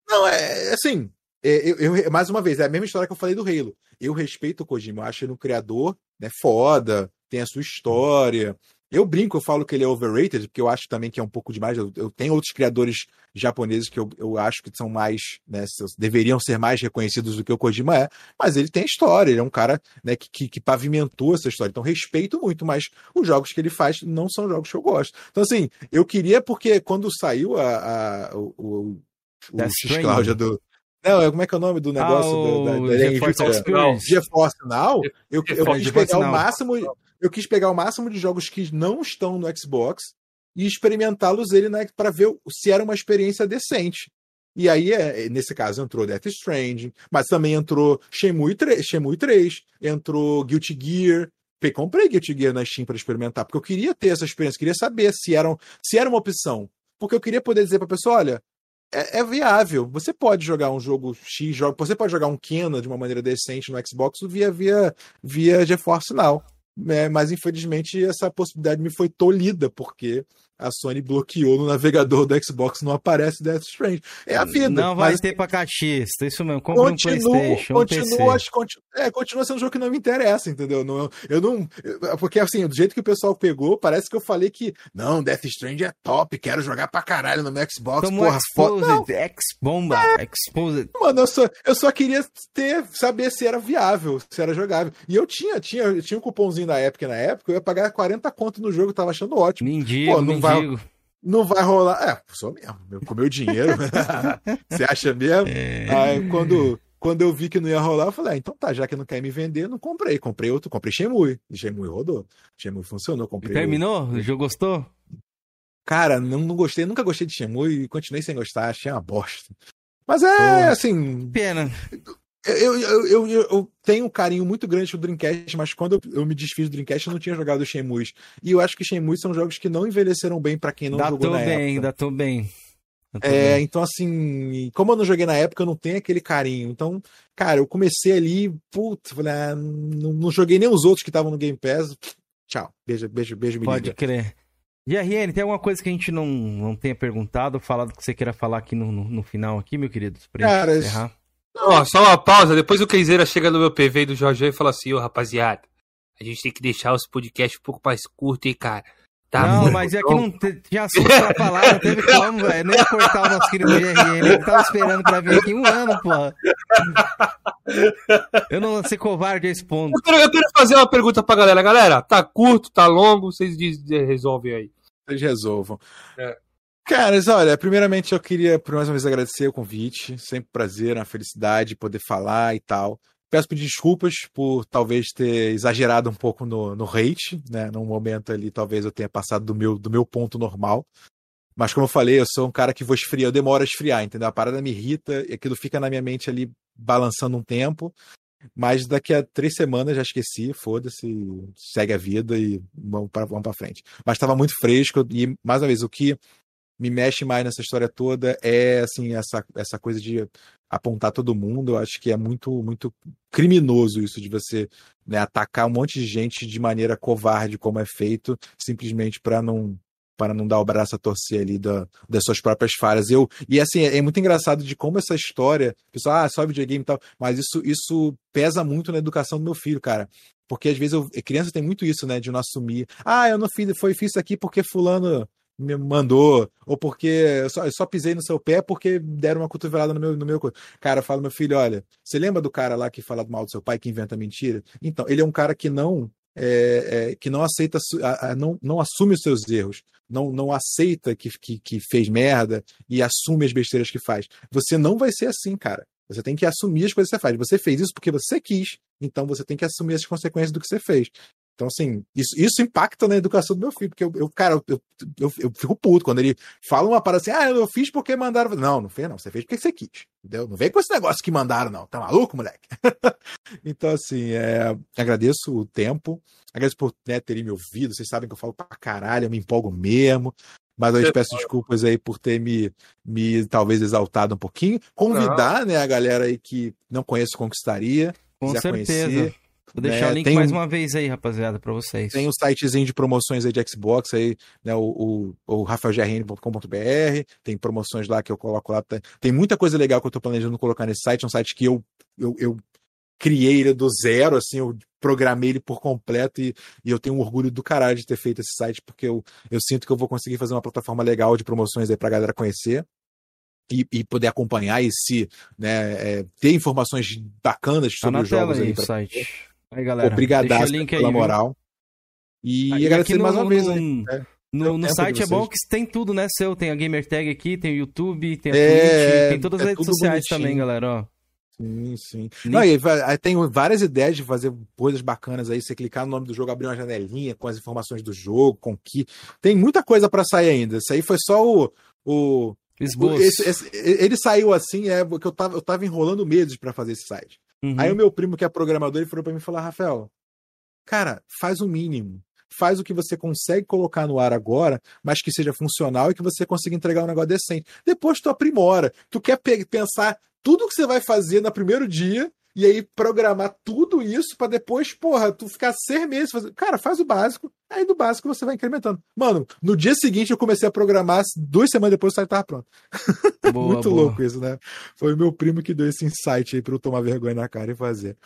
S3: Não, é assim, é, eu, eu- mais uma vez, é a mesma história que eu falei do Halo. Eu respeito o Kojima, eu acho ele um criador, né, foda, tem a sua história. Eu brinco, eu falo que ele é overrated, porque eu acho também que é um pouco demais. Eu, eu tenho outros criadores japoneses que eu, eu acho que são mais, né, deveriam ser mais reconhecidos do que o Kojima é, mas ele tem história, ele é um cara né, que, que, que pavimentou essa história. Então, respeito muito, mas os jogos que ele faz não são jogos que eu gosto. Então, assim, eu queria, porque quando saiu a, a- o, o, o X-Cláudia do. Não, é- como é que é o nome do negócio
S1: ah,
S3: da, da,
S1: o
S3: da
S1: GeForce
S3: Nvidia?
S1: Experience.
S3: GeForce Now, eu, eu
S2: GeForce
S3: quis pegar o
S1: Now.
S3: máximo, eu quis pegar o máximo de jogos que não estão no Xbox e experimentá-los ele né, para ver se era uma experiência decente. E aí, é, nesse caso, entrou Death Stranding, mas também entrou Shenmue 3, Shenmue 3 entrou Guilty Gear. Eu comprei Guilty Gear na Steam para experimentar, porque eu queria ter essa experiência, queria saber se era, um, se era uma opção. Porque eu queria poder dizer para a pessoa: olha, é, é, viável. Você pode jogar um jogo X, jogo, você pode jogar um Kena de uma maneira decente no Xbox via, via, via GeForce Now. É, mas infelizmente essa possibilidade me foi tolhida, porque a Sony bloqueou no navegador do Xbox, não aparece Death Stranding. É a vida.
S1: Não vai
S3: mas...
S1: ter pra cachista, isso mesmo. Compre um Playstation,
S3: continua,
S1: um PC.
S3: Continua, é, continua sendo um jogo que não me interessa, entendeu? Não, eu não... Porque assim, do jeito que o pessoal pegou, parece que eu falei que não, Death Stranding é top, quero jogar pra caralho no meu Xbox,
S1: Como
S3: porra,
S1: Exposed, X-Bomba, é. Exposed.
S3: Mano, eu só, eu só queria ter, saber se era viável, se era jogável. E eu tinha, tinha, eu tinha um cupomzinho da Epic na época, eu ia pagar 40 conto no jogo, tava achando ótimo.
S1: Mendigo,
S3: Pô, não
S1: mendigo.
S3: Vai não vai rolar. É, sou mesmo, com meu dinheiro. Você acha mesmo?
S1: É.
S3: Aí quando, quando eu vi que não ia rolar, eu falei, ah, então tá, já que não quer me vender, não comprei. Comprei outro, comprei Shemui. E Shemui rodou. Shemui funcionou. Comprei
S1: e terminou? Outro. O jogo gostou?
S3: Cara, não, não gostei, nunca gostei de Shemui e continuei sem gostar, achei uma bosta. Mas é, Pô, assim.
S1: Pena.
S3: Eu, eu, eu, eu, tenho um carinho muito grande pro Dreamcast, mas quando eu, me desfiz do Dreamcast, eu não tinha jogado Shenmue. E eu acho que Shenmue são jogos que não envelheceram bem para quem não
S1: datou
S3: jogou na
S1: bem,
S3: época.
S1: Datou bem, datou
S3: é,
S1: bem.
S3: então assim, como eu não joguei na época, eu não tenho aquele carinho. Então, cara, eu comecei ali, putz, falei, ah, não, não, joguei nem os outros que estavam no Game Pass. Tchau, beijo, beijo, beijo,
S1: Pode crer. GRN, tem alguma coisa que a gente não, não tenha perguntado, falado que você queira falar aqui no, no, no final aqui, meu querido? Pra
S3: cara,
S1: encerrar?
S2: Ó, só uma pausa, depois o Keizeira chega no meu PV do Jorge e fala assim, ô rapaziada, a gente tem que deixar os podcasts um pouco mais curtos, hein, cara. Tá
S1: não, mas é que não tinha assunto pra falar, não teve como, velho. Nem cortar o nosso querido GRN. Ele tava esperando pra vir aqui um ano, porra. Eu não ser covarde a esse ponto.
S2: Eu quero, eu quero, fazer uma pergunta pra galera. Galera, tá curto, tá longo, vocês diz, resolvem aí.
S3: Vocês resolvam. É. Caras, olha, primeiramente eu queria por mais uma vez agradecer o convite. Sempre um prazer, uma felicidade poder falar e tal. Peço desculpas por talvez ter exagerado um pouco no, no hate, né? Num momento ali, talvez eu tenha passado do meu, do meu ponto normal. Mas como eu falei, eu sou um cara que vou esfriar, eu demoro a esfriar, entendeu? A parada me irrita e aquilo fica na minha mente ali balançando um tempo. Mas daqui a três semanas já esqueci, foda-se, segue a vida e vamos para vamos pra frente. Mas estava muito fresco e, mais uma vez, o que me mexe mais nessa história toda é assim essa, essa coisa de apontar todo mundo. Eu acho que é muito muito criminoso isso de você né, atacar um monte de gente de maneira covarde, como é feito, simplesmente para não para não dar o braço a torcer ali da, das suas próprias falhas. Eu, e assim, é, é muito engraçado de como essa história, pessoal, ah, só videogame e tal, mas isso, isso pesa muito na educação do meu filho, cara. Porque às vezes eu, criança tem muito isso, né, de não assumir. Ah, eu não fiz, foi fiz isso aqui porque fulano me mandou, ou porque eu só, eu só pisei no seu pé porque deram uma cotovelada no meu, no meu. Cara, fala, meu filho, olha, você lembra do cara lá que fala mal do seu pai, que inventa mentira? Então, ele é um cara que não. É, é, que não aceita, a, a, não, não assume os seus erros, não, não aceita que, que, que fez merda e assume as besteiras que faz. Você não vai ser assim, cara. Você tem que assumir as coisas que você faz. Você fez isso porque você quis, então você tem que assumir as consequências do que você fez. Então, assim, isso, isso impacta na educação do meu filho, porque eu, eu cara, eu, eu, eu, fico puto quando ele fala uma parada assim, ah, eu fiz porque mandaram. Não, não fez, não. Você fez porque você quis. Entendeu? Não vem com esse negócio que mandaram, não. Tá maluco, moleque? então, assim, é, agradeço o tempo, agradeço por né, terem me ouvido. Vocês sabem que eu falo pra caralho, eu me empolgo mesmo. Mas eu peço desculpas aí por ter me, me talvez exaltado um pouquinho. Convidar, né, a galera aí que não conhece Conquistaria.
S1: Com certeza. Conhecer. Vou deixar
S3: né,
S1: o link mais um, uma vez aí, rapaziada, para vocês.
S3: Tem um sitezinho de promoções aí de Xbox aí, né? O, o, o rafaelgrn.com.br, tem promoções lá que eu coloco lá. Tem muita coisa legal que eu tô planejando colocar nesse site, é um site que eu, eu, eu criei ele do zero, assim, eu programei ele por completo e, e, eu tenho um orgulho do caralho de ter feito esse site, porque eu, eu sinto que eu vou conseguir fazer uma plataforma legal de promoções aí pra galera conhecer. E, e, poder acompanhar e se né, é, ter informações bacanas
S1: tá
S3: sobre os jogos
S1: aí,
S3: aí
S1: pra... site. Aí, galera.
S3: Obrigadaço pela aí, moral.
S1: E,
S3: e agradecer
S1: no,
S3: mais uma vez.
S1: No,
S3: aí, né?
S1: no, no site é bom que tem tudo, né, seu? Tem a Gamer Tag aqui, tem o YouTube, tem a
S3: é,
S1: Twitch, tem todas as
S3: é
S1: redes sociais
S3: bonitinho.
S1: também, galera, ó.
S3: Sim, sim. Não, e aí tem várias ideias de fazer coisas bacanas aí. Você clicar no nome do jogo, abrir uma janelinha com as informações do jogo, com que. Tem muita coisa pra sair ainda. Isso aí foi só o. o
S1: Esboço.
S3: esse- esse- ele saiu assim, é porque eu tava, eu tava enrolando meses pra fazer esse site.
S1: Uhum.
S3: Aí o meu primo, que é programador, ele falou pra mim falou: Rafael, cara, faz o mínimo. Faz o que você consegue colocar no ar agora, mas que seja funcional e que você consiga entregar um negócio decente. Depois tu aprimora. Tu quer pe- pensar tudo que você vai fazer no primeiro dia e aí programar tudo isso pra depois, porra, tu ficar seis meses fazendo. Cara, faz o básico, aí do básico você vai incrementando. Mano, no dia seguinte eu comecei a programar, duas semanas depois o site tava pronto.
S1: Boa,
S3: Muito
S1: boa.
S3: louco isso, né? Foi o meu primo que deu esse insight aí pra eu tomar vergonha na cara e fazer.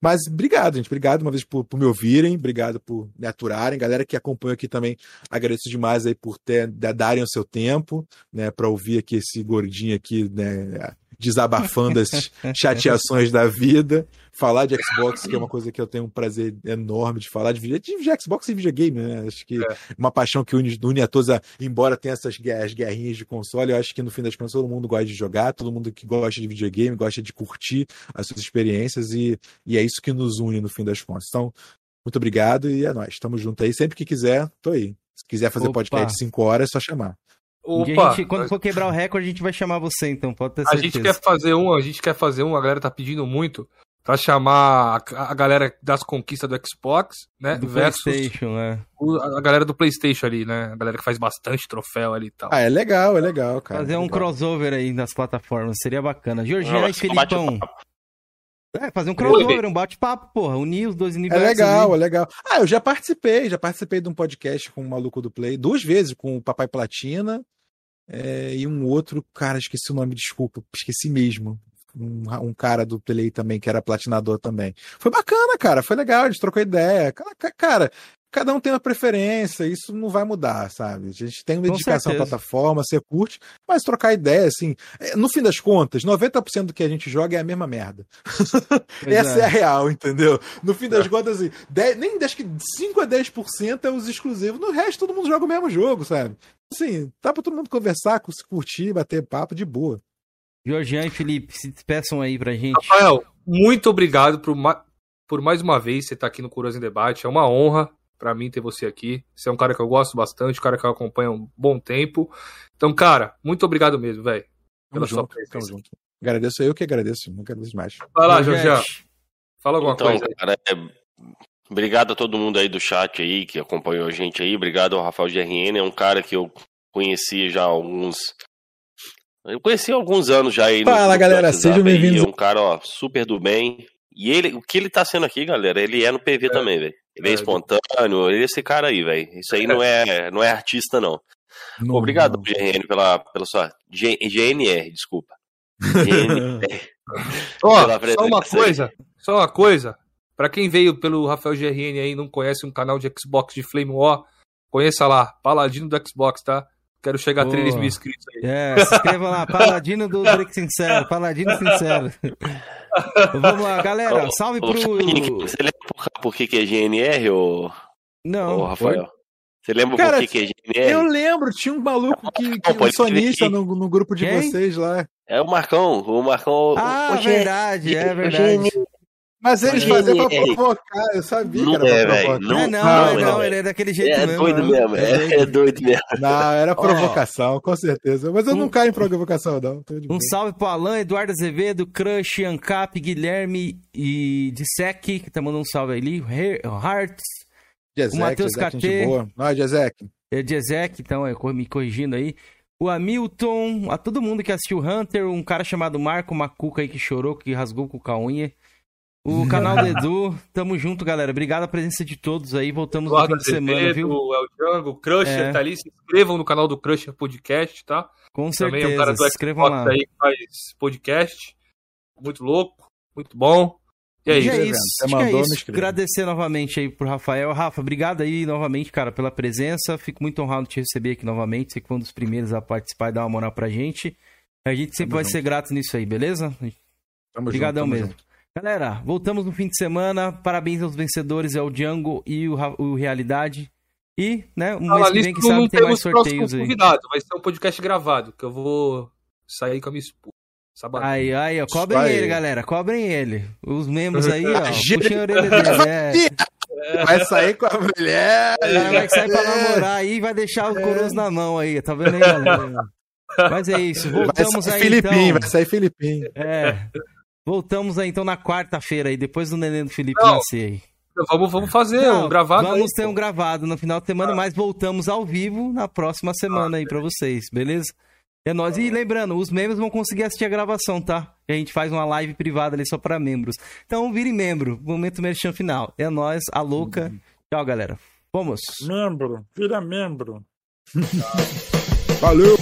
S3: Mas obrigado, gente. Obrigado uma vez por, por me ouvirem, obrigado por me aturarem. Galera que acompanha aqui também, agradeço demais aí por ter, da- darem o seu tempo, né, para ouvir aqui esse gordinho aqui, né, desabafando as chateações da vida. Falar de Xbox, que é uma coisa que eu tenho um prazer enorme de falar de, de, de Xbox e videogame, né? Acho que
S2: É.
S3: uma paixão que une, une a todos, a- embora tenha essas guerras, guerrinhas de console, eu acho que no fim das contas todo mundo gosta de jogar, todo mundo que gosta de videogame, gosta de curtir as suas experiências e, e é isso que nos une no fim das contas. Então, muito obrigado e é nóis. Tamo junto aí. Sempre que quiser, tô aí. Se quiser fazer
S1: Opa.
S3: podcast de 5 horas, é só chamar.
S1: Um dia
S2: Opa,
S1: a gente- quando for quebrar o recorde, a gente vai chamar você, então, pode ter
S2: a
S1: certeza.
S2: gente quer fazer um, a gente quer fazer um, a galera tá pedindo muito pra chamar a, a galera das conquistas do Xbox, né,
S1: Do
S2: versus
S1: PlayStation, né?
S2: o- a galera do PlayStation ali, né, a galera que faz bastante troféu ali e tal.
S3: Ah, é legal, é legal, cara.
S1: Fazer um
S3: Legal.
S1: crossover aí nas plataformas, seria bacana. Georgian
S4: Não,
S1: e
S4: só bate
S1: Felipão. É, fazer um crossover, um bate-papo, porra. Unir os dois
S3: É
S1: universos.
S3: legal,
S1: aí.
S3: é legal. Ah, eu já participei, já participei de um podcast com o maluco do Play, duas vezes, com o Papai Platina é, e um outro, cara, esqueci o nome, desculpa, esqueci mesmo. Um, um cara do Play também, que era platinador também. Foi bacana, cara, foi legal, a gente trocou ideia. Cara, ca- Cara, cada um tem uma preferência, isso não vai mudar, sabe? A gente tem uma
S1: Com
S3: dedicação à plataforma, você curte, mas trocar ideia, assim, é, no fim das contas, 90% do que a gente joga é a mesma merda. Essa é.
S1: é.
S3: a real, entendeu? No fim das contas, assim, 10 nem acho que 5 a 10% é os exclusivos. No resto, todo mundo joga o mesmo jogo, sabe? Assim, dá pra todo mundo conversar, cu- curtir, bater papo de boa.
S1: Georgian e Felipe, se despeçam aí pra gente.
S2: Rafael, muito obrigado por, ma- por mais uma vez você estar aqui no Curioso em Debate. É uma honra pra mim ter você aqui. Você é um cara que eu gosto bastante, um cara que eu acompanho há um bom tempo. Então, cara, muito obrigado mesmo, velho.
S3: Tamo
S2: Pela sua
S3: junto,
S2: presença.
S3: tamo junto. Agradeço eu que agradeço, não agradeço mais.
S2: Vai lá, Jorge. Fala alguma
S4: Então,
S2: coisa aí.
S4: cara, é, obrigado a todo mundo aí do chat aí que acompanhou a gente aí. Obrigado ao Rafael GRN, é um cara que eu conheci já há alguns. Eu conheci há alguns anos já aí. no-
S3: Fala,
S4: no
S3: galera, sejam
S4: aí,
S3: bem-vindos.
S4: É um cara, ó, super do bem. E ele, o que ele tá sendo aqui, galera, ele é no PV também, velho. Ele é,
S2: É,
S4: espontâneo, ele é esse cara aí, velho. Isso aí não é, não é artista, não.
S3: Não,
S4: Obrigado,
S3: não.
S4: GRN, pela, pela sua. G- GNR, desculpa. GNR.
S2: Ó, só uma coisa, só uma coisa. Pra quem veio pelo Rafael GRN aí e não conhece um canal de Xbox de Flame War, conheça lá, Paladino do Xbox, tá? Quero chegar a 3
S1: Boa.
S2: mil inscritos aí.
S1: É, se inscreva lá, Paladino do Break Sincero, Paladino Sincero. Vamos lá, galera, salve
S4: Ô,
S1: pro...
S4: Você lembra por, que, que é GNR, ô, ô
S1: Não,
S4: Rafael? Você lembra
S3: Cara,
S4: por que, que é GNR?
S3: Eu lembro, tinha um maluco que, que um sonista no, no grupo de
S1: Quem?
S3: vocês lá.
S4: É o Marcão, o Marcão.
S1: ah,
S4: o,
S1: verdade, é
S4: o
S1: verdade.
S3: Mas eles faziam pra
S4: ele-
S3: provocar, eu sabia
S4: Não
S3: que era
S4: é,
S3: pra
S4: velho,
S3: provocar.
S4: não-
S1: é, não,
S3: não,
S1: é, não,
S3: não.
S1: ele é daquele jeito
S4: É
S1: mesmo.
S4: doido mesmo, é, é doido mesmo.
S3: Não, era provocação, com certeza. Mas eu não
S1: Um-
S3: caio em provocação, não.
S1: Um salve pro Alan, Eduardo Azevedo, Crush, Ancap, Guilherme e Dissec, que tá mandando um salve ali. He- Hearts,
S3: Jezek,
S1: o Matheus KT.
S3: Não, Jezek.
S1: é, Jezek, então, é, me corrigindo aí. O Hamilton, a todo mundo que assistiu Hunter, um cara chamado Marco Macuca aí que chorou, que rasgou com a unha. O canal do Edu, tamo junto, galera. Obrigado a presença de todos aí. Voltamos no
S2: Eduardo
S1: fim de semana,
S2: Azevedo,
S1: viu?
S2: El Django, o Crusher
S1: É.
S2: tá ali. Se inscrevam no canal do Crusher Podcast, tá?
S1: Com
S2: Também é um
S1: certeza.
S2: cara do
S1: Se inscrevam
S2: Xbox
S1: lá.
S2: aí que faz podcast. Muito louco, muito bom. E é
S1: E
S2: isso.
S1: é isso,
S3: Você
S1: é
S3: mandou, me
S1: isso. Agradecer novamente aí pro Rafael. Rafa, obrigado aí novamente, cara, pela presença. Fico muito honrado de te receber aqui novamente. Você que foi um dos primeiros a participar e dar uma moral pra gente. A gente sempre
S3: Tamo
S1: vai
S3: junto.
S1: ser grato nisso aí, beleza?
S3: Tamo
S1: Obrigadão
S3: junto, tamo
S1: mesmo.
S3: junto.
S1: Galera, voltamos no fim de semana. Parabéns aos vencedores, é o Django e o, o Realidade. E, né, um
S2: Fala
S1: mês que vem, que sabe, tem mais sorteios aí.
S2: convidado. Vai ser um podcast gravado, que eu vou sair com a minha esposa. Sabatão.
S1: Aí, aí, ó, cobrem
S3: Isso aí.
S1: ele, galera, cobrem ele. Os membros aí, ó, puxem a orelha dele, é.
S3: Vai sair com a mulher.
S1: Cara vai sair pra namorar aí e vai deixar o coroas na mão aí, tá vendo aí, galera? Mas é isso,
S3: Vai
S1: voltamos
S3: sair
S1: aí
S3: Filipinho,
S1: então.
S3: vai sair Filipinho.
S1: É. Voltamos aí então na quarta-feira aí, depois do neném do Felipe
S2: Não.
S1: nascer aí.
S2: Vamos, vamos fazer
S1: Não,
S2: um gravado
S1: Vamos
S2: aí,
S1: ter
S2: pô.
S1: um gravado no final de semana, mas voltamos ao vivo na próxima semana aí pra vocês, beleza? É nóis. E lembrando, os membros vão conseguir assistir a gravação, tá? A gente faz uma live privada ali só pra membros. Então vire membro, momento merchan final. É nóis, a louca. Tchau, galera. Vamos.
S8: Membro, vira membro.
S3: Valeu!